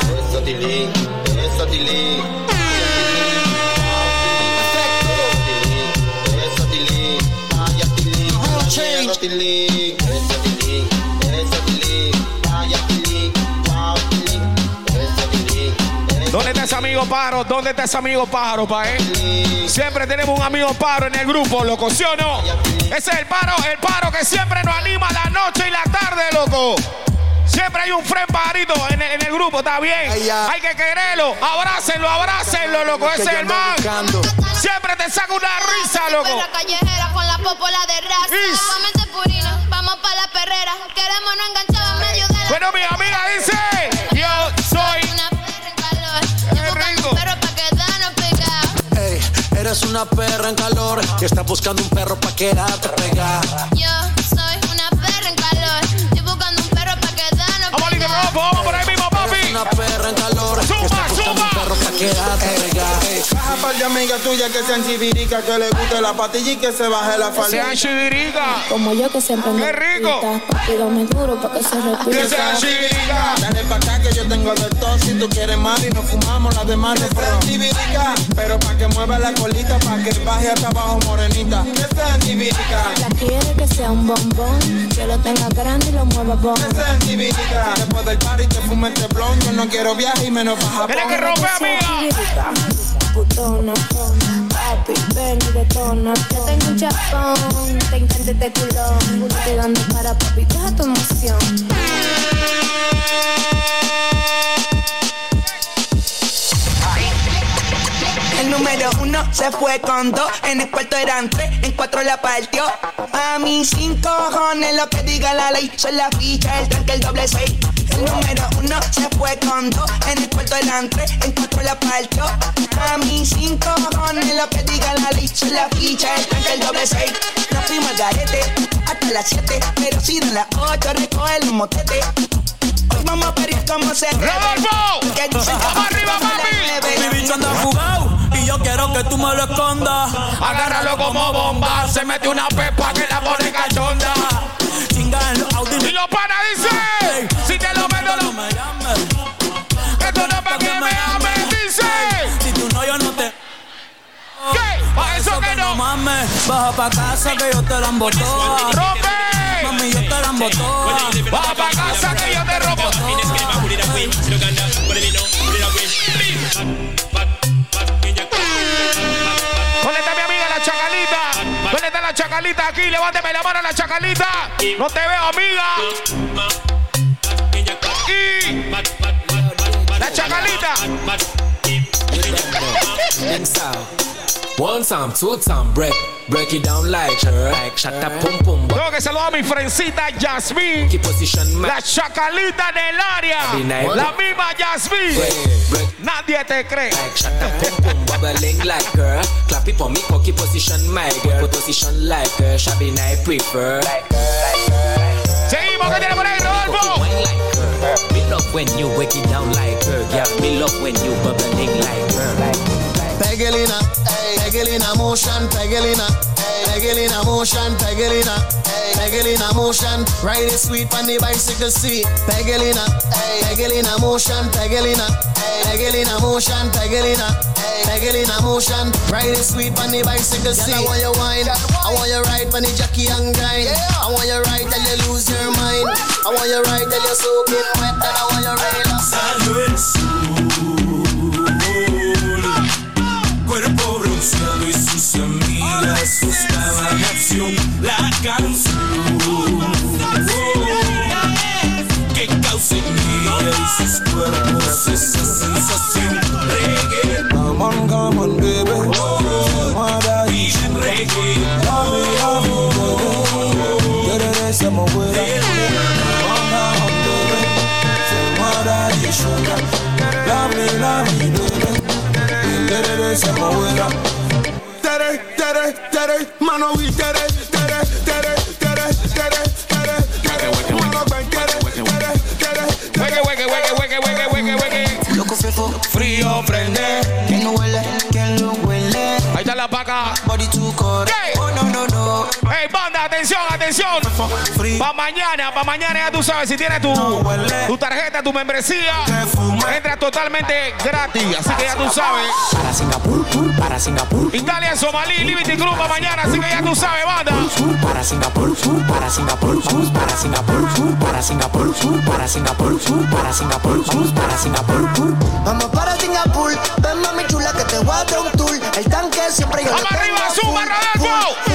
S85: ¿Dónde está ese amigo pájaro? ¿Dónde está ese amigo pájaro, pa' eh? Siempre tenemos un amigo pájaro en el grupo, loco, ¿sí o no? Ese es el paro, el paro que siempre nos anima la noche y la tarde, loco. Siempre hay un friend pajarito en el, en el grupo, está bien. Hay que quererlo. Abrácenlo, abrácenlo, loco. Ese es el man. Siempre te saca una risa, loco.
S124: Callejera con la popola de raza.
S85: Is.
S124: Vamos de purina, vamos pa' la perrera. Queremos no enganchar en medio de la.
S85: Bueno, mi amiga dice, yo
S124: Yo buscando perro pa' quedarnos pegados.
S51: Ey, eres una perra en calor que está buscando un perro pa' quedarte pegada.
S124: Yo soy una perra en calor. Yo buscando un perro pa' quedarnos pegados.
S85: Rojo, vamos por ahí mismo, papi.
S51: Una perra en calor que está buscando un perro pa' quedarte pegada.
S1: Par de amigas tuyas que sean chiviricas, que le guste la patilla y que se baje la falda.
S85: Sean chivirica.
S124: Como yo que siempre
S85: ¡Qué rico!
S124: Papi, duro pa' que se respire.
S85: Que sean chivirica.
S1: Dale pa' acá que yo tengo de todo. Si tú quieres más y nos fumamos las demás de sean chiviricas. Pero pa' que mueva la colita, pa' que baje hasta abajo morenita. Que sean chiviricas.
S124: La quiere que sea un bombón, que lo tenga grande y lo mueva bon.
S1: Que sean chiviricas. Después del party te fume este blon. Yo no quiero viaje y menos pa' Japón.
S85: Que romper, amiga.
S124: Putona, papi, ven y detona. Yo tengo un chapón, te encanta este culón. Te dando para papi, deja tu emoción.
S36: El número uno se fue con dos, en el cuarto eran tres, en cuatro la partió. A mí sin cojones lo que diga la ley, son la ficha, el tanque, el doble seis. El número uno se fue con dos, en el cuarto eran tres, en cuatro la partió. A mí sin cojones lo que diga la ley, son la ficha, el tanque, el doble seis. Nos fuimos al garete hasta las siete, pero si de las ocho recoge el motete. Hoy vamos a cómo se que
S85: ¡Vamos arriba, papi!
S125: Mi bicho anda fugado y yo quiero que tú me lo escondas.
S85: Agárralo como bomba. Se mete una pepa que la pone cachonda.
S125: Chinga en los Audi.
S85: Y los panas dicen, si te lo meto,
S125: No me llames.
S85: Esto no es para que me ames, dice.
S125: Si tú no, yo no te.
S85: ¿Qué? Pa' eso que no.
S125: mames. Baja pa' casa que yo te la toda.
S85: ¡Rompe!
S125: Mami, yo te la toda.
S85: Baja pa' casa que yo te robo. Chacalita? Aquí, levánteme la mano la chacalita. No te veo, amiga. Y la chacalita.
S125: One time, two time, break, break it down like her. Like shut up, pum pum.
S85: Tengo que saludar a mi frencita
S125: position,
S85: La chacalita del área. La misma Yasmin.
S125: break. break.
S85: Nadie te cree.
S125: Like shut up, pum pum, bubbling like her. Clap it for me, cocky position, my girl. Position like her, shabby night prefer.
S85: Seguimos, ¿qué tiene por ahí, Rodolfo?
S125: Like her. Me love when you break it down like her. Yeah, me love when you bubbling like her.
S116: Pegelina, Pegelina motion, Pegelina, Pegelina motion, Pegelina, Pegelina motion. Ride it sweet on the bicycle seat. Pegelina, Pegelina motion, Pegelina, Pegelina motion, Pegelina. Pegelina motion, ride it sweet on the bicycle seat. I want you wine, I want you ride on the jockey and grind. I want you ride till you lose your mind. I want you ride till you soaking wet, and I want you ride.
S15: Cuerpo amigas buscaban acción, la canción que causa en ella y sus cuerpos esa sensación. Reggae,
S1: Come on, come on, baby. Mother,
S15: vive reggae.
S1: love me, love me, baby. Quiere esa mujer. Come on, come on, baby. Say, mother, you sugar. Love me, love me, baby. Quiere esa mujer. Tere, tere, tere, mano, we tere, tere, tere, tere, tere, tere, tere. Mano, ven, tere, tere, tere,
S85: Hueque, hueque, hueque, hueque, hueque, hueque, hueque.
S36: Loco fefo,
S85: Frío, prende.
S36: que no huele, que lo huele.
S85: Ahí está la paca.
S36: Body.
S85: ¿Qué?
S36: Oh no no no.
S85: Hey, banda, atención, atención. Pa' mañana, pa' mañana ya tú sabes, si tienes tu, tu tarjeta, tu membresía, entra totalmente gratis. Así que ya tú sabes.
S125: Para Singapur, para Singapur,
S85: Italia, Somalí, Liberty Group pa' mañana. Así que ya tú sabes, banda.
S125: para Singapur, para Singapur, para Singapur, para Singapur, para Singapur, para Singapur, para Singapur.
S36: Vamos para Singapur, ven mami chula que te voy a dar un tour. El tanque siempre yo
S85: Vamos arriba, suma, Rodolfo.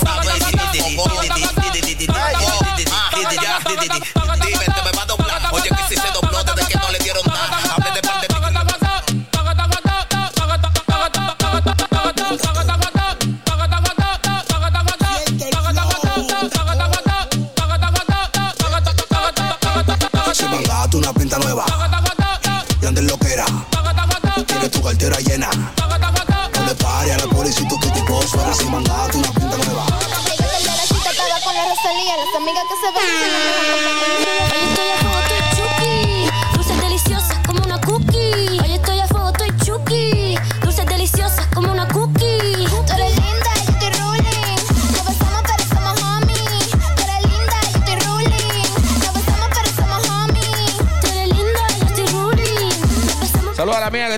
S126: te la llenan. No le
S124: pare a la policía,
S127: que
S71: te si mandato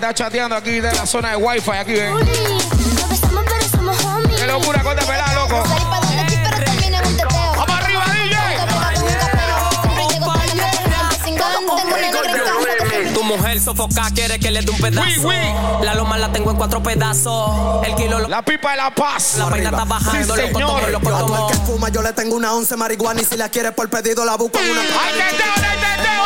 S71: está chateando aquí de la zona de wifi aquí, ven. Qué locura con este de pelada, loco. Vamos arriba, DJ.
S54: Tu mujer sofocada quiere que le dé un pedazo. La loma la tengo en cuatro pedazos. El kilo
S71: La pipa de la paz.
S54: La vaina está bajando.
S124: Sí, señor.
S54: Lo
S124: yo, todo el que fuma yo le tengo una once marihuana y si la quieres por pedido la busco en una. ¡Ay, te teo,
S54: te teo,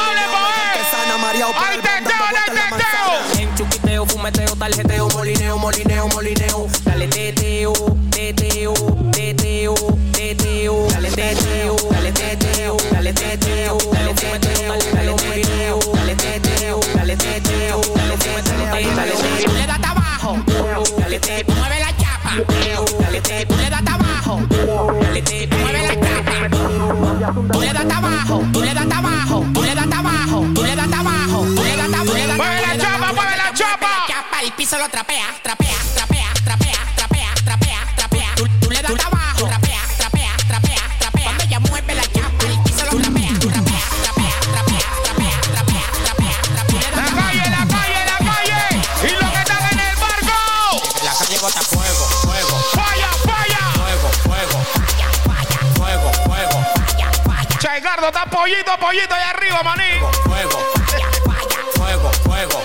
S54: fumeteo, tarjeteo, molineo, molineo, molineo. Dale teteo, teteo, teteo, teteo. Dale teteo, dale teteo, dale teteo, dale teteo, dale teteo, dale teteo, dale teteo, dale teteo, dale teteo. Le abajo, dale teteo, mueve la chapa. Dale teteo, le abajo, dale teteo, mueve la chapa. Tú le das abajo, tú le das abajo, tú le das abajo, El piso lo trapea, trapea, trapea, trapea, trapea, trapea, trapea. Tú, tú le das abajo, trapea, trapea, trapea, trapea. Cuando ella mueve la chapa, el piso lo trapea, trapea, trapea, trapea, trapea, trapea, trapea, trapea.
S71: La calle, la calle, la calle. Y los que están en el barco.
S116: La calle bota fuego, fuego,
S71: Falla, falla.
S116: fuego, fuego, fuego, fuego,
S71: Chaigardo, está pollito, pollito allá arriba, maní.
S116: fuego, fuego, fuego,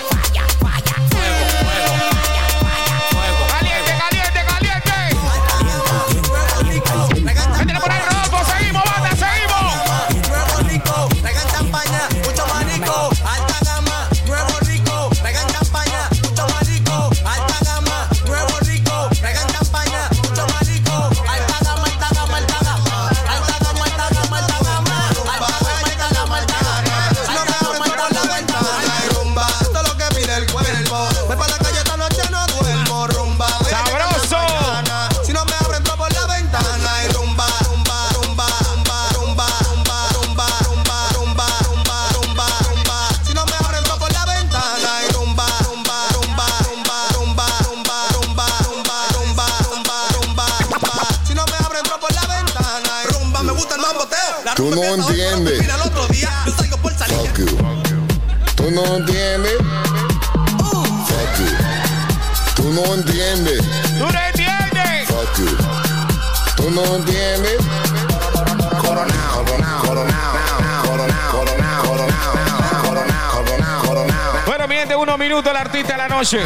S124: noche.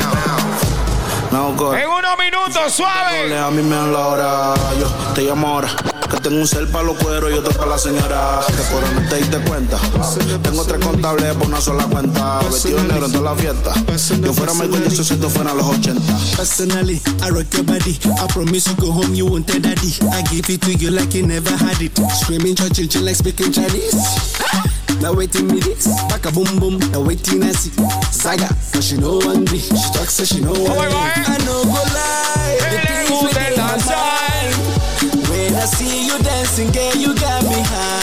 S71: En unos minutos, suave.
S1: A mí me hora, yo te llamo ahora. Que tengo un cel para los cueros y otro para la señora. Que por no te diste cuenta. Tengo tres contables por una sola cuenta. Vestido negro en toda la fiesta. Yo fuera Michael Jackson si esto fuera los 80.
S85: Personally, I rock your body. I promise you go home, you won't tell daddy. I give it to you like you never had it. Screaming, church, like speaking Chinese. Now waiting me this, back a boom boom. Now waiting I see Saga, cause she know hungry. She talks so she know hungry. I know go lie, the things within my mind. When I see you dancing, girl, you got me high.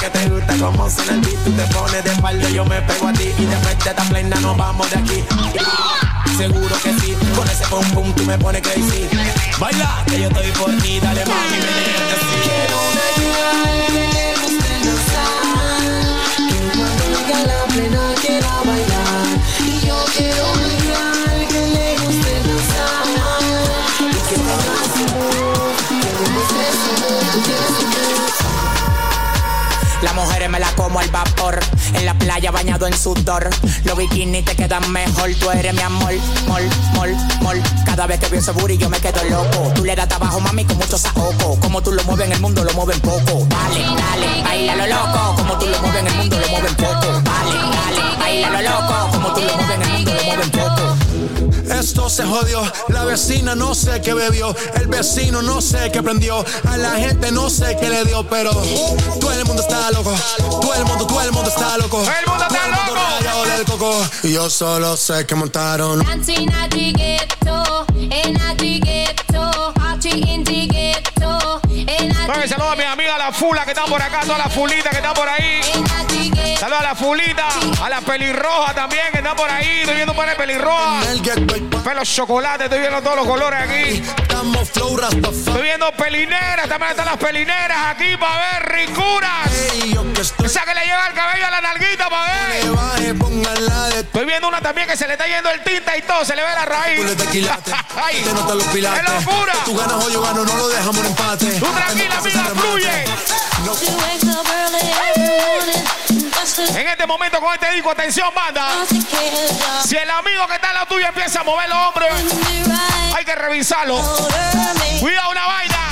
S124: Que te gusta como suena el beat. Tú te pones de espalda, yo me pego a ti. Y después de esta plena nos vamos de aquí. Seguro que sí, con ese pum pum tú me pones crazy. Baila, que yo estoy por ti, dale mami, así.
S128: Quiero una
S54: mujeres me la como al vapor. En la playa bañado en sudor. Los bikinis te quedan mejor. Tú eres mi amor, mol, mol, mol. Cada vez que veo ese booty yo me quedo loco. Tú le das trabajo, mami, con mucho saoco. Como tú lo mueves en el mundo, lo mueven poco. Dale, dale, baila lo loco. Como tú lo mueves en el mundo, lo mueven poco. Dale, dale, baila lo loco. Como tú lo mueves en el mundo, lo mueven poco.
S116: Esto se jodió, la vecina no sé qué bebió, el vecino no sé qué prendió, a la gente no sé qué le dio, pero todo el mundo está loco, todo el mundo, todo el mundo está loco,
S85: el mundo está loco,
S116: del coco, y yo solo sé que montaron.
S71: Dancing at the ghetto, in at the ghetto, party in the ghetto, in at
S85: Oye, saludos a mi amiga la fula que están por acá, todas las fulitas que están por ahí. Saludos a la fulita, a la pelirroja también que están por ahí. Estoy viendo para pelirroja. Pelo chocolate, estoy viendo todos los colores aquí. Estoy viendo pelineras, también están las pelineras aquí para ver ricuras. Esa que le lleva el cabello a la nalguita para ver. Estoy viendo una también que se le está yendo el tinta y todo, se le ve la raíz. Ay. ¡Es locura!
S116: Tú ganas o yo gano, no lo dejamos en empate.
S85: Tú tranquila, vida, fluye. En este momento con este disco, atención, banda. Si el amigo que está al lado tuyo empieza a mover los hombros, hay que revisarlo. Cuidado una vaina.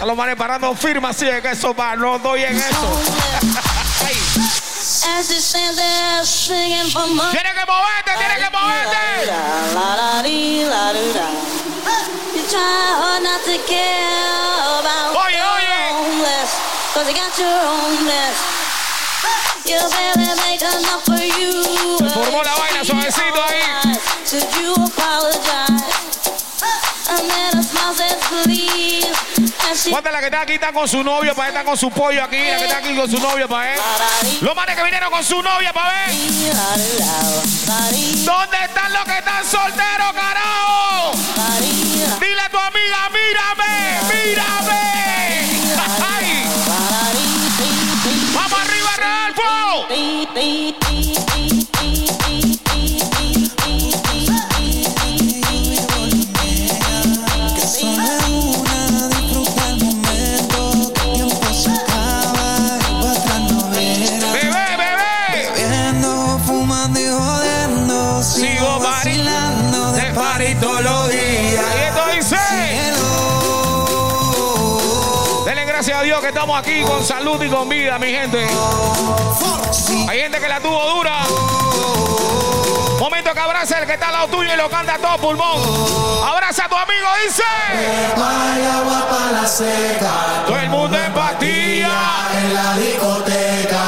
S85: A los manes parando firmas, así es que eso va, no doy en eso. Tiene que moverte, tiene que moverte.
S71: Oye, oye.
S85: Se formó la vaina suavecito ahí. ¿Cuántas las que están aquí están con su novio para estar con su pollo aquí? La que están aquí con su novio para ver. Los manes que vinieron con su novia para ver. ¿Dónde están los que están solteros, carajo? Dile a tu amiga, mírame, mírame. Ay. Vamos arriba, Rodolfo. Que estamos aquí con salud y con vida, mi gente. Hay gente que la tuvo dura. Momento que abraza el que está al lado tuyo y lo canta a todo pulmón. Abraza a tu amigo, dice.
S129: Vaya agua para la seca.
S85: Todo el mundo en pastilla.
S129: En la discoteca.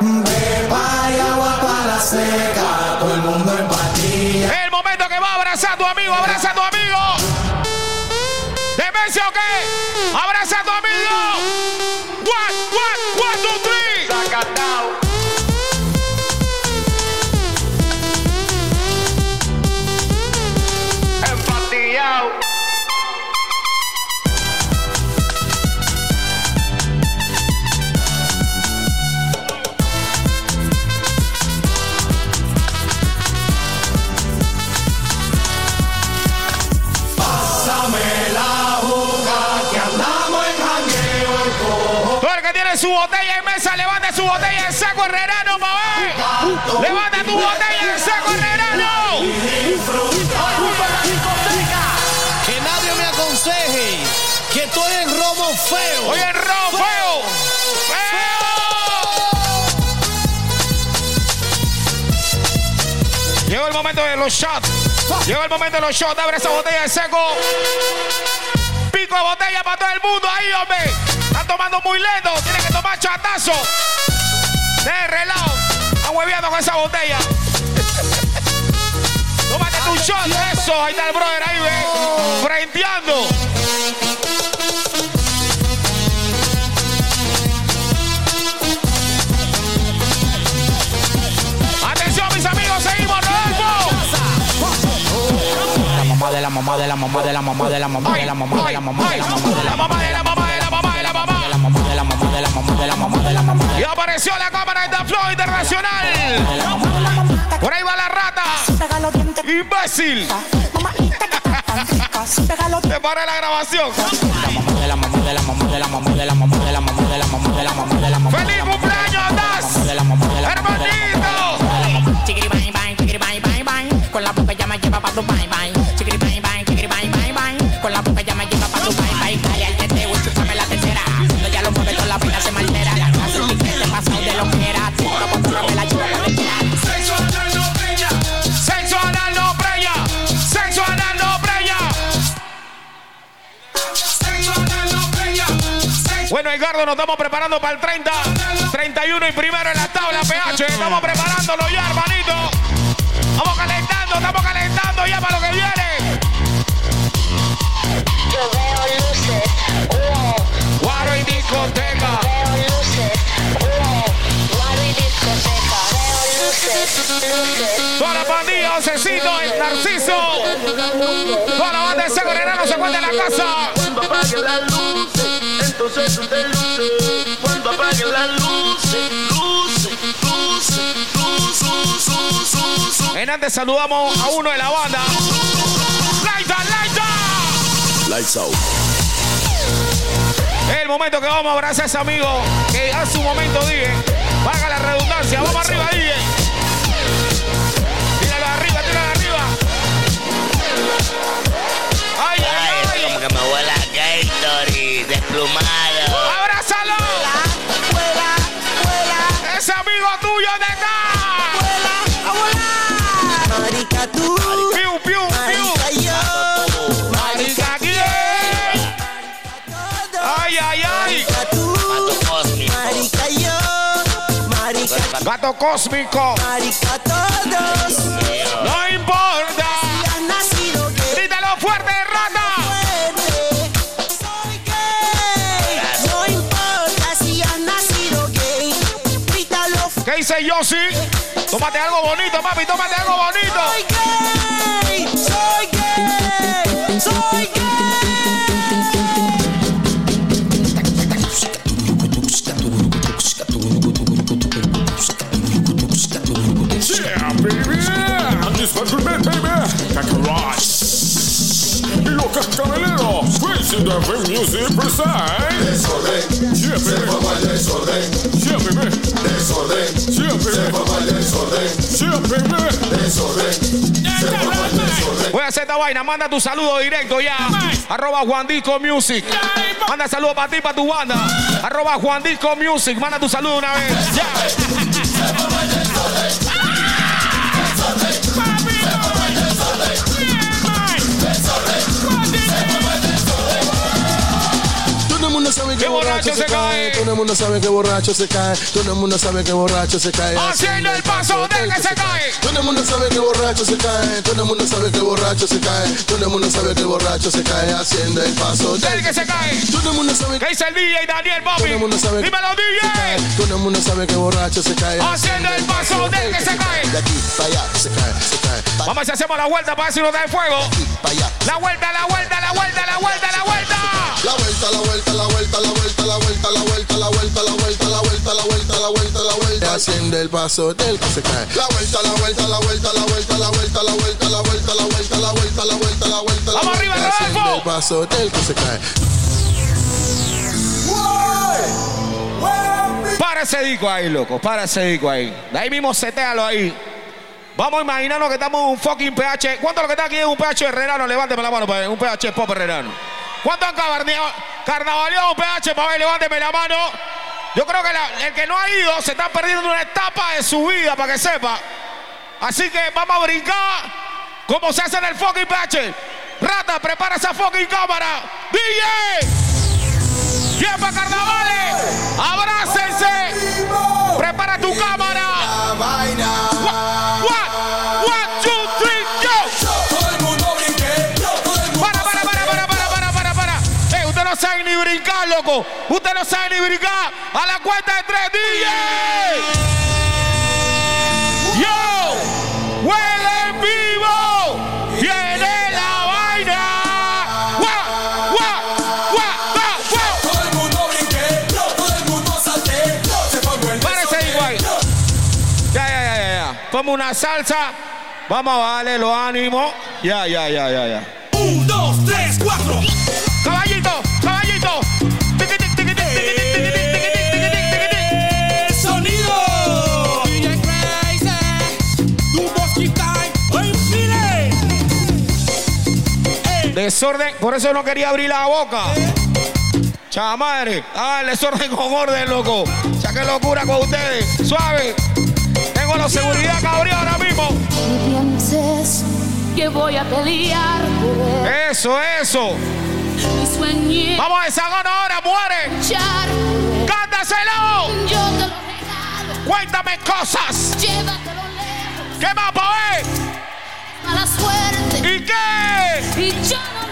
S129: Beba y agua para la seca. Todo el mundo en pastilla.
S85: El momento que va a abrazar a tu amigo, abraza a tu amigo. ¿Qué? ¿Abraza a tu amigo! ¡What, what! Su botella en mesa, levanta su botella en seco herrerano, pa' ver. Levanta tu botella en seco herrerano.
S130: Que nadie me aconseje que estoy en robo feo.
S85: Oye, en robo feo. Llegó el momento de los shots. Llegó el momento de los shots. Abre esa botella de seco. Pico de botella para todo el mundo ahí, hombre. Están tomando muy lento. Tienen que tomar chatazo. De relajo. Están hueveando con esa botella. Tómate tu shot. Eso. Ahí está el brother ahí, ve. Frenteando. Atención, mis amigos. Seguimos, Rodolfo.
S54: La mamá de la mamá de la mamá de la mamá de la mamá de la mamá de la mamá de la mamá de la mamá
S85: de la mamá y apareció la cámara de The Internacional. Por ahí va la rata. Imbécil. Te para la grabación. ¡Feliz cumpleaños, Das! ¡Hermanito!
S54: Con la boca ya lleva para tu bye bye. Con la
S85: Bueno, Edgardo, nos estamos preparando para el 30, 31 y primero en la tabla PH. Estamos preparándolo ya, hermanito. Vamos calentando, estamos calentando ya para lo que viene.
S131: Yo veo luces, humo,
S85: Guaro y discoteca.
S131: veo luces, humo, guaro y discoteca. Veo luces, luces.
S85: Toda la pandilla, Ocecito, el Narciso. Toda la banda de Seco Renano se encuentra en la casa.
S132: Cuando apaguen las luces, entonces tú te luces. Cuando apaguen las luces, luces, luces, luces, luces, luces.
S85: En antes saludamos a uno de la banda. Laita, Laita.
S20: Lights out.
S85: Es el momento que vamos a abrazar a ese amigo que hace un momento dije. Vaga la redundancia. Vamos arriba, DJ. Tíralo arriba, tíralo arriba. Ay, ay,
S133: Ay,
S85: ay.
S133: como que me huele Gatorade, desplumado.
S85: ¡Abrázalo! ¡Ese amigo tuyo de acá!
S131: Marica tú,
S85: ¡Piu, piu, piu!
S131: marica yo,
S85: ¡Marica quién! ¡Ay, ay, ay!
S131: marica tú,
S133: Mato cósmico.
S131: marica yo, marica,
S85: ¡Gato cósmico!
S131: marica todos.
S85: ¡No importa! Dice Yossi? Tómate algo bonito, papi, tómate algo bonito.
S131: Soy gay. Soy gay. Soy gay.
S134: Yeah, baby! I'm just what you meant, baby! Back and Camelero! Crazy Devil Music present!
S20: Desorden.
S134: Yeah,
S20: Se forma el desorden.
S134: Yeah, baby!
S20: Desorden.
S134: Yeah,
S20: Se
S134: baby!
S20: forma el desorden.
S134: Yeah, baby!
S20: Desorden. Se forma el desorden.
S85: Voy a hacer esta vaina, manda tu saludo directo ya. Arroba Juan Disco Music. Manda saludo para ti, para tu banda. Arroba Juan Disco Music. Manda tu saludo una vez. Ya.
S135: Todo mundo sabe que
S85: ¡Qué borracho se cae!
S135: Todo el mundo sabe que borracho se cae. Todo el mundo sabe que borracho se cae.
S85: Haciendo el paso del que se cae.
S135: Todo el mundo sabe que borracho se cae. Todo el mundo sabe que borracho se cae. Todo el mundo sabe que borracho se cae. Haciendo el paso
S85: Del que se cae.
S135: Todo el mundo sabe
S85: ¿Qué dice el DJ Daniel Bobby?
S135: Todo el mundo sabe que
S85: Dímelo,
S135: se cae.
S85: DJ.
S135: Todo el mundo sabe que borracho se cae.
S85: Haciendo el paso del que se cae.
S135: De aquí para allá se cae,
S85: Vamos a ver si hacemos la vuelta para ver si nos da el fuego. La vuelta, la vuelta, la vuelta, la vuelta, la vuelta.
S135: La vuelta, la vuelta, la vuelta, la vuelta, la vuelta, la vuelta, la vuelta, la vuelta, la vuelta, la vuelta, la vuelta, la vuelta. Haciendo el paso del que se cae. La vuelta, la vuelta, la vuelta, la vuelta, la vuelta, la vuelta, la vuelta, la vuelta, la vuelta, la vuelta, la vuelta, la
S85: Vamos
S135: vuelta.
S85: arriba,
S135: Haciendo
S85: Rodolfo.
S135: el paso del que se cae.
S85: Para ese disco ahí, loco. Para ese disco ahí. De ahí mismo setealo ahí. Vamos a imaginarnos que estamos en un fucking PH. ¿Cuántos de los que están aquí en un PH herrerano? Levánteme la mano para ver. Un PH pop herrerano. ¿Cuántos han carnavaleado un PH para ver? Levánteme la mano. Yo creo que la- el que no ha ido se está perdiendo una etapa de su vida, para que sepa. Así que vamos a brincar como se hace en el fucking PH. Rata, prepara esa fucking cámara. DJ. ¿Quién para carnavales? ¡Abrácense! ¡Prepara tu cámara! One, Usted no sabe ni brincar. A la cuenta de tres, DJ. Yo, huele en vivo. Viene la vaina. Gua, gua, gua, gua, gua.
S134: Todo el mundo brinque, todo el mundo salte, se formó el
S85: Párese igual. Ya, ya, ya, ya, ya. Ponme una salsa. Vamos a darle los ánimos. Ya, ya, ya, ya, ya.
S134: Un, dos, tres.
S62: 3,
S85: Desorden, por eso no quería abrir la boca. Chamadre, ah, el desorden con orden, loco. Sea, qué locura con ustedes. Suave. Tengo la seguridad cabrón ahora mismo.
S71: No pienses que voy a pelear por él.
S85: Eso, eso. Vamos a desahogar ahora, muere. ¡Cántaselo!
S71: Yo te lo regalo.
S85: Cuéntame cosas.
S71: Llévatelo lejos.
S85: ¿Qué más, ver?
S71: Mala suerte.
S85: ¿Y qué?
S71: Y yo no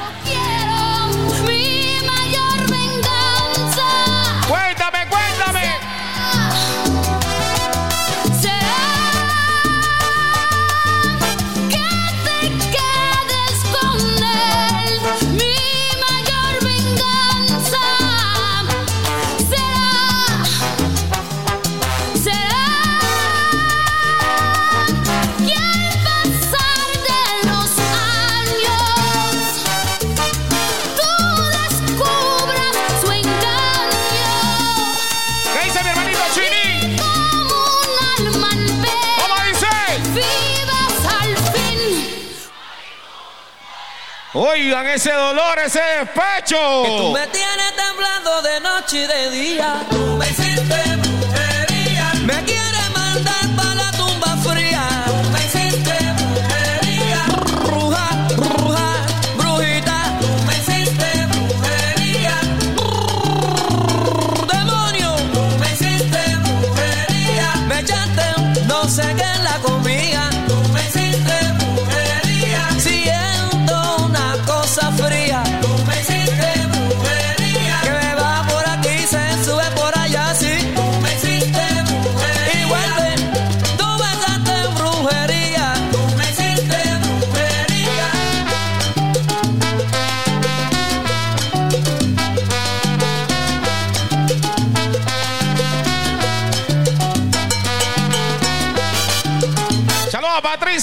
S85: Oigan ese dolor, ese despecho.
S136: Tú me tienes temblando de noche y de día. Tú me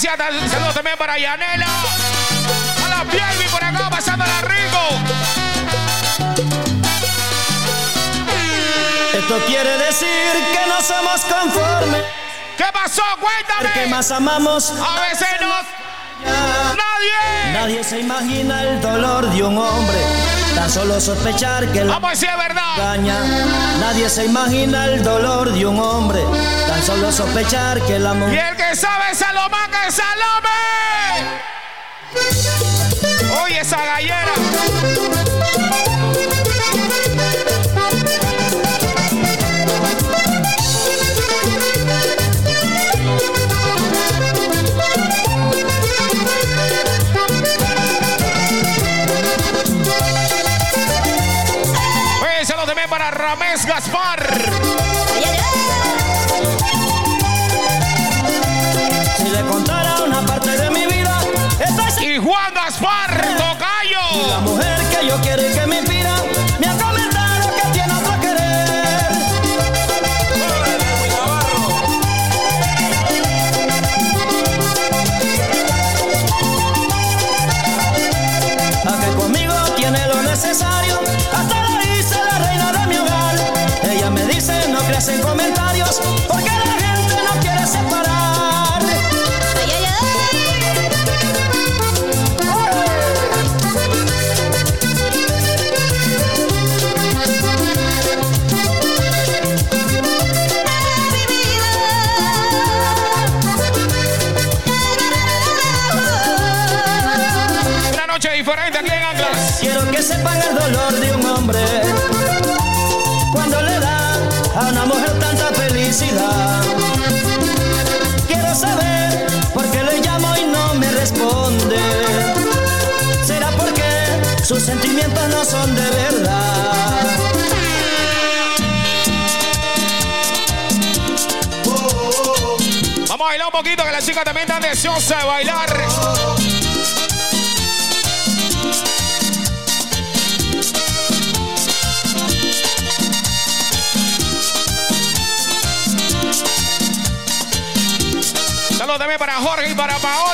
S85: Saludos también para Yanela. A la Pielvi por acá, pasándola rico.
S136: Esto quiere decir que no somos conformes.
S85: ¿Qué pasó? Cuéntame.
S136: Que más amamos.
S85: A veces nos. ¡Nadie!
S136: Nadie se imagina el dolor de un hombre. Tan solo sospechar que la
S85: Vamos a decir verdad.
S136: engaña. Nadie se imagina el dolor de un hombre. Tan solo sospechar que la
S85: Y
S136: mujer.
S85: el que sabe Salomán, que Salome. Oye, esa gallera. Para Ramés Gaspar.
S136: Si le contara una parte de mi vida, esta es
S85: Y Juan Gaspar,
S136: la
S85: Tocayo.
S136: mujer que yo quiero y que. Me hacen conmigo Quiero saber por qué le llamo y no me responde. ¿Será porque sus sentimientos no son de verdad?
S85: Vamos a bailar un poquito, que la chica también está deseosa de bailar. También para Jorge y para Paola.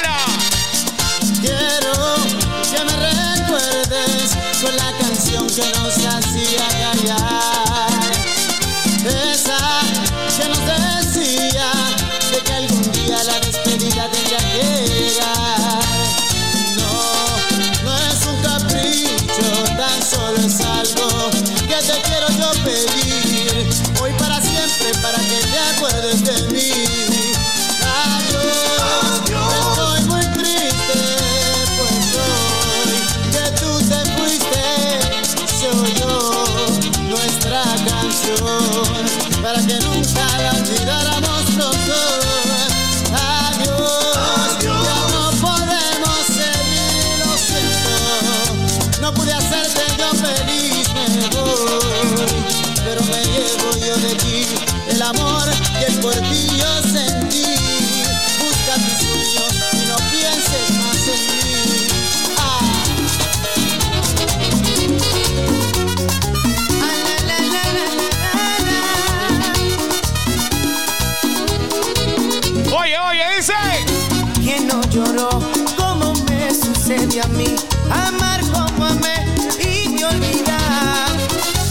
S137: como me sucede a mí, amar como amé y me olvidar.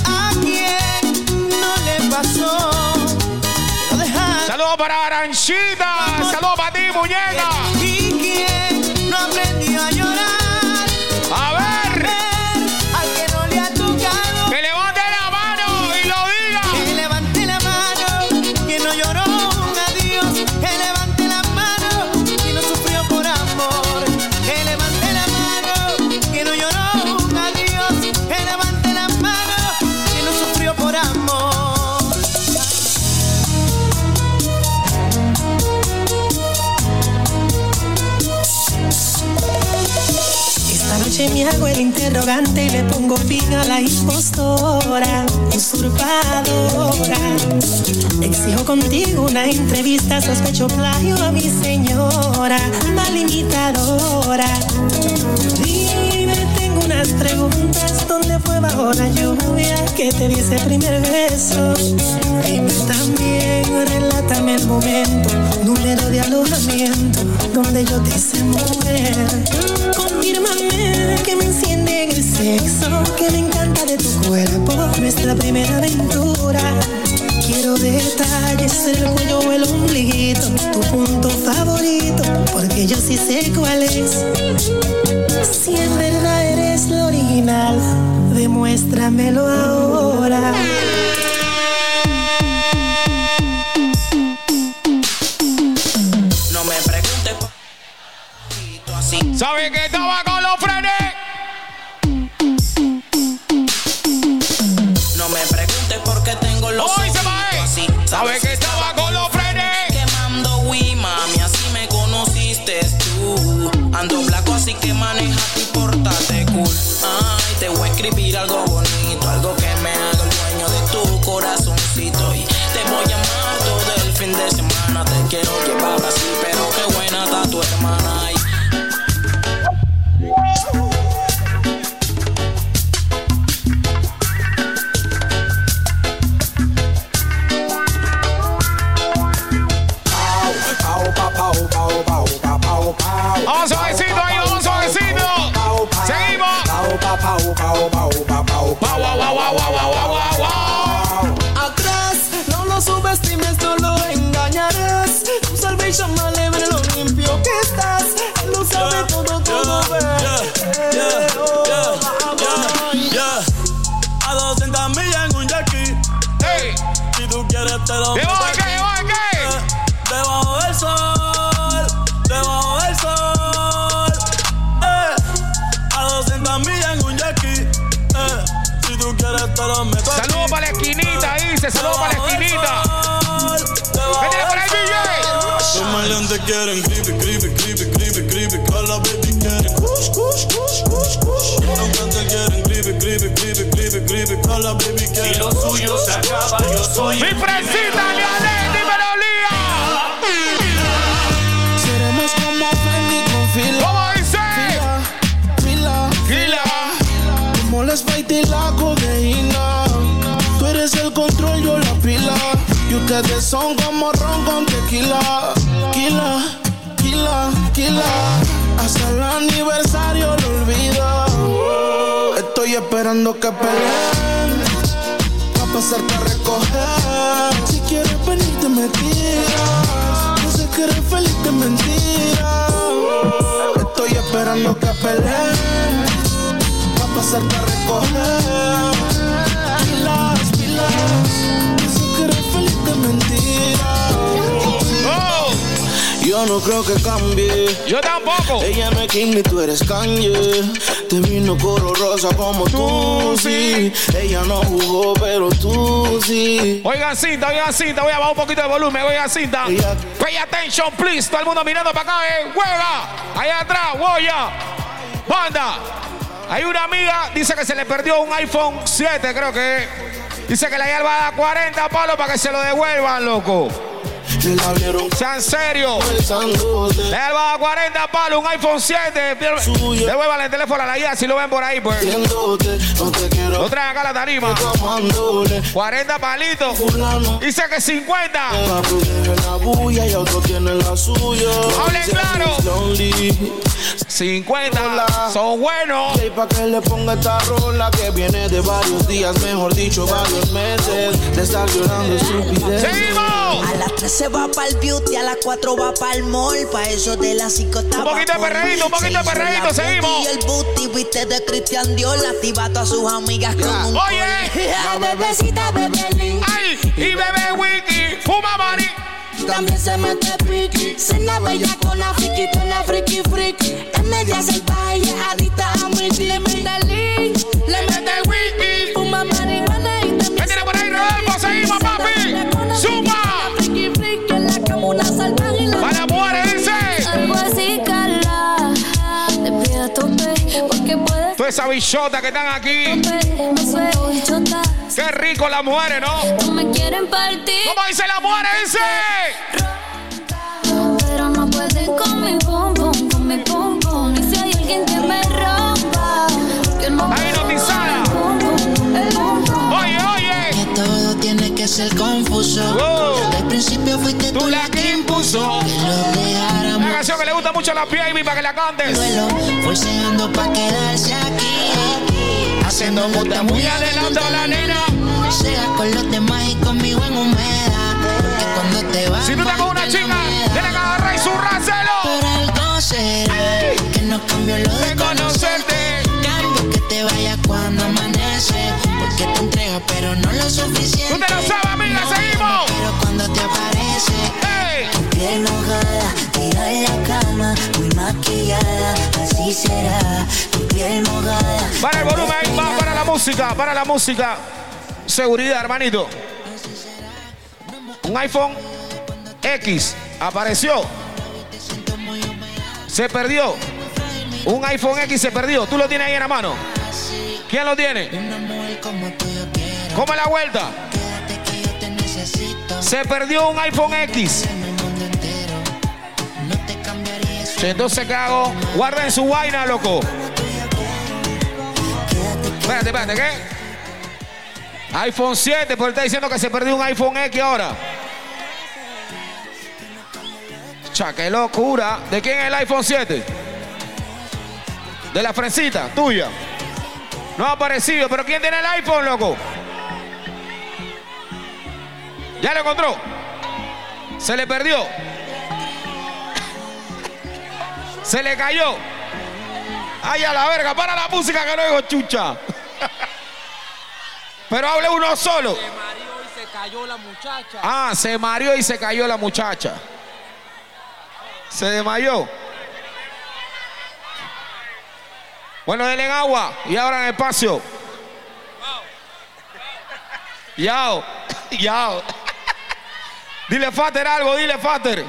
S137: ¿A quien no le pasó?
S85: Saludos para Arancita, saludos para oiga la
S137: impostora, usurpadora. Exijo contigo una entrevista, sospecho plagio a mi señora, malimitadora. Dime, tengo unas preguntas, ¿dónde fue bajo la lluvia que te di ese primer beso? Dime también, relátame el momento, número de alojamiento, donde yo te hice mover. Confírmame que me sexo que me encanta de tu cuerpo, nuestra primera aventura. Quiero detalles el cuello o el ombliguito, tu punto favorito, porque yo sí sé cuál es. Si en verdad eres lo original, demuéstramelo ahora.
S63: No me preguntes,
S85: ¿Sabes que estaba con los frenes? ¿Sabe que
S63: y
S137: lo
S40: suyo se acaba, yo soy.
S85: ¡Mi presita, Leonel!
S1: Seremos como Fanny con fila.
S85: ¿Cómo dice?
S1: Fila,
S85: fila, fila.
S1: Como les baita y la codeína. Tú eres el control, yo la pila. Y ustedes son como ron con tequila. Quila, quila, quila. Hasta el aniversario lo olvido. Estoy esperando que peleen pasarte a recoger. Si quieres venir te me tiras. Sé que eres feliz de mentira. Estoy esperando que pelees. Pa' pasarte a recoger. Pilas, pilas. No sé que eres feliz de mentira Yo no creo que cambie.
S85: Yo tampoco.
S1: Ella no es Kim ni tú eres Kanye. Te vino color rosa como tú, sí. Ella no jugó, pero tú sí.
S85: Oigan cinta, oigan cinta, voy a bajar un poquito de volumen, oigan cinta. Pay attention, please. Todo el mundo mirando para acá, eh. Juega. Allá atrás, Goya. Banda. Hay una amiga, dice que se le perdió un iPhone 7, creo que. Dice que le va a dar 40 palos para que se lo devuelvan, loco. Sean serios. Le va a dar 40 palos, un iPhone 7. Devuelvan el teléfono a la guía si lo ven por ahí, pues. Lo traen acá a la tarima. 40 palitos. Dice que 50.
S1: La bulla y otro tiene la suya.
S85: Hablen claro. 50 son buenos.
S1: Y pa' que le ponga esta rola que viene de varios días, mejor dicho, varios meses de estar llorando estupidez.
S63: A las 3 se va para el beauty, a las 4 va para el mall. Pa' eso de las 5 está
S85: Un poquito de perreíto, un poquito de perreíto, seguimos.
S63: Y el booty, viste de Christian Dior, la activa a todas sus amigas con un
S85: Oye.
S63: La bebecita, bebé
S85: Ay, y bebé wiki, fuma mari.
S63: También se mete piqui, se la bella con la friki, con la friki friki. En media salvaje, adicta a mi Le mete link, le mete wiki, fuma marihuana y también
S85: ¿Qué tiene por ahí, Rodolfo? Seguimos, papi. Suma. Toda esa bichota que están aquí. Qué rico las mujeres, ¿no?
S5: No me quieren partir.
S85: ¿Cómo dice la mujer ese?
S5: Pero no pueden con mi pum pum, con mi pum pum. Y si hay alguien que me rompa, que no
S63: ser confuso. Desde el principio fuiste tú, la que impuso. Que lo dejáramos
S85: Una canción que le gusta mucho a la baby para que la cantes.
S63: duelo. Forceando pa' quedarse aquí. Haciendo muta muy adelante a la nena. Sea con los demás y conmigo en humedad. Porque cuando te vas.
S85: Si tú estás con una chica, tienes que agarrar y zurrárselo.
S63: Por algo será que no cambio lo de conocerte. Cambio que te vayas cuando amanece. Porque te entregas, pero no lo suficiente.
S85: Tú te lo sabes, amiga, seguimos.
S63: Pero cuando te aparece, tu piel mojada, tira en la cama, muy maquillada. Así será, tu piel mojada.
S85: Para el volumen, va para la música, para la música. Seguridad, hermanito. Un iPhone X apareció. Se perdió. Un iPhone X se perdió. Tú lo tienes ahí en la mano. ¿Quién lo tiene? ¿Cómo es la vuelta? Se perdió un iPhone X. Entonces, ¿qué hago? Guarden su vaina, loco. Espérate, espérate, ¿qué? iPhone 7, pero está diciendo que se perdió un iPhone X ahora. Cha, qué locura. ¿De quién es el iPhone 7? De la frencita, tuya. No ha aparecido, pero ¿quién tiene el iPhone, loco? ¿Ya lo encontró? Se le perdió. Se le cayó. Ay, a la verga, para la música que no digo chucha. Pero hable uno solo.
S138: Se cayó la muchacha.
S85: Ah, se mareó y se cayó la muchacha. Se desmayó. Bueno, denle en agua y abran espacio. Yao, yao. Dile Fater algo, dile Fater.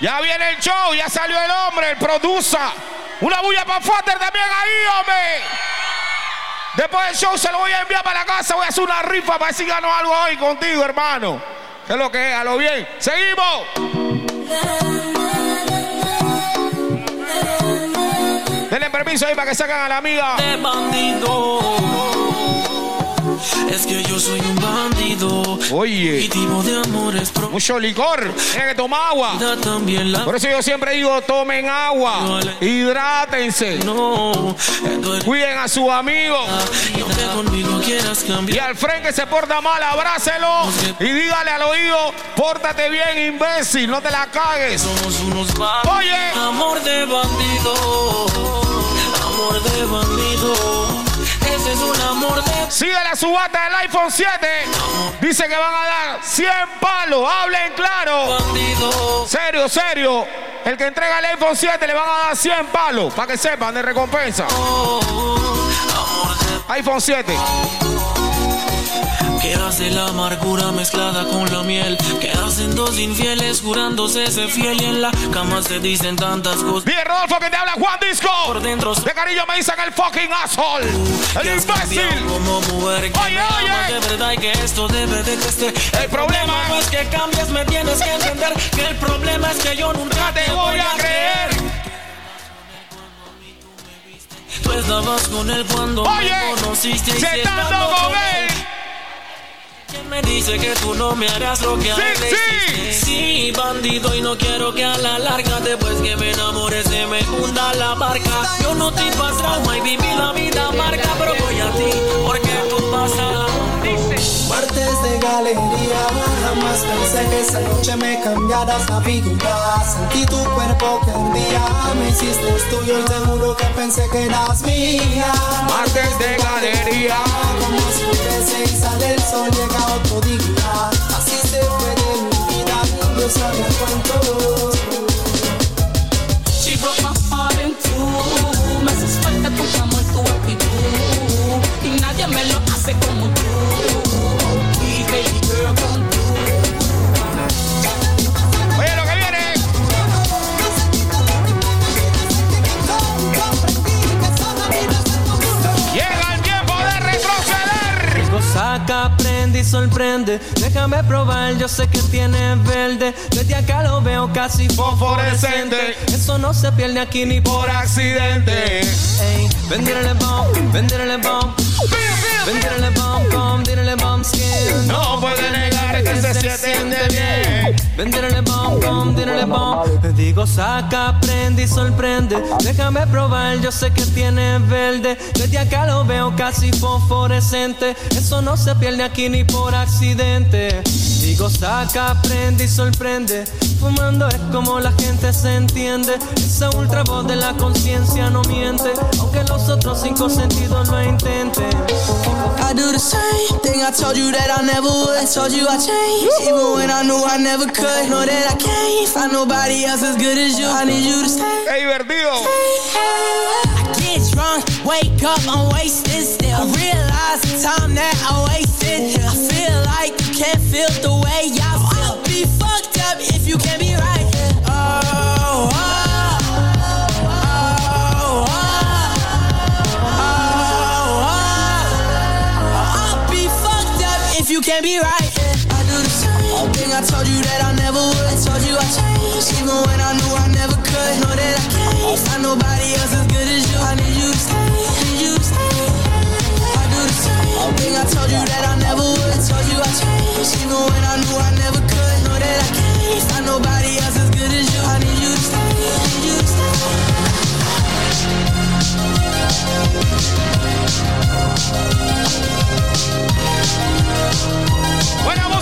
S85: Ya viene el show, ya salió el hombre, el producer. Una bulla para Fater también ahí, hombre. Después del show se lo voy a enviar para la casa. Voy a hacer una rifa para ver si gano algo hoy contigo, hermano. ¿Qué es lo que es? A lo bien. Seguimos. Denle permiso ahí para que sacan a la amiga.
S112: Es que yo soy un bandido.
S85: Oye.
S112: De.
S85: Mucho licor. Tiene que tomar agua. Por eso yo siempre digo, tomen agua. Hidrátense.
S112: No.
S85: Cuiden a sus amigos.
S112: Y quieras
S85: Y al frente que se porta mal, abrácelo. Y dígale al oído, pórtate bien, imbécil. No te la cagues.
S112: Somos unos.
S85: Oye.
S112: Amor de bandido. Amor de bandido.
S85: Sigue la subasta del iPhone 7. Dice que van a dar 100 palos. Hablen claro. Serio, serio. El que entrega el iPhone 7 le van a dar 100 palos. Para que sepan de recompensa. iPhone 7.
S112: Que hace la amargura mezclada con la miel. Que hacen dos infieles jurándose ser fiel. Y en la cama se dicen tantas cosas.
S85: Dile Rodolfo que te habla Juan Disco.
S112: Por dentro
S85: De cariño me dicen el fucking asshole. El
S112: que
S85: imbécil.
S112: como mujer que
S85: Oye, oye.
S112: de verdad y que esto debe de crecer.
S85: El problema
S112: no es que cambies, me tienes que entender que el problema es que yo nunca
S85: te voy a creer.
S112: Tú estabas con él cuando
S85: Oye,
S112: me conociste y
S85: estando
S112: estando
S85: con él.
S112: ¿Quién me dice que tú no me harás lo que
S85: Sí, sí.
S112: Sí, bandido, y no quiero que a la larga, después que me enamore, se me hunda la barca. Yo no te pas trauma y viví la vida amarga, pero voy a ti, porque tú vas a...
S14: Martes de galería, jamás pensé que esa noche me cambiaras la vida. Sentí tu cuerpo que un día me hiciste tuyo y te juro que pensé que eras mía.
S85: Martes de galería.
S14: Como oscurece y sale el sol, llega otro día. Así se fue de mi vida, yo sabía cuánto.
S139: She broke my heart in two. Me haces falta tu amor, tu actitud. Y nadie me lo hace como tú.
S85: Que
S62: aprende y sorprende. Déjame probar, yo sé que tiene verde. Desde acá lo veo casi fosforescente. Eso no se pierde aquí ni por accidente. Ey, vendírele bomb, vendírele bomb. Vendírele bomb, bomb, dírele bomb skin.
S85: No puede negar que se siente bien.
S62: Vendírele bomb, bomb, dírele bomb. Digo, saca, aprende y sorprende. Déjame probar, yo sé que tiene verde. Desde acá lo veo casi fosforescente. Eso no se pierde aquí ni por accidente. Digo, saca, aprende y sorprende. Fumando es como la gente se entiende. Esa ultra voz de la conciencia no miente. Aunque los otros cinco sentidos lo intenten.
S14: I do the same thing I told you that I never would. I told you I changed, even when I knew I never could. Know that I can't find nobody else as good as you. I need you to stay.
S85: ¡Qué divertido!
S14: I get drunk, wake up, I'm wasted still. I realize the time that I wasted. I feel like you can't feel the way I feel. I'll be fucked up if you can't be right. Oh, oh, oh, oh, oh. I'll be fucked up if you can't be right. Told you that I never would. I told you I changed, even when I knew I never could. Know that I can't find nobody else as good as you. I need you to stay, need you to stay. I do the same thing I told you that I never would. I told you I changed, even when I knew I never could. Know that I can't find nobody else as good as you. I need you to stay, need you to stay.
S85: Buena música esta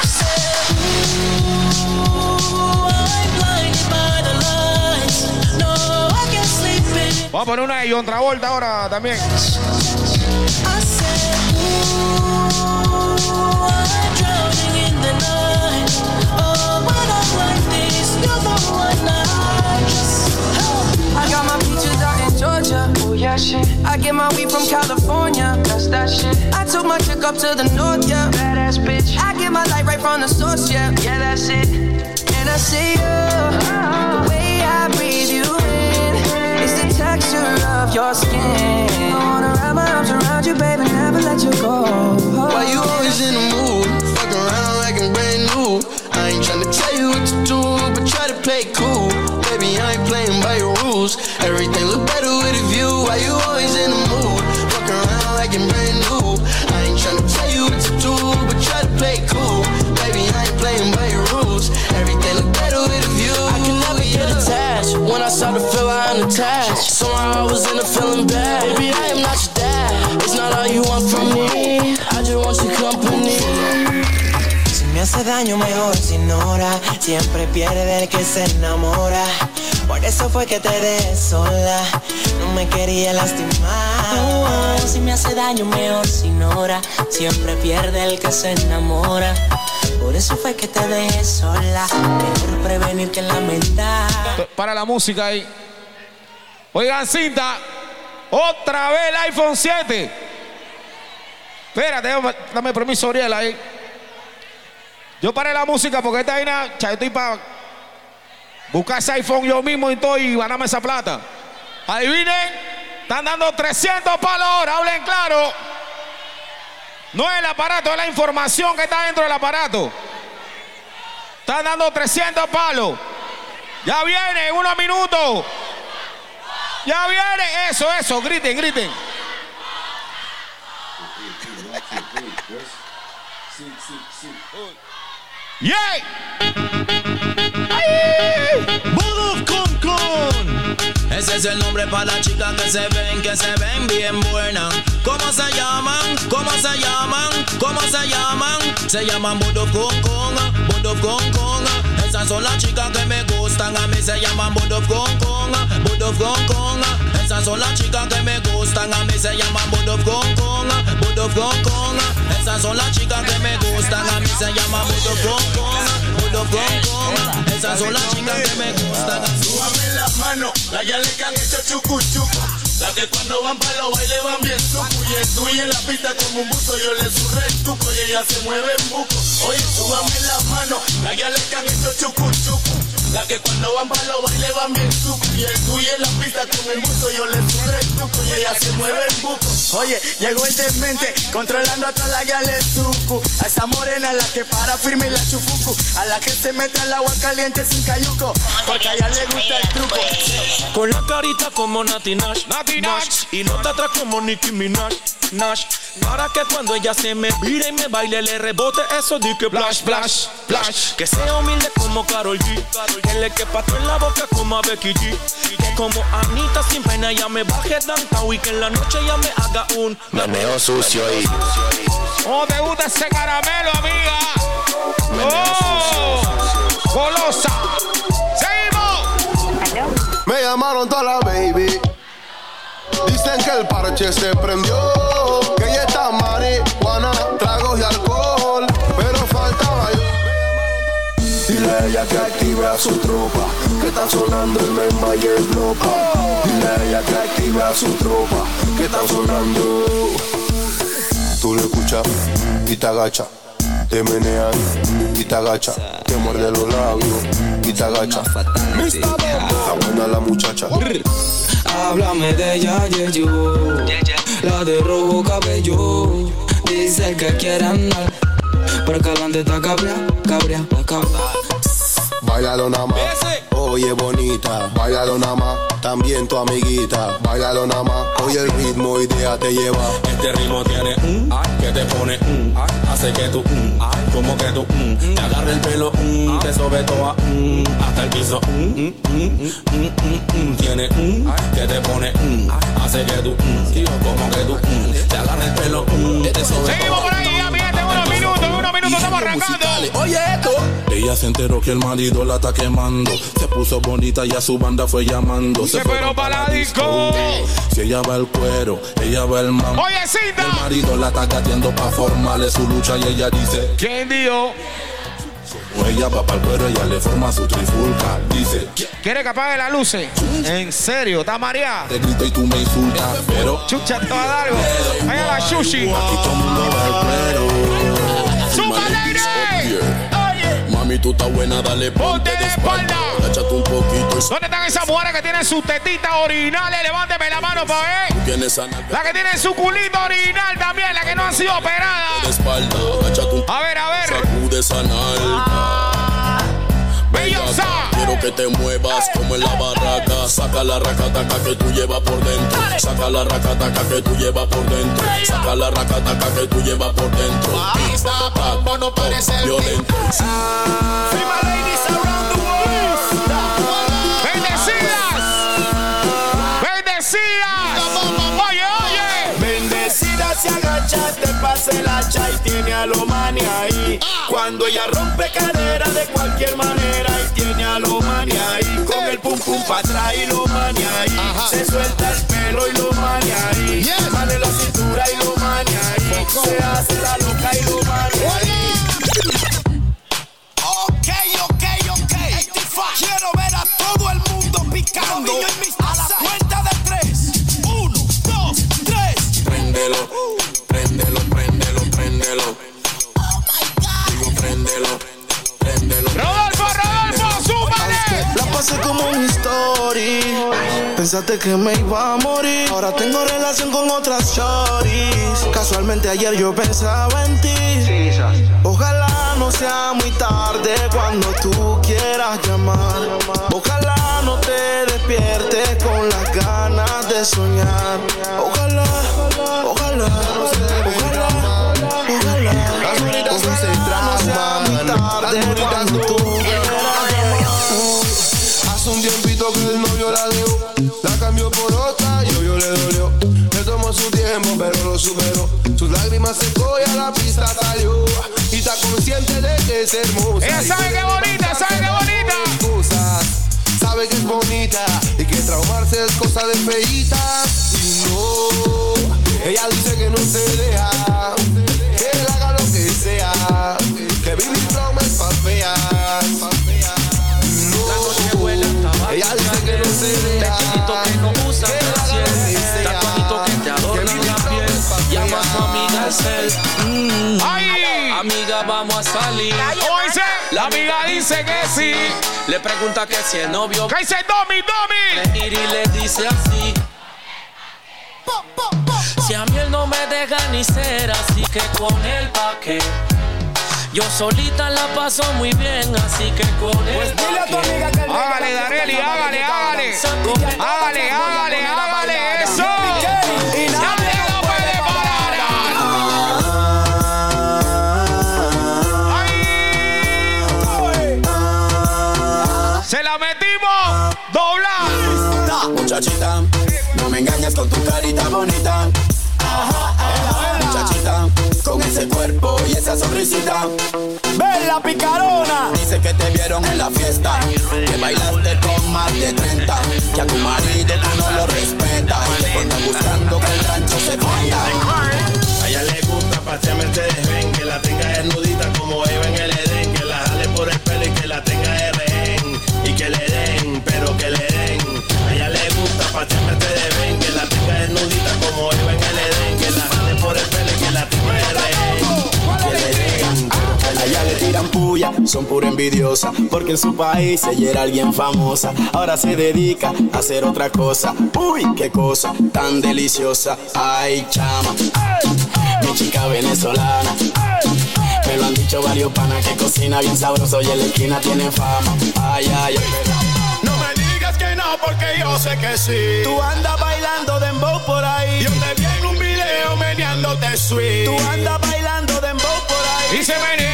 S85: Vamos a poner una de John Travolta ahora también.
S139: I got my peaches out in Georgia, oh yeah shit. I get my weed from California,
S14: that's that shit. I took my chick
S140: up to the north, yeah, badass bitch. I get my light right from the source, yeah, yeah that's it. And I see you, the way I breathe you texture of your skin. I wanna wrap my arms around you, baby, never let you go.
S1: Why you always in the mood? Fuck around like I'm brand new. I ain't tryna tell you what to do, but try to play cool. Baby, I ain't playing by your rules. Everything look better with a view. Why you always in the mood? Fuck around like I'm brand new. I ain't tryna tell you what to do, but try to play cool. Baby, I ain't playing by your rules. Everything look better with a view.
S141: I can never get attached. When I start to feel I'm attached. I was in a feeling bad. Baby, I am not your dad. It's not all you want from me. I just want your company.
S142: Si me hace daño mejor se ignora Siempre pierde el que se enamora Por eso fue que te dejé sola No me quería lastimar
S141: Oh, si me hace daño, mejor se ignora. Siempre pierde el que se enamora. Por eso fue que te dejé sola. Mejor prevenir que lamentar.
S85: Para la música ahí. Oigan, cinta. Otra vez el iPhone 7. Espérate, dame- permiso, Oriel, ahí. Yo paré la música porque esta vaina, yo estoy para buscar ese iPhone yo mismo y todo y ganarme esa plata. Adivinen, están dando 300 palos ahora, hablen claro. No es el aparato, es la información que está dentro del aparato. Están dando 300 palos. Ya viene en unos minutos. Ya viene. Eso, eso. Griten, griten. ¡Yay!
S6: Budov con con. Ese es el nombre para las chicas que se ven, que se ven bien buenas. ¿Cómo se llaman? ¿Cómo se llaman? ¿Cómo se llaman? Se llaman Budov con con, Budov con con. Esas son las chicas que me gustan, a mí se llaman Budov con con, Budov con con. Esas son las chicas que me gustan, a mí se llaman Budov con con, Budov con con. Esas son las chicas que me gustan, a mí se llaman Budov con con, Budov con con. Esas son las chicas que me gustan.
S20: Súbame las manos, la yale que han hecho chucu chucu. La que cuando van para los bailes van bien sucu. Y en la pista como un buzo, yo le surré el tuco y ella se mueve en buco. Oye, súbame las manos, la yale que han hecho chucu chucu. La que cuando van para los bailes van bien sucu. Y estoy en la pista con el buzo, yo le surré el tuco y ella se mueve en buco. Oye, llegó el demente, controlando a toda la yale sucu. A esa morena, la que para firme y la chufucu. A la que se mete al agua caliente sin cayuco. Porque a ella le gusta el truco.
S6: Con la carita como Nati Nash, Nash, Y los de atrás como Nicki Minaj, Nash Para que cuando ella se me vire y me baile le rebote eso di que flash, flash, flash Que sea humilde como Karol Que le quepa en la boca como a Becky G Que como Anita sin pena ya me baje downtown Y que en la noche ya me haga un
S142: Meneo sucio y
S85: ¿Cómo te gusta ese caramelo, amiga? ¡Oh! ¡Golosa! ¡Seguimos!
S13: Me llamaron toda la baby. Dicen que el parche se prendió. Que ya está marihuana, tragos
S1: Dile a ella que active a su tropa, que está sonando el Memba y el Blopa. Dile a ella que active a su tropa, que está sonando.
S13: Tú lo escuchas y te agacha. Te menean y te agacha. Te muerde los labios y te agacha. Está buena la muchacha.
S140: Háblame de ella, yeah, yo. La de rojo cabello. Dice que quiere andar. Pero que adelante está cabrea, cabrea, cabrea.
S13: Bailalo nada más. Oye, bonita. Bailalo nada más. También tu amiguita. Bailalo nada más. Oye, el ritmo y déjate llevar.
S6: Este ritmo tiene un que te pone un hace que tú un como que tú un te agarra el pelo un te sobe toda un hasta el piso un tiene un que te pone un hace que tú un como que tú un te agarra el pelo un te sobe
S85: Seguimos por ahí, ya, en unos minutos, en unos minutos estamos arrancando.
S6: Oye esto Ella se enteró que el marido la está quemando Se puso bonita y a su banda fue llamando
S85: Se fueron para la disco.
S6: Si ella va el cuero, ella va el mambo
S85: Oye, Cinta.
S6: El marido la está gateando pa' formarle su lucha y ella dice
S85: ¿Quién?
S20: Como ella va pa'l perro, ella le forma su trifulca. Dice,
S85: ¿Quiere que apague las luces? ¿En serio? ¿Está mareada?
S20: te grito y tú me insultas, pero
S85: Chucha, te va a dar algo. Ahí a la sushi.
S20: aquí todo el mundo el. Mami, tú estás buena, dale ponte de espalda. Échate un poquito y
S85: ¿Dónde están esas mujeres que tienen sus tetitas originales? Levánteme la mano para ver. La que tienen su culito original también, la que no han sido
S20: un
S85: A ver, a ver.
S20: sacude esa nalga.
S85: Bellosa.
S20: Quiero que te muevas como en la barraca. Saca la racataca que tú llevas por dentro. Saca la racataca que tú llevas por dentro. Saca la racataca que tú llevas por dentro. Tac,
S143: no parece
S20: Violento.
S85: ¡Bendecidas!
S144: Agacha, te pasa el hacha y tiene a lo mani ahí. Cuando ella rompe cadera de cualquier manera y tiene a lo mani ahí. Con el pum pum pa' atrás y lo mani ahí. Se suelta el pelo y lo mani ahí. Vale la cintura y lo mani ahí. Se hace la loca y lo mani ahí.
S40: Ok, ok, ok. Quiero ver a todo el mundo picando. A la cuenta de tres. Uno, dos, tres.
S20: Préndelo, préndelo, préndelo, préndelo. Digo, préndelo, préndelo.
S85: ¡Rodolfo, Rodolfo, súbale!
S1: La pasé como un story. Pensaste que me iba a morir. Ahora tengo relación con otras shorties. Casualmente ayer yo pensaba en ti. Ojalá no sea muy tarde cuando tú quieras llamar. Ojalá no te despiertes con las ganas de soñar. Ojalá, cuando tú.
S13: Hace un tiempito que el novio la dejó, la cambió por otra y obvio le dolió. Le tomó su tiempo, pero lo superó. Sus lágrimas secó y a la pista salió. Y está consciente de que es hermosa.
S85: Ella sabe que es bonita, sabe que es bonita.
S13: Cosas, sabe que es bonita y que traumarse es cosa de feitas. Y no, ella dice que no se deja, deja,
S40: que no usa
S13: que él haga lo que sea,
S40: Tatuajito que te adornan la piel. Llama a tu amiga al cel. Mm.
S85: ¡Ay!
S40: Amiga, vamos a salir. La amiga dice que sí. Le pregunta que si el novio
S85: ¿Qué dice Domi, Domi?
S40: y le dice así. Si a mí él no me deja ni ser, así que con él pa' qué. Yo solita la paso muy bien, así que con él
S144: Pues dile a tu amiga que el
S85: Hágale, Dareli, hágale, hágale. Hágale, hágale, hágale. Eso.
S144: Y nadie
S85: lo puede parar. Se la metimos. Doblar.
S143: Muchachita, no me engañes con tu carita bonita. Cuerpo y esa sonrisita.
S144: ¡Ven la picarona!
S143: Dice que te vieron en la fiesta, que bailaste con más de 30, que a tu marido tú no lo respetas, y que andas buscando que el rancho se vaya.
S20: A ella le gusta pasearme Mercedes Benz, que la tenga desnudita como Eva en el Edén, que la jale por el pelo y que la tenga de rehén, y que le den, pero que le den. A ella le gusta pasearme Mercedes Benz, que la tenga desnudita como Eva en
S143: tiran puya, son pura envidiosa, porque en su país ella era alguien famosa. Ahora se dedica a hacer otra cosa. Uy, qué cosa tan deliciosa. Ay, chama, mi chica venezolana. Me lo han dicho varios panas que cocina bien sabroso y en la esquina tiene fama. Ay, ay, ay.
S144: No me digas que no porque yo sé que sí. Tú andas bailando dembow por ahí. Yo te vi en un video meneándote sweet. Tú andas bailando dembow por ahí.
S85: Y se menea,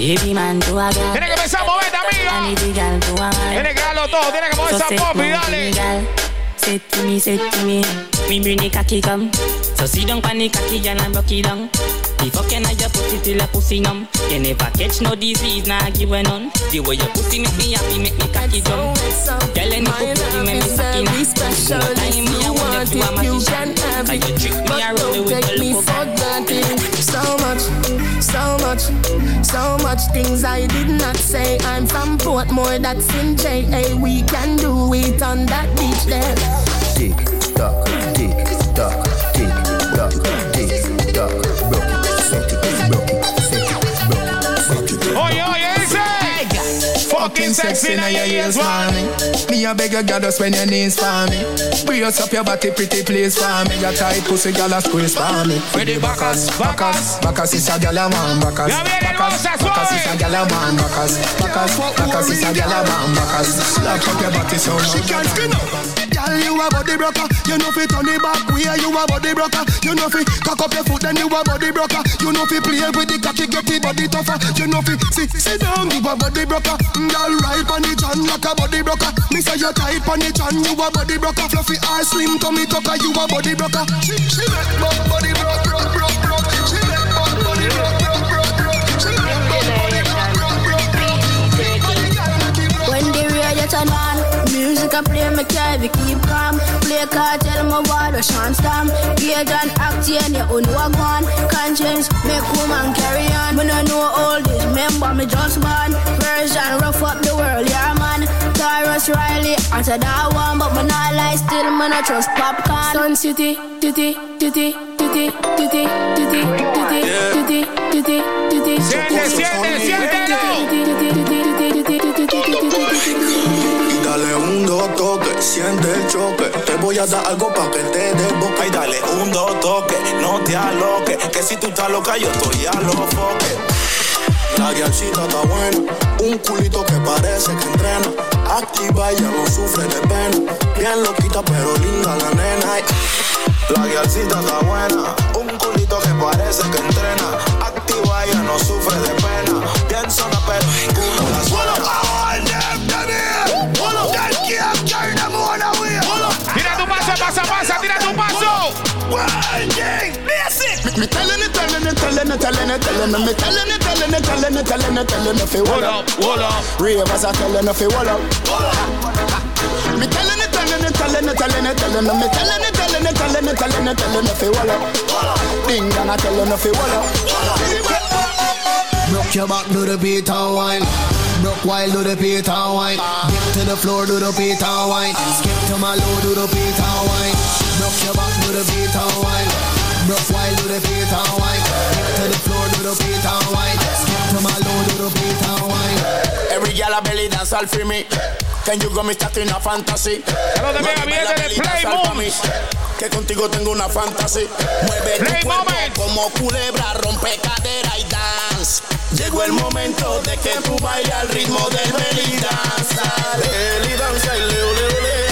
S145: Baby man, tú hagas.
S85: Tiene que empezar a moverte, amiga. Tiene que darlo todo, tiene que mover esa pop y dale.
S145: Say to me, say to me, me bring the cocky come. So sit down pon the cocky, girl, and broke it down. The fucking I your pussy till your pussy numb. You never catch no disease, nah give a none. The way your pussy make me happy, make me cocky jump. Girl, any pussy make me sucky now.
S146: special.
S145: No time me, I want
S146: want
S145: you, I'm a
S146: it, you
S145: magician.
S146: can have
S145: Cause
S146: it.
S145: trick
S146: But don't take me
S145: look
S146: for granted. So much, so much, so much things I did not say. I'm from Portmore, that's in JA. We can do it on that beach there.
S147: Tick tock, tick tock, tick tock.
S85: Sexy in your ears, man.
S148: Me a beg you, girl, just when your knees for me. Brace up your body, pretty please for me. Your tight pussy, girl, a squeeze for me.
S85: Ready, Bacchus,
S148: Bacchus, Bacchus is a girl, a man, Bacchus.
S85: Ya viene el
S148: Bacchus,
S85: Bosa,
S148: Bacchus
S85: suave.
S148: is a girl, a man, Bacchus. Bacchus, Bacchus is a girl, a man, Bacchus. Lock up your body, so
S47: She can skin up. Girl, you a body broker. You know fi turn it back way. You a body broker. You know fi cock up your foot, then you a body broker. You know fi play with the cocky, get the body tougher. You know fi sit sit down, you a body broker. Girl, right on the chan like a body broker. Me say you tight on the chan, you a body broker. Fluffy ass, slim tummy tucker, you a body broker. She she make my body broke, broke, broke, broke. She make my
S149: music I play me carry keep calm. Play cartel my water shan't stamp. Gauge and act yeah, you own what one. Conscience make woman carry on. When I know all this, remember me just born. Version rough up the world, yeah man. Tyrus Riley, answer that one, but me not lie still, man I trust popcorn. Sun City, titty, titty, titty, titty, titty, titty, titty, titty, titty.
S85: Siéntelo.
S1: Dale un dos toque, siente el choque. Te voy a dar algo pa' que te boca.
S150: Ay, dale un dos toque, no te aloques. Que si tú estás loca, yo estoy a los foques.
S1: La guialcita está buena, un culito que parece que entrena. Activa, ella no sufre de pena. Bien loquita, pero linda la nena. La guialcita está buena, un culito que parece que entrena. Activa, ella no sufre de pena. Bien zona, pero ninguno la suena.
S85: Paso.
S47: Me telling it, telling it, telling it, telling it, telling it, me telling it, telling it, telling it, telling it, telling it, fi
S85: Hold up,
S47: up.
S85: hold up.
S47: Ravers are telling it, fi wall up. Me telling it, telling it, telling it, telling it, telling it, me telling it, telling it, telling it, telling it, telling it, fi wall up. Ding dong, I telling it, fi wall up.
S147: Rock your back, do the beat and wine. Broke while do the beat and wine. Dip to the floor, do the beat and wine. Skip to my low, do the beat and wine. Broke your back, do the beat and wine. Broke while do the beat and wine. Dip to the floor, do the beat and wine. Skip to my low, do the beat and wine.
S1: Every girl a belly dance all for me. Can you go me start in a fantasy?
S85: Hello, de Mega, viene de Play
S1: me. Que contigo tengo una fantasy. Mueve tu cuerpo como culebra, rompe cadera y dance. Llegó el momento de que tú bailes al ritmo del belly dance. Belly dance leo, leo, leo,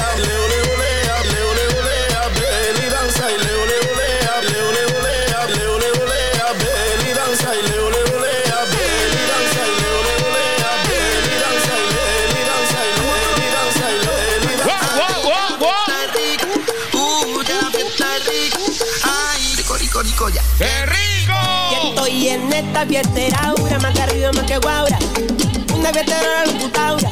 S85: ¡Qué rico!
S151: Y estoy en esta fiestera, aura, más que arriba, más que guaura. Una fiestera la computadora.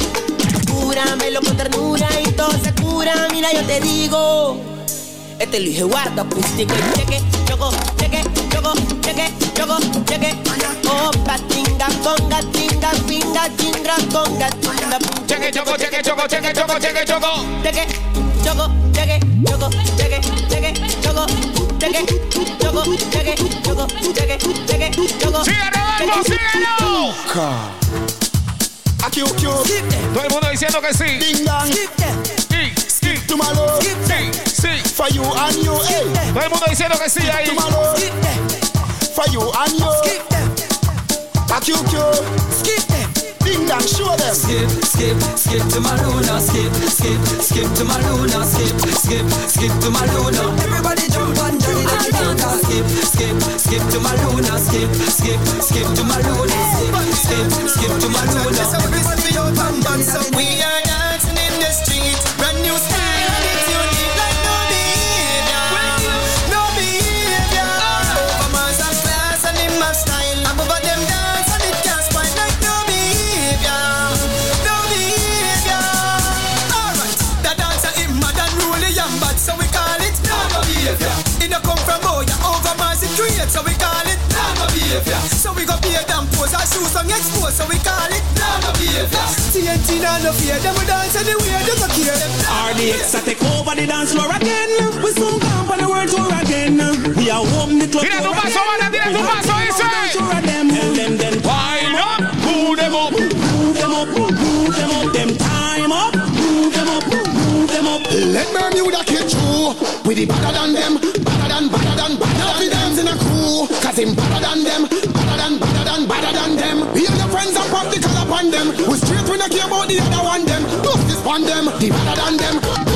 S151: Cúramelo con ternura y todo se cura. Mira, yo te digo. Este Luis Eduardo acústico y cheque, choco, cheque, choco, cheque, choco, cheque. Opa, tinga, conga, tinga, pinga, chingra, conga, tinga.
S85: Cheque, choco, cheque, choco, cheque, choco, cheque, choco.
S151: Cheque, choco, cheque, choco, cheque, cheque, choco, cheque, choco, cheque, choco, cheque, cheque, choco.
S85: ¡Síguelo, síguelo!
S47: Aquí, aquí,
S85: Todo el mundo diciendo que sí.
S47: ding dong.
S85: Sí, sí,
S47: To my love.
S85: sí, sí.
S47: For you and you, hey.
S85: Todo el mundo diciendo que sí ahí.
S47: To my love. For you and you. Aquí, aquí. Ding dong, show them.
S152: Skip, skip, skip to my Luna, skip, skip, skip to my Luna, skip, skip, skip to my Luna. Everybody jump on Johnny the Luna, skip, skip, skip to my Luna, skip, skip, skip to my Luna, skip, skip, skip to my Luna.
S153: Everybody jump and dance up. We behavior.
S151: So we go pay them pose and shoes some expose, so we call it normal behavior. TNT now no fear, them we dance anywhere, they go care them.
S154: RDX I take over the dance floor again. We soon come on the world tour again. We are home the club.
S85: Tira tu paso, banda, tira tu paso, ese.
S154: Tell them then
S85: Wind up, move them up.
S154: move them up, move them up, them time up, move them up, move them up.
S47: Let me mute that kid true. We the better than them, better than, better than, better Cause him better than them, better than, better than, better than them. And your friends are pop the color on them. We straight we not care about the other one them. This on them, the better than them,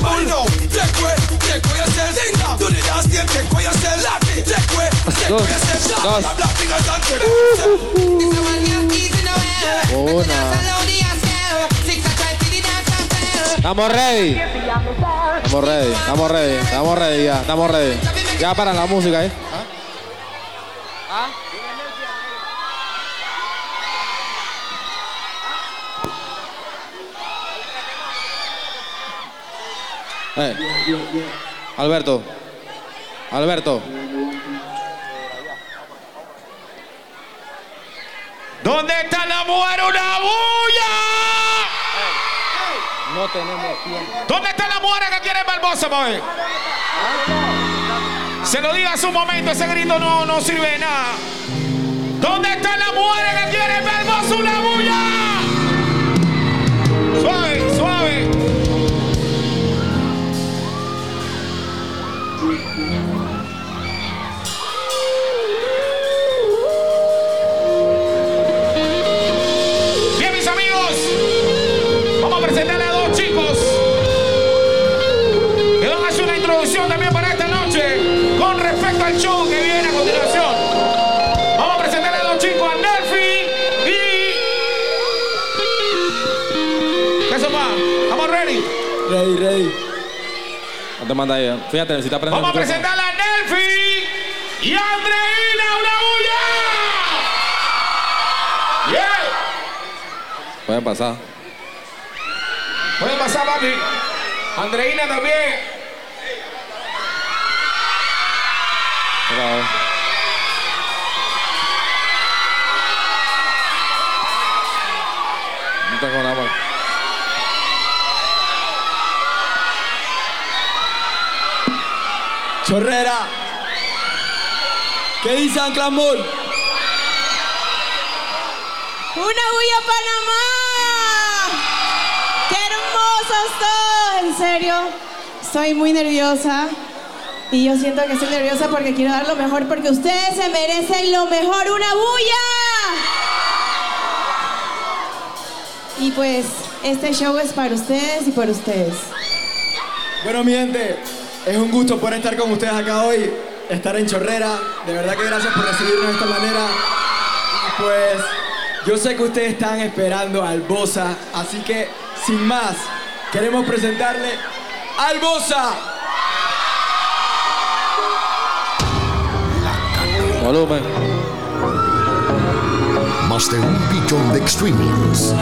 S151: Bull now. Take take yourself. Do the dance game, take yourself. Take take yourself. Fingers and take yourself.
S155: The.
S105: Estamos ready. Estamos ready, estamos ready, estamos ready ya, estamos ready. Ya para la música, ¿eh? Eh. Alberto. Alberto.
S85: ¿Dónde está la mujer? ¡Una bulla!
S105: No tenemos tiempo.
S85: ¿Dónde está la mujer que quiere Barbosa, ver? Se lo diga a su momento, ese grito no, no sirve de nada. ¿Dónde está la mujer que quiere Barbosa? ¡Una bulla!
S105: No te manda ahí, fíjate, necesita aprender.
S85: Vamos a presentarle a Nerfi y Andreina, una bulla. Yeah.
S105: Puede pasar.
S85: Puede pasar, papi. Andreina también.
S105: Bravo. No tengo nada más.
S151: Chorrera. ¿Qué dice Anclamol?
S156: ¡Una bulla Panamá! ¡Qué hermosos todos! En serio, estoy muy nerviosa. Y yo siento que estoy nerviosa porque quiero dar lo mejor porque ustedes se merecen lo mejor. ¡Una bulla! Y pues, este show es para ustedes y por ustedes.
S151: Bueno, mi gente, es un gusto poder estar con ustedes acá hoy, estar en Chorrera. De verdad que gracias por recibirnos de esta manera. Y pues, yo sé que ustedes están esperando al Bosa, así que, sin más, queremos presentarle al Bosa.
S105: Volumen.
S152: Más de un billón de streamings.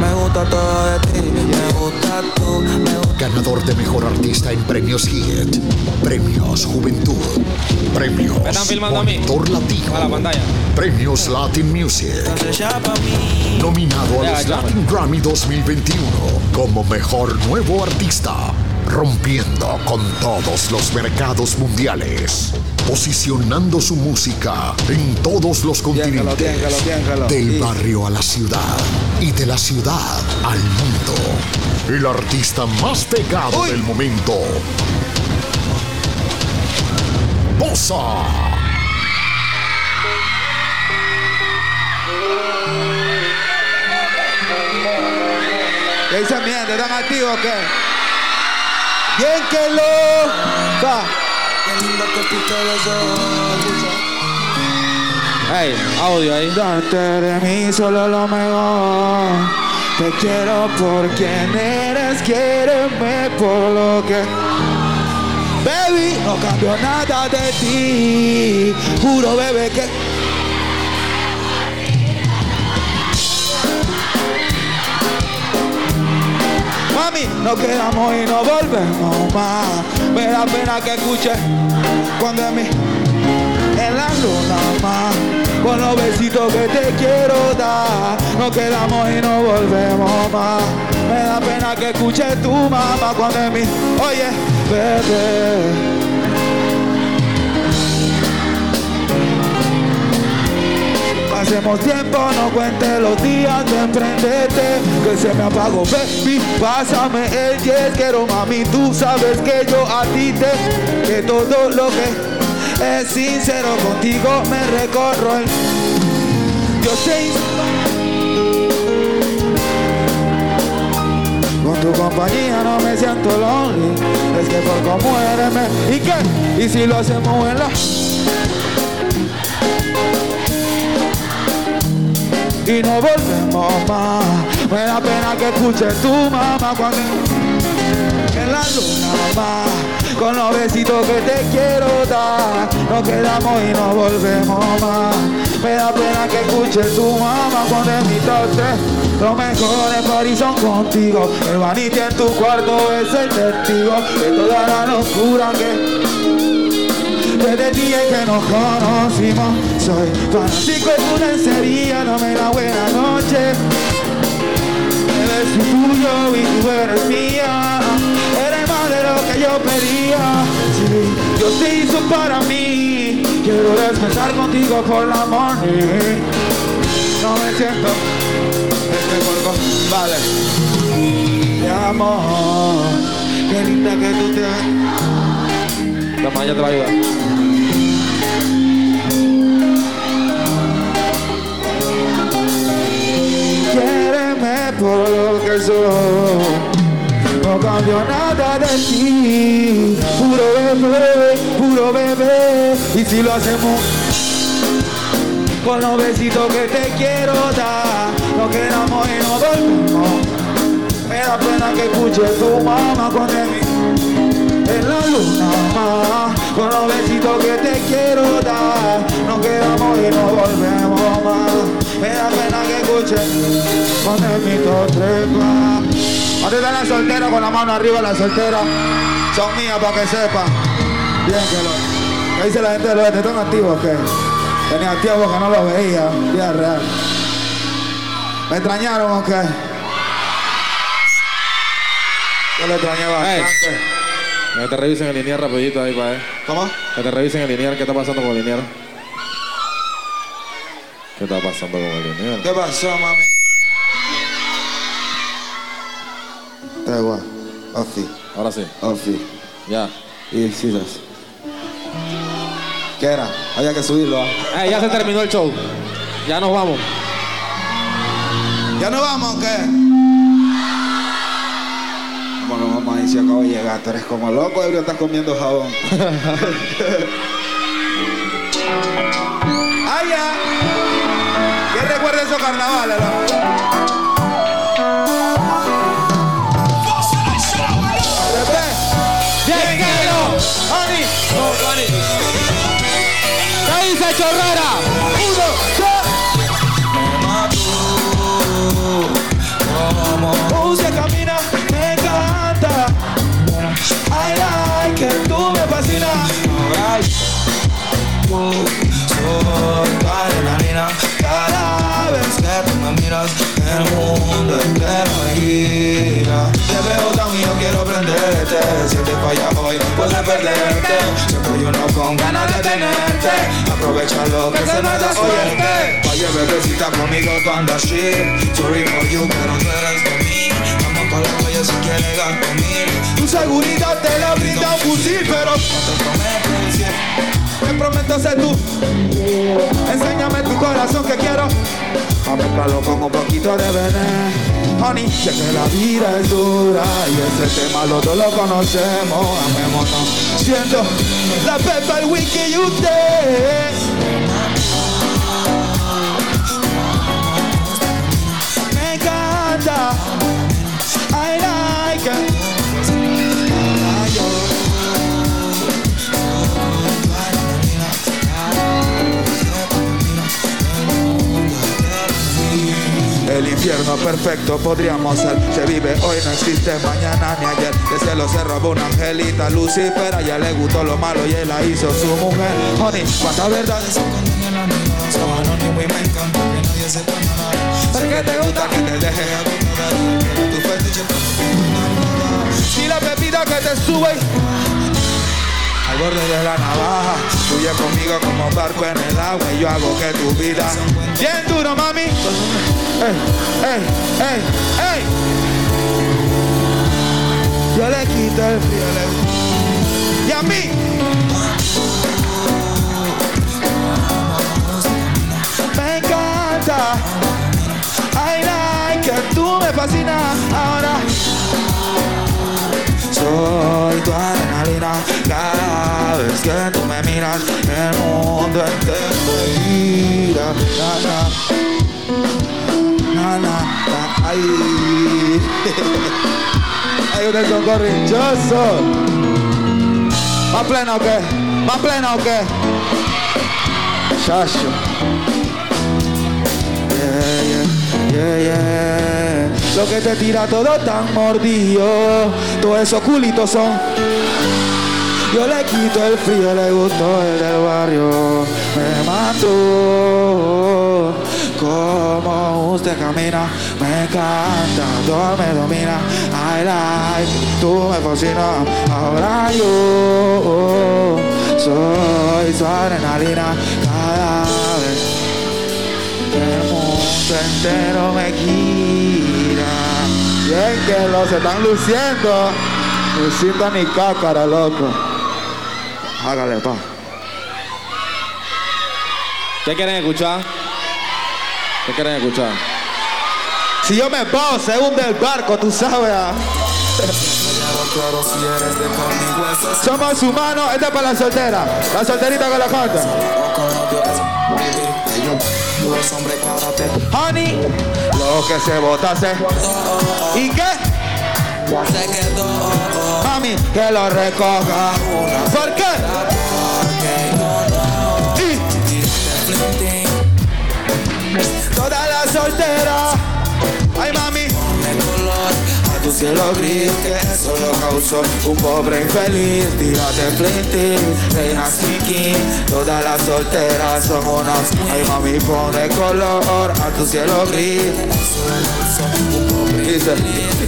S51: Me gusta todo de ti, me gusta tú, me gusta
S152: Ganador de mejor artista en premios Hit. Premios Juventud. Premios. Monitor Latino.
S105: A la pantalla.
S152: Premios Latin Music. Nominado a los. Latin Grammy 2021 como mejor nuevo artista. Rompiendo con todos los mercados mundiales, posicionando su música en todos los continentes, del
S157: Sí.
S152: barrio a la ciudad y de la ciudad al mundo. El artista más pegado del momento. Bossa.
S157: ¿Qué dicen mi gente? ¿Están activos o qué? Bien que lo va.
S51: Qué lindo que pito los ojos.
S157: Hey, audio ahí. Darte de mí solo lo mejor. Te quiero por quien eres, quiéreme por lo que. Baby, no cambio nada de ti. Juro, bebé, que. Mami, nos quedamos y no volvemos más. Me da pena que escuche cuando en mí en la luna más. Con los besitos que te quiero dar, nos quedamos y no volvemos más. Me da pena que escuche tu mamá cuando en mí, oye, bebé. Pasemos tiempo, no cuente los días de emprendete Que se me apagó, baby, pásame el 10 Quiero mami, tú sabes que yo a ti te Que todo lo que es sincero contigo me recorro el Yo sé Con tu compañía no me siento lonely. Es que por cómo eres me... ¿Y qué? ¿Y si lo hacemos en la... y no volvemos más. Me da pena que escuche tu mamá cuando en la luna más. Con los besitos que te quiero dar, nos quedamos y no volvemos más. Me da pena que escuche tu mamá cuando en mi top 3 los mejores parties son contigo. El vanity en tu cuarto es el testigo de toda la locura que desde el día que nos conocimos. Soy fanático de tu lencería Dame la buena noche. Eres tuyo y tú eres mía. Eres más de lo que yo pedía. Sí, Dios te hizo para mí. Quiero descansar contigo por la morning No me siento este cuerpo. Vale. Te amo Qué linda que tú te
S105: La mañana te va a ayudar.
S157: Quiéreme por lo que soy. No cambio nada de ti. Puro bebé, puro bebé. Y si lo hacemos con los besitos que te quiero dar, nos quedamos y no volvemos. Me da pena que escuche tu mamá con mí en la luna más. Con los besitos que te quiero dar, nos quedamos y no volvemos más. Me da pena que escuche con el mito trepa. ¿Dónde están las solteras con la mano arriba las solteras? Son mías para que sepan. Bien que lo. ¿Qué dice la gente de los ¿Están activos o qué? Tenía tiempo que no los veía. Vida real. ¿Me extrañaron o qué? Yo lo extrañé bastante.
S105: Que te revisen el lineal rapidito ahí, pa'
S157: ¿Cómo?
S105: Que te revisen el lineal. ¿Qué está pasando con el lineal? ¿Qué está pasando con el lineal?
S157: ¿Qué pasó, mami? Está igual. Ofi.
S105: Ahora sí.
S157: Ofi.
S105: Ya.
S157: Y Silas. ¿Qué era? Había que subirlo. ¿ah?
S105: Eh, ya se terminó el show. Ya nos vamos.
S157: ¿Ya nos vamos o qué? Vamos ahí si acabo de llegar. Tú eres como loco, ebrio, estás comiendo jabón. ¡Ay, ya! ¿Quién recuerda esos carnavales? honey. ¿Qué dice Chorrera? Tú soy tu adrenalina. Cada vez que tú me miras, el mundo entero gira. Te veo tan y yo quiero
S51: prenderte. Si te falla hoy, puedes perderte. Siempre hay uno con ganas de tenerte. Aprovecha lo que se me da oyente. Oye, bebecita, conmigo tú andas shit. Sorry for you, pero tú eres de mí. Vamos pa' la playa si quieres gas conmigo.
S157: Tu seguridad te la brinda fusil, pero
S51: No te prometo.
S157: Te prometo ser tú. Enséñame tu corazón que quiero.
S51: A mezclarlo con un poquito de veneno.
S157: Honey, sé que la vida es dura y ese tema los dos lo conocemos. Amémonos. Siento la pepa, el wiki y usted. Me encanta. El infierno perfecto podríamos ser. Se vive hoy, no existe mañana ni ayer. De cielo se robó una angelita Lucifer. A le gustó lo malo y él la hizo su mujer. Honey, cuánta verdad.
S51: Soy anónimo y me encanta que nadie sepa nada.
S157: Sé que te gusta
S51: que te deje abundar. Tu fetiche
S157: Si la bebida que te sube borde de la navaja, fluye conmigo como barco en el agua y yo hago que tu vida bien duro, mami. Ey, ey, ey, ey. Yo le quito el frío le- y a mí. Me encanta. I like que tú me fascinas ahora. Soy tu adrenalina cada vez que tú me miras el mundo entero me gira na na na na na ay ay ustedes son corrinchosos más plena o qué más plena o qué chacho. Yeah, yeah, yeah, yeah. Lo que te tira todo tan mordido, todos esos culitos son. Yo le quito el frío, le gustó el del barrio, me mató. Como usted camina, me encanta, todo me domina. I like, tú me fascinas. Ahora yo soy su adrenalina cada vez el mundo entero me gira. Bien que los están luciendo. Luciendo ni cácara, loco. Hágale, pa.
S105: ¿Qué quieren escuchar? ¿Qué quieren escuchar?
S157: Si yo me puedo, se hunde el barco, tú sabes. ah. Somos humanos, esta es para la soltera. La solterita que la canta. Honey, lo que se votase. ¿Y qué?
S51: se quedó.
S157: Mami, que lo recoja. ¿Por qué? Y toda la soltera.
S51: Cielo gris que eso lo causó un pobre infeliz. Tírate flinty, reina sneaky Todas las solteras son unas. Ay mami pone color a tu cielo gris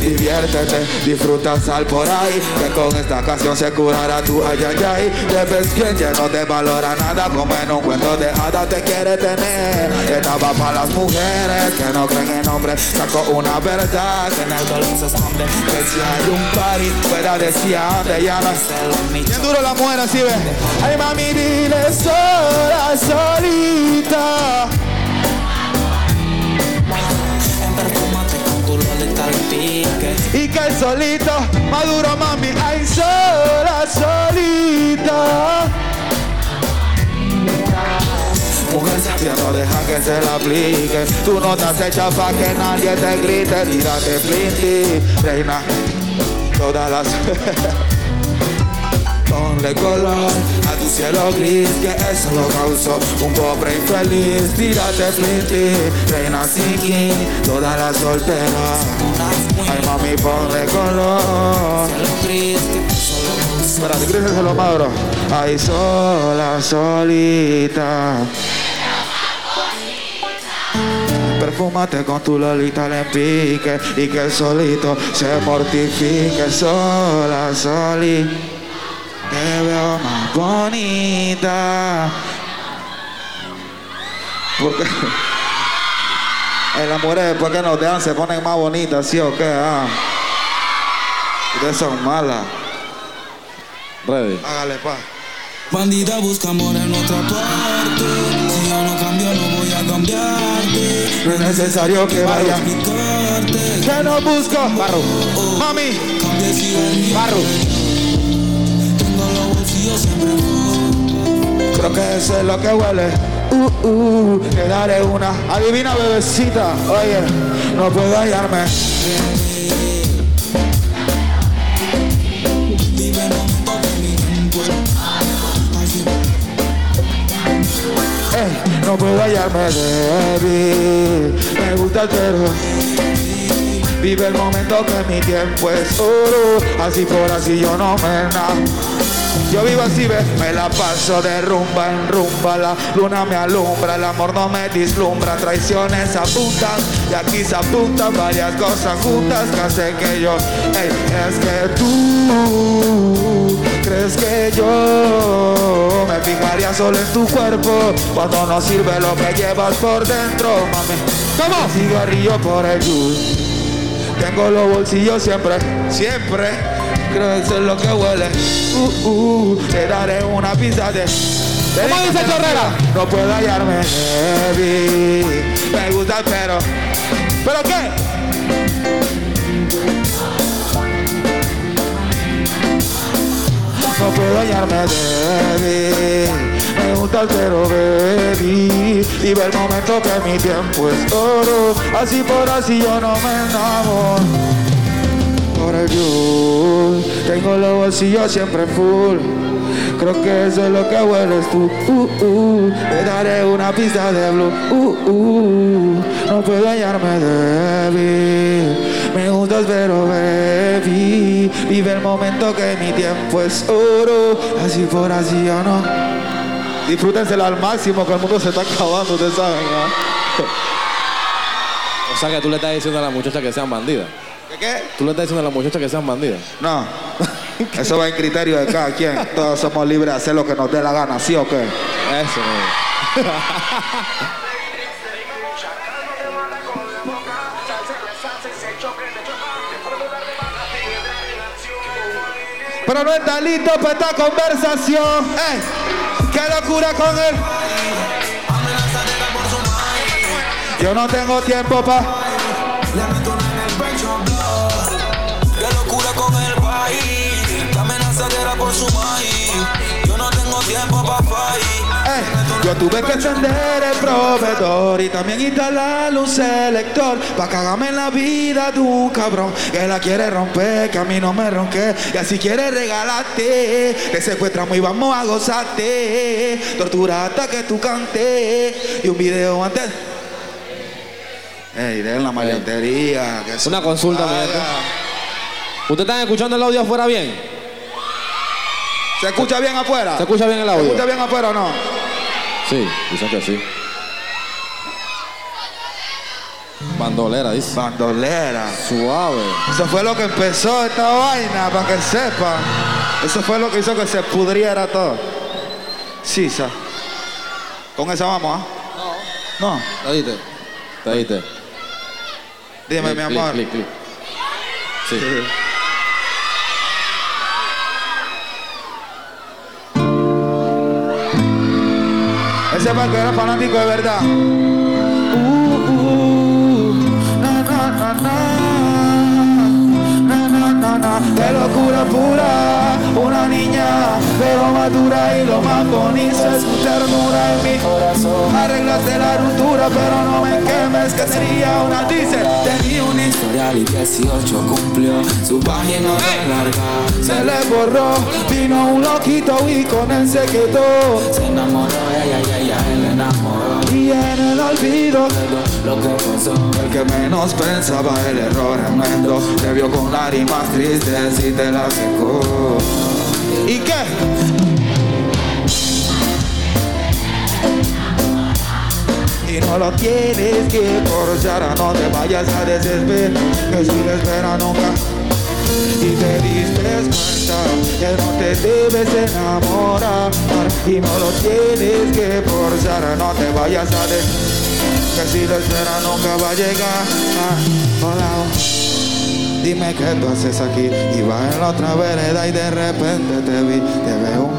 S157: Diviértete, disfruta sal por ahí Que con esta canción se curará tu ay ay ay. Te ves quien ya no te valora nada Como en un cuento de hadas te quiere tener. Esta va para las mujeres que no creen en hombres Saco una verdad que en el dolor se esconde. Que si hay un party fuera de siempre ya no es duro la mujer así ve. Ay mami dile sola, solita Y que el solito, maduro mami, ay sola, solita. Mujer sabia no deja que se la aplique. Tú no estás hecha pa' que nadie te grite. Tírate flinty, reina Todas las... Ponle color tu cielo gris Que eso lo causó un pobre infeliz Tírate flinty, reina siki Todas las solteras Ay mami ponle color. Espérate, gríseselo Mauro Ay sola, solita. Perfúmate con tu lolita le pique y que solito se mortifique sola, soli. Te veo más bonita. Porque en las mujeres después que nos dejan se ponen más bonitas, ¿sí o qué? Ah. Ustedes son malas.
S105: Ready.
S157: Hágale, pa.
S112: Bandida busca amor en otra parte. Si yo no cambio, no voy a cambiarte.
S157: No es necesario que vaya. Que no busco. Barro. Mami. Barro. Creo que eso es lo que huele. Uh, uh, te daré una. Adivina, bebecita. Oye, no puedo hallarme. Ey, no puedo hallarme, baby. Me gusta el perro. Vive el momento que mi tiempo es oro. Así por así yo no me na. Yo vivo así, ve, me la paso de rumba en rumba, la luna me alumbra, el amor no me dislumbra, traiciones apuntan y aquí se apuntan varias cosas juntas que hacen que yo, ey, es que tú crees que yo me fijaría solo en tu cuerpo cuando no sirve lo que llevas por dentro, mami. ¿Cómo? Cigarrillo por el juice. Tengo los bolsillos siempre, siempre. Creo que eso es lo que huele. Uh, uh, te daré una pizza de. ¿Cómo dice Chorrera? No puedo hallarme, baby. Me gusta, pero. ¿Pero qué? No puedo hallarme, baby. Me gusta el pero, baby. Vive el momento que mi tiempo es oro. Así por así yo no me enamoro. El you. Tengo los bolsillos siempre full. Creo que eso es lo que hueles tú. Uh, uh. Te daré una pista de blue. Uh, uh. No puedo hallarme, baby. Me gustas, pero baby. Vive el momento que mi tiempo es oro. Así por así yo no. Disfrútenselo al máximo, que el mundo se está acabando, ustedes saben, ¿no?
S105: O sea que tú le estás diciendo a la muchacha que sean bandidas.
S157: ¿Qué qué?
S105: Tú le estás diciendo a la muchacha que sean bandidas.
S157: No. Eso va en criterio de cada quien. Todos somos libres de hacer lo que nos dé la gana, ¿sí o qué?
S105: Eso,
S157: Pero no está listo para esta conversación. ¡Ey! ¡Qué locura con él! Yo no tengo tiempo para.
S112: Por su maíz. Yo no tengo tiempo para.
S157: Ey, Yo tuve que encender el proveedor y también instalarle un selector para cagarme en la vida de un cabrón que la quiere romper, que a mí no me ronque y así quiere regalarte. Te secuestramos y vamos a gozarte, tortura hasta que tú cantes y un video antes. Ey, den la maleantería.
S105: Una consulta. ¿Ustedes están escuchando el audio afuera bien?
S157: ¿Se escucha bien afuera?
S105: ¿Se escucha bien el
S157: ¿Se
S105: audio?
S157: escucha bien afuera o no?
S105: Sí, dicen que sí. Bandolera, dice.
S157: Bandolera.
S105: Suave.
S157: Eso fue lo que empezó esta vaina, para que sepan. Eso fue lo que hizo que se pudriera todo. Sí, sa. Con esa vamos, ¿ah? No. No.
S105: ¿Te diste? ¿Te diste?
S157: Dime,
S105: Clic,
S157: mi amor.
S105: clic, clic. Sí.
S157: Ese el que era fanático de verdad. Qué locura pura, una niña, pero madura y lo más bonito es tu ternura en mi corazón. Arreglaste la ruptura, pero no me quemes, que sería una dice. Tenía una
S112: Historial y 18 cumplió su página tan larga.
S157: Se le borró, vino un loquito y con él se quedó.
S112: Se enamoró, ella, ella, ella, él enamoró.
S157: Y en el olvido,
S112: Lo que pasó,
S157: el que menos pensaba el error. Te vio con lágrimas tristes y te la secó. ¿Y qué? Y no lo tienes que forzar, no te vayas a desesperar, que si la espera nunca. Y te diste cuenta que no te debes enamorar Y no lo tienes que forzar, no te vayas a desesperar que si la espera nunca va a llegar. Ah, hola. Dime qué tú haces aquí. Iba en la otra vereda y de repente te vi, te veo.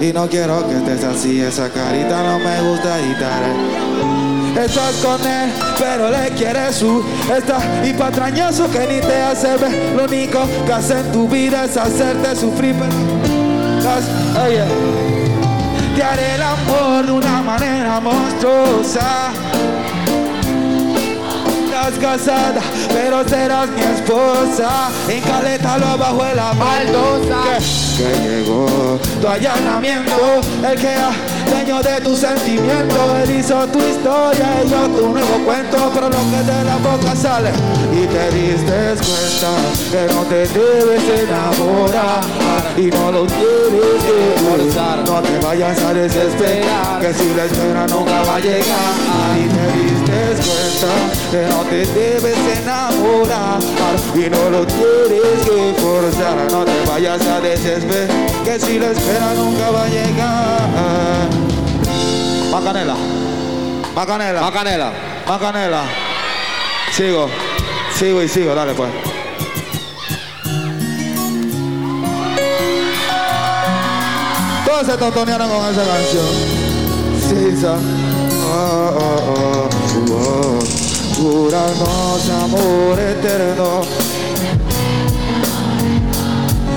S157: Y no quiero que estés así, esa carita no me gusta y te haré. Estás con él, pero le quieres su Está y patrañoso que ni te hace ver Lo único que hace en tu vida es hacerte sufrir estás- te haré el amor de una manera monstruosa Casada, pero serás mi esposa. En caleta lo abajo de la baldosa que, que llegó tu allanamiento El que ha dueño de tus sentimientos. Él hizo tu historia y yo tu nuevo cuento. Pero lo que de la boca sale Y te diste cuenta que no te debes enamorar. Y no lo tienes que forzar No te vayas a desesperar Que si la espera nunca va a llegar. Y te diste cuenta que no te debes enamorar. Y no lo tienes que forzar. No te vayas a desesperar Que si la espera nunca va a llegar Macanela. Macanela.
S105: Macanela.
S157: Macanela. Sigo. Sigo y sigo, dale pues. Todos se tontonearon con esa canción. Sí, sa. Oh, oh, oh, oh. Júranos amor eterno.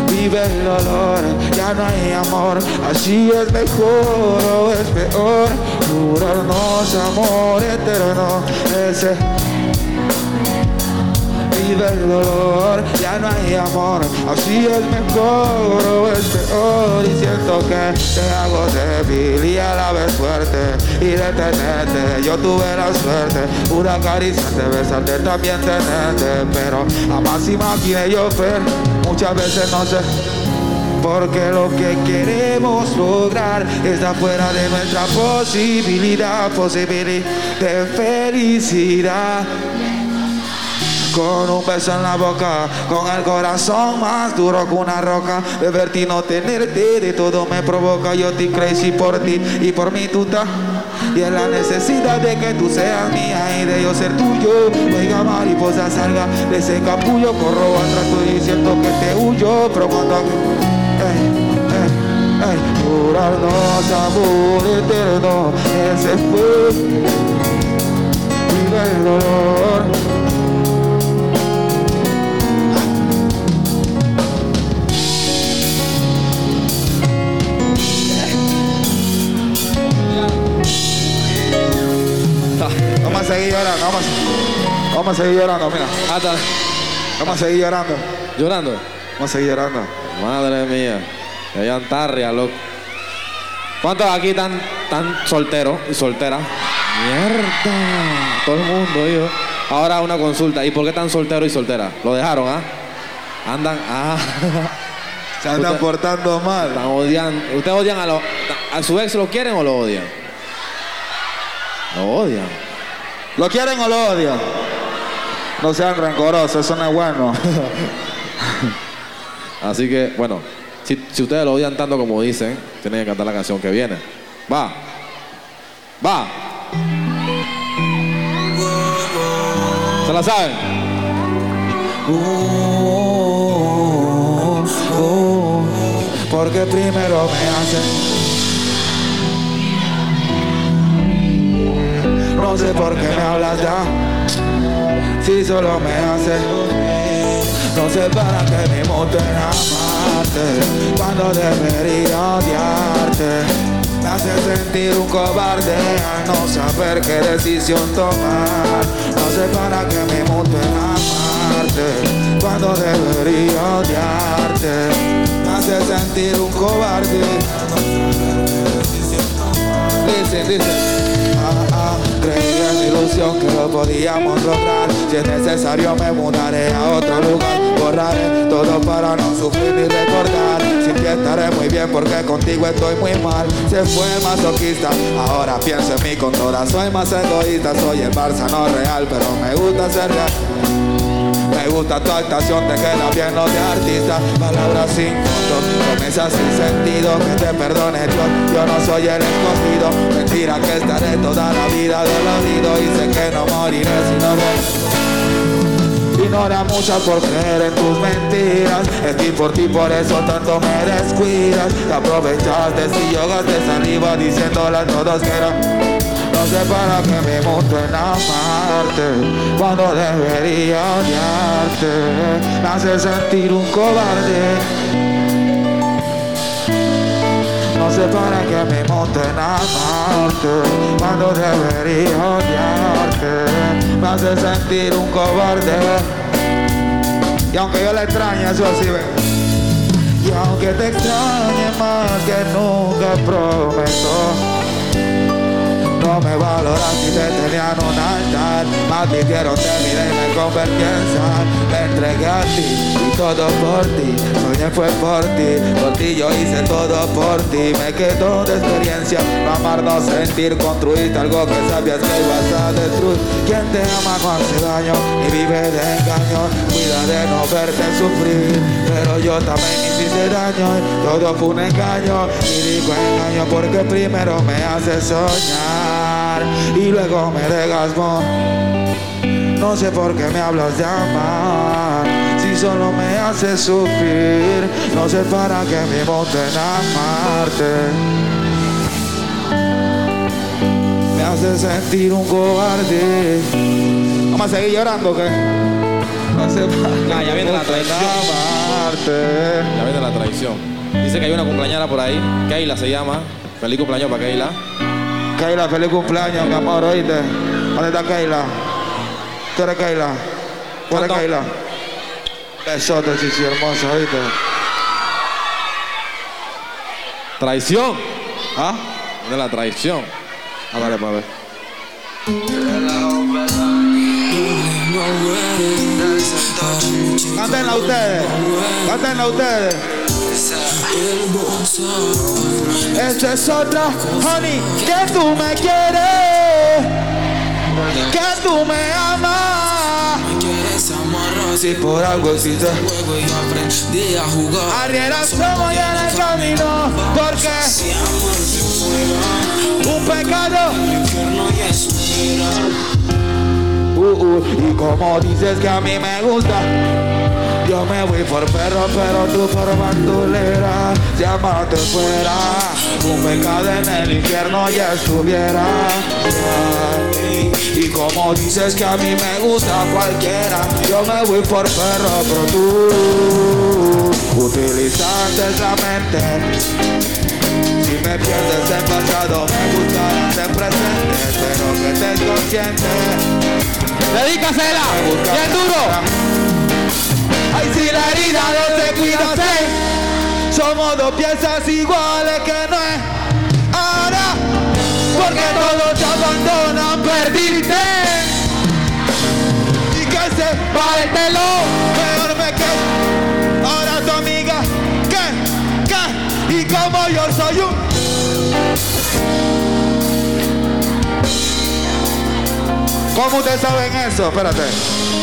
S157: Vive el dolor, ya no hay amor. Así es mejor o es peor Jurarnos amor eterno Ese Vive el dolor, ya no hay amor Así es mejor o es peor Y siento que te hago débil y a la vez fuerte Y detenerte, yo tuve la suerte Una caricia de besarte, también tenerte Pero jamás imaginé yo ver Muchas veces no sé porque lo que queremos lograr está fuera de nuestra posibilidad, posibilidad de felicidad. Con un beso en la boca, con el corazón más duro que una roca. De verte y no tenerte, de todo me provoca. Yo estoy crazy por ti y por mí tú estás. Y en la necesidad de que tú seas mía y de yo ser tuyo. Oiga, mariposa, salga de ese capullo. Corro atrás tuyo y siento que te huyo. Pero cuando. Jurarnos amor eterno. Ese fue. Vive el dolor. Vamos a seguir llorando, vamos a, vamos a seguir llorando, mira. Vamos a seguir llorando.
S105: ¿Llorando?
S157: Vamos a seguir llorando.
S105: Madre mía. Que antarria, loco. ¿Cuántos aquí están tan solteros y solteras? Mierda. Todo el mundo, hijo. Ahora una consulta. ¿Y por qué están solteros y solteras? ¿Lo dejaron, ah? Andan, ah.
S157: Se andan
S105: Usted-
S157: portando mal.
S105: Están odiando. ¿Ustedes odian a, lo- a su ex? ¿Lo quieren o lo odian? Lo odian.
S157: ¿Lo quieren o lo odian? No sean rencorosos, eso no es bueno.
S105: Así que, bueno, si, ustedes lo odian tanto como dicen, tienen que cantar la canción que viene. Va. Va. ¿Se la saben?
S157: Porque primero me hacen. No sé por qué me hablas ya. Si solo me haces. No sé para qué me muto en amarte. Cuando debería odiarte. Me hace sentir un cobarde al no saber qué decisión tomar. No sé para qué me muto en amarte. Cuando debería odiarte. Me hace sentir un cobarde al no saber. Ah, creí en mi ilusión que lo podíamos lograr. Si es necesario me mudaré a otro lugar. Borraré todo para no sufrir ni recordar. Sin ti estaré muy bien porque contigo estoy muy mal. Se fue masoquista, ahora pienso en mí con toda. Soy más egoísta, soy el Barça real, pero me gusta ser real. Me gusta tu actuación, te queda bien no de artista. Palabras sin fondo, promesas sin sentido. Que te perdone Dios, yo no soy el escogido. Mentira que estaré toda la vida dolorido Y sé que no moriré si no voy. Ignora muchas por creer en tus mentiras. Estoy por ti, por eso tanto me descuidas. Te aprovechaste si yo gasté saliva Diciéndole a todos que era no sé para qué me monto en amarte Cuando debería odiarte Me hace sentir un cobarde. No sé para qué me monto en amarte Cuando debería odiarte Me hace sentir un cobarde. Y aunque yo la extrañe, eso sí ve. Y aunque te extrañe más que nunca prometo me valoras si te tenía en un altar. Más quiero te miré y me convertí en sal. Me entregué a ti y todo por ti. Soñé fue por ti, por ti yo hice todo por ti. Me quedó de experiencia No amar, no sentir, construirte algo que sabías que ibas a destruir. Quien te ama no hace daño y vive de engaño Cuida de no verte sufrir Pero yo también hiciste daño y Todo fue un engaño. Y digo engaño porque primero me hace soñar y luego me dejas. No sé por qué me hablas de amar si solo me haces sufrir. No sé para qué me monte en amarte. Me hace sentir un cobarde. Vamos a seguir llorando, ¿qué? No sé para
S105: Ah, ya viene la traición.
S157: amarte.
S105: Ya viene la traición. Dice que hay una cumpleañera por ahí. Keila se llama. Feliz cumpleaños para Keila.
S157: Keila, feliz cumpleaños, mi amor, oíste. ¿Dónde está Keila? ¿Tú eres Keila? ¿Tú eres Keila? Besote, chichi hermosa, oíste.
S105: Traición.
S157: ¿Ah?
S105: De la traición.
S157: A ver, para ver. Cántenla ustedes. Cántenla ustedes. Esta es otra, honey, que tú me quieres, que tú me amas. Si por algo existe
S14: aprendí a jugar.
S157: Arriera somos y en el camino, porque un pecado. Uh, uh, y como dices que a mí me gusta, yo me voy por perro, pero tú por bandulera. Si amarte fuera un pecado en el infierno ya estuviera. Y como dices que a mí me gusta cualquiera, yo me voy por perro, pero tú utilizaste la mente. Si me pierdes en pasado, me gustarás en presente. Espero que estés consciente.
S2: Dedícasela, bien duro.
S157: Ay, si la herida no se cuida, sé. Somos dos piezas iguales que no es ahora. Porque todos te abandonan, perdiste. Y que se pártelo, peor me quedo. Ahora tu amiga, ¿qué? ¿Qué? Y como yo soy un. ¿Cómo ustedes saben eso? Espérate.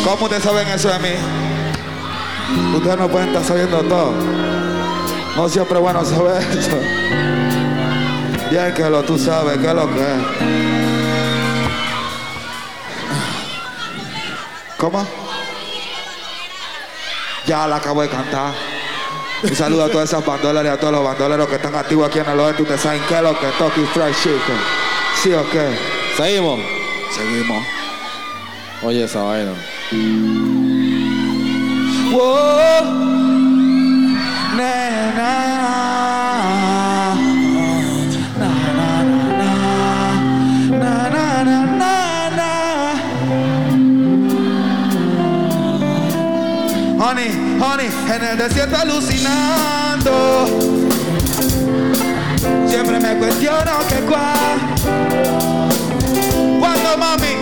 S157: ¿Cómo ustedes saben eso de mí? Ustedes no pueden estar sabiendo todo. No siempre es bueno saber eso. Bien que lo tú sabes, que es lo que es. ¿Cómo? Ya la acabo de cantar. Un saludo a todas esas bandoleras y a todos los bandoleros que están activos aquí en el oeste. Ustedes saben qué es lo que es Toki Fried Chicken. ¿Sí o qué?
S105: Seguimos.
S157: Seguimos.
S105: Oye esa vaina.
S157: Honey, honey, en el desierto alucinando. Siempre me cuestiono que cuál, buscando, mami.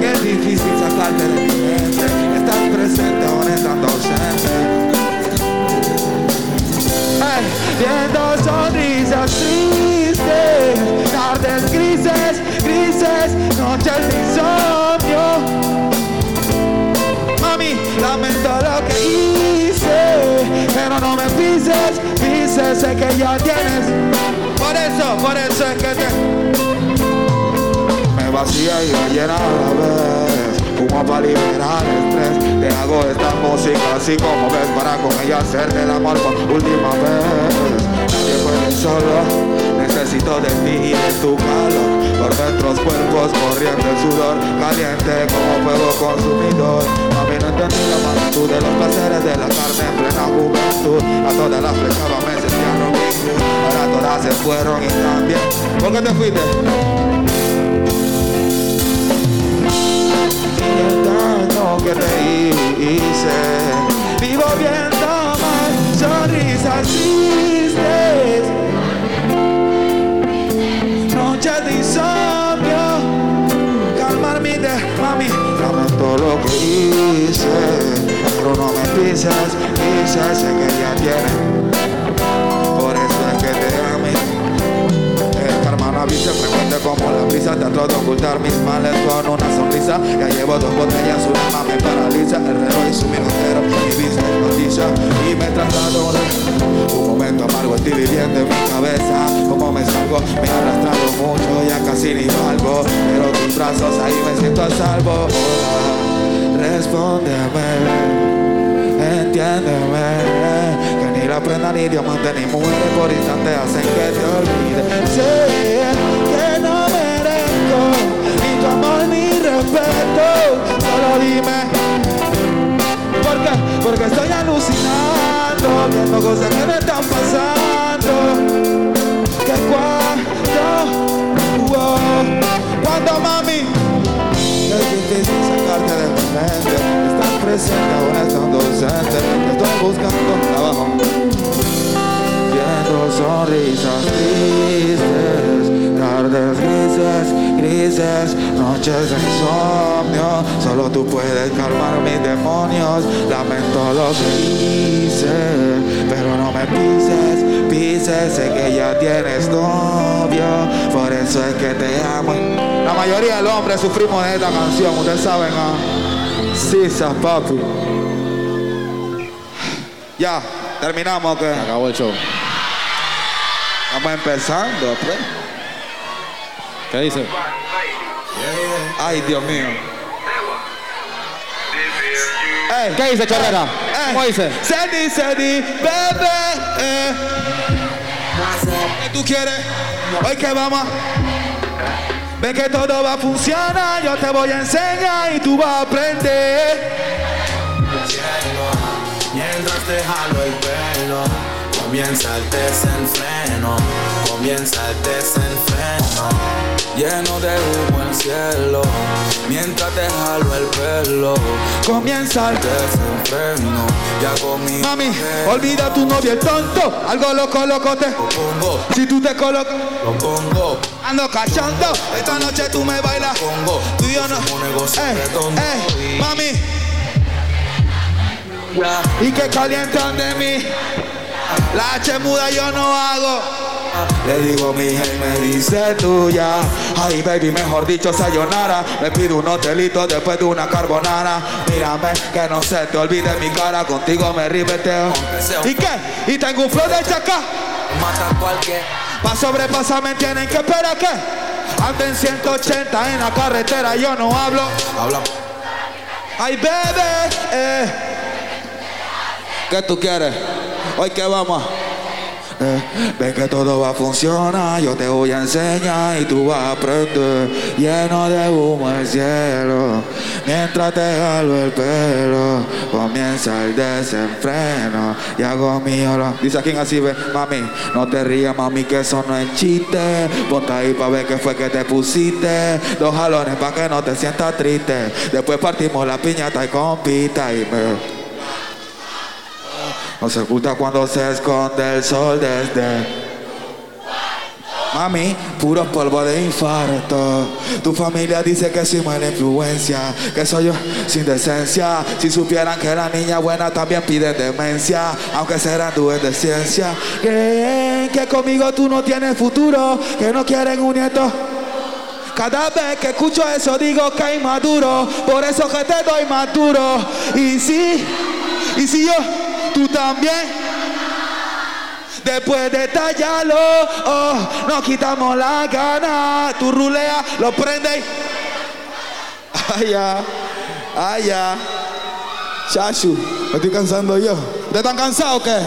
S157: Qué difícil sacarte de mi mente. Viendo sonrisas tristes, tardes grises, grises, noches de insomnio. Mami, lamento lo que hice, pero no me pises, pises, sé que ya tienes. Por eso, por eso es que te me vacía y me llena a la vez. Fumo para liberar el estrés. Te hago esta música así como ves para con ella hacerte el amor por última vez. Nadie puede solo. Necesito de ti y de tu calor. Por nuestros cuerpos corriente el sudor, caliente como fuego consumidor. Mami, no entendí la magnitud de los placeres de la carne en plena juventud. A todas las flechaba me sentía Robin Hood. Ahora todas se fueron y también. ¿Por qué te fuiste? El daño que te hice. Vivo viendo más sonrisas tristes. Noches de insomnio. Calmar mi de mami Lamento lo que hice. Pero no me pises Pises sé que ya tienes no avisa, frecuente como la brisa Trato de ocultar mis males. Con una sonrisa Ya llevo dos botellas, una más me paraliza. El reloj y su minutero, mi vista hipnotiza Y me traslado de un momento amargo Estoy viviendo en mi cabeza. Como me salgo, me he arrastrado mucho Ya casi ni valgo. Pero tus brazos ahí me siento a salvo. Hola, respóndeme Entiéndeme. Que ni la prenda ni diamante ni mujeres por instante hacen que te olvide. Sé ni respeto Solo dime ¿Por qué? Porque estoy alucinando Viendo cosas que me están pasando. Que cuando Cuando mami es difícil sacarte de mi mente Estás presente aún estando ausente Te estoy buscando trabajo. Viendo sonrisas tristes Tardes grises, grises Noches de insomnio Solo tú puedes calmar mis demonios Lamento lo que hice Pero no me pises, pises Sé que ya tienes novio Por eso es que te amo La mayoría de los hombres sufrimos de esta canción Ustedes saben, ¿ah? Sisa, papi Ya, terminamos, ¿ok?
S105: Acabó el show.
S157: Estamos empezando, pues.
S105: ¿Qué dice?
S157: Ay, Dios mío. Ey,
S105: ¿Qué dice, Chorrera?
S157: ey.
S105: ¿Cómo dice?
S157: Sandy, Sandy, bebé. eh. ¿Qué tú quieres? Hoy que vamos. a- Ven que todo va a funcionar, yo te voy a enseñar y tú vas a aprender.
S14: Mientras te jalo el pelo, comienza el desenfreno, comienza el desenfreno, lleno de humo el cielo. Mientras te jalo el pelo,
S157: comienza el
S14: desenfreno, ya conmigo.
S157: Mami, olvida tu novio el tonto, algo loco, loco te
S14: pongo.
S157: Si tú te colocas,
S14: lo pongo.
S157: Ando cachando, esta noche tú me bailas.
S14: Pongo.
S157: Tú y yo no.
S14: Y-
S157: mami. Y que calientan de mí. La H muda yo no hago. Le digo mi hija y me dice tuya. Ay, baby, mejor dicho, sayonara. Me pido un hotelito después de una carbonara. Mírame, que no se te olvide mi cara. Contigo me ribeteo. ¿Y qué? Y tengo un flow de chaca.
S14: Mata cualquier.
S157: Pa' sobrepasarme tienen que esperar que ando en 180 en la carretera, yo no hablo.
S14: Habla.
S157: Ay, bebé, eh. ¿Qué tú quieres? Hoy que vamos. Eh, ven que todo va a funcionar, yo te voy a enseñar y tú vas a aprender. Lleno de humo el cielo, mientras te jalo el pelo, comienza el desenfreno y hago mío lo- Dice aquí así, ve, mami, no te rías, mami, que eso no es chiste. Ponte ahí pa' ver qué fue que te pusiste. Dos jalones pa' que no te sientas triste. Después partimos la piñata y compita y me... No se oculta cuando se esconde el sol desde. Mami, puro polvo de infarto. Tu familia dice que soy mala influencia, que soy yo sin decencia. Si supieran que la niña buena también pide demencia, aunque serán dudes de ciencia. Que, que conmigo tú no tienes futuro, que no quieren un nieto. Cada vez que escucho eso digo que inmaduro, por eso que te doy más duro. Y si, y si yo, tú también. Después de tallarlo, oh, nos quitamos la gana. Tú ruleas, lo prendes. y- ay, ya. Chachu, me estoy cansando yo. ¿Ustedes están cansados o qué?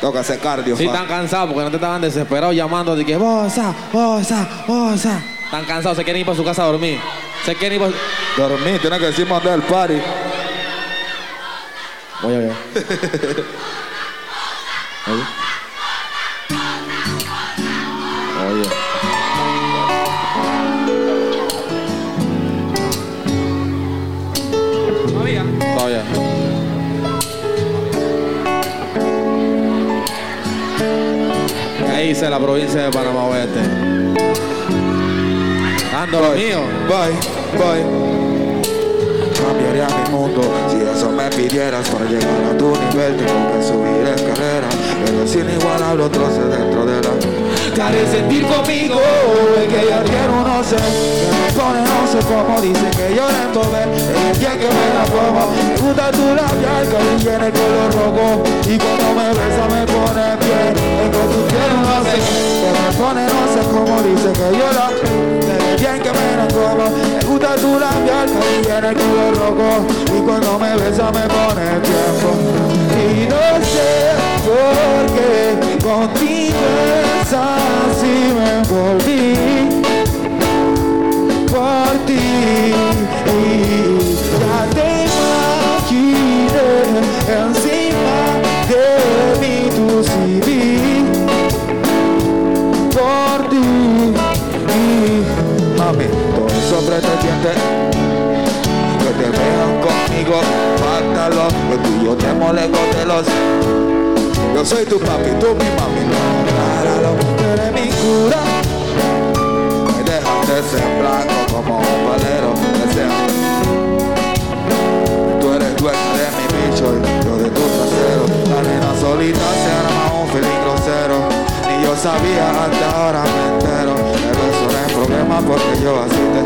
S157: Toca hacer cardio.
S105: Sí, están cansados porque no te estaban desesperados llamando de que bosa, bosa, bosa. Están cansados, se quieren ir para su casa a dormir. Se quieren ir para
S157: Dormir, tiene que decir mandar el party.
S105: Oye, oye. Oye.
S2: Todavía.
S105: Todavía. Ahí hice la provincia de Panamá Oeste. Ando lo mío.
S157: Bye, bye. Cambiaría mi mundo si eso me pidieras para llegar a tu nivel. Tengo que subir escaleras, pero sin igual hablo troce dentro de la. Haré sentir conmigo, es que yo quiero no sé. Me pone no sé cómo, dice que yo le tome. El día que me la como, me gusta tu labial, que viene el color rojo. Y cuando me besa me pone piel. Es que tú quieres no sé. Que me pone no sé cómo, dice que yo la. Bien que me la como, me gusta tu labial, que viene el color rojo. Y cuando me besa me pone tiempo. Y no sé por qué contigo es así me envolví por ti y ya te imaginé encima de mí tu CV mami todo eso pretendiente que te vean conmigo mátalo que tú y yo te de los yo soy tu papi, tú mi mami, no, páralo, tú eres mi cura. Me dejaste ser blanco como un valero, desea. Tú eres dueño de mi bicho y yo de tu trasero. La nena solita se arma un feeling grosero. Ni yo sabía hasta ahora me entero. Pero eso no es problema porque yo así te...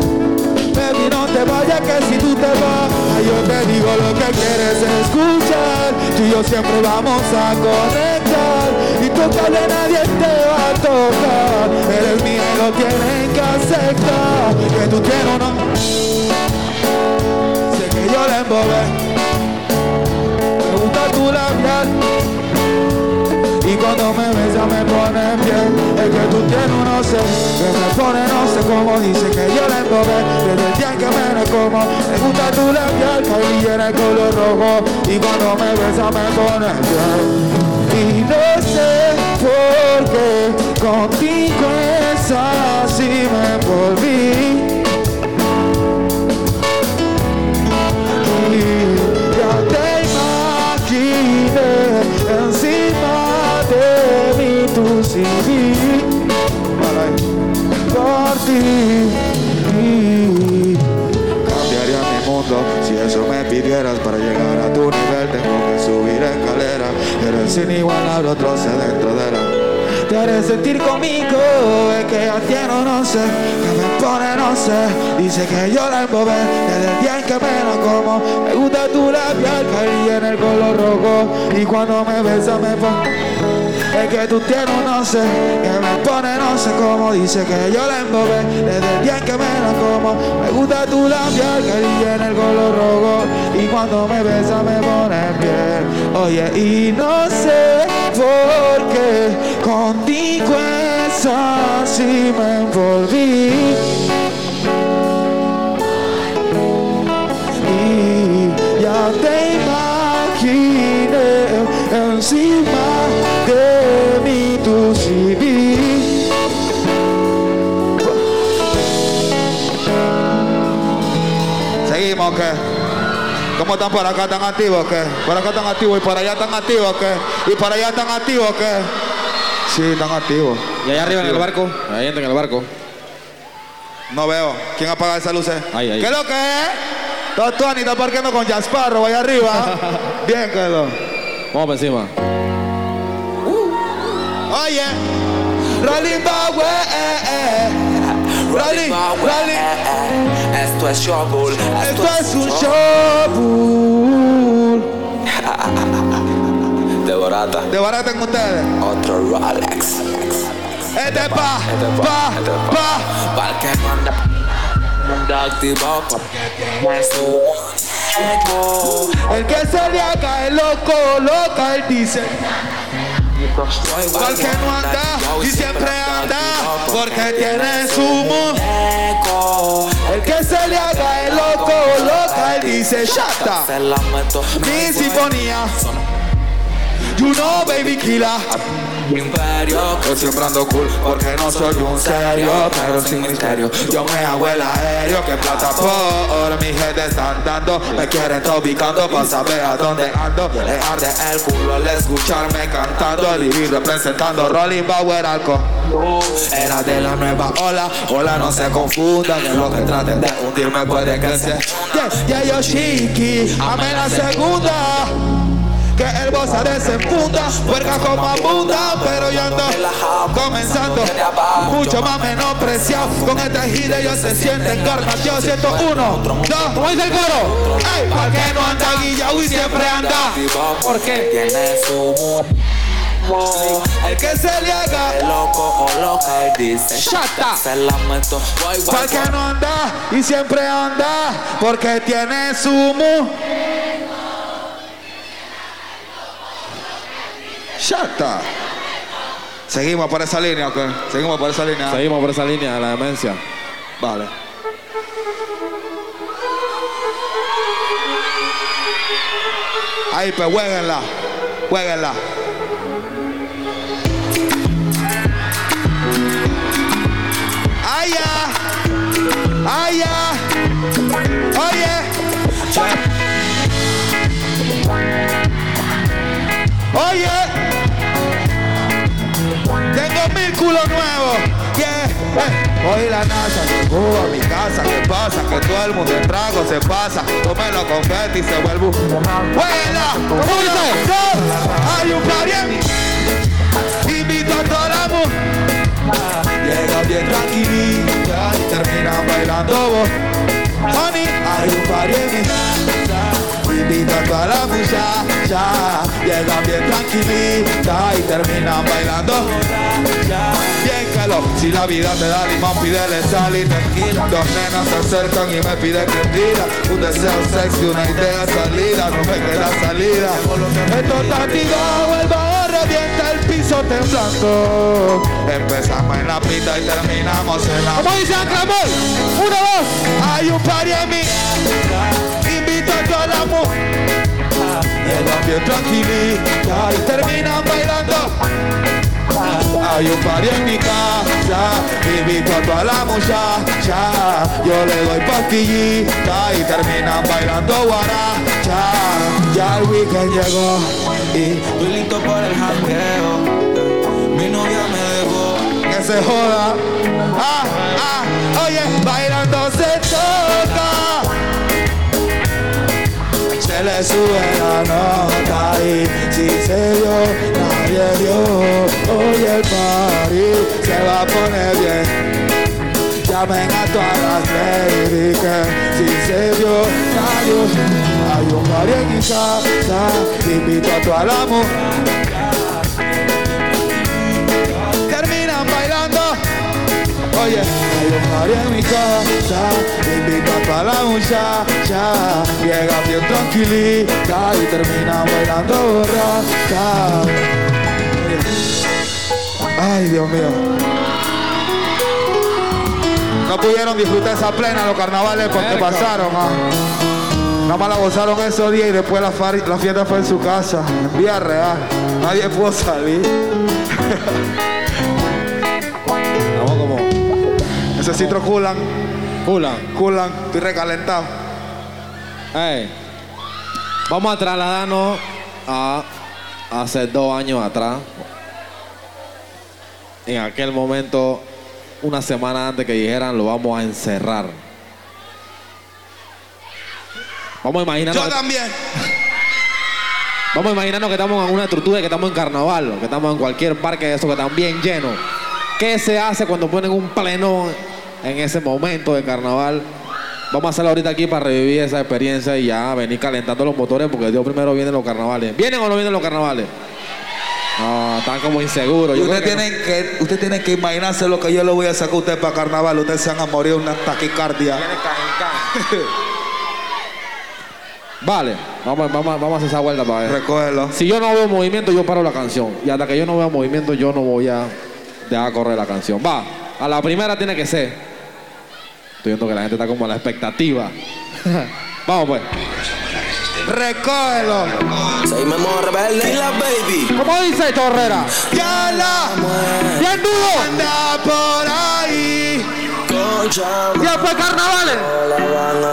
S157: Baby, no te vayas que si tú te vas, yo te digo lo que quieres escuchar. Tú y yo siempre vamos a conectar y tocarle nadie te va a tocar. Eres mía y lo tienen que aceptar. Tú tienes o no. Sé que yo la embobé. Me gusta tu labial. Y cuando me besa me pone bien Es que tú tienes un no sé Que me pone no sé cómo. Dice que yo la embobé Desde el día en que me la como Me gusta tu labial Que llena el color rojo. Y cuando me besa me pone bien Y no sé por qué Contigo es así me envolví por ti. Cambiaría mi mundo si eso me pidieras para llegar a tu nivel. Tengo que subir escaleras pero sin igual abro troce dentro de la te haré sentir conmigo, es que ya tiene no sé, que me pone no sé, dice que yo la embobé, desde el día en que me la como, me gusta tu labial, caí en el color rojo, y cuando me besa me pone, es que tú tienes un no sé, que me pone no sé cómo, dice que yo la embobé, desde el día que me la como, me gusta tu labial, caí en el color rojo, y cuando me besa me pone piel, oye, y no sé por qué contigo es así me envolví. ¿Cómo están por acá? ¿Están activos qué? ¿Por acá están activos y por allá están activos o qué? ¿Y por allá están activos o qué? Sí, están activos.
S105: ¿Y allá arriba en el barco? Ahí entra en el barco.
S157: No veo. ¿Quién apaga esas luces?
S105: Ahí, ahí.
S157: ¿Qué es lo que es? Tú, Anita, parqueando con Jasparro allá arriba. Bien, que lo.
S105: Vamos para encima.
S157: Oye, Rolling Power, eh, eh. Rolling, Rolling.
S93: Esto es Showbull.
S157: Esto es un show.
S93: De barata.
S157: De barata con ustedes.
S93: Otro Rolex.
S157: Este es pa, pa, pa.
S93: Para que no anda. Anda activado.
S157: El que se le haga el loco, loca, él dice. No um anda y siempre anda, porque tiene. El que se le haga el loco, loca, él dice, shata. Mi sinfonía. You know, baby killer.
S93: Imperio,
S157: Yo siempre ando cool porque no soy un serio, pero sin misterio. Yo me hago el aéreo, que plata por mi gente están dando. Me quieren topicando para saber a dónde ando. Le arde el culo al escucharme cantando. El vivir representando Rolling Power Alco. Era de la nueva ola, ola no se confunda. Que lo que traten de hundirme puede que se. Yeah, yeah, yo amé la segunda que el bossa desenfunda, puerca como abunda, pero yo ando comenzando, mucho más menospreciado, con este gire ellos se sienten cargas, yo siento uno, dos, ¿cómo dice el coro? Ey, ¿pa' qué no anda guillao y siempre anda? ¿Por qué?
S93: Tiene su
S157: El que se le haga
S93: El loco o loca, él dice
S157: Shata.
S93: Se la meto Guay, guay,
S157: ¿Por qué no anda y siempre anda? Porque tiene su mu. Shata. Seguimos por esa línea, ¿ok? Seguimos por esa línea.
S105: Seguimos por esa línea de la demencia.
S157: Vale. Ahí, pues, jueguenla. Jueguenla. ¡Ay, ya! ¡Ay, ya! Oye. Oye. Culos nuevos. Yeah. Eh. Hoy la NASA llegó a mi casa. ¿Qué pasa? Que todo el mundo en trago se pasa. Tómelo con Betty y se vuelve un... ¡Buena! Uno, dos. Hay un pariente. Invito a mujer. Llega bien tranquilita y termina bailando vos. Honey, hay un party Invito a toda la muchacha. Llegan bien tranquilita y terminan bailando. Bien lo, si la vida te da limón, pídele sal y tequila. Dos nenas se acercan y me piden que tira. Un deseo sexy, una idea salida, no me queda salida. Esto está tirado, el bajo revienta el piso temblando. Empezamos en la pista y terminamos en la. ¿Cómo dice Aclamor? Uno, dos. Hay un party en mi. Invito a toda la mujer. Llegan bien tranquilita y terminan bailando. Hay un party en mi casa, invito a toda la muchacha. Yo le doy pastillita y terminan bailando guaracha. Ya el weekend llegó y
S93: Estoy listo para el jangueo. Mi novia me dejó.
S157: que se joda. Ah, ah, oye, bailando se toca. Se le sube la nota y si se dio, nadie dio. Hoy el party se va a poner bien. Llamen a todas las ladies si se dio, nadie Hay un party en mi casa, invito a toda la mujer. Oye, party en mi casa, invito a la muchacha. Llega bien tranquilita y terminan bailando borracha. Oye. Ay, Dios mío. No pudieron disfrutar esa plena los carnavales porque pasaron. ah. Nada más la gozaron esos días y después la, la fiesta fue en su casa, en vía real. Nadie pudo salir. Necesito culan.
S105: Culan.
S157: Culan. Estoy recalentado.
S105: Ey. Vamos a trasladarnos a hace dos años atrás. en aquel momento, una semana antes que dijeran lo vamos a encerrar. Vamos a imaginarnos.
S157: Yo también.
S105: Vamos a imaginarnos que estamos en una estructura y que estamos en carnaval, que estamos en cualquier parque de esos que están bien llenos. ¿Qué se hace cuando ponen un pleno en ese momento de carnaval? Vamos a hacerlo ahorita aquí para revivir esa experiencia y ya venir calentando los motores porque Dios primero vienen los carnavales. ¿Vienen o no vienen los carnavales? No, están como inseguros.
S157: Usted
S105: que
S157: tiene que, usted tiene que imaginarse lo que yo le voy a sacar a usted para carnaval. Ustedes se van a morir una taquicardia.
S105: Vale, vamos, vamos, vamos a hacer esa vuelta para ver.
S157: Recógelo.
S105: Si yo no veo movimiento, yo paro la canción. Y hasta que yo no vea movimiento, yo no voy a dejar correr la canción. Va, a la primera tiene que ser. Estoy viendo que la gente está como a la expectativa. vamos pues.
S157: Recógelo.
S151: Soy Memo Rebelde y la baby.
S105: ¿Cómo dice Chorrera?
S157: Ya la.
S105: Bien duro.
S157: Anda por ahí.
S105: Tiempo de carnavales.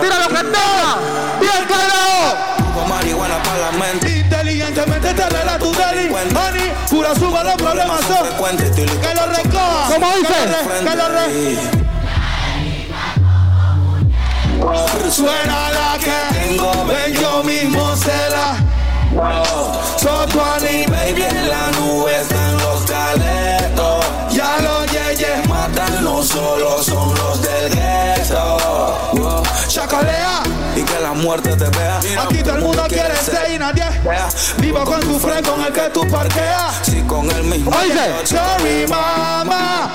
S105: Tira lo que tenga. Bien carajo.
S157: Con marihuana para la mente. Inteligentemente te arregla tu deli. Honey, cura suba los problemas son. Que lo recoja.
S105: ¿Cómo dice?
S157: Que lo re- que lo re- Suena la que tengo, ven yo mismo se la. Sotuani, baby, en la nube están los caletos. Ya los yeyes matan, no solo son los del gueto. Chacalea.
S93: Y que la muerte te vea.
S157: Aquí todo el mundo quiere ser y nadie Vivo con tu friend con el que tú parqueas
S93: Si con el mismo.
S157: Sorry mama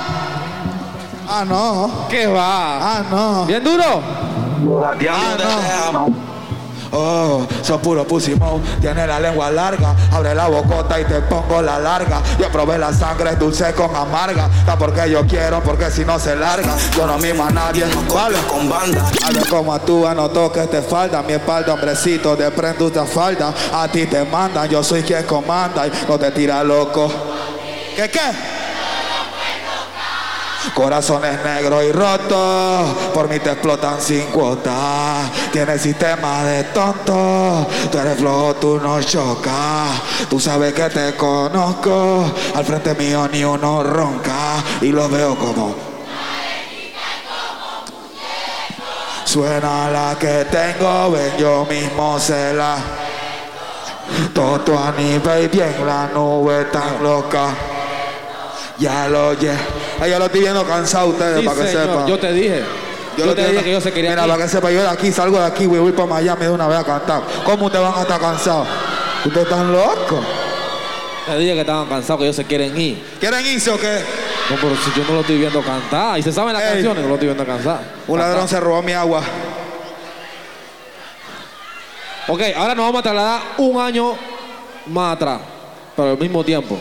S157: Ah no
S105: ¿Qué va?
S157: Ah no
S105: Bien duro.
S157: Ah no. Oh, sos puro mouth, tiene la lengua larga, abre la bocota y te pongo la larga. Yo probé la sangre dulce con amarga, está porque yo quiero, porque si no se larga, yo no mimo a nadie, vale
S93: con banda.
S157: Hazlo como actúa, no toques te falta, mi espalda, hombrecito, de prende esta falda, a ti te mandan, yo soy quien comanda. Y no te tira loco. ¿Qué qué? Corazones negros y rotos, por mí te explotan sin cuota. Tienes sistema de tonto, tú eres flojo, tú no chocas. Tú sabes que te conozco, al frente mío ni uno ronca y lo veo como. Suena la que tengo, ven yo mismo se la. Toto a nivel bien, la nube tan loca. Ya lo oye. Ay, ya lo estoy viendo cansado ustedes,
S105: Sí,
S157: para que
S105: señor,
S157: sepan.
S105: Yo te dije. Yo,
S157: lo
S105: te dije que yo se quería
S157: Mira,
S105: ir.
S157: para que sepa, yo de aquí salgo de aquí, voy, voy para Miami de una vez a cantar. ¿Cómo ustedes van a estar cansados? ¿Ustedes están locos?
S105: Te dije que estaban cansados, que ellos se quieren ir.
S157: ¿Quieren irse o qué?
S105: No, pero si yo no lo estoy viendo cantar. Y se saben las
S157: Ey.
S105: canciones, no lo estoy viendo cantar.
S157: Un ladrón se robó mi agua.
S105: Ok, ahora nos vamos a trasladar un año más atrás, pero al mismo tiempo.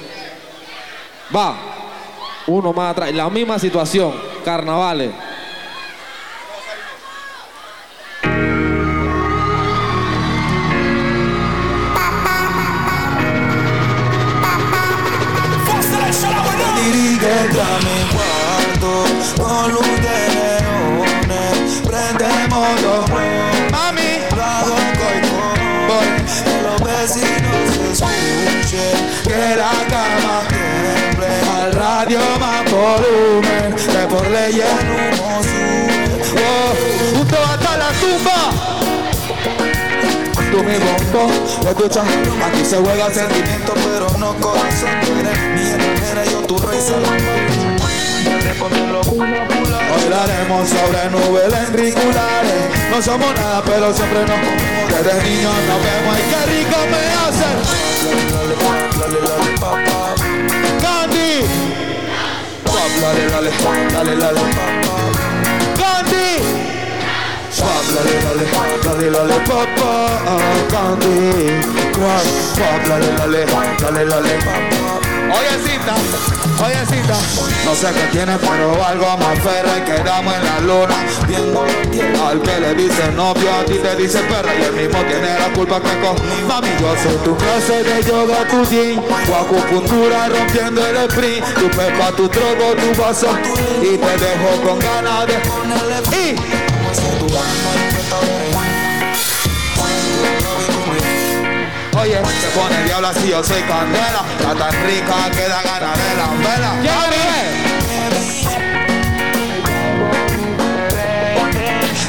S105: Va, uno más atrás, la misma situación, carnavales.
S157: Dirígete a mi cuarto con luz de leones. Prendemos dos radio más volumen. Que por ley el humo sube. Oh, junto hasta la tumba. Tú mi bombo, lo escuchas, aquí se juega sentimiento, pero no corazón. Tú eres mi enfermera, yo tu rey salón. Haremos sobre nubes lengriculares. No somos nada, pero siempre nos comemos. Desde niños nos vemos y qué rico me hace. Candy. Dale, dale, dale, dale, Candy. Swap, dale, dale, dale, dale, papá, ah, Candy. Swap, swap, dale, dale, dale, dale, papá. Oyecita, oyecita. No sé qué tiene, pero algo más férreo y quedamos en la luna. Viendo al que le dice novio, a ti te dice perra y el mismo tiene la culpa que con Mami, yo soy tu clase de yoga, tu jean, tu rompiendo el sprint, tu pepa, tu trogo, tu vaso y te dejo con ganas de Oye, se pone diablo así, yo soy candela. Está tan rica que da ganas de la vela.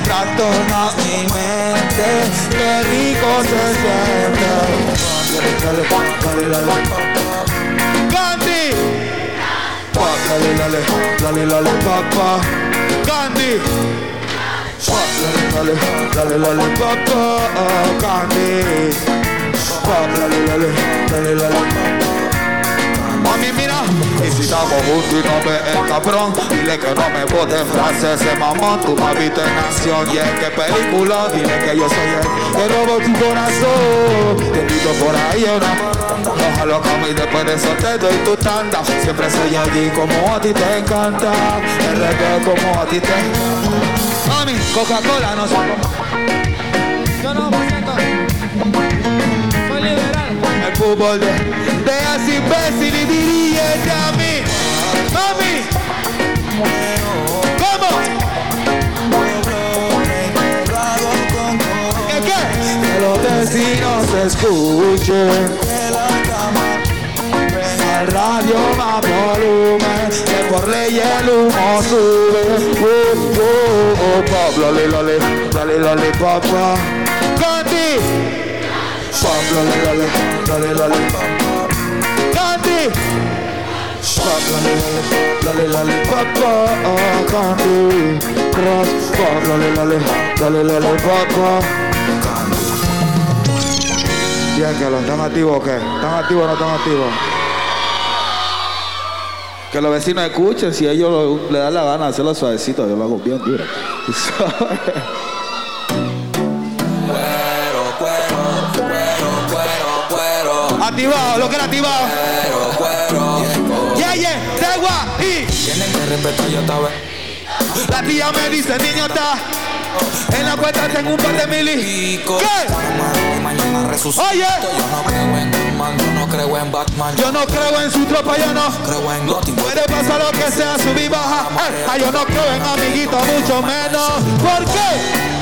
S157: Trastorna mi mente, qué rico se siente. Dale, dale, dale, dale. Gandhi. Dale, dale, dale, dale, papá. Gandhi. Dale, dale, dale, dale, papá. Gandhi. Mami, mira, y si estamos juntos y no ve el cabrón Dile que no me bote frases ese mamón Tú me has visto en acción y en qué película. Dile que yo soy el que robo tu corazón. Te invito por ahí a una Ojalá cama y después de eso te doy tu tanda. Siempre soy allí como a ti te encanta. El reggae como a ti te Mami, Coca-Cola no
S2: me
S157: fútbol de Veas imbécil y dirígete a mí Mami ¿Cómo? ¿Qué qué? Que los vecinos escuchen. Que la cama Al radio más volumen Que por ley el humo sube. Uh, uh, uh, pop, lole, lole, lole, lole, papá Candy Pop, lole, lole, lole, lole, papá Candy Pop, lole, lole, lole, lole, papá Candy Cross, pop, lole, lole, lole, papá Bien, que los están activos o qué? ¿Están activos o no están activos? Que los vecinos escuchen, si ellos lo- le dan la gana de hacerlo suavecito, yo lo hago bien duro. Lo que era activado. Yeah, yeah, de guay.
S93: Tienen que respetar yo esta vez.
S157: La tía me dice, niño está. En la cuenta tengo un par de mili. ¿Qué?
S93: Mañana.
S157: Oye.
S93: Yo no creo en Batman, yo no creo en Batman.
S157: Yo no creo en su tropa, yo no.
S93: creo en Gotti.
S157: Puede pasar lo que sea, subir y baja. Ay, ay, yo no creo en amiguitos, mucho menos. ¿Por qué?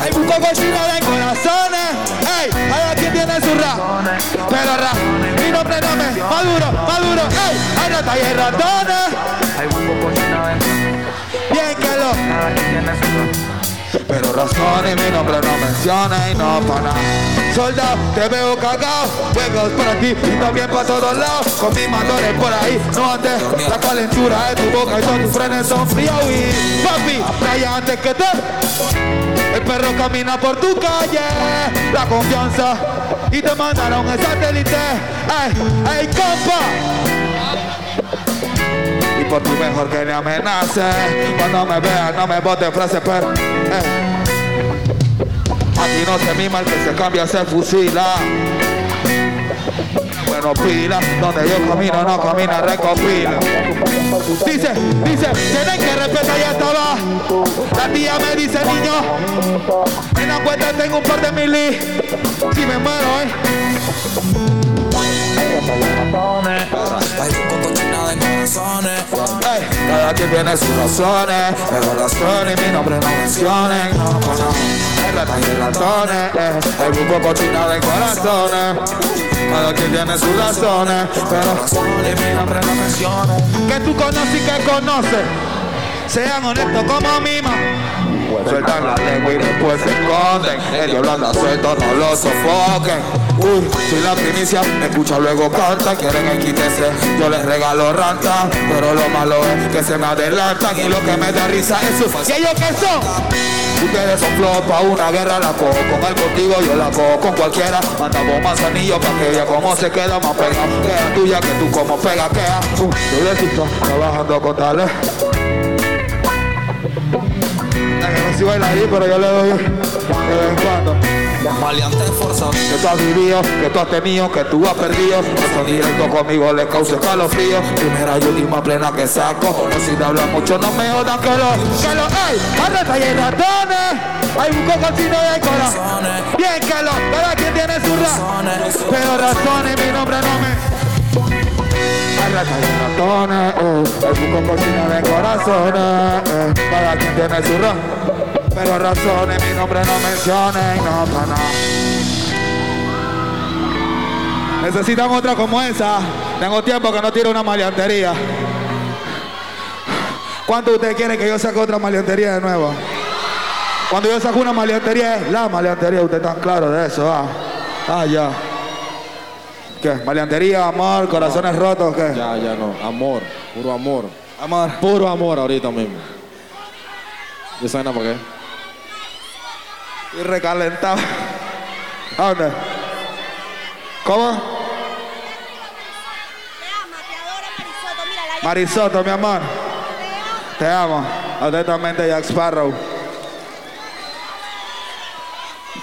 S157: Hay un poco chino de corazones. Ey, hay quien tiene su rap. Pero rap, mi nombre no me. Maduro, maduro. Ey, hay rata y hay ratones.
S93: Hay un poco chino
S157: Bien que lo. Pero razones mi nombre no menciona y no para nada. Soldado, te veo cagado, juegos por aquí y también para todos lados. Con mis mandores por ahí, no antes la calentura de tu boca y todos tus frenes son fríos y papi, calla antes que te. El perro camina por tu calle, la confianza y te mandaron el satélite. Ey, ey, compa. Por tu mejor que le amenace. Cuando me veas no me bote frase pero eh. Aquí no se mima el que se cambia se fusila. Bueno pila Donde yo camino no camina recopila. Dice, dice Tienen que respetar ya estaba La tía me dice niño En la cuenta tengo un par de mili Si me muero eh Ey, cada quien tiene sus razones, pero razones mi nombre no mencionen, no, no, no. Ratas y ratones, eh, hay un poco chino de corazones. Cada quien tiene sus razones, pero razones mi nombre no mencionen. Que tú conoces y que conoces, sean honestos como Sueltan la lengua y después se esconden. El diablo anda suelto, no lo sofoquen. Uy, soy la primicia, me escucha luego canta. Quieren el quítese, yo les regalo ranta. Pero lo malo es que se me adelantan y lo que me da risa es su ¿Y ellos qué son? Ustedes son flop pa' una guerra, la cojo con él contigo, yo la cojo con cualquiera. Mandamos más anillos pa' que vea cómo se queda más pegado. Queda tuya que tú como pega, queda. Uh, yo le estoy trabajando con tales. Soy bailarín, pero yo le doy de vez en cuando.
S93: Maleante forzado.
S157: Que tú has vivido, que tú has tenido, que tú has perdido. Eso directo conmigo le causa escalofrío. Primera y última plena que saco. No si te habla mucho, no me jodan que lo, que lo, ey, arreta y hay ratones. Hay un cococino de corazón. Bien que lo, cada quien tiene su razones. Pero razones, mi nombre no me. Hay ratas y ratones, eh, hay un cococino de corazones. eh, cada quien tiene su razón. Pero razones, mi nombre no mencionen, no para nada. Necesitan otra como esa. Tengo tiempo que no tiro una maleantería. ¿Cuánto usted quiere que yo saque otra maleantería de nuevo? Cuando yo saco una maleantería es la maleantería, usted está claro de eso, ah. Ah, ya. ¿Qué? ¿Maleantería, amor, corazones rotos, qué?
S105: Ya, ya no. Amor. Puro amor.
S157: Amor.
S105: Puro amor ahorita mismo. ¿Ya saben nada por qué?
S157: Y recalentado. ¿A dónde? ¿Cómo? Marisoto, mi amor. Te amo. Atentamente, Jack Sparrow.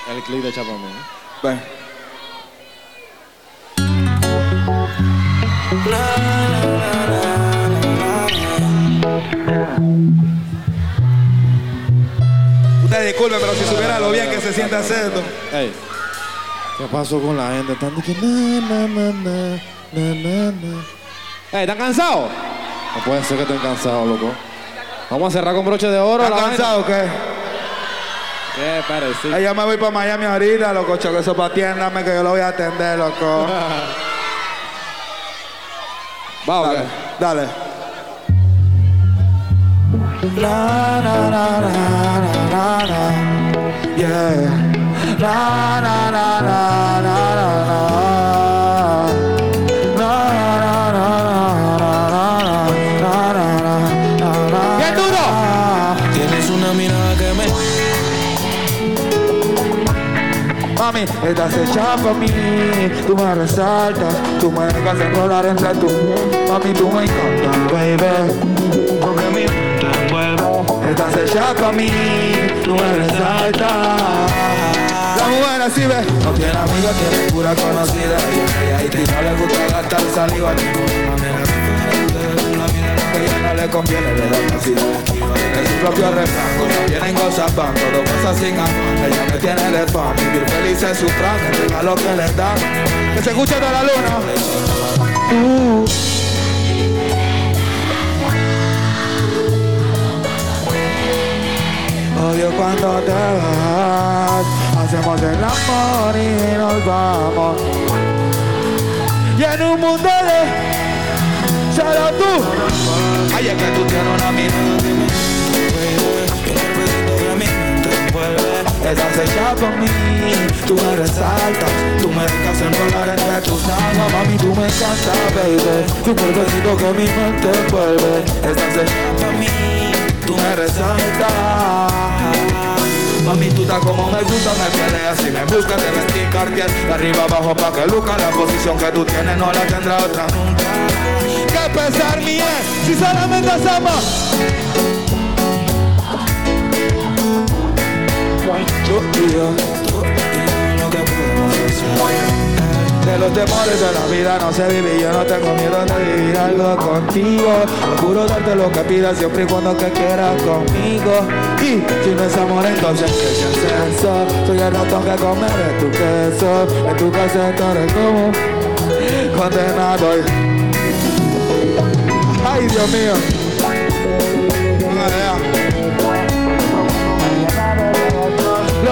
S105: El clip de Chapamón.
S157: Ven. Usted disculpe, pero si supiera lo bien que se siente hacerlo.
S105: Ey, ¿qué pasó con la gente? Están diciendo, na, na, na, na, na, na. Ey, ¿están cansados? No puede ser que estén cansados, loco. Vamos a cerrar con broche de oro.
S157: ¿Están cansados o qué?
S105: ¿Qué?
S157: Ay, yo me voy para Miami ahorita, loco, choque eso para atiéndame que yo lo voy a atender, loco.
S105: Va, ok.
S157: Dale.
S51: Na na na na na
S157: ¡Bien duro!
S51: Tienes una mirada que me
S157: Mami, estás hecha para mí, tú me resaltas, tú me dejas enrolar entre tu Mami, tú me encantas, baby, porque mi. Estás hecha para mí, tú me resaltas. La mujer así ve.
S51: No tiene amiga, tiene pura conocida. Y a ti no le gusta gastar saliva que ella no le conviene. Le da Es su propio refrán Cuando vienen cosas van Todo pasa sin afán. Ella me tiene de fan Vivir feliz es su plan. El regalo que le dan
S157: Que se escuche toda la luna. Odio cuando te vas, hacemos el amor y nos vamos. Y en un mundo de solo tú.
S51: Ay, es que tú tienes una mirada mente envuelve
S157: Estás hecha por mí, tú me resaltas, tú me dejas enrolar entre tus nalgas, mami, tú me encantas, baby. Tu cuerpecito que mi mente envuelve. Estás hecha por mí, tú me resaltas. Mami, tú estás como me gusta, me peleas y me buscas de vestir Cartier De arriba abajo pa' que luzca La posición que tú tienes no la tendrá otra nunca Qué pesar mi es, si solamente hacemos
S51: Tú y yo, tú y yo Lo que podemos hacer
S157: De los temores de la vida no se vive y yo no tengo miedo de vivir algo contigo. Procuro darte lo que pidas siempre y cuando que quieras conmigo. Y si no es amor entonces que es eso. Soy el ratón que come de tu queso. En tu casa estaré como condenado. Ay Dios mío.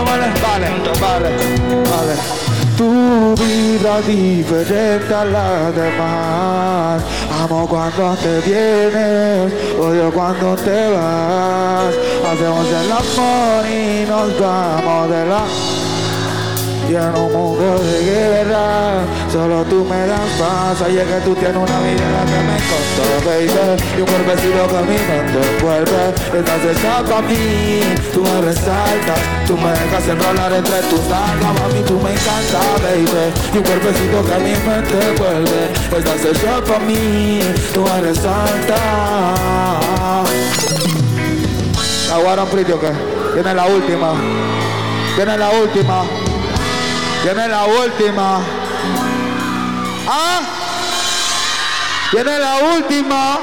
S157: Vale, vale, vale. Tu vida diferente a la demás. Amo cuando te vienes, odio cuando te vas. Hacemos el amor y nos vamos de la. Y en un mundo de guerra, solo tú me das paz. Oye que tú tienes una vida que me costó, baby. Y un cuerpecito que mi mente envuelve. Estás hecha para mí, tú me resaltas. Tú me dejas enrolar entre tus nalgas, mami, tú me encantas, baby. Y un cuerpecito que mi mente envuelve. Estás hecha para mí, tú me resaltas. ¿Aguaron pretty o qué? Viene la última. Viene la última. Viene la última. ¿Ah? Viene la última.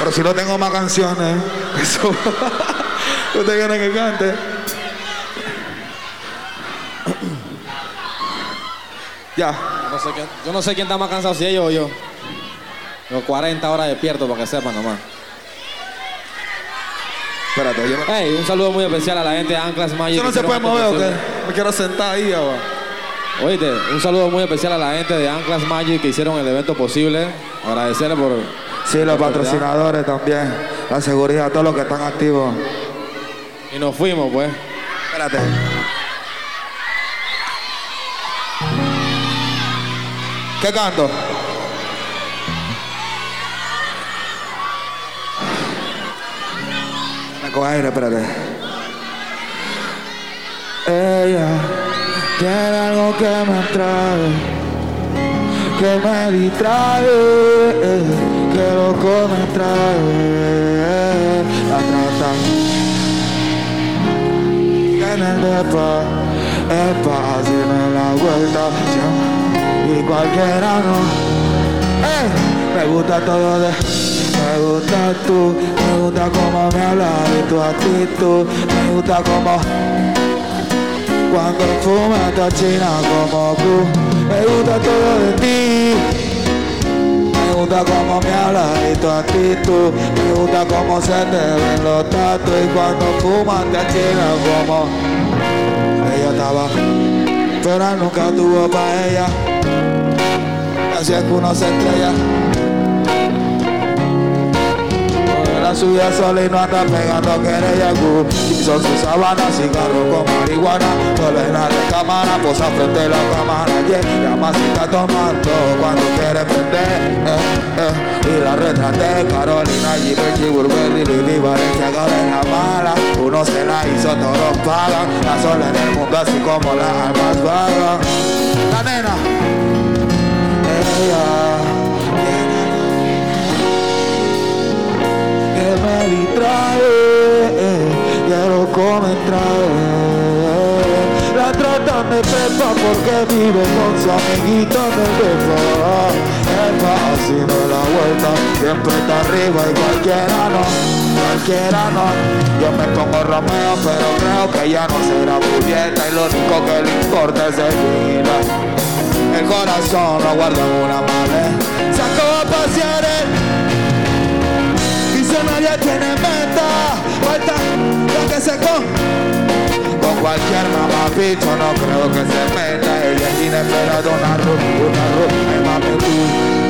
S157: Pero si no tengo más canciones. Eso. Usted quiere que cante. Ya.
S105: No sé quién- yo no sé quién está más cansado, si ellos o yo. Yo 40 horas despierto para que sepan nomás.
S157: Espérate, yo no...
S105: Hey, un saludo muy especial a la gente de Anclas Magic.
S157: ¿Eso no se puede mover o qué? Me quiero sentar ahí ahora.
S105: Oíste, un saludo muy especial a la gente de Anclas Magic que hicieron el evento posible. Agradecerles por.
S157: Sí, los patrocinadores también. La seguridad, todos los que están activos.
S105: Y nos fuimos, pues.
S157: Espérate. ¿Qué canto? Me coge aire, espérate. Ella tiene algo que me atrae, que me distrae, que loco me trae. La tratan en el depa, epa, haciendo la vuelta, y cualquiera no. Me gusta todo de, me gusta tú, me gusta cómo me hablas y tu actitud, me gusta cómo cuando fumas tu china como tú, me gusta todo de ti. Me gusta cómo me hablas y tu actitud, me gusta cómo se te ven los tatos y cuando fumas te china como ella estaba, pero nunca tuvo pa' ella. Así es que uno se estrella. La sola y no anda pegando querella Y son sus sábanas, cigarros con marihuana Tolena de cámara, posa frente a la cámara Yeah, la masita tomando. Cuando quiere prender eh, eh. Y la retraté, Carolina, Givenchy, Burberry, Louis Valenciaga de la mala. Uno se la hizo, todos pagan La sola en el mundo así como las almas vagan. La nena ella distrae, ya loco me trae. La tratan de prepa porque vive con su amiguito en el depa. Epa, haciendo la vuelta, siempre está arriba y cualquiera no, cualquiera no. Yo me pongo Romeo, pero creo que ya no será pudieta y lo único que le importa es el vida. El corazón lo guarda una maleta. Sacó a pasear Dice nadie tiene meta. Falta lo que se con. Con cualquier mamapicho no creo que se meta. Ella tiene esperado una ruta, una ruta. Ay mami, tú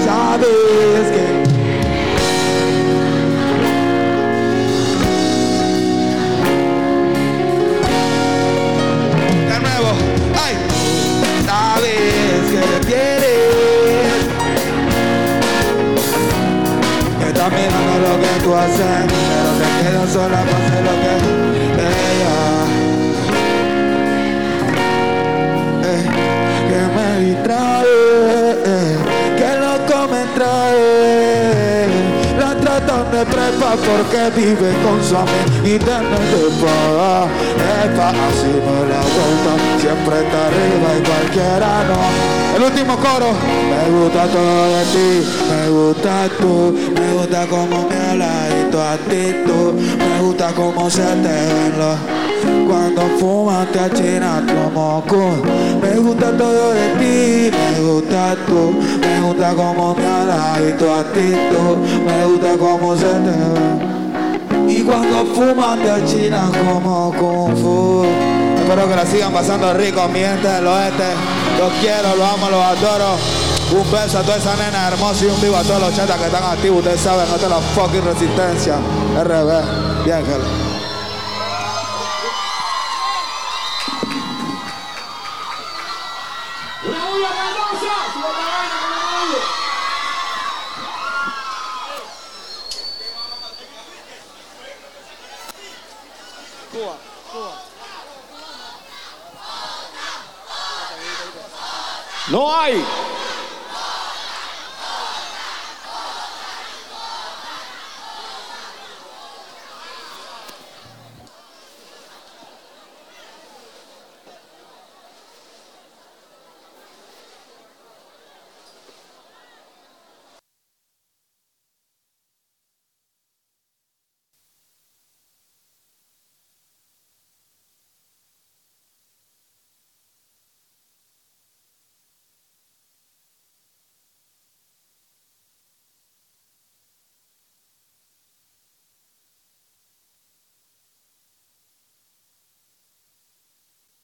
S157: sabes que. De nuevo, ay, sabes que quieres. Está mirando lo que tú haces, pero te quedas sola para hacer lo que ella. Eh, que me distrae, de prepa porque vive con su amiguita en el depa. Epa, así me la vuelta, siempre está arriba y cualquiera no. El último coro. Me gusta todo de ti, me gusta tú, me gusta cómo me hablas y tu actitud, me gusta cómo se te ven los cuando fumas te achinas como cool. Me gusta todo de ti, me gusta tú, me gusta cómo me hablas y tu actitud, me gusta cómo se te ve. Y cuando fumas te achinas como kung fu. Espero que la sigan pasando rico, mi gente del oeste. Los quiero, los amo, los adoro. Un beso a toda esa nena hermosa y un vivo a todos los chatas que están activos. Ustedes saben, no te la fucking resistencia. RB, bien,
S2: No hay.